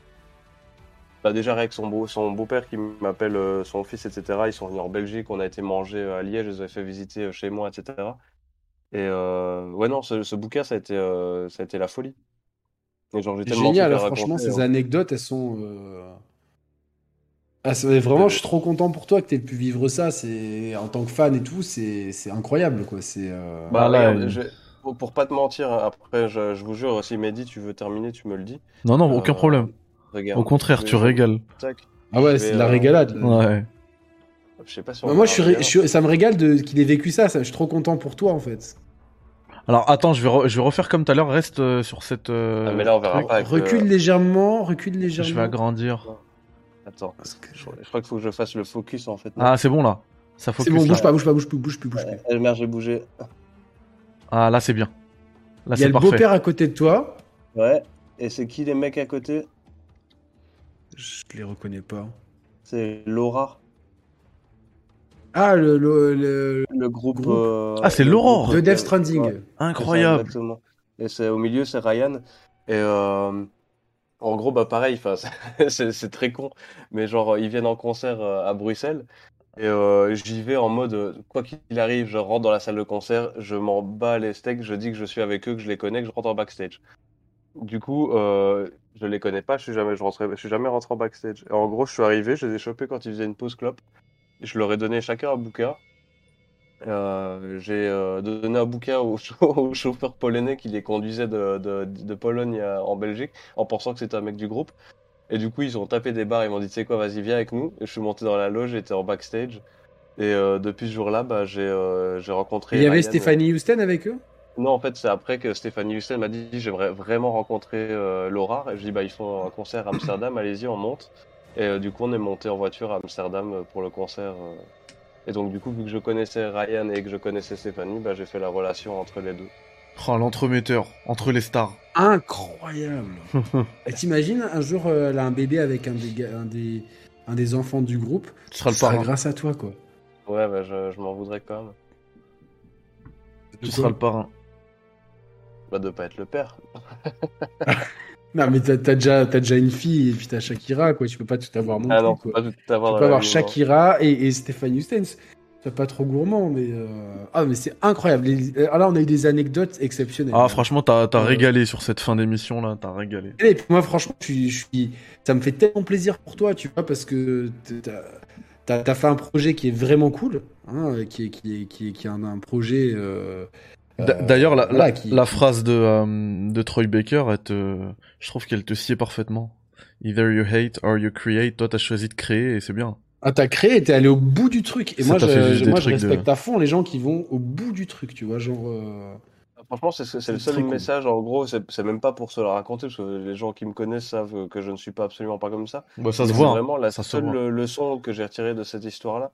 bah, déjà avec son beau, son beau-père qui m'appelle son fils, etc., ils sont venus en Belgique, on a été manger à Liège, je les ai fait visiter chez moi, etc. Et ouais, non, ce, ce bouquin, ça a été, ça a été la folie. Et genre, j'ai tellement génial, trucs à hein, franchement, ces hein. anecdotes, elles sont. Euh, Ah, vraiment, je suis trop content pour toi que tu aies pu vivre ça. C'est en tant que fan et tout, c'est incroyable, quoi. C'est. euh, Bah, Ah, là, il- je- pour, pour pas te mentir, après, je, je vous jure, si Mehdi, tu veux terminer, tu me le dis. Non, non, aucun Euh, problème. Regarde. Au contraire, tu régales. tac, Ah ouais, c'est de la euh, régalade. là. Ouais. Je sais pas si on Bah, moi, verra je suis, ré- bien. je suis- ça me régale de qu'il ait vécu ça, ça. Je suis trop content pour toi, en fait. Alors attends, je vais, re- je vais refaire comme tout à l'heure. Reste euh, sur cette. euh, Ah, mais là, on verra pas. avec, Recule euh, légèrement, recule légèrement. Je vais agrandir. Attends, que- je, je crois qu'il faut que je fasse le focus en fait. Ah, c'est bon là. Ça focus. C'est bon, là. bouge pas, bouge pas, bouge plus, bouge plus, bouge plus. Euh, merde, j'ai bougé. Ah, là c'est bien. Là Il y a c'est le beau-père à côté de toi. Ouais. Et c'est qui les mecs à côté? Je les reconnais pas. C'est Laura, Ah, le, le, le- le groupe. Groupe. euh, Ah, c'est groupe de Death Stranding. ouais, c'est ça, Incroyable. exactement. Et c'est au milieu, c'est Ryan. Et euh, en gros, bah pareil, [laughs] c'est très con, mais genre ils viennent en concert euh, à Bruxelles. Et euh, j'y vais en mode, euh, quoi qu'il arrive, je rentre dans la salle de concert, je m'en bats les steaks, je dis que je suis avec eux, que je les connais, que je rentre en backstage. Du coup, euh, je les connais pas, je suis jamais, je je suis jamais rentré en backstage. Et en gros, je suis arrivé, je les ai chopés quand ils faisaient une pause clope. Je leur ai donné chacun un bouquin. Euh, j'ai euh, donné un bouquin au, [laughs] au chauffeur polonais qui les conduisait de, de, de Pologne à- en Belgique en pensant que c'était un mec du groupe. Et du coup, ils ont tapé des barres, ils m'ont dit, tu sais quoi, vas-y, viens avec nous. Et je suis monté dans la loge, j'étais en backstage. Et euh, depuis ce jour-là, bah, j'ai rencontré. Il y avait Ryan. Stéphanie Houston avec eux? Non, en fait, c'est après que Stéphanie Hussein m'a dit, j'aimerais vraiment rencontrer Laura. Et je dis, bah, ils font un concert à Amsterdam, allez-y, on monte. Et du coup, on est monté en voiture à Amsterdam pour le concert. Et donc, du coup, vu que je connaissais Ryan et que je connaissais Stéphanie, bah, j'ai fait la relation entre les deux. Oh, l'entremetteur entre les stars. Incroyable. [laughs] Et t'imagines, un jour, euh, elle a un bébé avec un des, un des, un des enfants du groupe. Tu seras le Ça sera parrain. grâce à toi, quoi. Ouais, bah, je, je m'en voudrais quand même. Tu seras le parrain. Bah, de pas être le père. [laughs] Non, mais t'as déjà, t'as déjà une fille et puis t'as Shakira, quoi. Tu peux pas tout avoir non ah plus, non, quoi. pas tout Tu avoir peux dans la avoir. Shakira et, et Stéphanie Houston. C'est pas trop gourmand, mais. euh, Ah, mais c'est incroyable. Les- Ah, là, on a eu des anecdotes exceptionnelles. Ah, franchement, t'as t'as Euh, régalé sur cette fin d'émission là. T'as régalé. Et puis moi, franchement, je suis, je suis- ça me fait tellement plaisir pour toi, tu vois, parce que t'as- t'as as fait un projet qui est vraiment cool, hein, qui est, qui est, qui est, qui est un, un projet. euh, D'ailleurs, la, voilà, la, qui- la phrase de, euh, de Troy Baker, elle te, je trouve qu'elle te sied parfaitement. Either you hate or you create. Toi, t'as choisi de créer et c'est bien. Ah, t'as créé, t'es allé au bout du truc. Et Ça moi, je, moi je de- respecte à fond les gens qui vont au bout du truc, tu vois, genre. euh, Franchement, c'est c'est le C'est seul cool. message, en gros, c'est c'est même pas pour se le raconter, parce que les gens qui me connaissent savent que je ne suis pas absolument pas comme ça. Bah, ça se c'est voit. hein. vraiment la Ça seule leçon que j'ai retirée de cette histoire-là.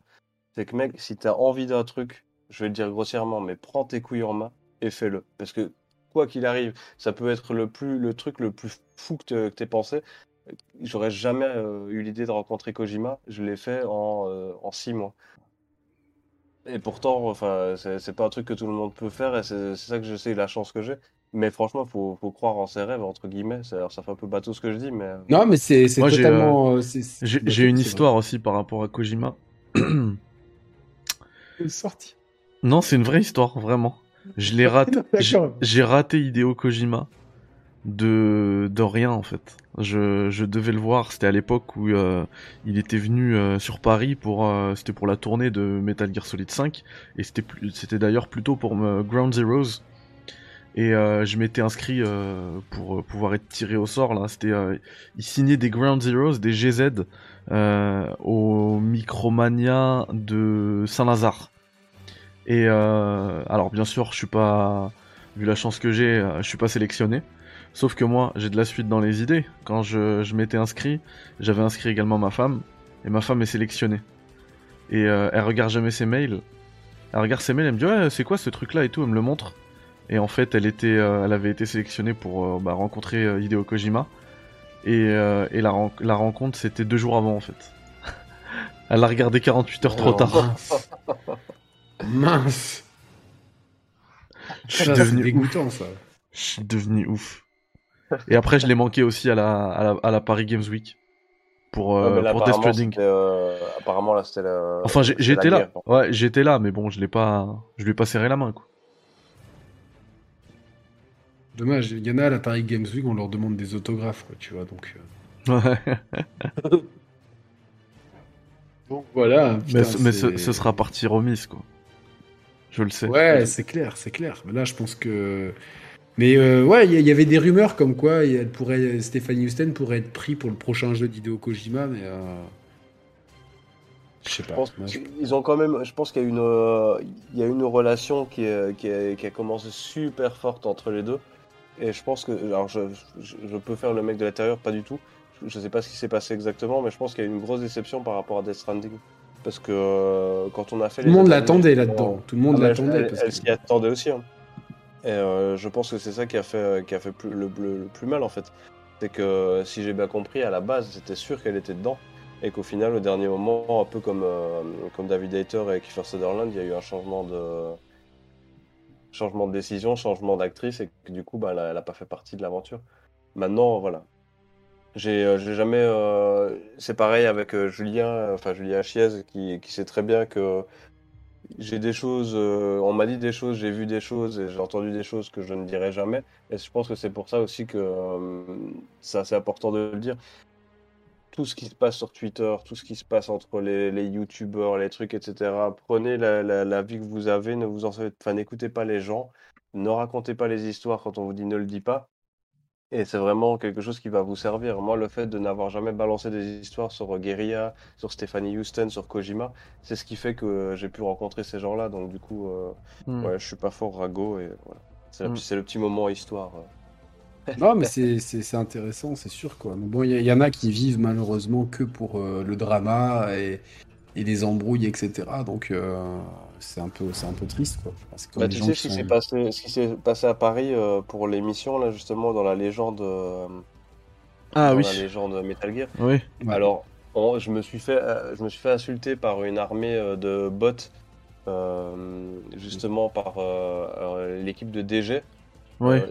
C'est que, mec, si t'as envie d'un truc, je vais le dire grossièrement, mais prends tes couilles en main et fais-le. Parce que, quoi qu'il arrive, ça peut être le, plus, le truc le plus fou que t'aies pensé. J'aurais jamais euh, eu l'idée de rencontrer Kojima. Je l'ai fait en, euh, en six mois. Et pourtant, enfin, c'est pas un truc que tout le monde peut faire, et c'est ça que je sais, la chance que j'ai. Mais franchement, faut, faut croire en ses rêves, entre guillemets. Alors, ça fait un peu bateau ce que je dis, mais. Non, mais c'est j'ai, totalement. euh, J'ai une histoire aussi par rapport à Kojima. [clears throat] vrai. Sorti. Non, c'est une vraie histoire, vraiment. Je l'ai [laughs] raté. J'ai- raté Hideo Kojima de de rien en fait. Je, je devais le voir. C'était à l'époque où euh, il était venu euh, sur Paris pour euh, c'était pour la tournée de Metal Gear Solid 5 et c'était d'ailleurs plutôt pour me Ground Zeroes. Et je m'étais inscrit pour pouvoir être tiré au sort là. C'était euh, il signait des Ground Zeroes, des GZ au Micromania de Saint-Lazare. Et euh, alors bien sûr, je suis pas vu la chance que j'ai, euh, je suis pas sélectionné. Sauf que moi, j'ai de la suite dans les idées. Quand je, je m'étais inscrit, j'avais inscrit également ma femme, et ma femme est sélectionnée. Et euh, elle regarde jamais ses mails. Elle regarde ses mails, elle me dit ouais, c'est quoi ce truc-là et tout, elle me le montre. Et en fait, elle était, elle avait été sélectionnée pour bah, rencontrer Hideo Kojima. Et, et la, la rencontre, c'était deux jours avant en fait. [laughs] Elle a regardé 48 heures trop tard. [laughs] Mince. Je suis devenu dégoûtant ça. Je suis devenu ouf. Et après, je l'ai manqué aussi à la, à la, Paris Games Week pour, euh, pour Death Stranding. Euh, apparemment, là, c'était la. Enfin, j'étais là. ouais, j'étais là, mais bon, je l'ai pas, je lui ai pas serré la main, quoi. Dommage, il y en a à la Paris Games Week, on leur demande des autographes, quoi, tu vois, donc. Euh. Ouais. [laughs] Donc voilà. mais, ce, sera partie remise, quoi. Je le sais. Ouais, c'est clair, c'est clair. Mais là, je pense que. Mais euh, ouais, il y, avait des rumeurs comme quoi elle pourrait, Stéphanie Houston pourrait être pris pour le prochain jeu d'Hideo Kojima, mais. Euh... Je sais pas. Ils ont quand même. Je pense qu'il y a une, euh, il y a une relation qui, qui, a, commencé super forte entre les deux. Et je pense que. Alors, je, je peux faire le mec de l'intérieur, pas du tout je sais pas ce qui s'est passé exactement, mais je pense qu'il y a eu une grosse déception par rapport à Death Stranding. Parce que euh, quand on a fait Tout le monde l'attendait là-dedans. Tout le monde ah, l'attendait. Elle, s'y attendait aussi. Hein. Et euh, je pense que c'est ça qui a fait, qui a fait le, plus mal en fait. C'est que si j'ai bien compris, à la base, c'était sûr qu'elle était dedans. Et qu'au final, au dernier moment, un peu comme, euh, comme David Hayter et Kiefer Sutherland, il y a eu un changement de, changement de décision, changement d'actrice, et que du coup, bah, elle n'a pas fait partie de l'aventure. Maintenant, voilà, j'ai jamais. Euh, c'est pareil avec euh, Julien, enfin Julien Chiez, qui, sait très bien que j'ai des choses. on m'a dit des choses, j'ai vu des choses et j'ai entendu des choses que je ne dirai jamais. Et je pense que c'est pour ça aussi que ça c'est important de le dire. Tout ce qui se passe sur Twitter, tout ce qui se passe entre les, les youtubeurs, les trucs, etc. Prenez la, vie que vous avez, ne vous en enfin, n'écoutez pas les gens, ne racontez pas les histoires quand on vous dit ne le dis pas et c'est vraiment quelque chose qui va vous servir. Moi, le fait de n'avoir jamais balancé des histoires sur Guerilla, sur Stephanie Houston, sur Kojima, c'est ce qui fait que j'ai pu rencontrer ces gens-là. Donc, du coup, euh, hmm. ouais, je suis pas fort rago et voilà. C'est hmm. le petit moment histoire. Euh. [laughs] non, mais c'est intéressant, c'est sûr. quoi. bon, il y, en a qui vivent malheureusement que pour euh, le drama et, et les embrouilles, etc. Donc, c'est un peu c'est un peu triste quoi. Bah, tu sais ce qui s'est passé ce qui s'est passé à Paris euh, pour l'émission là justement dans la légende euh, ah oui la légende Metal Gear. Oui. Alors je me suis fait euh, je me suis fait insulter par une armée de bots justement par l'équipe de DG.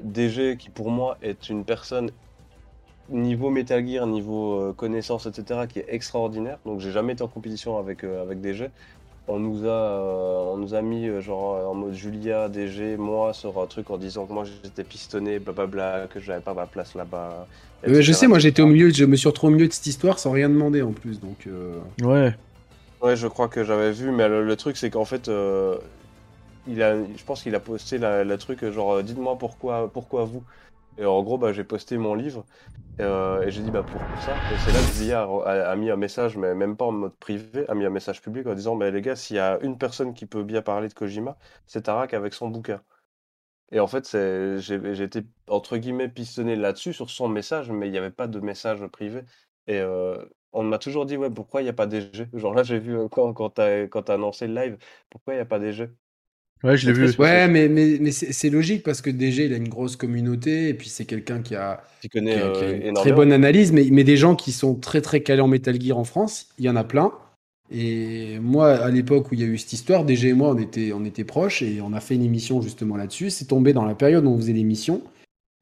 DG qui pour moi est une personne niveau Metal Gear, niveau connaissance, etc., qui est extraordinaire. Donc j'ai jamais été en compétition avec, avec DG on nous a, euh, on nous a mis euh, genre euh, en mode Julia, DG, moi sur un truc en disant que moi j'étais pistonné, blablabla, que j'avais pas ma place là-bas. je sais, moi j'étais au milieu, je me suis retrouvé au milieu de cette histoire sans rien demander en plus, donc. Ouais. Ouais, je crois que j'avais vu, mais le, truc c'est qu'en fait, il a, je pense qu'il a posté le truc genre dites-moi pourquoi, pourquoi vous. Et en gros, bah, j'ai posté mon livre euh, et j'ai dit bah, pour ça. Et c'est là que Zia a, mis un message, mais même pas en mode privé, a mis un message public en disant bah, les gars, s'il y a une personne qui peut bien parler de Kojima, c'est Tarak avec son bouquin. Et en fait, j'ai été entre guillemets pistonné là-dessus sur son message, mais il n'y avait pas de message privé. Et euh, on m'a toujours dit ouais, pourquoi il n'y a pas DG Genre là, j'ai vu quand, quand tu as, annoncé le live, pourquoi il n'y a pas DG Ouais, je l'ai vu. Ouais, mais, mais, mais c'est logique parce que DG, il a une grosse communauté et puis c'est quelqu'un qui a, connaît, euh, une très bonne analyse, mais, mais des gens qui sont très très calés en Metal Gear en France, il y en a plein. Et moi, à l'époque où il y a eu cette histoire, DG et moi, on était, on était proches et on a fait une émission justement là-dessus. C'est tombé dans la période où on faisait l'émission.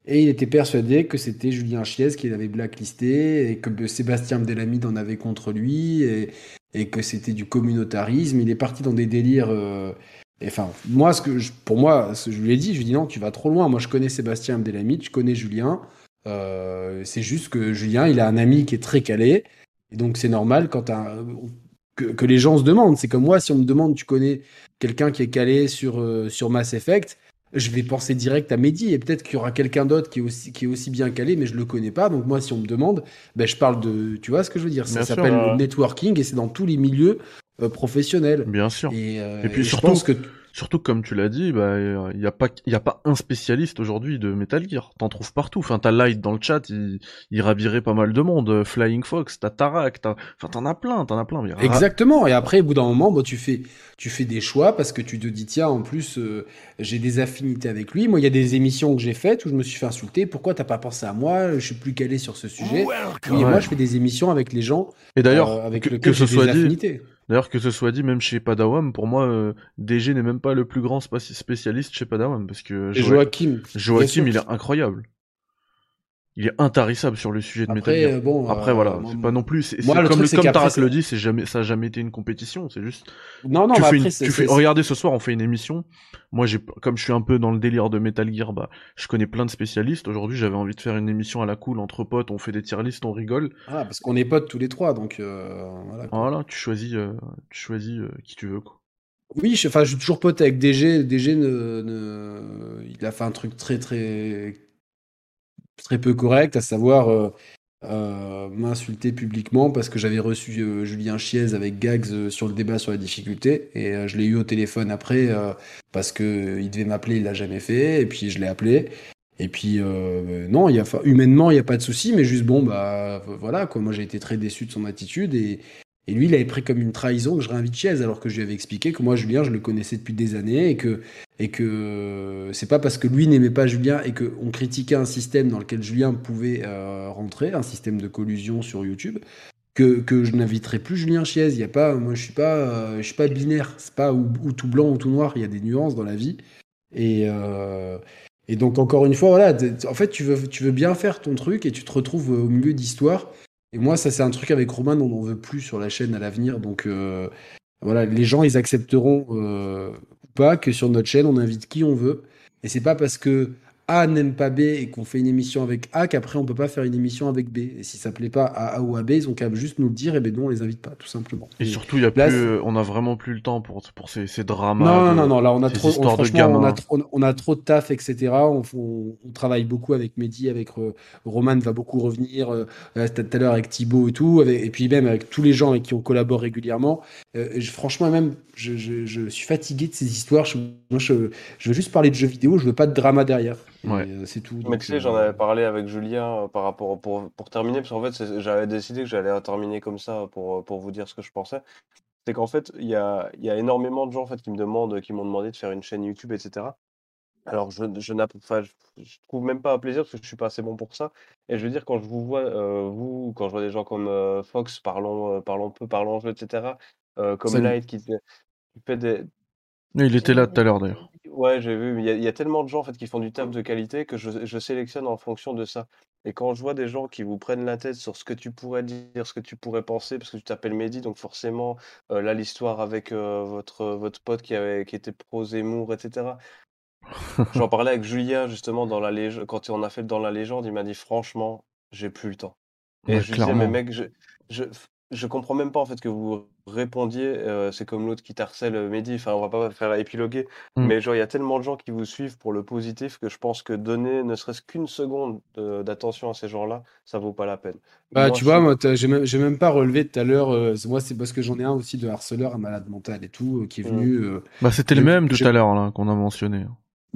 Et il était persuadé que c'était Julien Chiez qui l'avait blacklisté et que Sébastien Abdelhamid en avait contre lui et, et que c'était du communautarisme. Il est parti dans des délires. Euh, enfin, moi, ce que pour moi, ce, je lui ai dit, je lui ai dit non, tu vas trop loin. Moi, je connais Sébastien Abdelhamid, je connais Julien. Euh, c'est juste que Julien, il a un ami qui est très calé. Et donc, c'est normal quand que, que, les gens se demandent. C'est comme moi, si on me demande, tu connais quelqu'un qui est calé sur, euh, sur Mass Effect, je vais penser direct à Mehdi. Et peut-être qu'il y aura quelqu'un d'autre qui, est aussi, qui est aussi bien calé, mais je le connais pas. Donc, moi, si on me demande, ben, je parle de. Tu vois ce que je veux dire? Ça s'appelle le networking et c'est dans tous les milieux professionnel. Bien sûr. Et, et puis surtout, je pense que Surtout comme tu l'as dit, bah il y a pas il y a pas un spécialiste aujourd'hui de Metal Gear. T'en trouves partout. Enfin t'as Light dans le chat, il, il ravirait pas mal de monde. Flying Fox, t'as Tarak, t'as enfin t'en as plein, t'en as plein. Exactement. Et après au bout d'un moment, bah, tu fais tu fais des choix parce que tu te dis tiens en plus euh, j'ai des affinités avec lui. Moi il y a des émissions que j'ai faites où je me suis fait insulter. Pourquoi t'as pas pensé à moi? Je suis plus calé sur ce sujet. Oui, moi je fais des émissions avec les gens. Et d'ailleurs euh, avec que, que ce soit dit. D'ailleurs, que ce soit dit, même chez Padawam, pour moi, euh, DG n'est même pas le plus grand spécialiste chez Padawam, parce que Joachim, Joachim, il est incroyable il est intarissable sur le sujet de Metal Gear. Bon, Après, voilà, euh, c'est pas non plus. C'est, comme, comme Tarak le dit, c'est jamais, ça a jamais été une compétition. C'est juste. Non, non, tu fais, après, tu fais... Regardez, ce soir, on fait une émission. Moi, j'ai, comme je suis un peu dans le délire de Metal Gear, bah, je connais plein de spécialistes. Aujourd'hui, j'avais envie de faire une émission à la cool entre potes. On fait des tier lists, on rigole. Ah, parce qu'on est potes tous les trois, donc euh, voilà. Voilà, tu choisis, euh, tu choisis qui tu veux, quoi. Oui, je, enfin, je suis toujours pote avec DG. DG ne, ne, il a fait un truc très, très très peu correct, à savoir euh, euh, m'insulter publiquement parce que j'avais reçu euh, Julien Chiez avec Gags sur le débat sur la difficulté et je l'ai eu au téléphone après parce que il devait m'appeler, il l'a jamais fait et puis je l'ai appelé. Et puis non, il y a, humainement il n'y a pas de souci, mais juste bon bah voilà quoi. Moi j'ai été très déçu de son attitude et, et lui, il avait pris comme une trahison que je réinvite Chiez, alors que je lui avais expliqué que moi, Julien, je le connaissais depuis des années et que, et que c'est pas parce que lui n'aimait pas Julien et qu'on critiquait un système dans lequel Julien pouvait euh, rentrer, un système de collusion sur YouTube, que, que je n'inviterai plus Julien Chiez. Il y a pas, moi, je suis pas, euh, je suis pas binaire. C'est pas ou, tout blanc ou tout noir. Il y a des nuances dans la vie. Et, euh, et donc, encore une fois, voilà, en fait, tu veux, tu veux bien faire ton truc et tu te retrouves au milieu d'histoires et moi, ça, c'est un truc avec Roman, on n'en veut plus sur la chaîne à l'avenir. Donc, euh, voilà, les gens, ils accepteront euh, ou pas que sur notre chaîne, on invite qui on veut. Et c'est pas parce que a n'aime pas B et qu'on fait une émission avec A qu'après on peut pas faire une émission avec B. Et si ça plaît pas à A ou à B, ils ont qu'à juste nous le dire et ben non, on les invite pas, tout simplement. Et, surtout, il y a plus, on a vraiment plus le temps pour, pour ces, ces dramas. Non, non, non, non, là on a trop, on, franchement, on a, trop, on a trop de taf, etc. On, on, travaille beaucoup avec Mehdi, avec euh, Roman va beaucoup revenir, euh, tout à l'heure avec Thibaut et tout, et puis même avec tous les gens avec qui on collabore régulièrement. Euh, franchement, même, je, je, je, suis fatigué de ces histoires. moi, je, je veux juste parler de jeux vidéo, je veux pas de drama derrière. Ouais. Euh, c'est tout. Mais tu sais, j'en euh, avais parlé avec Julien euh, par rapport pour, pour terminer, parce qu'en fait, j'avais décidé que j'allais terminer comme ça pour, pour vous dire ce que je pensais. C'est qu'en fait, il y a, y a énormément de gens en fait, qui me demandent, qui m'ont demandé de faire une chaîne YouTube, etc. Alors, je, je, enfin, je, trouve même pas un plaisir parce que je suis pas assez bon pour ça. Et je veux dire, quand je vous vois, vous, quand je vois des gens comme Fox, parlons, parlons peu, parlons jeu, etc., comme Light qui, qui fait des. Il était là tout à l'heure d'ailleurs. Ouais, j'ai vu. Il y, a, il y a tellement de gens en fait qui font du taf de qualité que je, je sélectionne en fonction de ça. Et quand je vois des gens qui vous prennent la tête sur ce que tu pourrais dire, ce que tu pourrais penser, parce que tu t'appelles Mehdi, donc forcément, euh, là, l'histoire avec euh, votre, votre pote qui, avait, qui était pro Zemmour, etc. J'en parlais avec Julien justement dans la légende, quand on a fait dans la légende, il m'a dit franchement, j'ai plus le temps. Et je lui disais, mais mec, je, je, je comprends même pas en fait que vous répondiez. Euh, c'est comme l'autre qui t'harcèle, euh, Mehdi. Enfin, on va pas faire épiloguer, mmh. mais genre il y a tellement de gens qui vous suivent pour le positif que je pense que donner ne serait-ce qu'une seconde d'attention à ces gens-là, ça vaut pas la peine. Bah, tu vois, moi, j'ai même, même, pas relevé tout à l'heure. Euh, moi, c'est parce que j'en ai un aussi de harceleur, un malade mental et tout, qui est mmh. venu. bah, c'était le même tout à l'heure qu'on a mentionné.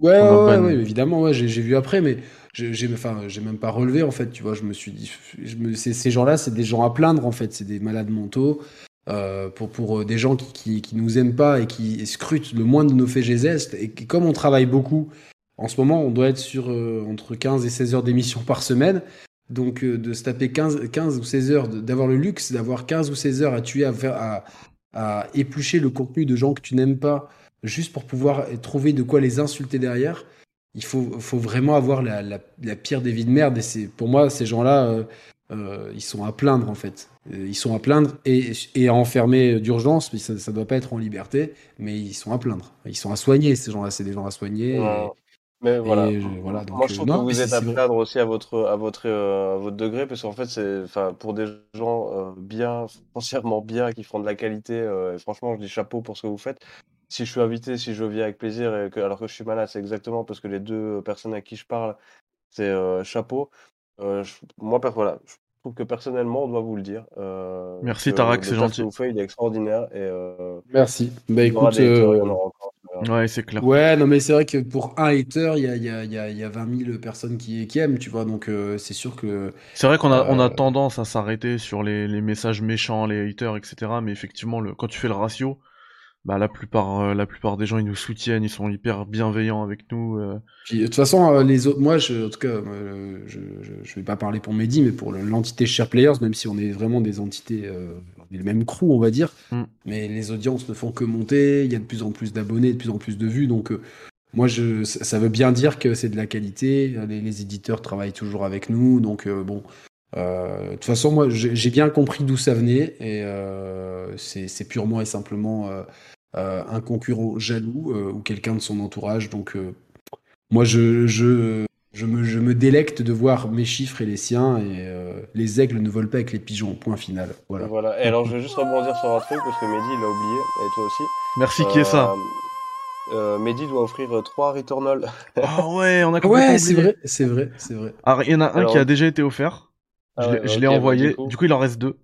Ouais, ouais, ouais, évidemment, ouais, j'ai vu après, mais j'ai enfin, j'ai même pas relevé en fait, tu vois. Je me suis dit, je me, ces gens-là, c'est des gens à plaindre en fait, c'est des malades mentaux. Euh, pour, pour euh, des gens qui, qui, qui, nous aiment pas et qui scrutent le moins de nos faits et gestes. Et comme on travaille beaucoup, en ce moment, on doit être sur euh, entre 15 et 16 heures d'émission par semaine. Donc, de se taper 15, 15 ou 16 heures, d'avoir le luxe d'avoir 15 ou 16 heures à tuer, à, faire, à, à éplucher le contenu de gens que tu n'aimes pas, juste pour pouvoir trouver de quoi les insulter derrière, il faut, faut vraiment avoir la, la, pire des vies de merde. Et pour moi, ces gens-là, euh, euh, ils sont à plaindre en fait. Euh, ils sont à plaindre et, et à enfermer d'urgence. Ça, ça doit pas être en liberté, mais ils sont à plaindre. Ils sont à soigner. Ces gens-là, c'est des gens à soigner. Mais voilà. voilà donc, Moi, je trouve que vous êtes à plaindre aussi à votre, à votre, à votre degré, parce qu'en fait, c'est, pour des gens bien, foncièrement bien, qui font de la qualité, franchement, je dis chapeau pour ce que vous faites si je suis invité, si je viens avec plaisir, et que, alors que je suis malade, c'est exactement parce que les deux personnes à qui je parle, c'est euh, chapeau. Euh, moi, voilà, Je trouve que personnellement, on doit vous le dire. Euh, Merci, Tarak, c'est gentil. que vous faites, il est extraordinaire. Et, euh, Merci. Bah écoute, haters, euh, encore. Ouais, c'est clair. ouais, non mais c'est vrai que pour un hater, il y a, il y, a, il y, a, il y a 20 000 personnes qui, qui aiment, tu vois, donc euh, c'est sûr que... C'est vrai qu'on a, on a Euh, tendance à s'arrêter sur les, les messages méchants, les haters, etc. Mais effectivement, le, quand tu fais le ratio, bah, la plupart, euh, la plupart des gens, ils nous soutiennent, ils sont hyper bienveillants avec nous. euh. Puis, de toute façon, euh, les autres, moi, je, en tout cas, euh, je, je, je vais pas parler pour Mehdi, mais pour le- l'entité Share Players, même si on est vraiment des entités, euh, on est le même crew, on va dire, Mm. mais les audiences ne font que monter, il y a de plus en plus d'abonnés, de plus en plus de vues, donc euh, moi, je, ça, veut bien dire que c'est de la qualité, les, les éditeurs travaillent toujours avec nous, donc euh, bon. Euh, De toute façon, moi, j'ai bien compris d'où ça venait, et euh, c'est purement et simplement euh, euh, un concurrent jaloux euh, ou quelqu'un de son entourage. Donc, euh, moi, je, je, je, me, je me délecte de voir mes chiffres et les siens, et euh, les aigles ne volent pas avec les pigeons, point final. Voilà. Voilà. Et alors, je vais juste rebondir sur un truc parce que Mehdi, il l'a oublié, et toi aussi. Merci, qui est ça Euh, Mehdi doit offrir euh, 3 Returnal. Ah ouais, on a complètement Ouais, c'est oublié. vrai, c'est vrai, c'est vrai. Alors, il y en a un Alors- qui a déjà été offert. Ah je l'ai- ouais, je ok, l'ai bah, envoyé. du coup. du coup, il en reste deux.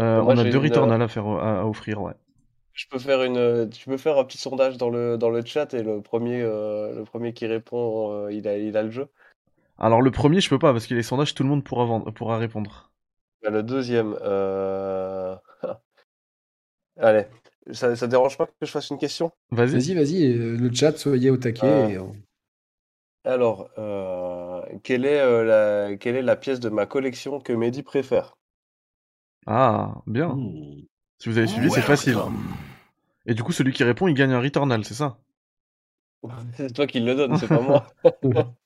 Euh, Moi, on a j'ai deux une, Returnal à faire à, à offrir, ouais. Je peux faire une, tu peux faire un petit sondage dans le dans le chat et le premier, euh, le premier qui répond, euh, il a, il a le jeu. Alors le premier, je peux pas parce a les sondages, tout le monde pourra vendre, pourra répondre. Bah, le deuxième, euh... [laughs] allez, ça, ça dérange pas que je fasse une question? Vas-y. Vas-y, vas-y, euh, le chat, soyez au taquet. Ah. et, euh, Alors, euh, quelle est euh, la, quelle est la pièce de ma collection que Mehdi préfère? Ah, bien. hmm. Si vous avez suivi, c'est facile. Et du coup, celui qui répond, il gagne un Returnal, c'est ça? [laughs] C'est toi qui le donne, c'est pas moi. [laughs]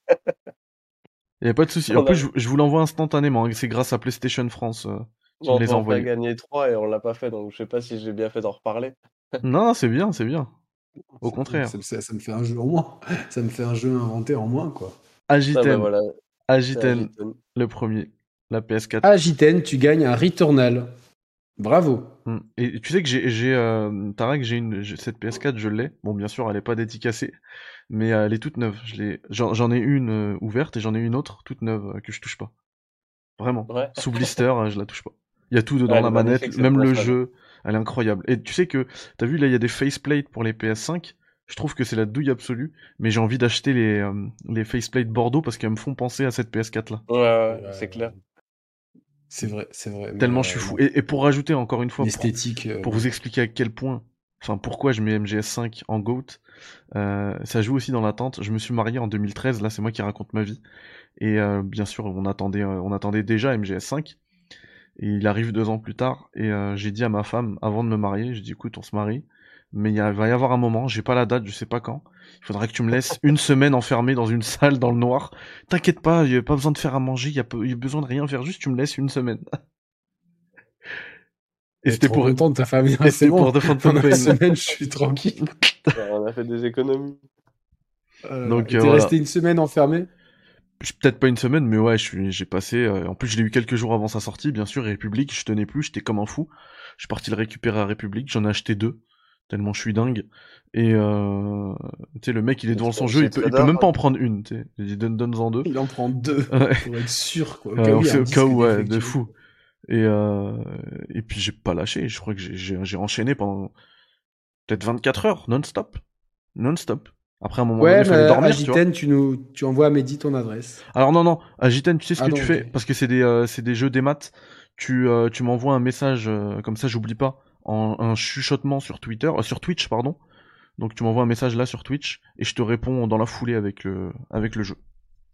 Il y a pas de souci. On En plus, a- je, je vous l'envoie instantanément. hein. C'est grâce à PlayStation France. euh, qui On me les a t'en a gagné trois et on l'a pas fait, donc je sais pas si j'ai bien fait d'en reparler. Non, c'est bien, c'est bien. Au Ça- contraire. Ça, ça- ça me fait un jeu en moins. [laughs] Ça me fait un jeu inventé en moins, quoi. Ah, Agiten, bah voilà, c'est Agiten, Agiten. le premier. La PS4. À Jiten, tu gagnes un Returnal. Bravo. Mm. Et tu sais que j'ai, j'ai, euh, Tarek, j'ai une, cette PS4, je l'ai. Bon, bien sûr, elle est pas dédicacée, mais euh, elle est toute neuve. Je l'ai, j'en, ai une euh, ouverte et j'en ai une autre toute neuve euh, que je touche pas. Vraiment. Ouais. Sous blister, je la touche pas. Il y a tout dedans, Ouais, la manette, même le jeu. Elle est incroyable. Et tu sais que, t'as vu, là, il y a des faceplates pour les PS5. Je trouve que c'est la douille absolue, mais j'ai envie d'acheter les, euh, les faceplates Bordeaux parce qu'elles me font penser à cette PS4 là. Ouais, ouais, c'est clair. C'est vrai, c'est vrai. Tellement je suis fou. Et, et pour rajouter encore une fois, pour, L'esthétique. euh, pour vous expliquer à quel point, enfin pourquoi je mets MGS5 en GOAT, euh, ça joue aussi dans l'attente. Je me suis marié en 2013, là c'est moi qui raconte ma vie. Et euh, bien sûr, on attendait, euh, on attendait déjà MGS5. Et il arrive deux ans plus tard. Et euh, j'ai dit à ma femme, avant de me marier, j'ai dit écoute, on se marie. Mais il va y avoir un moment, j'ai pas la date, je sais pas quand. Il faudrait que tu me laisses une semaine enfermé dans une salle dans le noir. T'inquiète pas, il a pas besoin de faire à manger, il y a, y a besoin de rien faire, juste tu me laisses une semaine. Et t'es c'était pour, de ta famille. et c'est c'était bon. pour défendre Tom une semaine, je suis tranquille. [laughs] On a fait des économies. Euh, Donc, t'es euh, voilà. resté une semaine enfermé? Je- Peut-être pas une semaine, mais ouais, j'ai passé. euh, en plus, je l'ai eu quelques jours avant sa sortie, bien sûr. République, je tenais plus, j'étais comme un fou. Je suis parti le récupérer à République, j'en ai acheté deux, tellement je suis dingue. Et euh, tu sais, le mec, il est devant son jeu, il peut, très il peut même pas en prendre une. Tu sais, il dit donne, donne-en deux. Il en prend deux Ouais. pour être sûr. Quoi. Au cas où au cas où, ouais, de fou. Et euh, et puis j'ai pas lâché. Je crois que j'ai, j'ai, j'ai enchaîné pendant peut-être 24 heures non-stop, non-stop. Après un moment donné, Ouais, il fallait mais dormir, à tu tu, nous, tu envoies à Mehdi ton adresse. Alors non, non, à Jiten, tu sais ce Ah que non, tu fais? Parce que c'est des, euh, c'est des jeux des maths. Tu, euh, tu m'envoies un message, euh, comme ça j'oublie pas, en un chuchotement sur Twitter, euh, sur Twitch, pardon. Donc tu m'envoies un message là sur Twitch et je te réponds dans la foulée avec le, avec le jeu.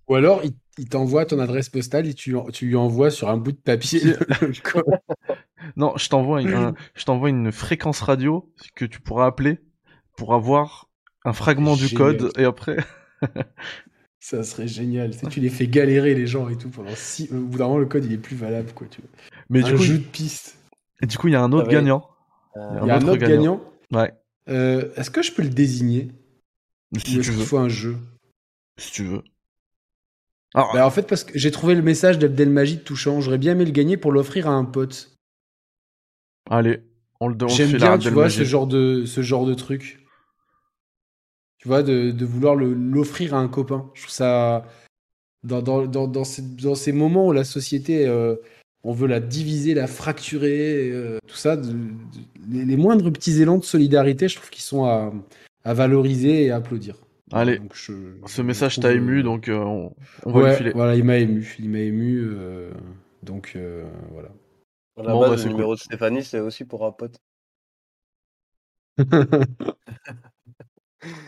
Ou alors, il, il t'envoie ton adresse postale et tu, tu lui envoies sur un bout de papier. [laughs] Non, je t'envoie une, un- je t'envoie une fréquence radio que tu pourras appeler pour avoir un fragment du Génial. code et après. [laughs] Ça serait génial. Tu, sais, tu les fais galérer les gens et tout pendant six. Au bout d'un moment, le code il est plus valable quoi. Tu vois. Mais un du coup, jeu il- de piste. et du coup, il y a un autre Ah ouais. gagnant. Euh, Il y a un autre gagnant. Ouais, Euh, Est-ce que je peux le désigner? Si Ou tu est-ce qu'il veux, faut un jeu? Si tu veux. Alors, Bah, En fait, parce que j'ai trouvé le message d'Abdelmajid touchant. J'aurais bien aimé le gagner pour l'offrir à un pote. allez, on le, on le J'aime bien, tu vois, ce genre de, ce genre de truc. Tu vois, de, de vouloir le- l'offrir à un copain. Je trouve ça. Dans, dans, dans, dans, ces, dans ces moments où la société euh, on veut la diviser, la fracturer, euh, tout ça. de- de- les, les moindres petits élans de solidarité, je trouve qu'ils sont à, à valoriser et à applaudir. Allez, Donc, je- Ce je message t'a euh, ému, donc euh, on, on va ouais, lui filer. voilà, il m'a ému. Il m'a ému. euh, donc euh, voilà. À la Bon, base, bah, le numéro de Stéphanie, c'est aussi pour un pote. [laughs] [laughs]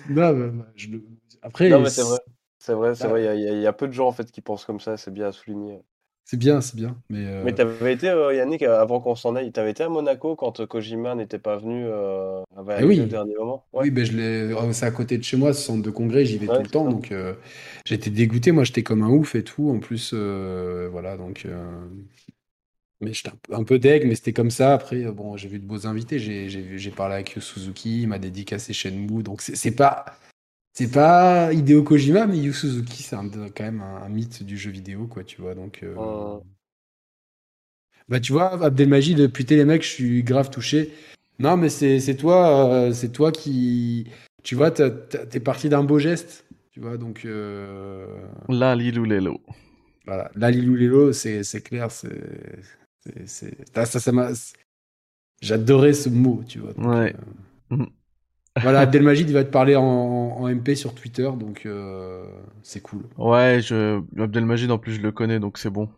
Non, mais, bah, je Après, Non, mais c'est vrai. C'est vrai, c'est Ah. vrai. Il y a- y, y peu de gens en fait qui pensent comme ça. C'est bien à souligner. c'est bien, c'est bien. Mais, euh, Mais t'avais été, euh, Yannick, euh, avant qu'on s'en aille, t'avais été à Monaco quand Kojima n'était pas venu euh, Eh oui. au dernier moment? Ouais. Oui, ben je l'ai. C'est à côté de chez moi, ce centre de congrès, j'y vais Ouais, tout le temps, ça. donc j'étais dégoûté. Moi, j'étais comme un ouf et tout. En plus, voilà, donc. Mais j'étais un peu- deg, mais c'était comme ça. Après, euh, bon, j'ai vu de beaux invités. J'ai parlé avec Yu Suzuki, il m'a dédicacé Shenmue, donc c'est pas. C'est pas Hideo Kojima, mais Yu Suzuki, c'est quand même un, un mythe du jeu vidéo, quoi, tu vois. Donc, euh, Ouais. bah, tu vois, Abdelmajid, putain, les mecs, je suis grave touché. Non, mais c'est c'est toi, euh, c'est toi qui. Tu vois, t'es parti d'un beau geste, tu vois, donc. euh, La Lilou Lelo. Voilà. Là, Lilou Lelo, c'est c'est clair, c'est. C'est- c'est- Ça, ça, ça m'a. J'adorais ce mot, tu vois. donc, Ouais. euh, Mhm. Voilà, Abdelmajid, il va te parler en, en MP sur Twitter, donc euh, c'est cool. Ouais, je... Abdelmajid, en plus, je le connais, donc c'est bon.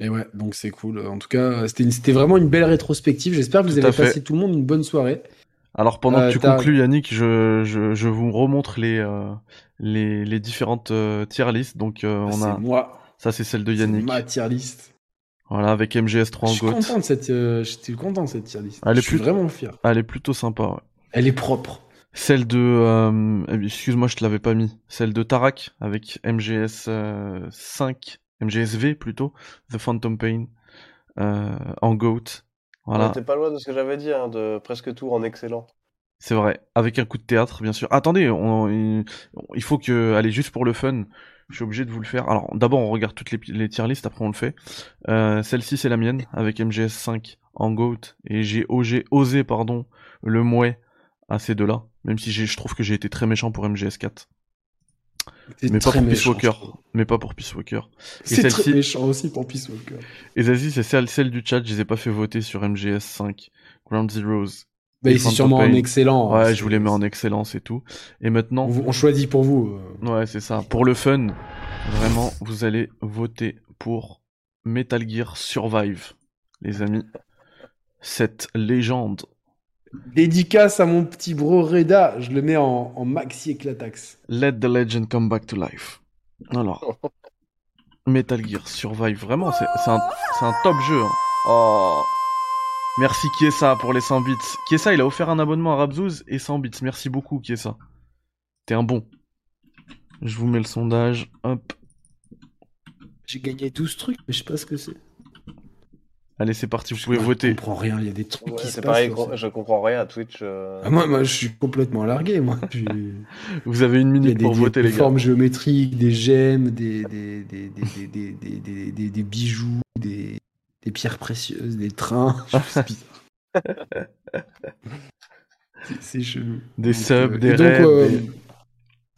Et ouais, donc c'est cool. En tout cas, c'était une- c'était vraiment une belle rétrospective. J'espère que vous Tout avez passé tout le monde une bonne soirée. Alors, pendant Euh, que tu conclues, Yannick, je, je, je vous remontre les, euh, les, les différentes euh, tier lists. Donc, on a... moi, Ça, c'est celle de Yannick. ma tier list. Voilà, avec MGS3 Je en suis GOAT. content de cette, euh, j'étais content de cette tier list. Elle est je suis plus- vraiment fier. Elle est plutôt sympa, ouais. Elle est propre. Celle de... euh, eh Excuse-moi, je te l'avais pas mis. Celle de Tarak, avec MGS euh, 5, MGSV plutôt, The Phantom Pain, euh, en GOAT. Voilà, T'es pas loin de ce que j'avais dit, hein, de presque tout en excellent. c'est vrai. Avec un coup de théâtre, bien sûr. Attendez, on, il, il faut que... Allez, juste pour le fun, je suis obligé de vous le faire. Alors, d'abord, on regarde toutes les, les tier lists, après on le fait. Euh, Celle-ci, c'est la mienne, avec MGS 5 en GOAT. Et j'ai osé, pardon, le mouet à ces deux-là. Même si je trouve que j'ai été très méchant pour MGS 4. C'est Mais pas pour méchant, Peace Walker. Mais pas pour Peace Walker. C'est très méchant aussi pour Peace Walker. Et Zazie, c'est celle, celle du chat, je les ai pas fait voter sur MGS 5. Ground Zeroes. Bah, c'est sûrement en Pain. excellent. hein, Ouais, je vous les mets en excellence et tout. Et maintenant, On, on choisit pour vous. euh. ouais, c'est ça. Pour le fun, vraiment, vous allez voter pour Metal Gear Survive, les amis. Cette légende. Dédicace à mon petit bro Reda. Je le mets en, en maxi éclatax. Let the legend come back to life. Alors, Metal Gear Survive, vraiment, c'est c'est un, c'est un top jeu. hein. Oh. Merci Kiesa pour les 100 bits. Kiesa, il a offert un abonnement à Rabzouz et 100 bits. Merci beaucoup Kiesa. T'es un bon. Je vous mets le sondage. Hop. J'ai gagné 12 trucs, mais je sais pas ce que c'est. Allez, c'est parti, vous pouvez voter. Je comprends rien, il y a des trucs qui se. Pareil, je comprends rien à Twitch. Moi, je suis complètement largué, moi. Vous avez une minute pour voter, les gars. Des formes géométriques, des gemmes, des, bijoux, des, des pierres précieuses, des trains. C'est bizarre. C'est- C'est chelou. Des Donc, subs, euh, des raids. euh, des-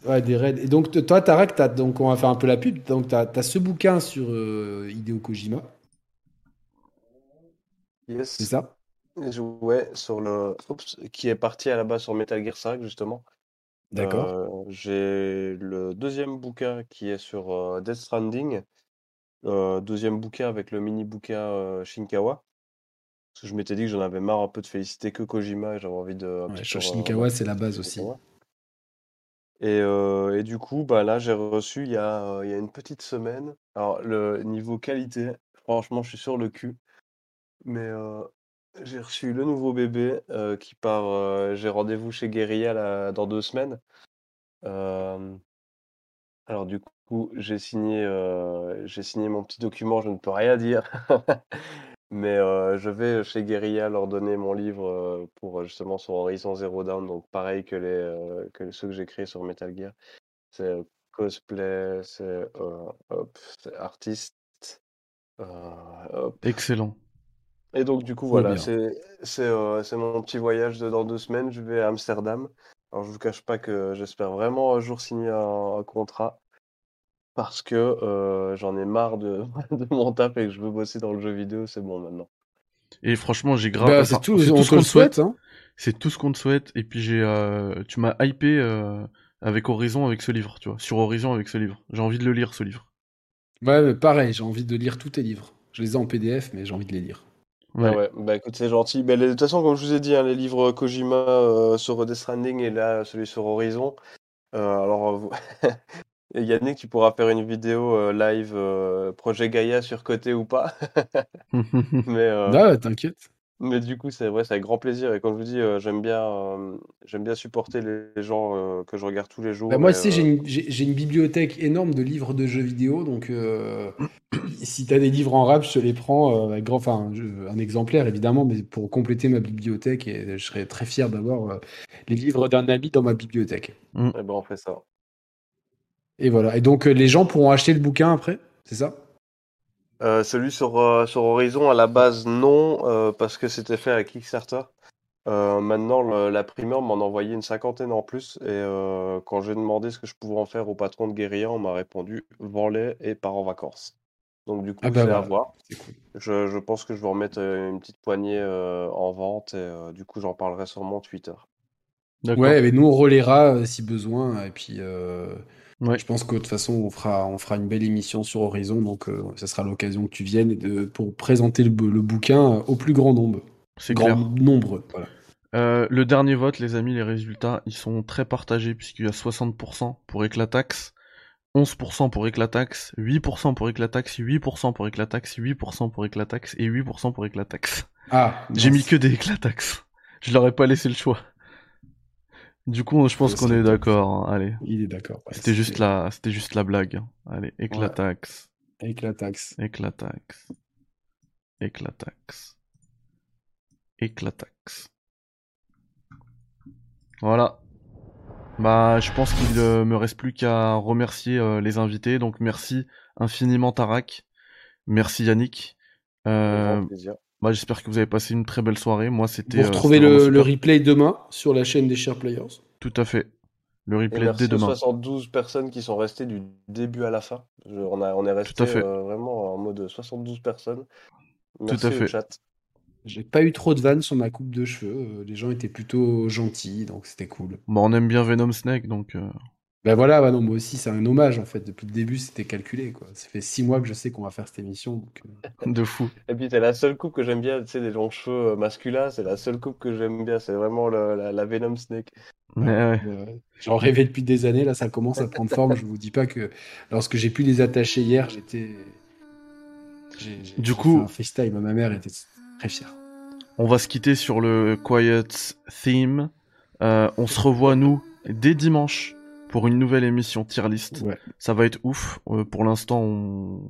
Ouais, des raids. Et donc, toi, Tarak, t'as- donc, on va faire un peu la pub. Donc, tu as, ce bouquin sur euh, Hideo Kojima, Yes. c'est ça? Ouais, sur le. Oups, qui est parti à la base sur Metal Gear 5, justement. D'accord. Euh, j'ai le deuxième bouquin qui est sur euh, Death Stranding. Euh, deuxième bouquin avec le mini bouquin euh, Shinkawa. Parce que je m'étais dit que j'en avais marre un peu de féliciter que Kojima et j'avais envie de. un Ouais, petit sur peu, Shinkawa, c'est la base aussi. Et, euh, et du coup, bah là, j'ai reçu il y a, il y a une petite semaine. Alors, le niveau qualité, franchement, je suis sur le cul. Mais euh, j'ai reçu le nouveau bébé euh, qui part. j'ai rendez-vous chez Guerilla là, dans deux semaines. Alors, du coup, j'ai signé, euh, j'ai signé mon petit document, je ne peux rien dire. [laughs] Mais euh, je vais chez Guerilla leur donner mon livre euh, pour justement sur Horizon Zero Dawn, donc pareil que, les, que ceux que j'ai créés sur Metal Gear. C'est cosplay, c'est artiste. hop. Excellent. Et donc du coup voilà, c'est euh, mon petit voyage de dans deux semaines. Je vais à Amsterdam. Alors je vous cache pas que j'espère vraiment un jour signer un, un contrat. Parce que euh, j'en ai marre de, [laughs] de mon taf et que je veux bosser dans le jeu vidéo, c'est bon maintenant. Et franchement, j'ai grave. Bah, c'est tout, ce te qu'on le souhaite. Hein. C'est tout ce qu'on te souhaite. Et puis j'ai, euh, tu m'as hypé euh, avec Horizon avec ce livre, tu vois, sur Horizon avec ce livre. J'ai envie de le lire ce livre. Ouais, mais pareil, j'ai envie de lire tous tes livres. Je les ai en PDF, mais j'ai envie de les lire. Ouais. ouais, bah écoute, c'est gentil. Bah, les- de toute façon, comme je vous ai dit, hein, les livres Kojima euh, sur Death Stranding et là, celui sur Horizon. euh, alors, vous- [laughs] et Yannick, tu pourras faire une vidéo euh, live euh, projet Gaïa sur côté ou pas. [laughs] mais, euh, t'inquiète. mais du coup, c'est vrai, c'est avec grand plaisir. Et comme je vous dis, euh, j'aime bien, j'aime bien supporter les, gens que je regarde tous les jours. Bah, moi, et, euh, j'ai une, bibliothèque énorme de livres de jeux vidéo, donc [clears throat] si t'as des livres en rap, je te les prends avec grand, enfin, un exemplaire évidemment, mais pour compléter ma bibliothèque, et je serais très fier d'avoir les livres d'un ami dans ma bibliothèque. eh ben, on fait ça. Et voilà. Et donc, euh, les gens pourront acheter le bouquin après, c'est ça? Euh, celui sur, euh, sur Horizon, à la base, non, euh, parce que c'était fait avec Kickstarter. Euh, maintenant, le- la primeur m'en a envoyé une cinquantaine en plus. Et euh, quand j'ai demandé ce que je pouvais en faire au patron de Guérilla, on m'a répondu vends-les et pars en vacances. Donc, du coup, Ah bah c'est à voir. Cool. Je, je pense que je vais remettre une petite poignée euh, en vente et euh, du coup, j'en parlerai sur mon Twitter. Ouais, mais nous on relaiera euh, si besoin, et puis euh, Ouais. je pense que de toute façon on fera, on fera une belle émission sur Horizon, donc euh, ça sera l'occasion que tu viennes de, pour présenter le, le bouquin euh, au plus grand nombre. C'est grand clair. nombre, voilà. Euh, le dernier vote, les amis, les résultats, ils sont très partagés puisqu'il y a 60% pour Éclatax, 11% pour Éclatax, 8% pour Éclatax, 8% pour Éclatax, 8% pour Éclatax et 8% pour Éclatax. Ah, J'ai mis que des Éclatax. Je leur ai pas laissé le choix. Du coup, je pense Ouais, qu'on est d'accord. hein. Allez, Il est d'accord. ouais, c'était juste la, c'était juste la blague. hein. Allez, Éclatax, Avec la taxe. Éclatax, Éclatax, Éclatax. Voilà. Bah, je pense qu'il euh, me reste plus qu'à remercier euh, les invités. Donc, merci infiniment Tarak. Merci Yannick. Euh. Bah, j'espère que vous avez passé une très belle soirée. Moi, c'était. Vous euh, retrouvez le, replay demain sur la chaîne des Share Players. Tout à fait. Le Et replay merci dès demain. 72 personnes qui sont restées du début à la fin. Je- on, a, on est resté euh, vraiment en mode 72 personnes. Merci à au fait. chat. J'ai pas eu trop de vannes sur ma coupe de cheveux. euh, Les gens étaient plutôt gentils, donc c'était cool. Bon, on aime bien Venom Snake, donc. euh, Ben voilà, bah non, moi aussi, c'est un hommage en fait. Depuis le début, c'était calculé. Quoi. Ça fait six mois que je sais qu'on va faire cette émission. Donc, euh, de fou. Et puis, c'est la seule coupe que j'aime bien, tu sais, des longs cheveux euh, masculins, c'est la seule coupe que j'aime bien, c'est vraiment le- la, la Venom Snake. Ouais. euh, J'en rêvais depuis des années. Là, ça commence à prendre forme. Je vous dis pas que lorsque j'ai pu les attacher hier, j'étais. Du coup- un FaceTime. Ma mère était très fière. On va se quitter sur le Quiet Theme. Euh, on se revoit, nous, dès dimanche pour une nouvelle émission tier list. Ouais. Ça va être ouf. Euh, pour l'instant, on...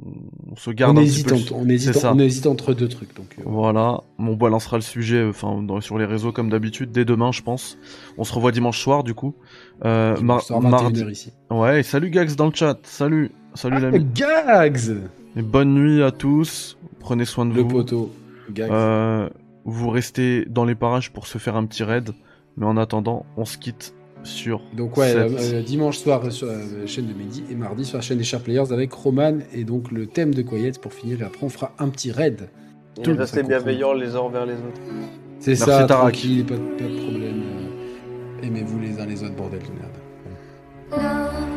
on se garde On un petit hésite, peu. on, hésite, on entre deux trucs. Donc, euh, Voilà, on balancera le sujet enfin dans- sur les réseaux comme d'habitude dès demain je pense. On se revoit dimanche soir du coup. Euh, mar- dimanche soir, 21 mardi. ici. Ouais, salut Gags dans le chat. Salut, salut Ah, l'ami. Gags Et bonne nuit à tous. Prenez soin de Le vous. poteau. Gags. Euh, vous restez dans les parages pour se faire un petit raid. Mais en attendant, on se quitte sur. Donc ouais, cette- euh, euh, dimanche soir sur la chaîne de Mehdi et mardi sur la chaîne des Sharp Players avec Roman et donc le thème de Quiet pour finir et après on fera un petit raid. Et Tout le restez bienveillants les uns envers les autres. C'est ça, Tarak. tranquille, pas, de- pas de problème. euh, Aimez-vous les uns les autres, bordel de merde.